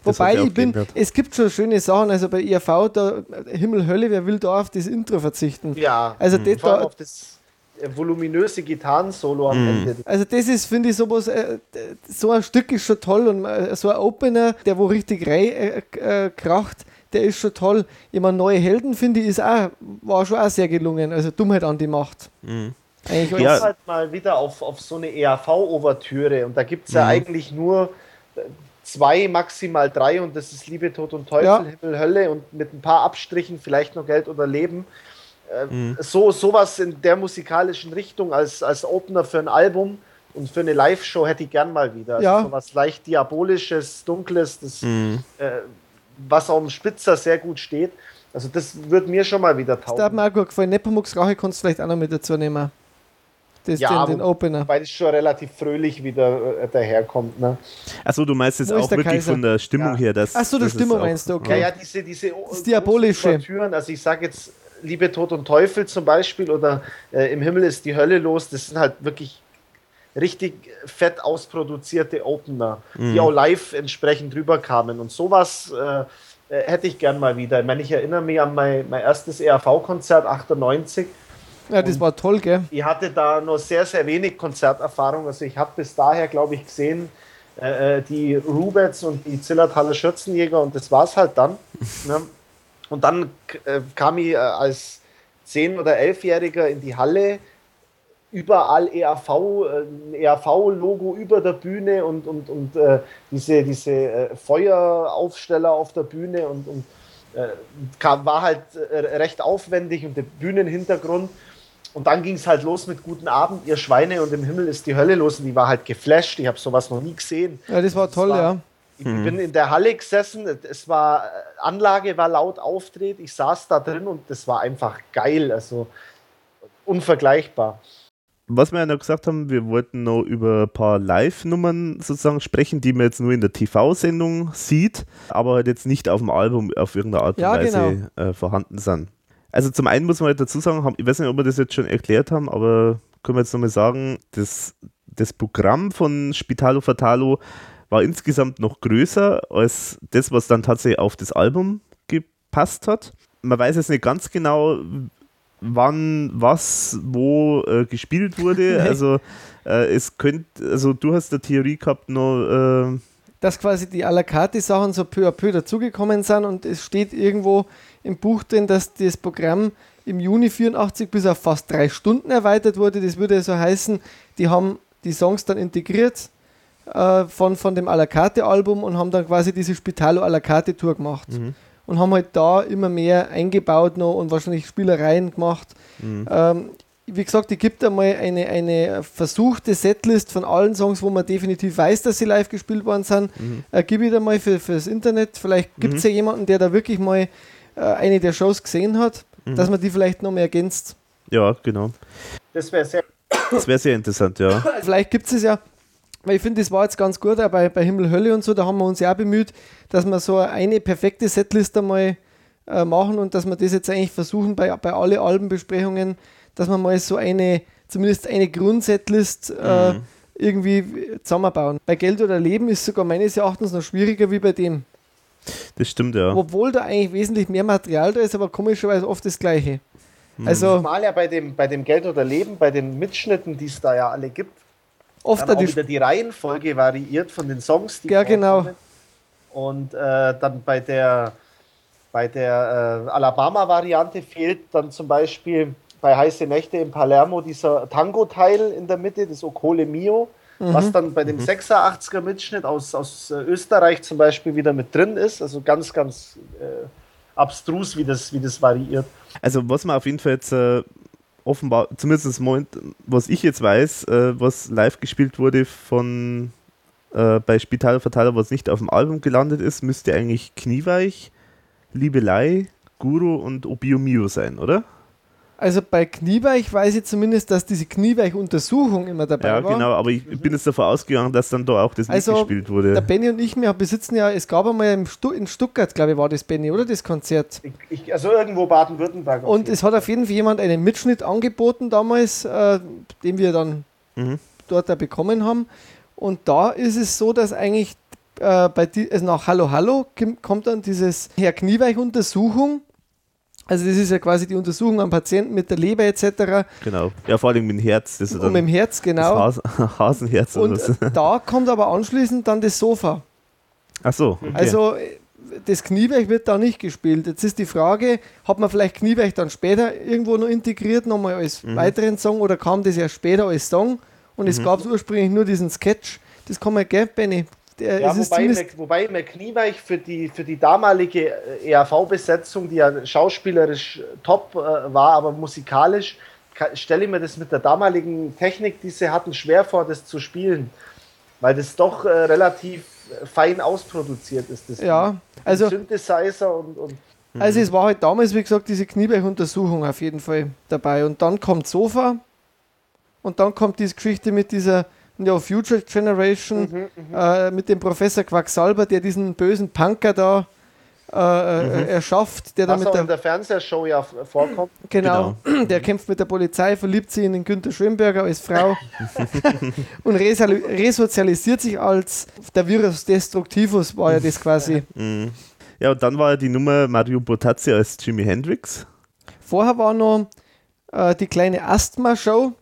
Wobei ich bin, geändert. es gibt schon schöne Sachen, also bei IRV, da Himmel, Hölle, wer will da auf das Intro verzichten? Ja, also mhm. das da, auf das voluminöse Gitarrensolo am mhm. Ende. Also das ist, finde ich, sowas, äh, so ein Stück ist schon toll und äh, so ein Opener, der wo richtig rein äh, äh, kracht, der ist schon toll. Ich meine, neue Helden finde ich, ist auch, war schon auch sehr gelungen. Also Dummheit an die Macht. Mhm. Eigentlich ja. halt mal wieder auf, auf so eine ERV-Ouvertüre und da gibt es ja mhm. eigentlich nur zwei, maximal drei und das ist Liebe, Tod und Teufel, ja. Himmel, Hölle und mit ein paar Abstrichen vielleicht noch Geld oder Leben. Mhm. So sowas in der musikalischen Richtung als, als Opener für ein Album und für eine Live-Show hätte ich gern mal wieder. Also ja. So was leicht Diabolisches, Dunkles, das mhm. äh, was auf dem Spitzer sehr gut steht. Also das wird mir schon mal wieder taugen. Das hat mir auch gut gefallen. Nepomuk's Rache kannst du vielleicht auch noch mit dazu nehmen. Das ja, den, den Opener. weil es schon relativ fröhlich wieder äh, daherkommt. Ne? Achso, du meinst jetzt auch wirklich Kaiser? von der Stimmung ja. her. Dass, Achso, die Stimmung meinst du, okay. Ja, ja diese, diese das Diabolische. Türen, also ich sage jetzt Liebe, Tod und Teufel zum Beispiel oder äh, Im Himmel ist die Hölle los, das sind halt wirklich richtig fett ausproduzierte Opener, mhm. die auch live entsprechend rüberkamen. Und sowas äh, äh, hätte ich gern mal wieder. Ich meine, ich erinnere mich an mein, mein erstes ERV-Konzert 98. Ja, das war toll, gell? Ich hatte da nur sehr, sehr wenig Konzerterfahrung. Also ich habe bis daher, glaube ich, gesehen, äh, äh die Rubets und die Zillertaler Schürzenjäger und das war es halt dann. ne? [laughs] Und dann äh, kam ich äh, als 10- oder 11-Jähriger in die Halle überall ERV, äh, ERV-Logo über der Bühne und, und, und äh, diese, diese äh, Feueraufsteller auf der Bühne und, und äh, kam, war halt recht aufwendig und der Bühnenhintergrund. Und dann ging es halt los mit Guten Abend, ihr Schweine und im Himmel ist die Hölle los und die war halt geflasht. Ich habe sowas noch nie gesehen. Ja, das war toll, das war, ja. Ich mhm. bin in der Halle gesessen, es war, Anlage war laut aufdreht, ich saß da drin und das war einfach geil, also unvergleichbar was wir ja noch gesagt haben, wir wollten noch über ein paar Live-Nummern sozusagen sprechen, die man jetzt nur in der TV-Sendung sieht, aber halt jetzt nicht auf dem Album auf irgendeine Art und ja, Weise genau. äh, vorhanden sind. Also zum einen muss man halt dazu sagen, ich weiß nicht, ob wir das jetzt schon erklärt haben, aber können wir jetzt nochmal sagen, das, das Programm von Spitalo Fatalo war insgesamt noch größer als das, was dann tatsächlich auf das Album gepasst hat. Man weiß jetzt nicht ganz genau, wann was wo äh, gespielt wurde. [laughs] Also äh, es könnte, also du hast der Theorie gehabt noch. Äh dass quasi die à la carte Sachen so peu à peu dazugekommen sind und es steht irgendwo im Buch drin, dass das Programm im Juni 84 bis auf fast drei Stunden erweitert wurde. Das würde also heißen, die haben die Songs dann integriert äh, von, von dem à la carte Album und haben dann quasi diese Spitalo à la carte Tour gemacht. Mhm und haben halt da immer mehr eingebaut noch und wahrscheinlich Spielereien gemacht. Mhm. Ähm, wie gesagt, es gibt einmal eine, eine versuchte Setlist von allen Songs, wo man definitiv weiß, dass sie live gespielt worden sind. Mhm. Äh, gib ich da mal für, fürs Internet. Vielleicht gibt es mhm. ja jemanden, der da wirklich mal äh, eine der Shows gesehen hat, mhm. dass man die vielleicht noch mehr ergänzt. Ja, genau. Das wäre sehr, das wär sehr interessant, ja. Vielleicht gibt es ja weil ich finde, das war jetzt ganz gut, auch bei, bei Himmel, Hölle und so, da haben wir uns ja auch bemüht, dass wir so eine perfekte Setlist einmal äh, machen und dass wir das jetzt eigentlich versuchen, bei, bei alle Albenbesprechungen, dass wir mal so eine, zumindest eine Grundsetlist äh, mhm. irgendwie zusammenbauen. Bei Geld oder Leben ist sogar meines Erachtens noch schwieriger wie bei dem. Das stimmt, ja. Obwohl da eigentlich wesentlich mehr Material da ist, aber komischerweise oft das Gleiche. Mhm. Also, Mal ja bei dem, bei dem Geld oder Leben, bei den Mitschnitten, die es da ja alle gibt, oft dann auch die, wieder die Reihenfolge variiert von den Songs. Die ja, genau. Und äh, dann bei der, bei der äh, Alabama-Variante fehlt dann zum Beispiel bei Heiße Nächte in Palermo dieser Tango-Teil in der Mitte, das Ocole Mio, mhm. was dann bei dem mhm. 86er Mitschnitt aus, aus äh, Österreich zum Beispiel wieder mit drin ist. Also ganz, ganz äh, abstrus, wie das, wie das variiert. Also was man auf jeden Fall jetzt äh, offenbar, zumindest Moment, was ich jetzt weiß, äh, was live gespielt wurde von äh, bei Spitaler Verteiler, was nicht auf dem Album gelandet ist, müsste eigentlich Knieweich, Liebelei, Guru und Obio Mio sein, oder? Also bei Knieweich weiß ich zumindest, dass diese Knieweich-Untersuchung immer dabei ja, war. Ja, genau, aber ich bin jetzt davon ausgegangen, dass dann da auch das also, mitgespielt wurde. Der Benny und ich, wir besitzen ja, es gab einmal Stu in Stuttgart, glaube ich, war das Benny, oder das Konzert? Ich, ich, also irgendwo Baden-Württemberg. Und es hat auf jeden Fall jemand einen Mitschnitt angeboten damals, äh, den wir dann mhm. dort da bekommen haben. Und da ist es so, dass eigentlich äh, bei die, also nach Hallo Hallo kommt dann dieses Herr Knieweich-Untersuchung also das ist ja quasi die Untersuchung am Patienten mit der Leber etc. Genau. Ja, vor allem mit dem Herz. Das Und mit dem Herz, genau. Das Has [laughs] Hasenherz. Und da kommt aber anschließend dann das Sofa. Ach so. Okay. Also das Kniewerk wird da nicht gespielt. Jetzt ist die Frage, hat man vielleicht Kniewerk dann später irgendwo noch integriert, nochmal als mhm. weiteren Song oder kam das ja später als Song? Und es mhm. gab ursprünglich nur diesen Sketch. Das kann man, gell, Benny? Der, ja, wobei, Mac, wobei McNeweich für die, für die damalige äh, ERV-Besetzung, die ja schauspielerisch top äh, war, aber musikalisch, stelle ich mir das mit der damaligen Technik, die sie hatten, schwer vor, das zu spielen. Weil das doch äh, relativ fein ausproduziert ist. Das ja, also. Synthesizer und, und also es war halt damals, wie gesagt, diese Kniebeich-Untersuchung auf jeden Fall dabei. Und dann kommt Sofa und dann kommt diese Geschichte mit dieser ja, Future Generation mhm, mhm, äh, mit dem Professor Quacksalber, der diesen bösen Punker da äh, äh mhm. erschafft, der Was da mit der, in der Fernsehshow ja vorkommt. Genau, genau, [clears throat] der kämpft mit der Polizei, verliebt sich in den Günther Schönberger als Frau [laughs] und resozialisiert sich als der Virus Destructivus, war ja das quasi. [laughs] Mhm. Ja, und dann war ja die Nummer Mario Botazzi als Jimi Hendrix. Vorher war noch äh, die kleine Asthma-Show,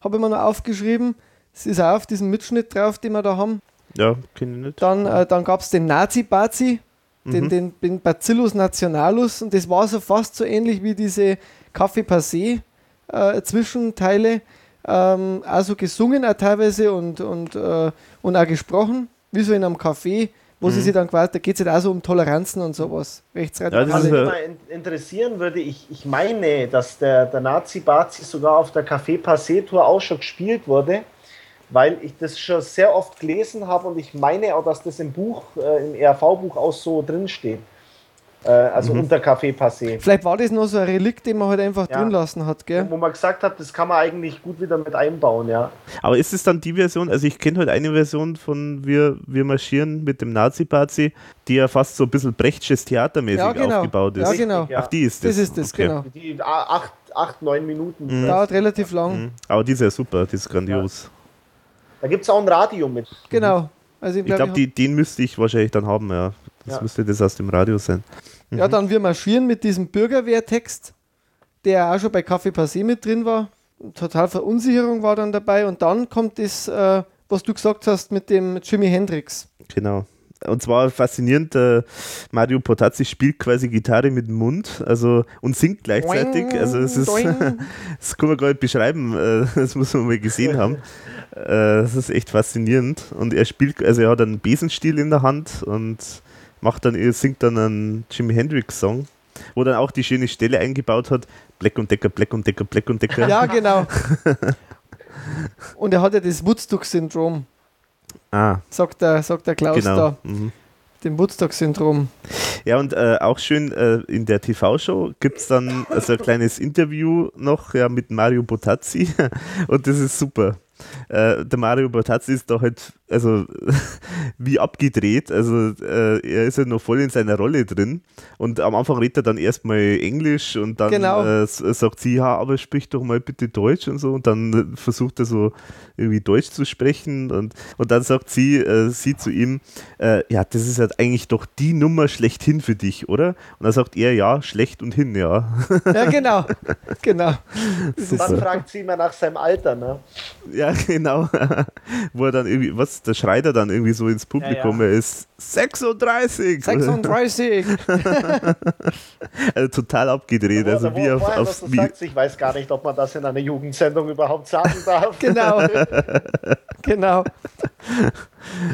habe ich mir noch aufgeschrieben. Es ist auch auf diesem Mitschnitt drauf, den wir da haben. Ja, kenne ich nicht. Dann, äh, dann gab es den Nazi-Bazi, den, mhm. den, den Bacillus nationalus und das war so fast so ähnlich wie diese Kaffee Passé äh, Zwischenteile. Ähm, also gesungen auch teilweise und, und, äh, und auch gesprochen, wie so in einem Café, wo mhm. sie sich dann quasi, da geht es halt auch so um Toleranzen und sowas. Rechtsradikale. Ja, Was mich mal interessieren würde, ich, ich meine, dass der, der Nazi-Bazi sogar auf der Café Passé Tour auch schon gespielt wurde weil ich das schon sehr oft gelesen habe und ich meine auch, dass das im Buch, äh, im ERV-Buch auch so drinsteht. Äh, also mhm. unter Café Passé. Vielleicht war das nur so ein Relikt, den man halt einfach ja. drin lassen hat, gell? Wo man gesagt hat, das kann man eigentlich gut wieder mit einbauen, ja. Aber ist es dann die Version, also ich kenne halt eine Version von Wir, wir marschieren mit dem Nazi-Pazi, die ja fast so ein bisschen Brechtsches Theatermäßig ja, genau. aufgebaut ist. Ja, genau. Ach, die ist das. Das ist das, okay. genau. Die acht, acht, neun Minuten. Mhm. Dauert relativ lang. Mhm. Aber die ist ja super, die ist grandios. Ja. Da gibt es auch ein Radio mit. Genau. Also ich glaube, glaub, den müsste ich wahrscheinlich dann haben, ja. Das ja. müsste das aus dem Radio sein. Mhm. Ja, dann wir marschieren mit diesem Bürgerwehrtext, der auch schon bei Kaffee Passé mit drin war. Total Verunsicherung war dann dabei. Und dann kommt das, äh, was du gesagt hast mit dem Jimi Hendrix. Genau. Und zwar faszinierend, äh, Mario Potazzi spielt quasi Gitarre mit dem Mund also, und singt gleichzeitig. Doing, also es ist, [laughs] das kann man gar nicht beschreiben, äh, [laughs] das muss man mal gesehen haben. Äh, das ist echt faszinierend. Und er spielt, also er hat einen Besenstiel in der Hand und macht dann, singt dann einen Jimi Hendrix-Song, wo dann auch die schöne Stelle eingebaut hat: Black und Decker, Black und Decker, Black und Decker. Ja, genau. [laughs] und er hat ja das Woodstock-Syndrom. Ah. Sagt der, sagt der Klaus genau. da. Mhm. Dem Woodstock-Syndrom. Ja, und äh, auch schön äh, in der TV-Show gibt es dann also ein kleines Interview noch ja, mit Mario Botazzi [laughs] und das ist super. Äh, der Mario Bartazzi ist da halt, also [laughs] wie abgedreht. Also äh, er ist halt noch voll in seiner Rolle drin. Und am Anfang redet er dann erstmal Englisch und dann genau. äh, sagt sie, ja, aber sprich doch mal bitte Deutsch und so. Und dann versucht er so irgendwie Deutsch zu sprechen. Und, und dann sagt sie, äh, sie zu ihm, äh, ja, das ist halt eigentlich doch die Nummer schlechthin für dich, oder? Und dann sagt er, ja, schlecht und hin, ja. Ja, genau. genau. Und dann fragt sie immer nach seinem Alter, ne? Ja, [laughs] genau. Wo er dann irgendwie, was, da schreit er dann irgendwie so ins Publikum, ja, ja. er ist 36! 36! [laughs] also total abgedreht. Also wie auf, auf wie sagst, ich weiß gar nicht, ob man das in einer Jugendsendung überhaupt sagen darf. [laughs] genau. genau.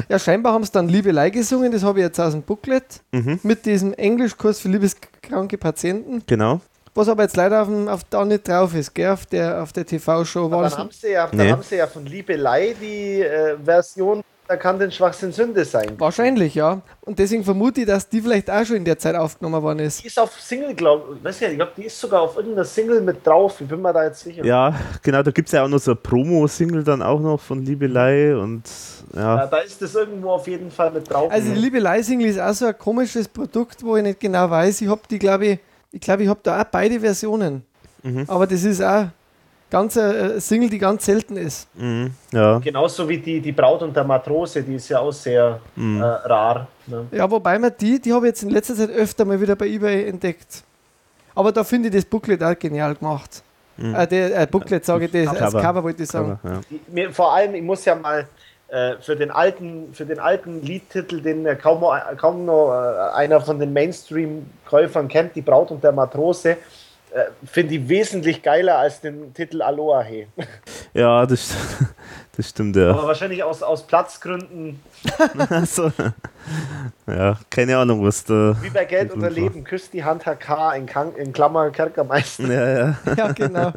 Ja, scheinbar haben es dann Liebelei gesungen, das habe ich jetzt aus dem Booklet, mhm. mit diesem Englischkurs für liebeskranke Patienten. Genau. Was aber jetzt leider auf, dem, auf da nicht drauf ist, gell? auf der, auf der TV-Show. Dann, haben sie ja, nee. haben sie ja von Liebelei die äh, Version da kann den Schwachsinn Sünde sein. Wahrscheinlich, ja. Und deswegen vermute ich, dass die vielleicht auch schon in der Zeit aufgenommen worden ist. Die ist auf Single, glaube ich. Weiß nicht, ich glaube, die ist sogar auf irgendeiner Single mit drauf. Ich bin mir da jetzt sicher. Ja, genau, da gibt es ja auch noch so eine Promo-Single dann auch noch von Liebelei und ja. Ja, da ist das irgendwo auf jeden Fall mit drauf. Also die Liebe Leisingl ist auch so ein komisches Produkt, wo ich nicht genau weiß. Ich habe die, glaube ich, ich glaube, ich habe da auch beide Versionen. Mhm. Aber das ist auch ganz eine Single, die ganz selten ist. Mhm, ja. Genauso wie die, die Braut und der Matrose, die ist ja auch sehr Mhm. äh, rar. Ne? Ja, wobei man die, die habe ich jetzt in letzter Zeit öfter mal wieder bei eBay entdeckt. Aber da finde ich das Booklet auch genial gemacht. Mhm. Äh, der, äh, Booklet sage ich, das, Cover. das Cover wollte ich sagen. Aber, ja. Die, mir, vor allem, ich muss ja mal für, den alten, für den alten Liedtitel, den äh, kaum, noch- kaum noch äh, einer von den Mainstream-Käufern kennt, die Braut und der Matrose, äh, finde ich wesentlich geiler als den Titel Aloha He. [laughs] ja, das, [laughs] das stimmt, ja. Aber wahrscheinlich aus, aus Platzgründen, [laughs] Also, ja, keine Ahnung, was da. wie bei Geld oder Leben, küsst die Hand HK in, Kan- in Klammer Kerkermeister. Ja, ja. Ja, genau.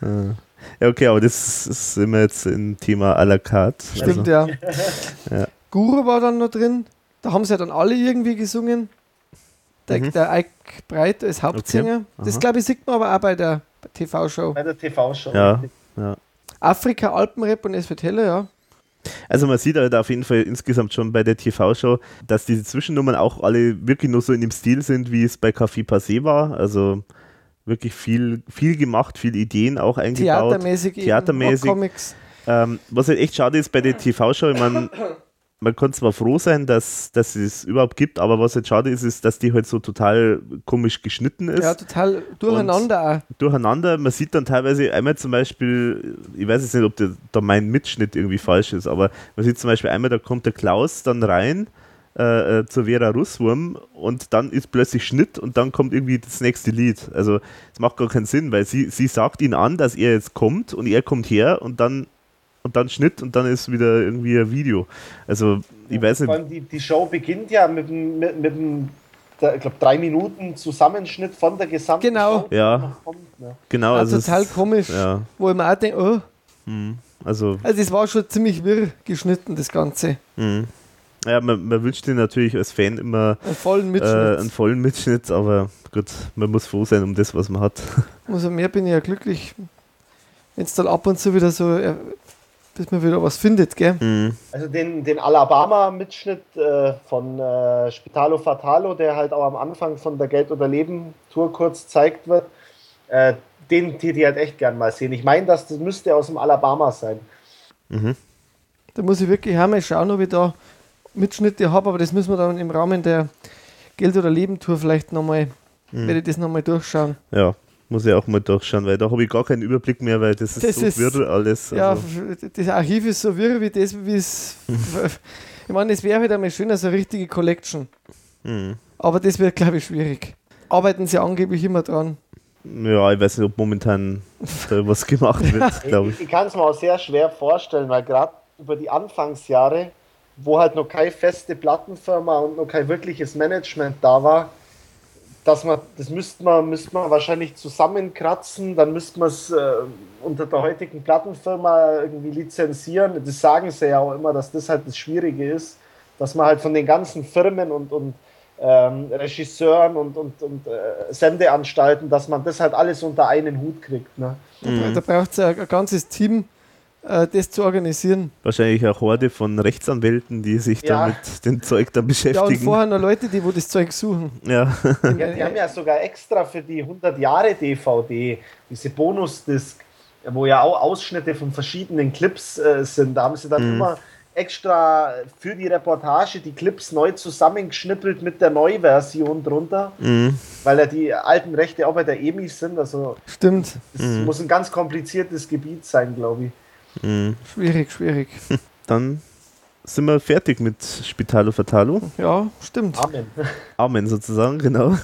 Ja, okay, aber das ist immer jetzt im Thema à la carte. Stimmt, Also, ja. [laughs] Ja. Guru war dann noch drin. Da haben sie ja dann alle irgendwie gesungen. Der, Mhm. der Ike Breit als Hauptsänger. Das Aha. glaube ich sieht man aber auch bei der TV-Show. Bei der TV-Show. Ja. ja. Afrika, Alpenrap und SW Teller, ja. Also man sieht halt auf jeden Fall insgesamt schon bei der TV-Show, dass diese Zwischennummern auch alle wirklich nur so in dem Stil sind, wie es bei Café Passé war. Also wirklich viel, viel gemacht, viel Ideen auch eingebaut. Theatermäßig, Theatermäßig. Eben, Comics. Ähm, was halt echt schade ist bei der TV-Show, ich mein, [coughs] man kann zwar froh sein, dass, dass es überhaupt gibt, aber was halt schade ist, ist, dass die halt so total komisch geschnitten ist. Ja, total durcheinander auch. durcheinander. Man sieht dann teilweise einmal zum Beispiel, ich weiß jetzt nicht, ob der, da mein Mitschnitt irgendwie falsch ist, aber man sieht zum Beispiel einmal, da kommt der Klaus dann rein äh, äh, zur Vera Russwurm und dann ist plötzlich Schnitt und dann kommt irgendwie das nächste Lied. Also es macht gar keinen Sinn, weil sie, sie sagt ihn an, dass er jetzt kommt und er kommt her und dann und dann Schnitt und dann ist wieder irgendwie ein Video. Also ich weiß Vor nicht. allem die, die Show beginnt ja mit, dem- mit, mit dem, der, ich glaube, drei Minuten Zusammenschnitt von der gesamten Genau. Show. Ja. kommt, ne? Genau, Ja, also es- total komisch. Ja, Wo ich mir auch denke, oh, hm, also also es war schon ziemlich wirr geschnitten, das Ganze. hm. Ja, man, man wünscht dir natürlich als Fan immer Einen vollen äh, Mitschnitt. einen vollen Mitschnitt, aber gut, man muss froh sein um das, was man hat. Umso [laughs] mehr bin ich ja glücklich, wenn es dann ab und zu wieder so, äh, bis man wieder was findet, gell? Mhm. Also den, den Alabama-Mitschnitt äh, von äh, Spitalo Fatalo, der halt auch am Anfang von der Geld- oder Leben-Tour kurz zeigt wird, äh, den täte ich halt echt gern mal sehen. Ich meine, dass das müsste aus dem Alabama sein. Da muss ich wirklich einmal schauen, ob ich da Mitschnitte habe, aber das müssen wir dann im Rahmen der Geld- oder Leben-Tour vielleicht nochmal, Mhm. werde ich das nochmal durchschauen. Ja, muss ich auch mal durchschauen, weil da habe ich gar keinen Überblick mehr, weil das ist Das so ist- wirr alles. Ja, Also, f- das Archiv ist so wirr wie das, wie es. [laughs] ich meine, es wäre halt einmal schön, so eine richtige Collection. mhm. Aber das wird, glaube ich, schwierig. Arbeiten sie angeblich immer dran. ja, ich weiß nicht, ob momentan was gemacht wird, [laughs] glaube Ich, ich. ich kann es mir auch sehr schwer vorstellen, weil gerade über die Anfangsjahre, wo halt noch keine feste Plattenfirma und noch kein wirkliches Management da war, dass man, das müsste man, müsste man wahrscheinlich zusammenkratzen, dann müsste man es äh, unter der heutigen Plattenfirma irgendwie lizenzieren. Das sagen sie ja auch immer, dass das halt das Schwierige ist, dass man halt von den ganzen Firmen und, und ähm, Regisseuren und, und, und äh, Sendeanstalten, dass man das halt alles unter einen Hut kriegt. Ne? Da, Mhm. da braucht es ein, ein ganzes Team, das zu organisieren. Wahrscheinlich eine Horde von Rechtsanwälten, die sich Ja. da mit dem Zeug dann Ja, und beschäftigen. vorher noch Leute, die wo das Zeug suchen. Ja, Ja, die haben ja sogar extra für die 100 Jahre DVD, diese Bonusdisk, wo ja auch Ausschnitte von verschiedenen Clips äh, sind. Da haben sie dann Mhm. immer extra für die Reportage die Clips neu zusammengeschnippelt mit der Neuversion drunter, mhm. weil ja die alten Rechte auch bei der EMI sind. Also Stimmt. es muss ein ganz kompliziertes Gebiet sein, glaube ich. Mhm. Schwierig, schwierig. [laughs] dann sind wir fertig mit Spitalo Fatalo. Ja, stimmt. Amen. [laughs] Amen sozusagen, genau.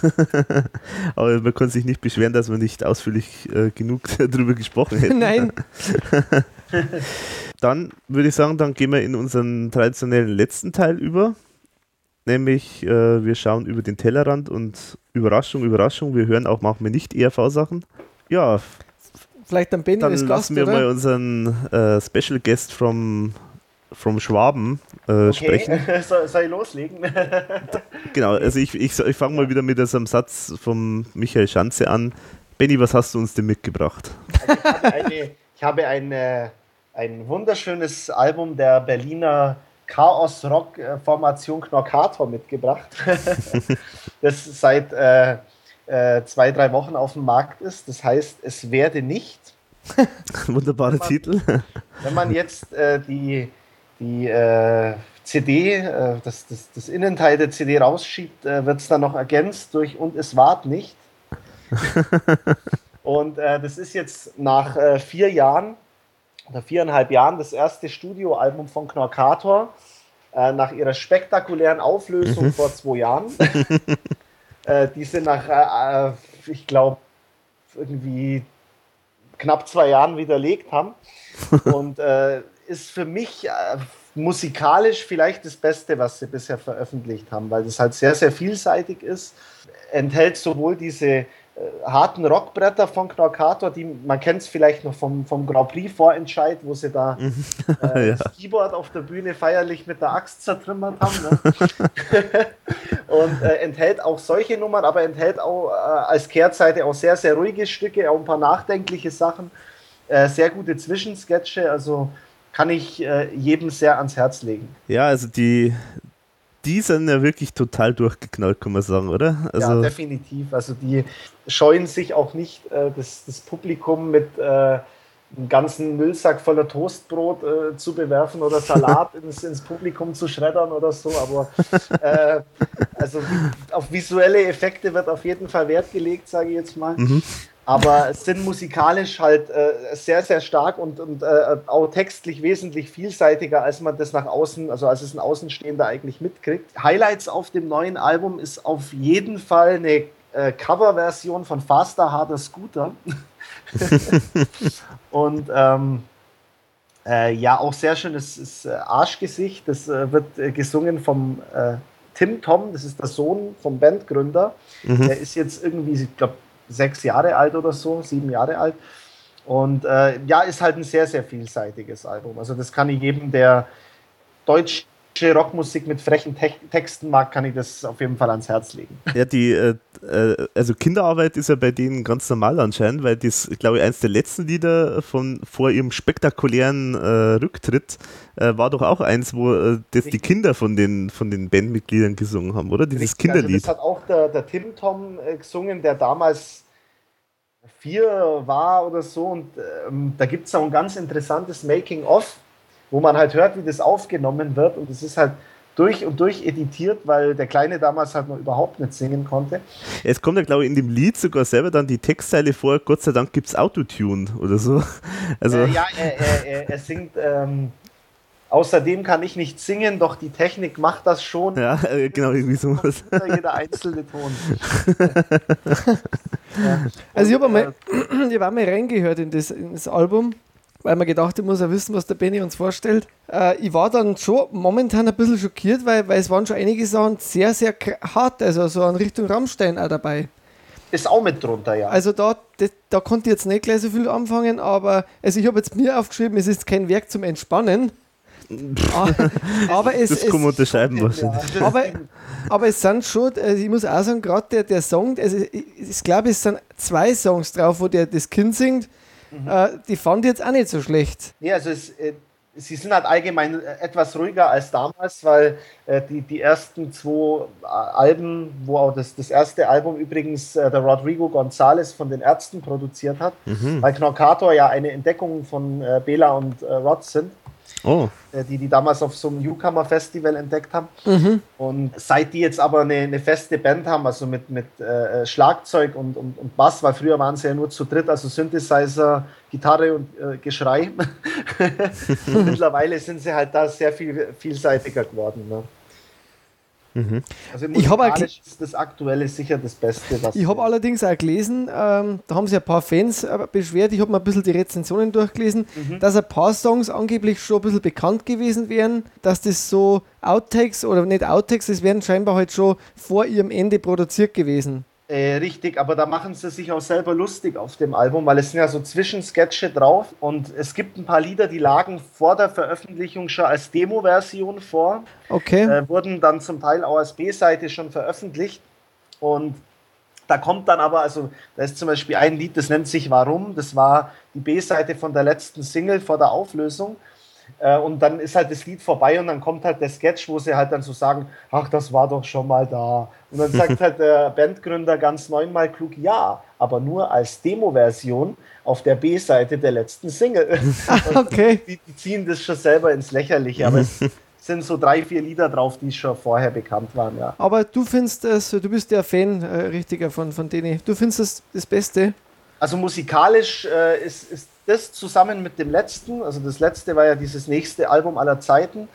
[laughs] Aber man kann sich nicht beschweren, dass wir nicht ausführlich äh, genug darüber gesprochen hätten. Nein, Dann würde ich sagen, dann gehen wir in unseren traditionellen letzten Teil über. Nämlich, äh, wir schauen über den Tellerrand und Überraschung, Überraschung, wir hören auch manchmal nicht ERV-Sachen. Ja, vielleicht dann Benny dann als Gast, lassen wir mal oder? unseren äh, Special Guest from from Schwaben äh, Okay, sprechen. [laughs] soll, soll ich loslegen? [laughs] Genau, also ich, ich, ich fange mal wieder mit diesem Satz von Michael Schanze an. Benny, was hast du uns denn mitgebracht? Also ich habe, eine, ich habe ein, äh, ein wunderschönes Album der Berliner Chaos-Rock-Formation Knorkator mitgebracht, [laughs] das seit äh, äh, zwei, drei Wochen auf dem Markt ist. Das heißt, es werde nicht. [laughs] Wunderbarer Titel. [laughs] Wenn man jetzt äh, die, die äh, CD, äh, das, das, das Innenteil der CD rausschiebt, äh, wird es dann noch ergänzt durch Und es ward nicht. [laughs] Und das ist jetzt nach vier Jahren oder viereinhalb Jahren das erste Studioalbum von Knorkator nach ihrer spektakulären Auflösung vor zwei Jahren. Äh, die sie nach, äh, ich glaube, irgendwie knapp zwei Jahren widerlegt haben. [laughs] Und äh, ist für mich äh, musikalisch vielleicht das Beste, was sie bisher veröffentlicht haben, weil das halt sehr, sehr vielseitig ist. Enthält sowohl diese harten Rockbretter von Knorkator, die man kennt es vielleicht noch vom, vom Grand Prix Vorentscheid, wo sie da [laughs] äh, Ja. das Keyboard auf der Bühne feierlich mit der Axt zertrümmert haben. Ne? [laughs] und äh, enthält auch solche Nummern, aber enthält auch äh, als Kehrseite auch sehr, sehr ruhige Stücke, auch ein paar nachdenkliche Sachen, äh, sehr gute Zwischensketche, also kann ich äh, jedem sehr ans Herz legen. Ja, also die, die sind ja wirklich total durchgeknallt, kann man sagen, oder? ja, Also, definitiv. Also die scheuen sich auch nicht, äh, das, das Publikum mit äh, einem ganzen Müllsack voller Toastbrot äh, zu bewerfen oder Salat [laughs] ins, ins Publikum zu schreddern oder so. Aber äh, also auf visuelle Effekte wird auf jeden Fall Wert gelegt, sage ich jetzt mal. Aber sind musikalisch halt äh, sehr, sehr stark und, und äh, auch textlich wesentlich vielseitiger, als man das nach außen, also als es ein Außenstehender eigentlich mitkriegt. Highlights auf dem neuen Album ist auf jeden Fall eine äh, Coverversion von Faster Harder Scooter. [laughs] und ähm, äh, ja, auch sehr schönes ist, äh, Arschgesicht. Das äh, wird äh, gesungen vom äh, Tim Tom, das ist der Sohn vom Bandgründer. Der ist jetzt irgendwie, ich glaube, sechs Jahre alt oder so, sieben Jahre alt. Und äh, ja, ist halt ein sehr, sehr vielseitiges Album. Also das kann ich jedem, der deutsche Rockmusik mit frechen Te Texten mag, kann ich das auf jeden Fall ans Herz legen. ja, die, äh, äh, also Kinderarbeit ist ja bei denen ganz normal anscheinend, weil das, glaube ich, eins der letzten Lieder von vor ihrem spektakulären äh, Rücktritt äh, war doch auch eins, wo äh, das die Kinder von den, von den Bandmitgliedern gesungen haben, oder? Dieses Richtig, Also Kinderlied. das hat auch der, der Tim Tom äh, gesungen, der damals vier war oder so. Und ähm, da gibt es auch ein ganz interessantes Making-of, wo man halt hört, wie das aufgenommen wird. Und es ist halt durch und durch editiert, weil der Kleine damals halt noch überhaupt nicht singen konnte. Es kommt ja, glaube ich, in dem Lied sogar selber dann die Textzeile vor, Gott sei Dank gibt es Autotune oder so. [laughs] Also, Äh, ja, er, er, er, singt. Ähm, Außerdem kann ich nicht singen, doch die Technik macht das schon. ja, äh, genau, irgendwie sowas. Jeder einzelne Ton. [laughs] Also ich habe einmal, [clears throat] ich hab einmal reingehört in das, in das Album, weil man gedacht, ich muss ja wissen, was der Benny uns vorstellt. Äh, ich war dann schon momentan ein bisschen schockiert, weil, weil es waren schon einige Sachen sehr, sehr hart, also so in Richtung Rammstein auch dabei. Ist auch mit drunter, ja. Also da, das, da konnte ich jetzt nicht gleich so viel anfangen, aber also ich habe jetzt mir aufgeschrieben, es ist kein Werk zum Entspannen. Ah, aber es, Das kann man es, unterschreiben wahrscheinlich. Ja. aber, aber es sind schon, also ich muss auch sagen, gerade der, der Song, also ich, ich glaube, es sind zwei Songs drauf, wo der das Kind singt, äh, die fand ich jetzt auch nicht so schlecht. Nee, also es, äh, sie sind halt allgemein äh, etwas ruhiger als damals, weil äh, die, die ersten zwei äh, Alben, wo auch das, das erste Album übrigens äh, der Rodrigo González von den Ärzten produziert hat, weil Knorkator ja eine Entdeckung von äh, Bela und äh, Rod sind, Oh, äh, die die damals auf so einem Newcomer Festival entdeckt haben. Und seit die jetzt aber eine, eine feste Band haben, also mit, mit äh, Schlagzeug und, und, und Bass, weil früher waren sie ja nur zu dritt, also Synthesizer, Gitarre und äh, Geschrei. [laughs] [laughs] Mittlerweile sind sie halt da sehr viel vielseitiger geworden. Ne? Also Ich ist das aktuelle sicher das Beste, Ich habe allerdings auch gelesen, ähm, da haben sich ein paar Fans äh, beschwert, ich habe mir ein bisschen die Rezensionen durchgelesen, dass ein paar Songs angeblich schon ein bisschen bekannt gewesen wären, dass das so Outtakes oder nicht Outtakes, das wären scheinbar halt schon vor ihrem Ende produziert gewesen. Äh, richtig, aber da machen sie sich auch selber lustig auf dem Album, weil es sind ja so Zwischensketche drauf und es gibt ein paar Lieder, die lagen vor der Veröffentlichung schon als Demo-Version vor. Okay. Äh, wurden dann zum Teil auch als B-Seite schon veröffentlicht und da kommt dann aber, also da ist zum Beispiel ein Lied, das nennt sich Warum, das war die B-Seite von der letzten Single vor der Auflösung äh, und dann ist halt das Lied vorbei und dann kommt halt der Sketch, wo sie halt dann so sagen, ach, das war doch schon mal da. Und dann sagt [laughs] halt der Bandgründer ganz neunmal klug, ja, aber nur als Demo-Version auf der B-Seite der letzten Single. [laughs] okay. Die, die, ziehen das schon selber ins Lächerliche, aber es [laughs] sind so drei, vier Lieder drauf, die schon vorher bekannt waren, ja. Aber du findest es, du bist ja Fan, äh, richtiger von, von denen. Du findest es das Beste? Also musikalisch äh, ist, ist das zusammen mit dem letzten, also das letzte war ja dieses nächste Album aller Zeiten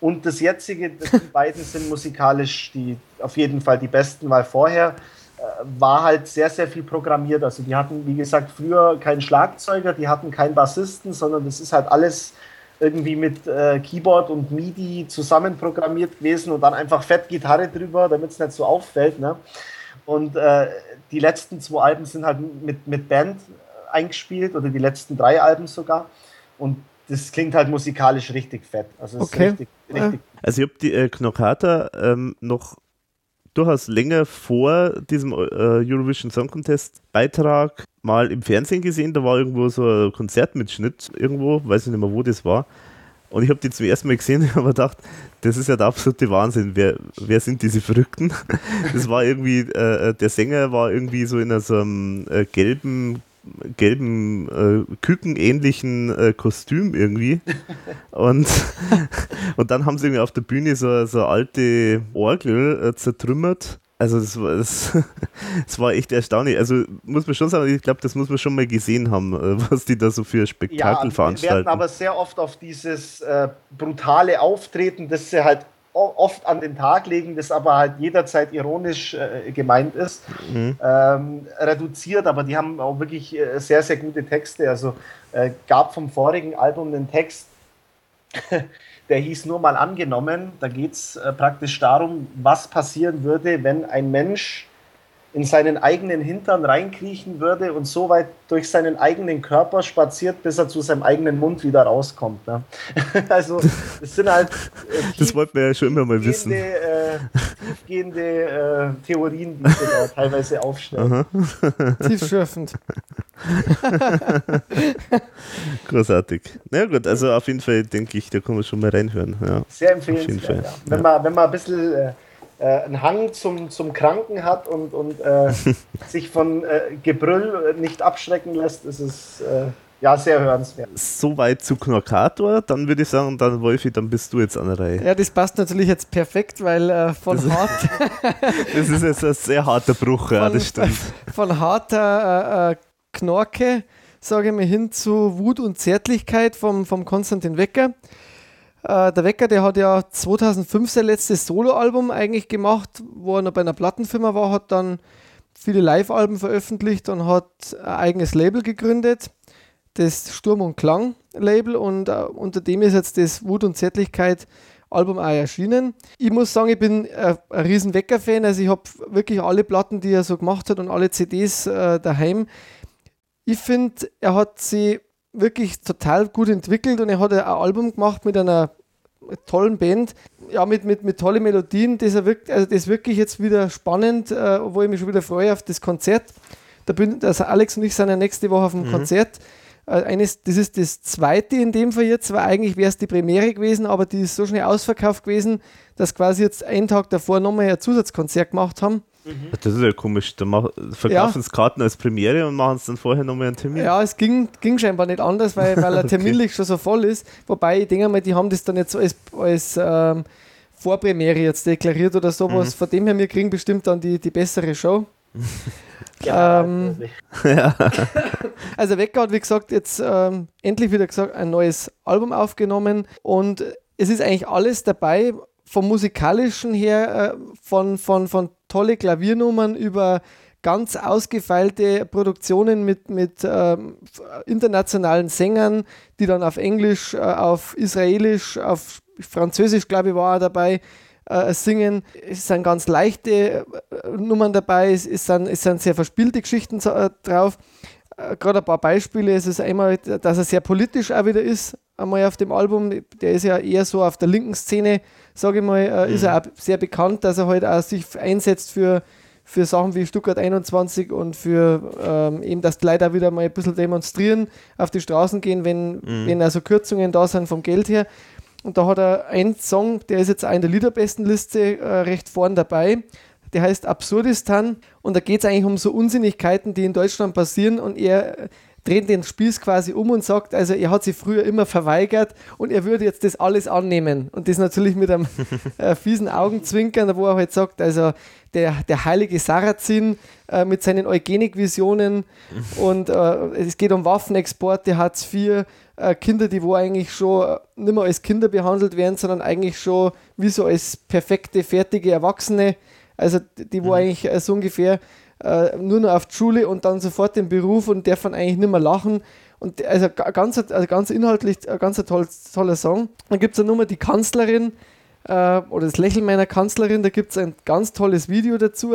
und das jetzige, die beiden sind musikalisch die auf jeden Fall die besten, weil vorher äh, war halt sehr, sehr viel programmiert. Also die hatten, wie gesagt, früher keinen Schlagzeuger, die hatten keinen Bassisten, sondern das ist halt alles irgendwie mit äh, Keyboard und MIDI zusammen programmiert gewesen und dann einfach fett Gitarre drüber, damit es nicht so auffällt. Ne? Und äh, die letzten zwei Alben sind halt mit, mit Band eingespielt oder die letzten drei Alben sogar. Und das klingt halt musikalisch richtig fett. Also, okay. richtig, richtig also ich habe die äh, Knockata ähm, noch durchaus länger vor diesem äh, Eurovision Song Contest Beitrag mal im Fernsehen gesehen. Da war irgendwo so ein Konzertmitschnitt irgendwo, weiß ich nicht mehr, wo das war. Und ich habe die zum ersten Mal gesehen [laughs] und habe gedacht, das ist ja der absolute Wahnsinn. Wer, wer sind diese Verrückten? [laughs] Das war irgendwie, äh, der Sänger war irgendwie so in so einem äh, gelben gelben äh, Kükenähnlichen äh, Kostüm irgendwie. und, [laughs] und dann haben sie irgendwie auf der Bühne so, so alte Orgel äh, zertrümmert. Also das war, das, [laughs] das, war echt erstaunlich. Also muss man schon sagen, ich glaube, das muss man schon mal gesehen haben, äh, was die da so für Spektakel ja, veranstalten. Wir werden aber sehr oft auf dieses äh, brutale Auftreten, das sie halt oft an den Tag legen, das aber halt jederzeit ironisch äh, gemeint ist, mhm. ähm, reduziert, aber die haben auch wirklich äh, sehr, sehr gute Texte. Also äh, gab vom vorigen Album einen Text, [laughs] der hieß nur mal angenommen. Da geht es äh, praktisch darum, was passieren würde, wenn ein Mensch in seinen eigenen Hintern reinkriechen würde und so weit durch seinen eigenen Körper spaziert, bis er zu seinem eigenen Mund wieder rauskommt. Ne? [laughs] also das sind halt äh, [laughs] das wollten wir ja schon immer mal wissen. Äh, tiefgehende äh, Theorien, die sie da teilweise aufstellen. Tiefschürfend. [laughs] Großartig. Na ja, gut, also auf jeden Fall denke ich, da kann man schon mal reinhören. Ja, Sehr empfehlenswert. Ja. Wenn, Man, wenn man ein bisschen äh, einen Hang zum, zum Kranken hat und, und äh, [laughs] sich von äh, Gebrüll nicht abschrecken lässt, ist es äh, ja sehr hörenswert. Soweit zu Knorkator, dann würde ich sagen, dann Wolfi, dann bist du jetzt an der Reihe. Ja, das passt natürlich jetzt perfekt, weil äh, von das hart. [laughs] das ist jetzt ein sehr harter Bruch, von, ja, das stimmt. [laughs] Von harter äh, Knorke, sage ich mal, hin zu Wut und Zärtlichkeit vom, vom Konstantin Wecker. Äh, der Wecker, der hat ja 2005 sein letztes Soloalbum eigentlich gemacht, wo er noch bei einer Plattenfirma war, hat dann viele Live-Alben veröffentlicht und hat ein eigenes Label gegründet, das Sturm und Klang Label und uh, unter dem ist jetzt das Wut und Zärtlichkeit Album auch erschienen. Ich muss sagen, ich bin äh, ein riesen Wecker-Fan, also ich habe wirklich alle Platten, die er so gemacht hat und alle CDs äh, daheim. Ich finde, er hat sie wirklich total gut entwickelt und er hat ein Album gemacht mit einer tollen Band, ja, mit, mit, mit tollen Melodien. Das, wirkt, also das ist wirklich jetzt wieder spannend, äh, wo ich mich schon wieder freue auf das Konzert. Da bin, also Alex und ich sind ja nächste Woche auf dem mhm. Konzert. Äh, eines, das ist das zweite in dem Fall jetzt, weil eigentlich wäre es die Premiere gewesen, aber die ist so schnell ausverkauft gewesen, dass quasi jetzt einen Tag davor nochmal ein Zusatzkonzert gemacht haben. Mhm. Das ist ja komisch. Da verkaufen sie ja. Karten als Premiere und machen es dann vorher nochmal einen Termin. Ja, es ging, ging scheinbar nicht anders, weil, weil [laughs] er terminlich okay. schon so voll ist. Wobei ich denke mal, die haben das dann jetzt so als, als ähm, Vorpremiere jetzt deklariert oder sowas. Mhm. Von dem her, wir kriegen bestimmt dann die, die bessere Show. [laughs] Ja, ähm, ja. [laughs] also Wecker hat, wie gesagt, jetzt ähm, endlich wieder gesagt, ein neues Album aufgenommen und es ist eigentlich alles dabei, vom musikalischen her, äh, von, von, von tolle Klaviernummern über ganz ausgefeilte Produktionen mit, mit äh, internationalen Sängern, die dann auf Englisch, äh, auf Israelisch, auf Französisch, glaube ich, war er dabei, äh, singen. Es sind ganz leichte äh, Nummern dabei, es, es, sind, es sind sehr verspielte Geschichten äh, drauf. Äh, Gerade ein paar Beispiele. Es ist einmal, dass er sehr politisch auch wieder ist, einmal auf dem Album. Der ist ja eher so auf der linken Szene, sage ich mal, äh, mhm. ist er auch sehr bekannt, dass er halt auch sich einsetzt für für Sachen wie Stuttgart 21 und für ähm, eben, dass die Leute auch wieder mal ein bisschen demonstrieren, auf die Straßen gehen, wenn, mhm. wenn also Kürzungen da sind vom Geld her. Und da hat er einen Song, der ist jetzt auch in der Liederbestenliste äh, recht vorn dabei. Der heißt Absurdistan und da geht es eigentlich um so Unsinnigkeiten, die in Deutschland passieren und er dreht den Spieß quasi um und sagt, also er hat sich früher immer verweigert und er würde jetzt das alles annehmen. Und das natürlich mit einem [laughs] äh, fiesen Augenzwinkern, wo er halt sagt, also der, der heilige Sarrazin äh, mit seinen Eugenik-Visionen [laughs] und äh, es geht um Waffenexporte, Hartz IV, äh, Kinder, die wo eigentlich schon nicht mehr als Kinder behandelt werden, sondern eigentlich schon wie so als perfekte, fertige Erwachsene, also die wo mhm. eigentlich äh, so ungefähr äh, nur noch auf Schule und dann sofort den Beruf und davon eigentlich nicht mehr lachen. Und also ganz, also ganz inhaltlich ein ganz toll, toller Song. Dann gibt es eine Nummer, die Kanzlerin äh, oder das Lächeln meiner Kanzlerin, da gibt es ein ganz tolles Video dazu.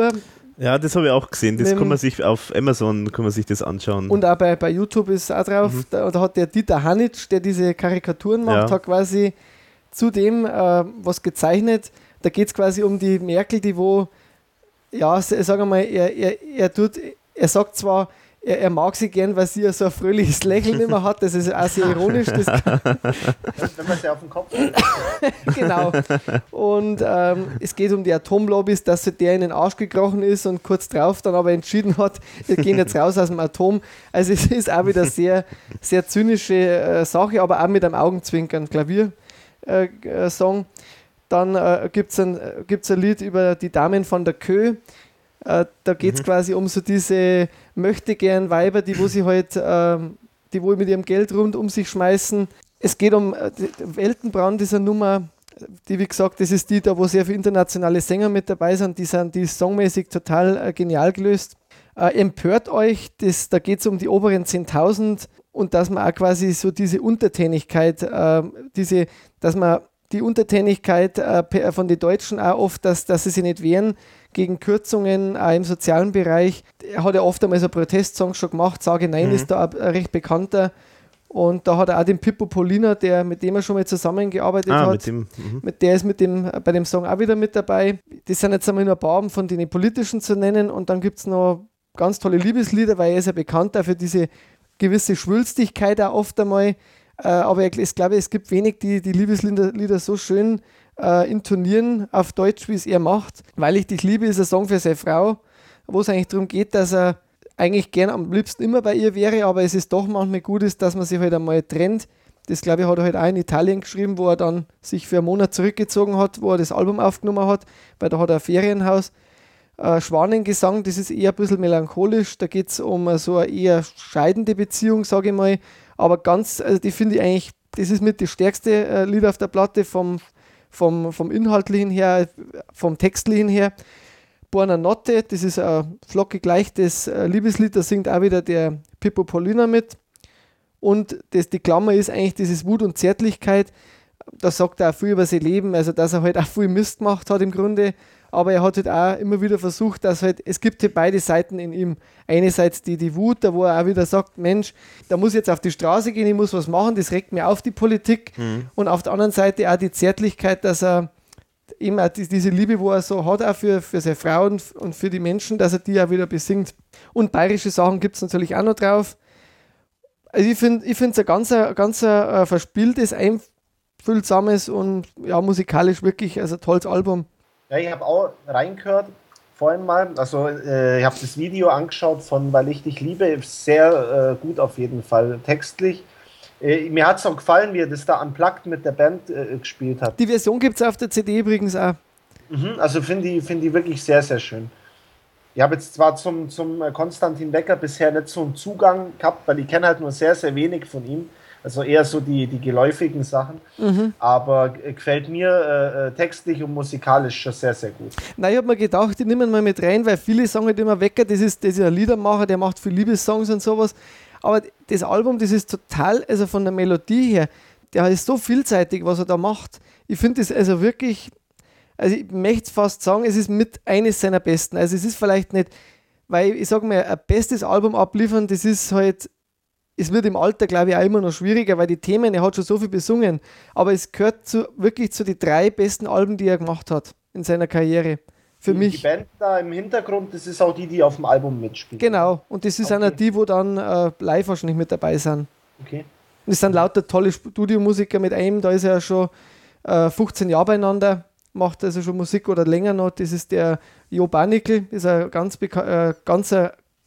Ja, das habe ich auch gesehen. Das kann man sich auf Amazon kann man sich das anschauen. Und auch bei, bei YouTube ist auch drauf. Mhm. Da, da, hat der Dieter Hanitsch, der diese Karikaturen macht, ja. hat quasi zu dem äh, was gezeichnet. Da geht es quasi um die Merkel, die wo ja, sagen wir mal, er, er, er tut, er sagt zwar, er, er, mag sie gern, weil sie ja so ein fröhliches Lächeln immer hat. Das ist auch sehr ironisch. Das [laughs] Wenn man sie auf den Kopf [laughs] Genau. Und ähm, es geht um die Atomlobbys, dass der in den Arsch gekrochen ist und kurz drauf dann aber entschieden hat, wir gehen jetzt raus aus dem Atom. Also es ist auch wieder sehr, sehr zynische äh, Sache, aber auch mit einem Augenzwinkern. Klavier-Song. Äh, äh dann äh, gibt es ein, gibt's ein Lied über die Damen von der Kö. Äh, da geht es mhm. quasi um so diese möchte gern Weiber, die wo sie halt, äh, die wohl mit ihrem Geld rund um sich schmeißen. Es geht um äh, Weltenbrand dieser Nummer, die wie gesagt, das ist die, da wo sehr viele internationale Sänger mit dabei sind, die sind die songmäßig total äh, genial gelöst. Äh, empört euch, das, da geht es um die oberen 10.000 und dass man auch quasi so diese Untertänigkeit, äh, diese, dass man die Untertänigkeit äh, von den Deutschen auch oft, dass, dass sie sich nicht wehren gegen Kürzungen auch im sozialen Bereich. Er hat ja oft einmal so Protestsongs schon gemacht, Sage Nein mhm. ist da ein recht bekannter. Und da hat er auch den Pippo Polina, der, mit dem er schon mal zusammengearbeitet ah, hat. Mit, dem, mhm. mit der ist mit dem, bei dem Song auch wieder mit dabei. Das sind jetzt einmal nur ein paar von den politischen zu nennen. Und dann gibt es noch ganz tolle Liebeslieder, weil er ist ja bekannt dafür diese gewisse Schwülstigkeit auch oft einmal. Äh, aber ich glaube, es gibt wenig, die die Liebeslieder so schön äh, intonieren auf Deutsch, wie es er macht. Weil ich dich liebe, ist ein Song für seine Frau, wo es eigentlich darum geht, dass er eigentlich gern am liebsten immer bei ihr wäre, aber es ist doch manchmal gut ist, dass man sich halt einmal trennt. Das glaube ich hat er halt auch in Italien geschrieben, wo er dann sich für einen Monat zurückgezogen hat, wo er das Album aufgenommen hat, weil da hat er ein Ferienhaus. Äh, Schwanengesang, das ist eher ein bisschen melancholisch, da geht es um so eine eher scheidende Beziehung, sage ich mal. Aber ganz, also die finde ich eigentlich, das ist mit das stärkste äh, Lied auf der Platte vom, vom, vom Inhaltlichen her, vom Textlichen her. Buona Notte, das ist ein flockig leichtes äh, Liebeslied, da singt auch wieder der Pippo Polina mit. Und das, die Klammer ist eigentlich dieses Wut und Zärtlichkeit. Da sagt er auch viel über sein Leben, also dass er halt auch viel Mist gemacht hat im Grunde aber er hat halt auch immer wieder versucht, dass halt, es gibt halt beide Seiten in ihm. Einerseits die, die Wut, da wo er auch wieder sagt, Mensch, da muss ich jetzt auf die Straße gehen, ich muss was machen, das regt mir auf die Politik. Mhm. Und auf der anderen Seite auch die Zärtlichkeit, dass er eben auch diese Liebe, wo er so hat, auch für, für seine Frauen und für die Menschen, dass er die auch wieder besingt. Und bayerische Sachen gibt es natürlich auch noch drauf. Also ich finde ich es ein ganz, ganz uh, verspieltes, einfühlsames und ja, musikalisch wirklich also tolles Album. Ja, ich habe auch reingehört vorhin mal. Also äh, ich habe das Video angeschaut von Weil ich dich liebe. Sehr äh, gut auf jeden Fall textlich. Äh, mir hat es auch gefallen, wie er das da unplugged mit der Band äh, gespielt hat. Die Version gibt es auf der CD übrigens auch. Mhm, also finde ich, find ich wirklich sehr, sehr schön. Ich habe jetzt zwar zum, zum Konstantin Becker bisher nicht so einen Zugang gehabt, weil ich kenne halt nur sehr, sehr wenig von ihm. Also eher so die, die geläufigen Sachen. Mhm. Aber gefällt mir äh, äh, textlich und musikalisch schon sehr, sehr gut. Na, ich habe mir gedacht, die nehmen mal mit rein, weil viele sagen halt immer, Wecker, das ist, das ist ein Liedermacher, der macht viel Liebessongs und sowas. Aber das Album, das ist total, also von der Melodie her, der ist so vielseitig, was er da macht. Ich finde das also wirklich also ich möchte fast sagen, es ist mit eines seiner besten. Also es ist vielleicht nicht, weil ich sage mal, ein bestes Album abliefern, das ist halt, es wird im Alter, glaube ich, auch immer noch schwieriger, weil die Themen, er hat schon so viel besungen, aber es gehört zu, wirklich zu den drei besten Alben, die er gemacht hat in seiner Karriere. Für die, mich. Die Band da im Hintergrund, das ist auch die, die auf dem Album mitspielt. Genau, und das ist Okay. einer die, wo dann äh, live wahrscheinlich mit dabei sind. Okay. Und es sind lauter tolle Studiomusiker mit einem, da ist er ja schon äh, 15 Jahre beieinander, macht also schon Musik oder länger noch. Das ist der Jo Barnickel, ist ein ganz, äh, ganz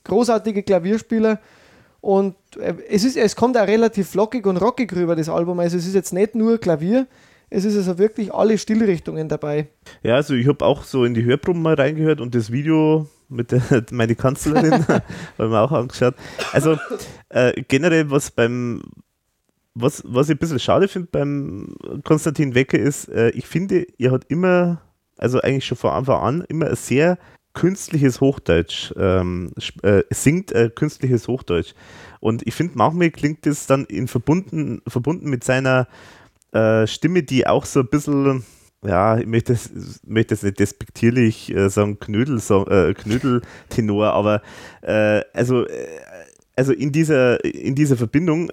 großartiger Klavierspieler. Und äh, es, ist, es kommt auch relativ flockig und rockig rüber, das Album. Also es ist jetzt nicht nur Klavier, es ist also wirklich alle Stilrichtungen dabei. Ja, also ich habe auch so in die Hörproben mal reingehört und das Video mit der, [laughs] meine Kanzlerin [laughs] [laughs] haben wir auch angeschaut. Also äh, generell, was beim was, was ich ein bisschen schade finde beim Konstantin Wecker ist, äh, ich finde, er hat immer, also eigentlich schon von Anfang an, immer ein sehr künstliches Hochdeutsch, ähm, äh, singt äh, künstliches Hochdeutsch. Und ich finde, manchmal klingt das dann in verbunden, verbunden mit seiner äh, Stimme, die auch so ein bisschen, ja, ich möchte es möchte es nicht despektierlich äh, sagen, Knödel, äh, Knödeltenor, aber äh, also, also in dieser, in dieser Verbindung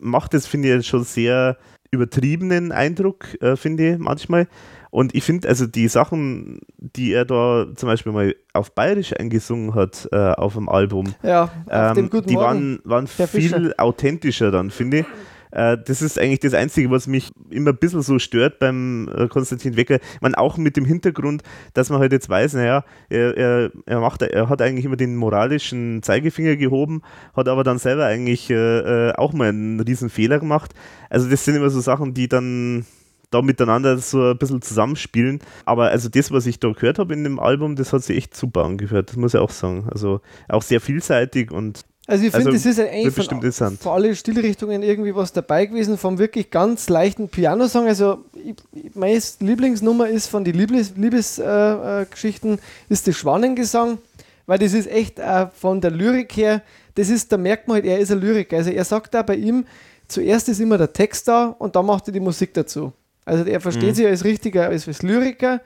macht es, finde ich, schon sehr übertriebenen Eindruck, finde ich manchmal. Und ich finde, also die Sachen, die er da zum Beispiel mal auf Bayerisch eingesungen hat äh, auf dem Album, Ja, auf ähm, die Morgen. waren, waren viel authentischer dann, finde ich. Äh, das ist eigentlich das Einzige, was mich immer ein bisschen so stört beim äh, Konstantin Wecker. Man auch mit dem Hintergrund, dass man halt jetzt weiß, naja, er, er, er, macht, er hat eigentlich immer den moralischen Zeigefinger gehoben, hat aber dann selber eigentlich äh, auch mal einen riesen Fehler gemacht. Also das sind immer so Sachen, die dann da miteinander so ein bisschen zusammenspielen. Aber also das, was ich da gehört habe in dem Album, das hat sich echt super angehört, das muss ich auch sagen. Also auch sehr vielseitig und Also ich finde, Also, das ist eigentlich von, für alle Stilrichtungen irgendwie was dabei gewesen, vom wirklich ganz leichten Pianosong. Also ich, meine Lieblingsnummer ist von den Liebesgeschichten, Liebes, äh, äh, ist der Schwanengesang, weil das ist echt äh, von der Lyrik her, das ist, da merkt man halt, er ist ein Lyriker. Also er sagt da bei ihm, zuerst ist immer der Text da und dann macht er die Musik dazu. Also er versteht Mhm. sich als richtiger, als, als Lyriker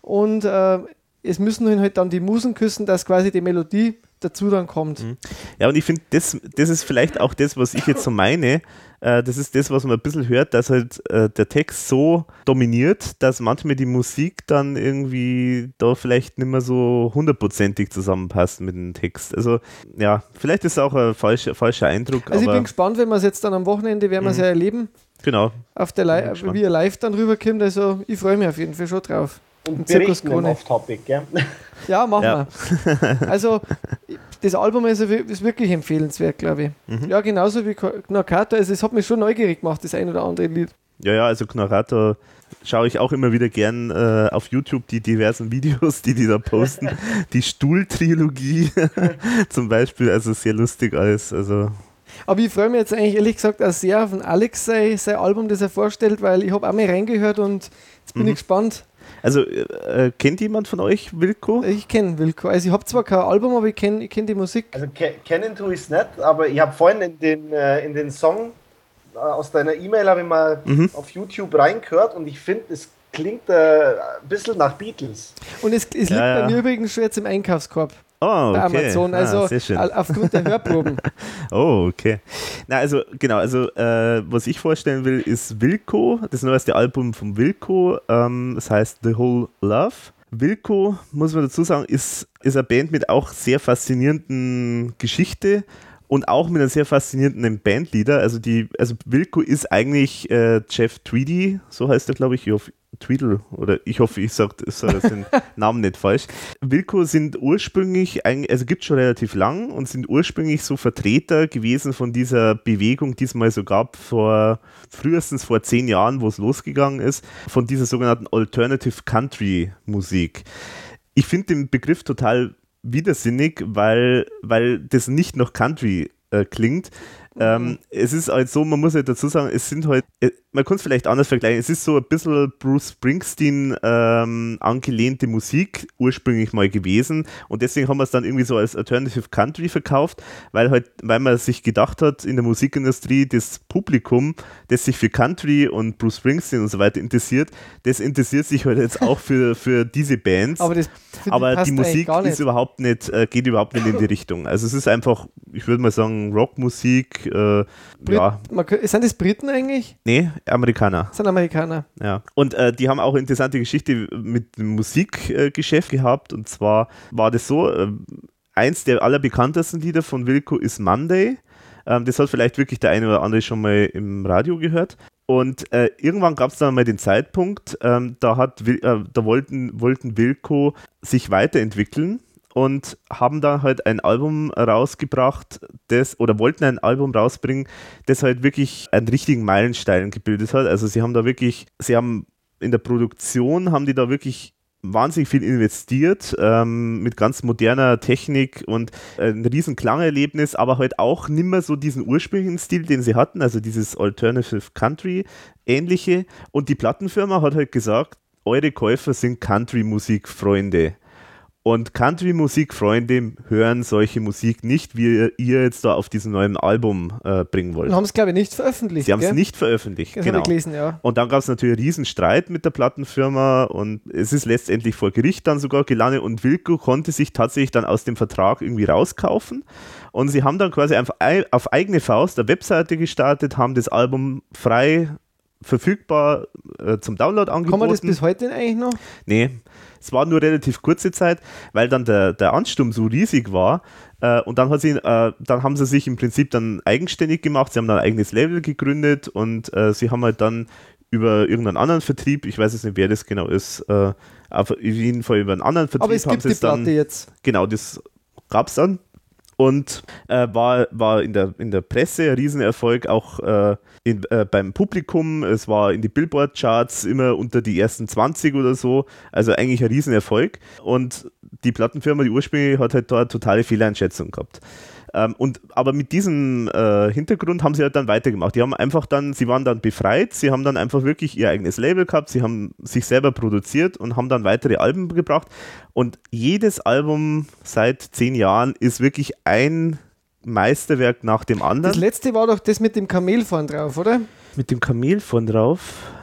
und äh, es müssen ihn halt dann die Musen küssen, dass quasi die Melodie dazu dann kommt. Ja, und ich finde, das, das ist vielleicht auch das, was ich jetzt so meine. Äh, das ist das, was man ein bisschen hört, dass halt äh, der Text so dominiert, dass manchmal die Musik dann irgendwie da vielleicht nicht mehr so hundertprozentig zusammenpasst mit dem Text. Also, ja, vielleicht ist es auch ein falscher, falscher Eindruck, Also ich bin gespannt, wenn wir es jetzt dann am Wochenende werden wir es ja erleben, genau. auf der Li wie er live dann rüberkommt. Also ich freue mich auf jeden Fall schon drauf. Und Ein Zirkus Krone. Off-Topic, gell? [laughs] Ja, machen Ja. wir. Also das Album ist, ist wirklich empfehlenswert, glaube ich. Mhm. Ja, genauso wie Knockato. Also es hat mich schon neugierig gemacht, das ein oder andere Lied. Ja, ja, also Knarrato schaue ich auch immer wieder gern äh, auf YouTube die diversen Videos, die die da posten. [laughs] die Stuhl-Trilogie [laughs] zum Beispiel, also sehr lustig alles. Also Aber ich freue mich jetzt eigentlich ehrlich gesagt auch sehr auf den Alex sein, sein Album, das er vorstellt, weil ich habe auch mal reingehört und jetzt bin Mhm. ich gespannt. Also, äh, kennt jemand von euch Wilko? Ich kenne Wilco. Also ich habe zwar kein Album, aber ich kenne ich kenn die Musik. Also ke kennen tue ich es nicht, aber ich habe vorhin in den, äh, in den Song äh, aus deiner E-Mail habe ich mal Mhm. auf YouTube reingehört und ich finde, es klingt äh, ein bisschen nach Beatles. Und es, es liegt Ja, ja. bei mir übrigens schon jetzt im Einkaufskorb Oh, bei okay. Amazon. Ah, Also sehr schön. al- aufgrund der Hörproben. [laughs] Oh, okay. Na, also, genau, also, äh, was ich vorstellen will, ist Wilco, das neueste Album von Wilco, ähm, das heißt The Whole Love. Wilco, muss man dazu sagen, ist, ist eine Band mit auch sehr faszinierenden Geschichte und auch mit einem sehr faszinierenden Bandleader. Also, die, also Wilco ist eigentlich äh, Jeff Tweedy, so heißt er, glaube ich. Ich hoffe, Tweedle, oder ich hoffe, ich sage sag den [laughs] Namen nicht falsch. Wilco sind ursprünglich, also gibt schon relativ lang und sind ursprünglich so Vertreter gewesen von dieser Bewegung, die es mal so gab vor frühestens vor zehn Jahren, wo es losgegangen ist, von dieser sogenannten Alternative Country Musik. Ich finde den Begriff total widersinnig, weil, weil das nicht nach Country äh, klingt. Ähm, es ist halt so, man muss halt dazu sagen, es sind halt, äh, man kann es vielleicht anders vergleichen, es ist so ein bisschen Bruce Springsteen ähm, angelehnte Musik ursprünglich mal gewesen und deswegen haben wir es dann irgendwie so als Alternative Country verkauft, weil halt, weil man sich gedacht hat, in der Musikindustrie, das Publikum, das sich für Country und Bruce Springsteen und so weiter interessiert, das interessiert sich halt jetzt auch für, für diese Bands. Aber, das, aber die Musik ist überhaupt nicht, äh, geht überhaupt nicht in die Richtung. Also es ist einfach, ich würde mal sagen, Rockmusik. Äh, Brit ja. Sind das Briten eigentlich? Nee, Amerikaner. Sind Amerikaner. Ja. Und äh, die haben auch eine interessante Geschichte mit dem Musikgeschäft gehabt. Und zwar war das so, äh, eins der allerbekanntesten Lieder von Wilco ist Monday. Ähm, das hat vielleicht wirklich der eine oder andere schon mal im Radio gehört. Und äh, irgendwann gab es dann mal den Zeitpunkt, ähm, da, hat, äh, da wollten, wollten Wilco sich weiterentwickeln und haben da halt ein Album rausgebracht, das oder wollten ein Album rausbringen, das halt wirklich einen richtigen Meilenstein gebildet hat. Also sie haben da wirklich, sie haben in der Produktion haben die da wirklich wahnsinnig viel investiert ähm, mit ganz moderner Technik und ein riesen Klangerlebnis, aber halt auch nimmer so diesen ursprünglichen Stil, den sie hatten, also dieses Alternative Country ähnliche. Und die Plattenfirma hat halt gesagt, eure Käufer sind Country-Musik-Freunde. Und Country-Musik-Freunde hören solche Musik nicht, wie ihr jetzt da auf diesem neuen Album äh, bringen wollt. Und haben es, glaube ich, nicht veröffentlicht. Sie haben es nicht veröffentlicht, das genau. Gelesen, ja. Und dann gab es natürlich einen riesen Streit mit der Plattenfirma und es ist letztendlich vor Gericht dann sogar gelandet und Wilco konnte sich tatsächlich dann aus dem Vertrag irgendwie rauskaufen. Und sie haben dann quasi einfach auf eigene Faust eine Webseite gestartet, haben das Album frei verfügbar äh, zum Download angeboten. Kann man das bis heute eigentlich noch? Nee, es war nur relativ kurze Zeit, weil dann der, der Ansturm so riesig war. Äh, und dann, hat sie, äh, dann haben sie sich im Prinzip dann eigenständig gemacht. Sie haben dann ein eigenes Level gegründet und äh, sie haben halt dann über irgendeinen anderen Vertrieb, ich weiß jetzt nicht, wer das genau ist, äh, auf jeden Fall über einen anderen Vertrieb Aber es gibt die Platte dann, jetzt. Genau, das gab es dann und äh, war, war in, der, in der Presse ein Riesenerfolg, auch äh, in, äh, beim Publikum. Es war in die Billboard-Charts immer unter die ersten 20 oder so. Also eigentlich ein Riesenerfolg. Und die Plattenfirma, die ursprünglich hat halt da eine totale Fehleinschätzung gehabt. Ähm, und, aber mit diesem äh, Hintergrund haben sie halt dann weitergemacht. Die haben einfach dann, sie waren dann befreit, sie haben dann einfach wirklich ihr eigenes Label gehabt, sie haben sich selber produziert und haben dann weitere Alben gebracht. Und jedes Album seit zehn Jahren ist wirklich ein Meisterwerk nach dem anderen. Das letzte war doch das mit dem Kamel vorn drauf, oder? Mit dem Kamel vorn drauf?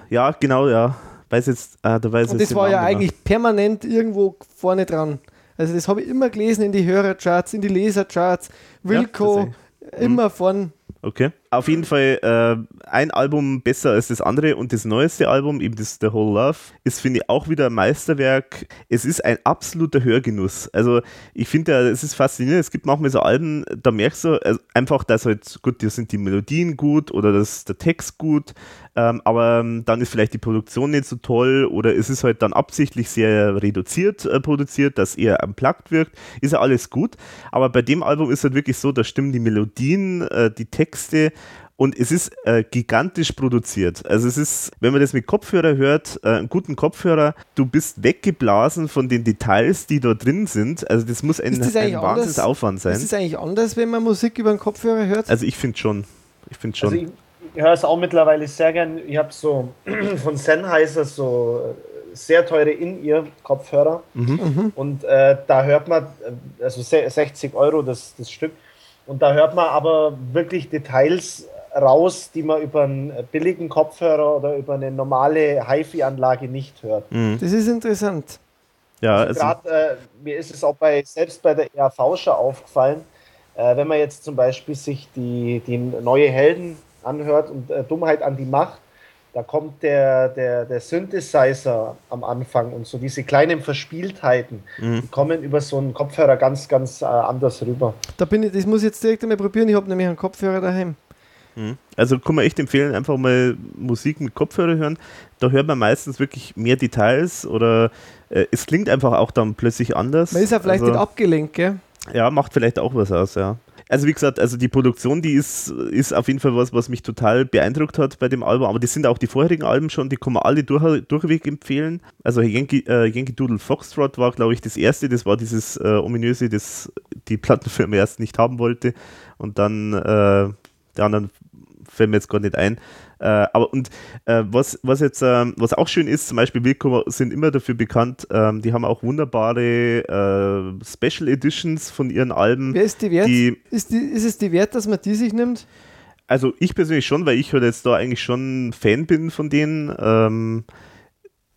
Ja, genau, ja. Weiß jetzt, ah, da weiß Und das war ja eigentlich permanent irgendwo vorne dran. Also das habe ich immer gelesen in die Hörercharts, in die Lesercharts. Wilco, ja, immer mhm. von. Okay. Auf jeden Fall äh, ein Album besser als das andere und das neueste Album, eben das The Whole Love, ist, finde ich, auch wieder ein Meisterwerk. Es ist ein absoluter Hörgenuss. Also ich finde, es ist faszinierend. Es gibt manchmal so Alben, da merkst du also einfach, dass halt, gut, da sind die Melodien gut oder das, der Text gut, ähm, aber ähm, dann ist vielleicht die Produktion nicht so toll oder es ist halt dann absichtlich sehr reduziert äh, produziert, dass eher unplugged wirkt. Ist ja alles gut. Aber bei dem Album ist halt wirklich so, da stimmen die Melodien, äh, die Texte, und es ist äh, gigantisch produziert. Also es ist, wenn man das mit Kopfhörer hört, äh, einen guten Kopfhörer, du bist weggeblasen von den Details, die da drin sind. Also das muss ein, das ein Wahnsinnsaufwand sein. Ist es eigentlich anders, wenn man Musik über einen Kopfhörer hört? Also ich finde schon. Ich finde schon. Also ich höre es auch mittlerweile sehr gern. Ich habe so [clears throat] von Sennheiser so äh, sehr teure In-Ear-Kopfhörer. Mhm. mhm. Und äh, da hört man, äh, also 60 Euro das, das Stück. Und da hört man aber wirklich Details raus, die man über einen billigen Kopfhörer oder über eine normale HiFi-Anlage nicht hört. Mhm. Das ist interessant. Ja, also, also gerade äh, mir ist es auch bei selbst bei der ERV schon aufgefallen, äh, wenn man jetzt zum Beispiel sich die, die neue Helden anhört und äh, Dummheit an die Macht, da kommt der, der, der Synthesizer am Anfang und so diese kleinen Verspieltheiten, mhm. die kommen über so einen Kopfhörer ganz, ganz äh, anders rüber. Da bin ich, das muss ich jetzt direkt einmal probieren. Ich habe nämlich einen Kopfhörer daheim. Mhm. Also kann man echt empfehlen, einfach mal Musik mit Kopfhörer hören. Da hört man meistens wirklich mehr Details oder äh, es klingt einfach auch dann plötzlich anders. Man ist ja vielleicht also, nicht abgelenkt, gell? Ja, macht vielleicht auch was aus, ja. Also wie gesagt, also die Produktion, die ist, ist auf jeden Fall was, was mich total beeindruckt hat bei dem Album, aber das sind auch die vorherigen Alben schon, die kann man alle durch, durchweg empfehlen. Also Yankee, äh, Yankee Doodle Foxtrot war, glaube ich, das erste, das war dieses äh, ominöse, das die Plattenfirma erst nicht haben wollte. Und dann äh, Die anderen fällt mir jetzt gar nicht ein. Äh, aber und äh, was, was jetzt, ähm, was auch schön ist, zum Beispiel Wilco sind immer dafür bekannt, ähm, die haben auch wunderbare äh, Special Editions von ihren Alben. Wer ist die wert? Die, ist, die, ist es die wert, dass man die sich nimmt? also ich persönlich schon, weil ich halt jetzt da eigentlich schon Fan bin von denen. Ähm,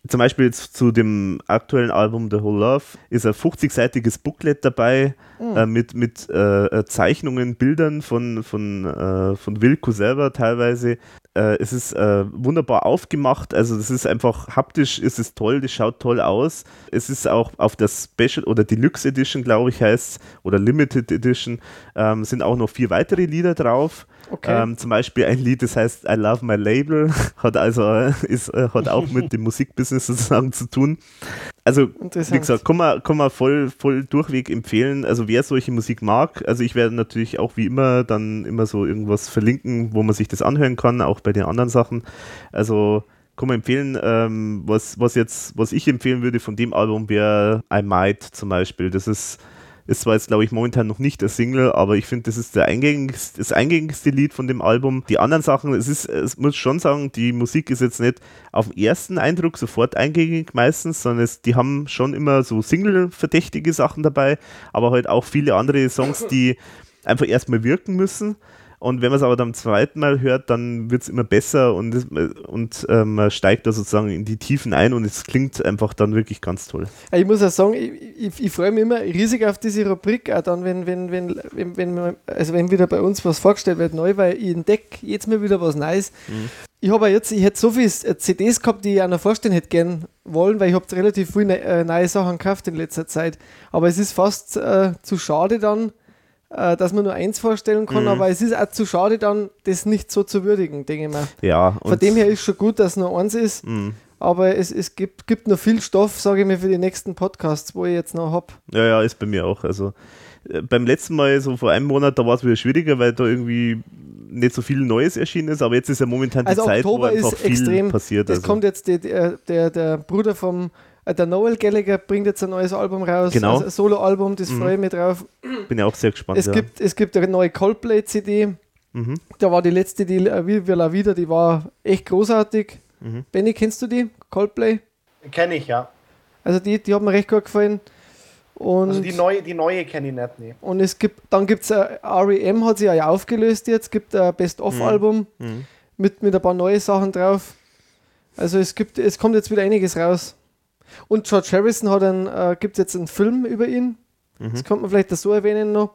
zum Beispiel jetzt zu dem aktuellen Album The Whole Love ist ein 50-seitiges Booklet dabei Hm. äh, mit, mit äh, Zeichnungen, Bildern von, von, äh, von Wilco selber teilweise. Äh, es ist äh, wunderbar aufgemacht, also das ist einfach haptisch, ist es toll, das schaut toll aus. Es ist auch auf der Special oder Deluxe Edition, glaube ich, heißt oder Limited Edition, ähm, sind auch noch vier weitere Lieder drauf. Okay. Ähm, zum Beispiel ein Lied, das heißt I Love My Label, [laughs] hat also äh, ist, äh, hat auch mit [laughs] dem Musikbusiness sozusagen zu tun. Also, wie gesagt, kann man, kann man voll, voll durchweg empfehlen. Also, wer solche Musik mag, also ich werde natürlich auch wie immer dann immer so irgendwas verlinken, wo man sich das anhören kann, auch bei den anderen Sachen. Also, kann man empfehlen, ähm, was, was jetzt, was ich empfehlen würde von dem Album wäre I Might zum Beispiel. Das ist, ist zwar jetzt, glaube ich, momentan noch nicht der Single, aber ich finde, das ist der eingängigste, das eingängigste Lied von dem Album. Die anderen Sachen, es ist, es muss schon sagen, die Musik ist jetzt nicht auf den ersten Eindruck sofort eingängig meistens, sondern es, die haben schon immer so Single-verdächtige Sachen dabei, aber halt auch viele andere Songs, die einfach erstmal wirken müssen. Und wenn man es aber dann zum zweiten Mal hört, dann wird es immer besser und, und ähm, man steigt da sozusagen in die Tiefen ein und es klingt einfach dann wirklich ganz toll. Ich muss auch sagen, ich, ich, ich freue mich immer riesig auf diese Rubrik, auch dann, wenn, wenn, wenn, wenn, wenn, also wenn wieder bei uns was vorgestellt wird, neu, weil ich entdecke jetzt mal wieder was Neues. Ich habe jetzt, ich hätte so viele CDs gehabt, die ich auch noch vorstellen hätte gern wollen, weil ich habe relativ viele äh, neue Sachen gekauft in letzter Zeit. Aber es ist fast äh, zu schade dann, äh, dass man nur eins vorstellen kann, Mhm. aber es ist auch zu schade dann, das nicht so zu würdigen, denke ich mal. Ja, Von dem her ist schon gut, dass nur eins ist. mh. Aber es, es gibt, gibt noch viel Stoff, sage ich mir, für die nächsten Podcasts, wo ich jetzt noch habe. Ja, ja, ist bei mir auch. Also äh, beim letzten Mal, so vor einem Monat, da war es wieder schwieriger, weil da irgendwie nicht so viel Neues erschienen ist, aber jetzt ist ja momentan die Also Zeit, Oktober wo einfach ist viel extrem. passiert. Es Also. kommt jetzt die, der, der, der Bruder vom, der Noel Gallagher bringt jetzt ein neues Album raus, Genau. also ein Solo-Album, das Mhm. freue ich mich drauf. Bin ja auch sehr gespannt. Es, ja. gibt, es gibt eine neue Coldplay-CD, Mhm. da war die letzte, die äh, Viva la Vida, die war echt großartig. Mhm. Benny, kennst du die? Coldplay? Kenne ich, ja. Also die, die hat mir recht gut gefallen. Und, Also die neue, die neue kenne ich nicht, nee. und es gibt, dann gibt es, äh, REM hat sich ja aufgelöst jetzt, gibt ein Best-of-Album. Mhm. mit, mit ein paar neue Sachen drauf. Also es gibt, es kommt jetzt wieder einiges raus. Und George Harrison hat einen, äh, gibt jetzt einen Film über ihn. Mhm. Das könnte man vielleicht so erwähnen noch.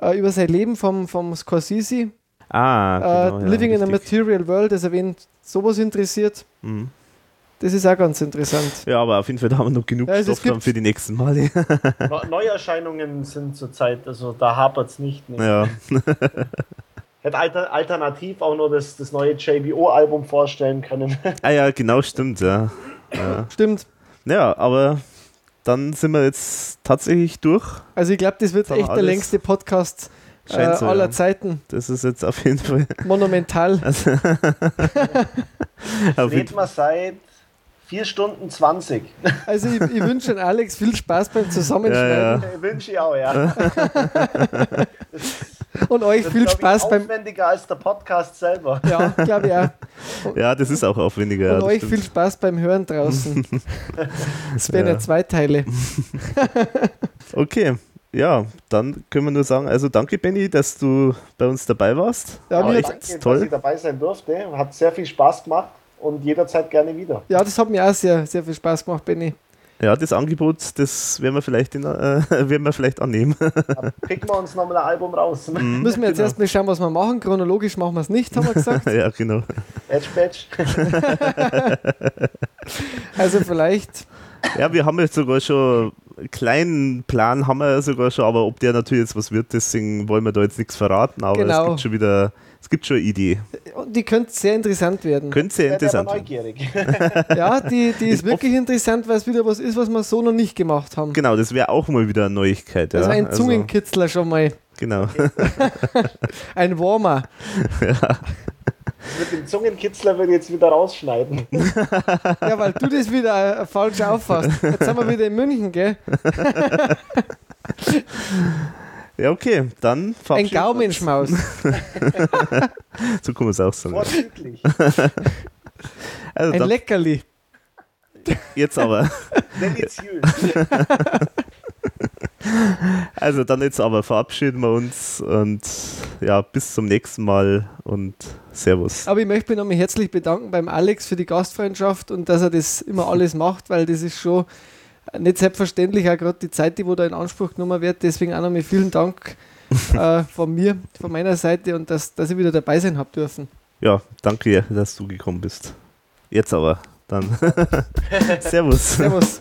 Äh, über sein Leben vom, vom Scorsese. Ah, äh, genau, ja, Living in a. Material World, also wen sowas interessiert, Mhm. das ist auch ganz interessant. Ja, aber auf jeden Fall da haben wir noch genug Ja, also Stoff dann für die nächsten Male. [laughs] Neu- Neuerscheinungen sind zurzeit, also da hapert es nicht. Nee. ja. [laughs] Hätte alter, alternativ auch nur das, das neue JBO-Album vorstellen können. Ah ja, genau, stimmt, ja. ja. Stimmt. Ja, aber dann sind wir jetzt tatsächlich durch. Also ich glaube, das wird wir echt der längste Podcast äh, so, aller ja. Zeiten. Das ist jetzt auf jeden Fall. [laughs] Monumental. [laughs] Jeden Reden wir seit 4 Stunden 20. Also ich, ich wünsche Alex viel Spaß beim Zusammenschneiden Ja, Äh, Wünsche ich auch, ja. [laughs] und euch Das viel Spaß beim aufwendiger als der Podcast selber. Ja, glaube ich auch. [laughs] ja, das ist auch aufwendiger. Und euch stimmt. viel Spaß beim Hören draußen. [laughs] Es werden ja. Ja. zwei Teile. [laughs] Okay, ja, dann können wir nur sagen, also danke Benny, dass du bei uns dabei warst. Ja, War mir echt hat- Danke, toll. dass ich dabei sein durfte. Hat sehr viel Spaß gemacht und jederzeit gerne wieder. Ja, das hat mir auch sehr, sehr viel Spaß gemacht, Benny. Ja, das Angebot, das werden wir vielleicht, in, äh, [laughs] werden wir vielleicht annehmen. Dann picken wir uns nochmal ein Album raus. [laughs] Mhm. Müssen wir jetzt Genau. erstmal schauen, was wir machen. Chronologisch machen wir es nicht, haben wir gesagt. [laughs] ja, genau. Edge Badge. Also vielleicht, Ja, wir haben jetzt sogar schon einen kleinen Plan, haben wir ja sogar schon, aber ob der natürlich jetzt was wird, deswegen wollen wir da jetzt nichts verraten, aber Genau. es gibt schon wieder, es gibt schon eine Idee. und die könnte sehr interessant werden. Könnte sehr interessant werden. neugierig. [laughs] Ja, die, die ist Ist wirklich interessant, weil es wieder was ist, was wir so noch nicht gemacht haben. Genau, das wäre auch mal wieder eine Neuigkeit. Also ja. ein Zungenkitzler schon mal. Genau. [laughs] [laughs] Ein Warmer. Mit dem Zungenkitzler würde ich jetzt wieder rausschneiden. Ja, weil du das wieder äh, falsch auffasst. Jetzt sind wir wieder in München, gell? Ja, okay, dann Ein verabschieden wir uns. Gaumenschmaus. [laughs] So kann man es auch sagen. Vorzüglich. [laughs] Also Ein dann, Leckerli. jetzt aber. [laughs] Deliziös. Also dann jetzt aber verabschieden wir uns und ja, bis zum nächsten Mal und Servus. Aber ich möchte mich nochmal herzlich bedanken beim Alex für die Gastfreundschaft und dass er das immer alles macht, weil das ist schon nicht selbstverständlich, auch gerade die Zeit, die wo da in Anspruch genommen wird. Deswegen auch nochmal vielen Dank [laughs] äh, von mir, von meiner Seite und dass, dass ich wieder dabei sein habe dürfen. Ja, danke, dass du gekommen bist. Jetzt aber. Dann. [laughs] Servus. Servus.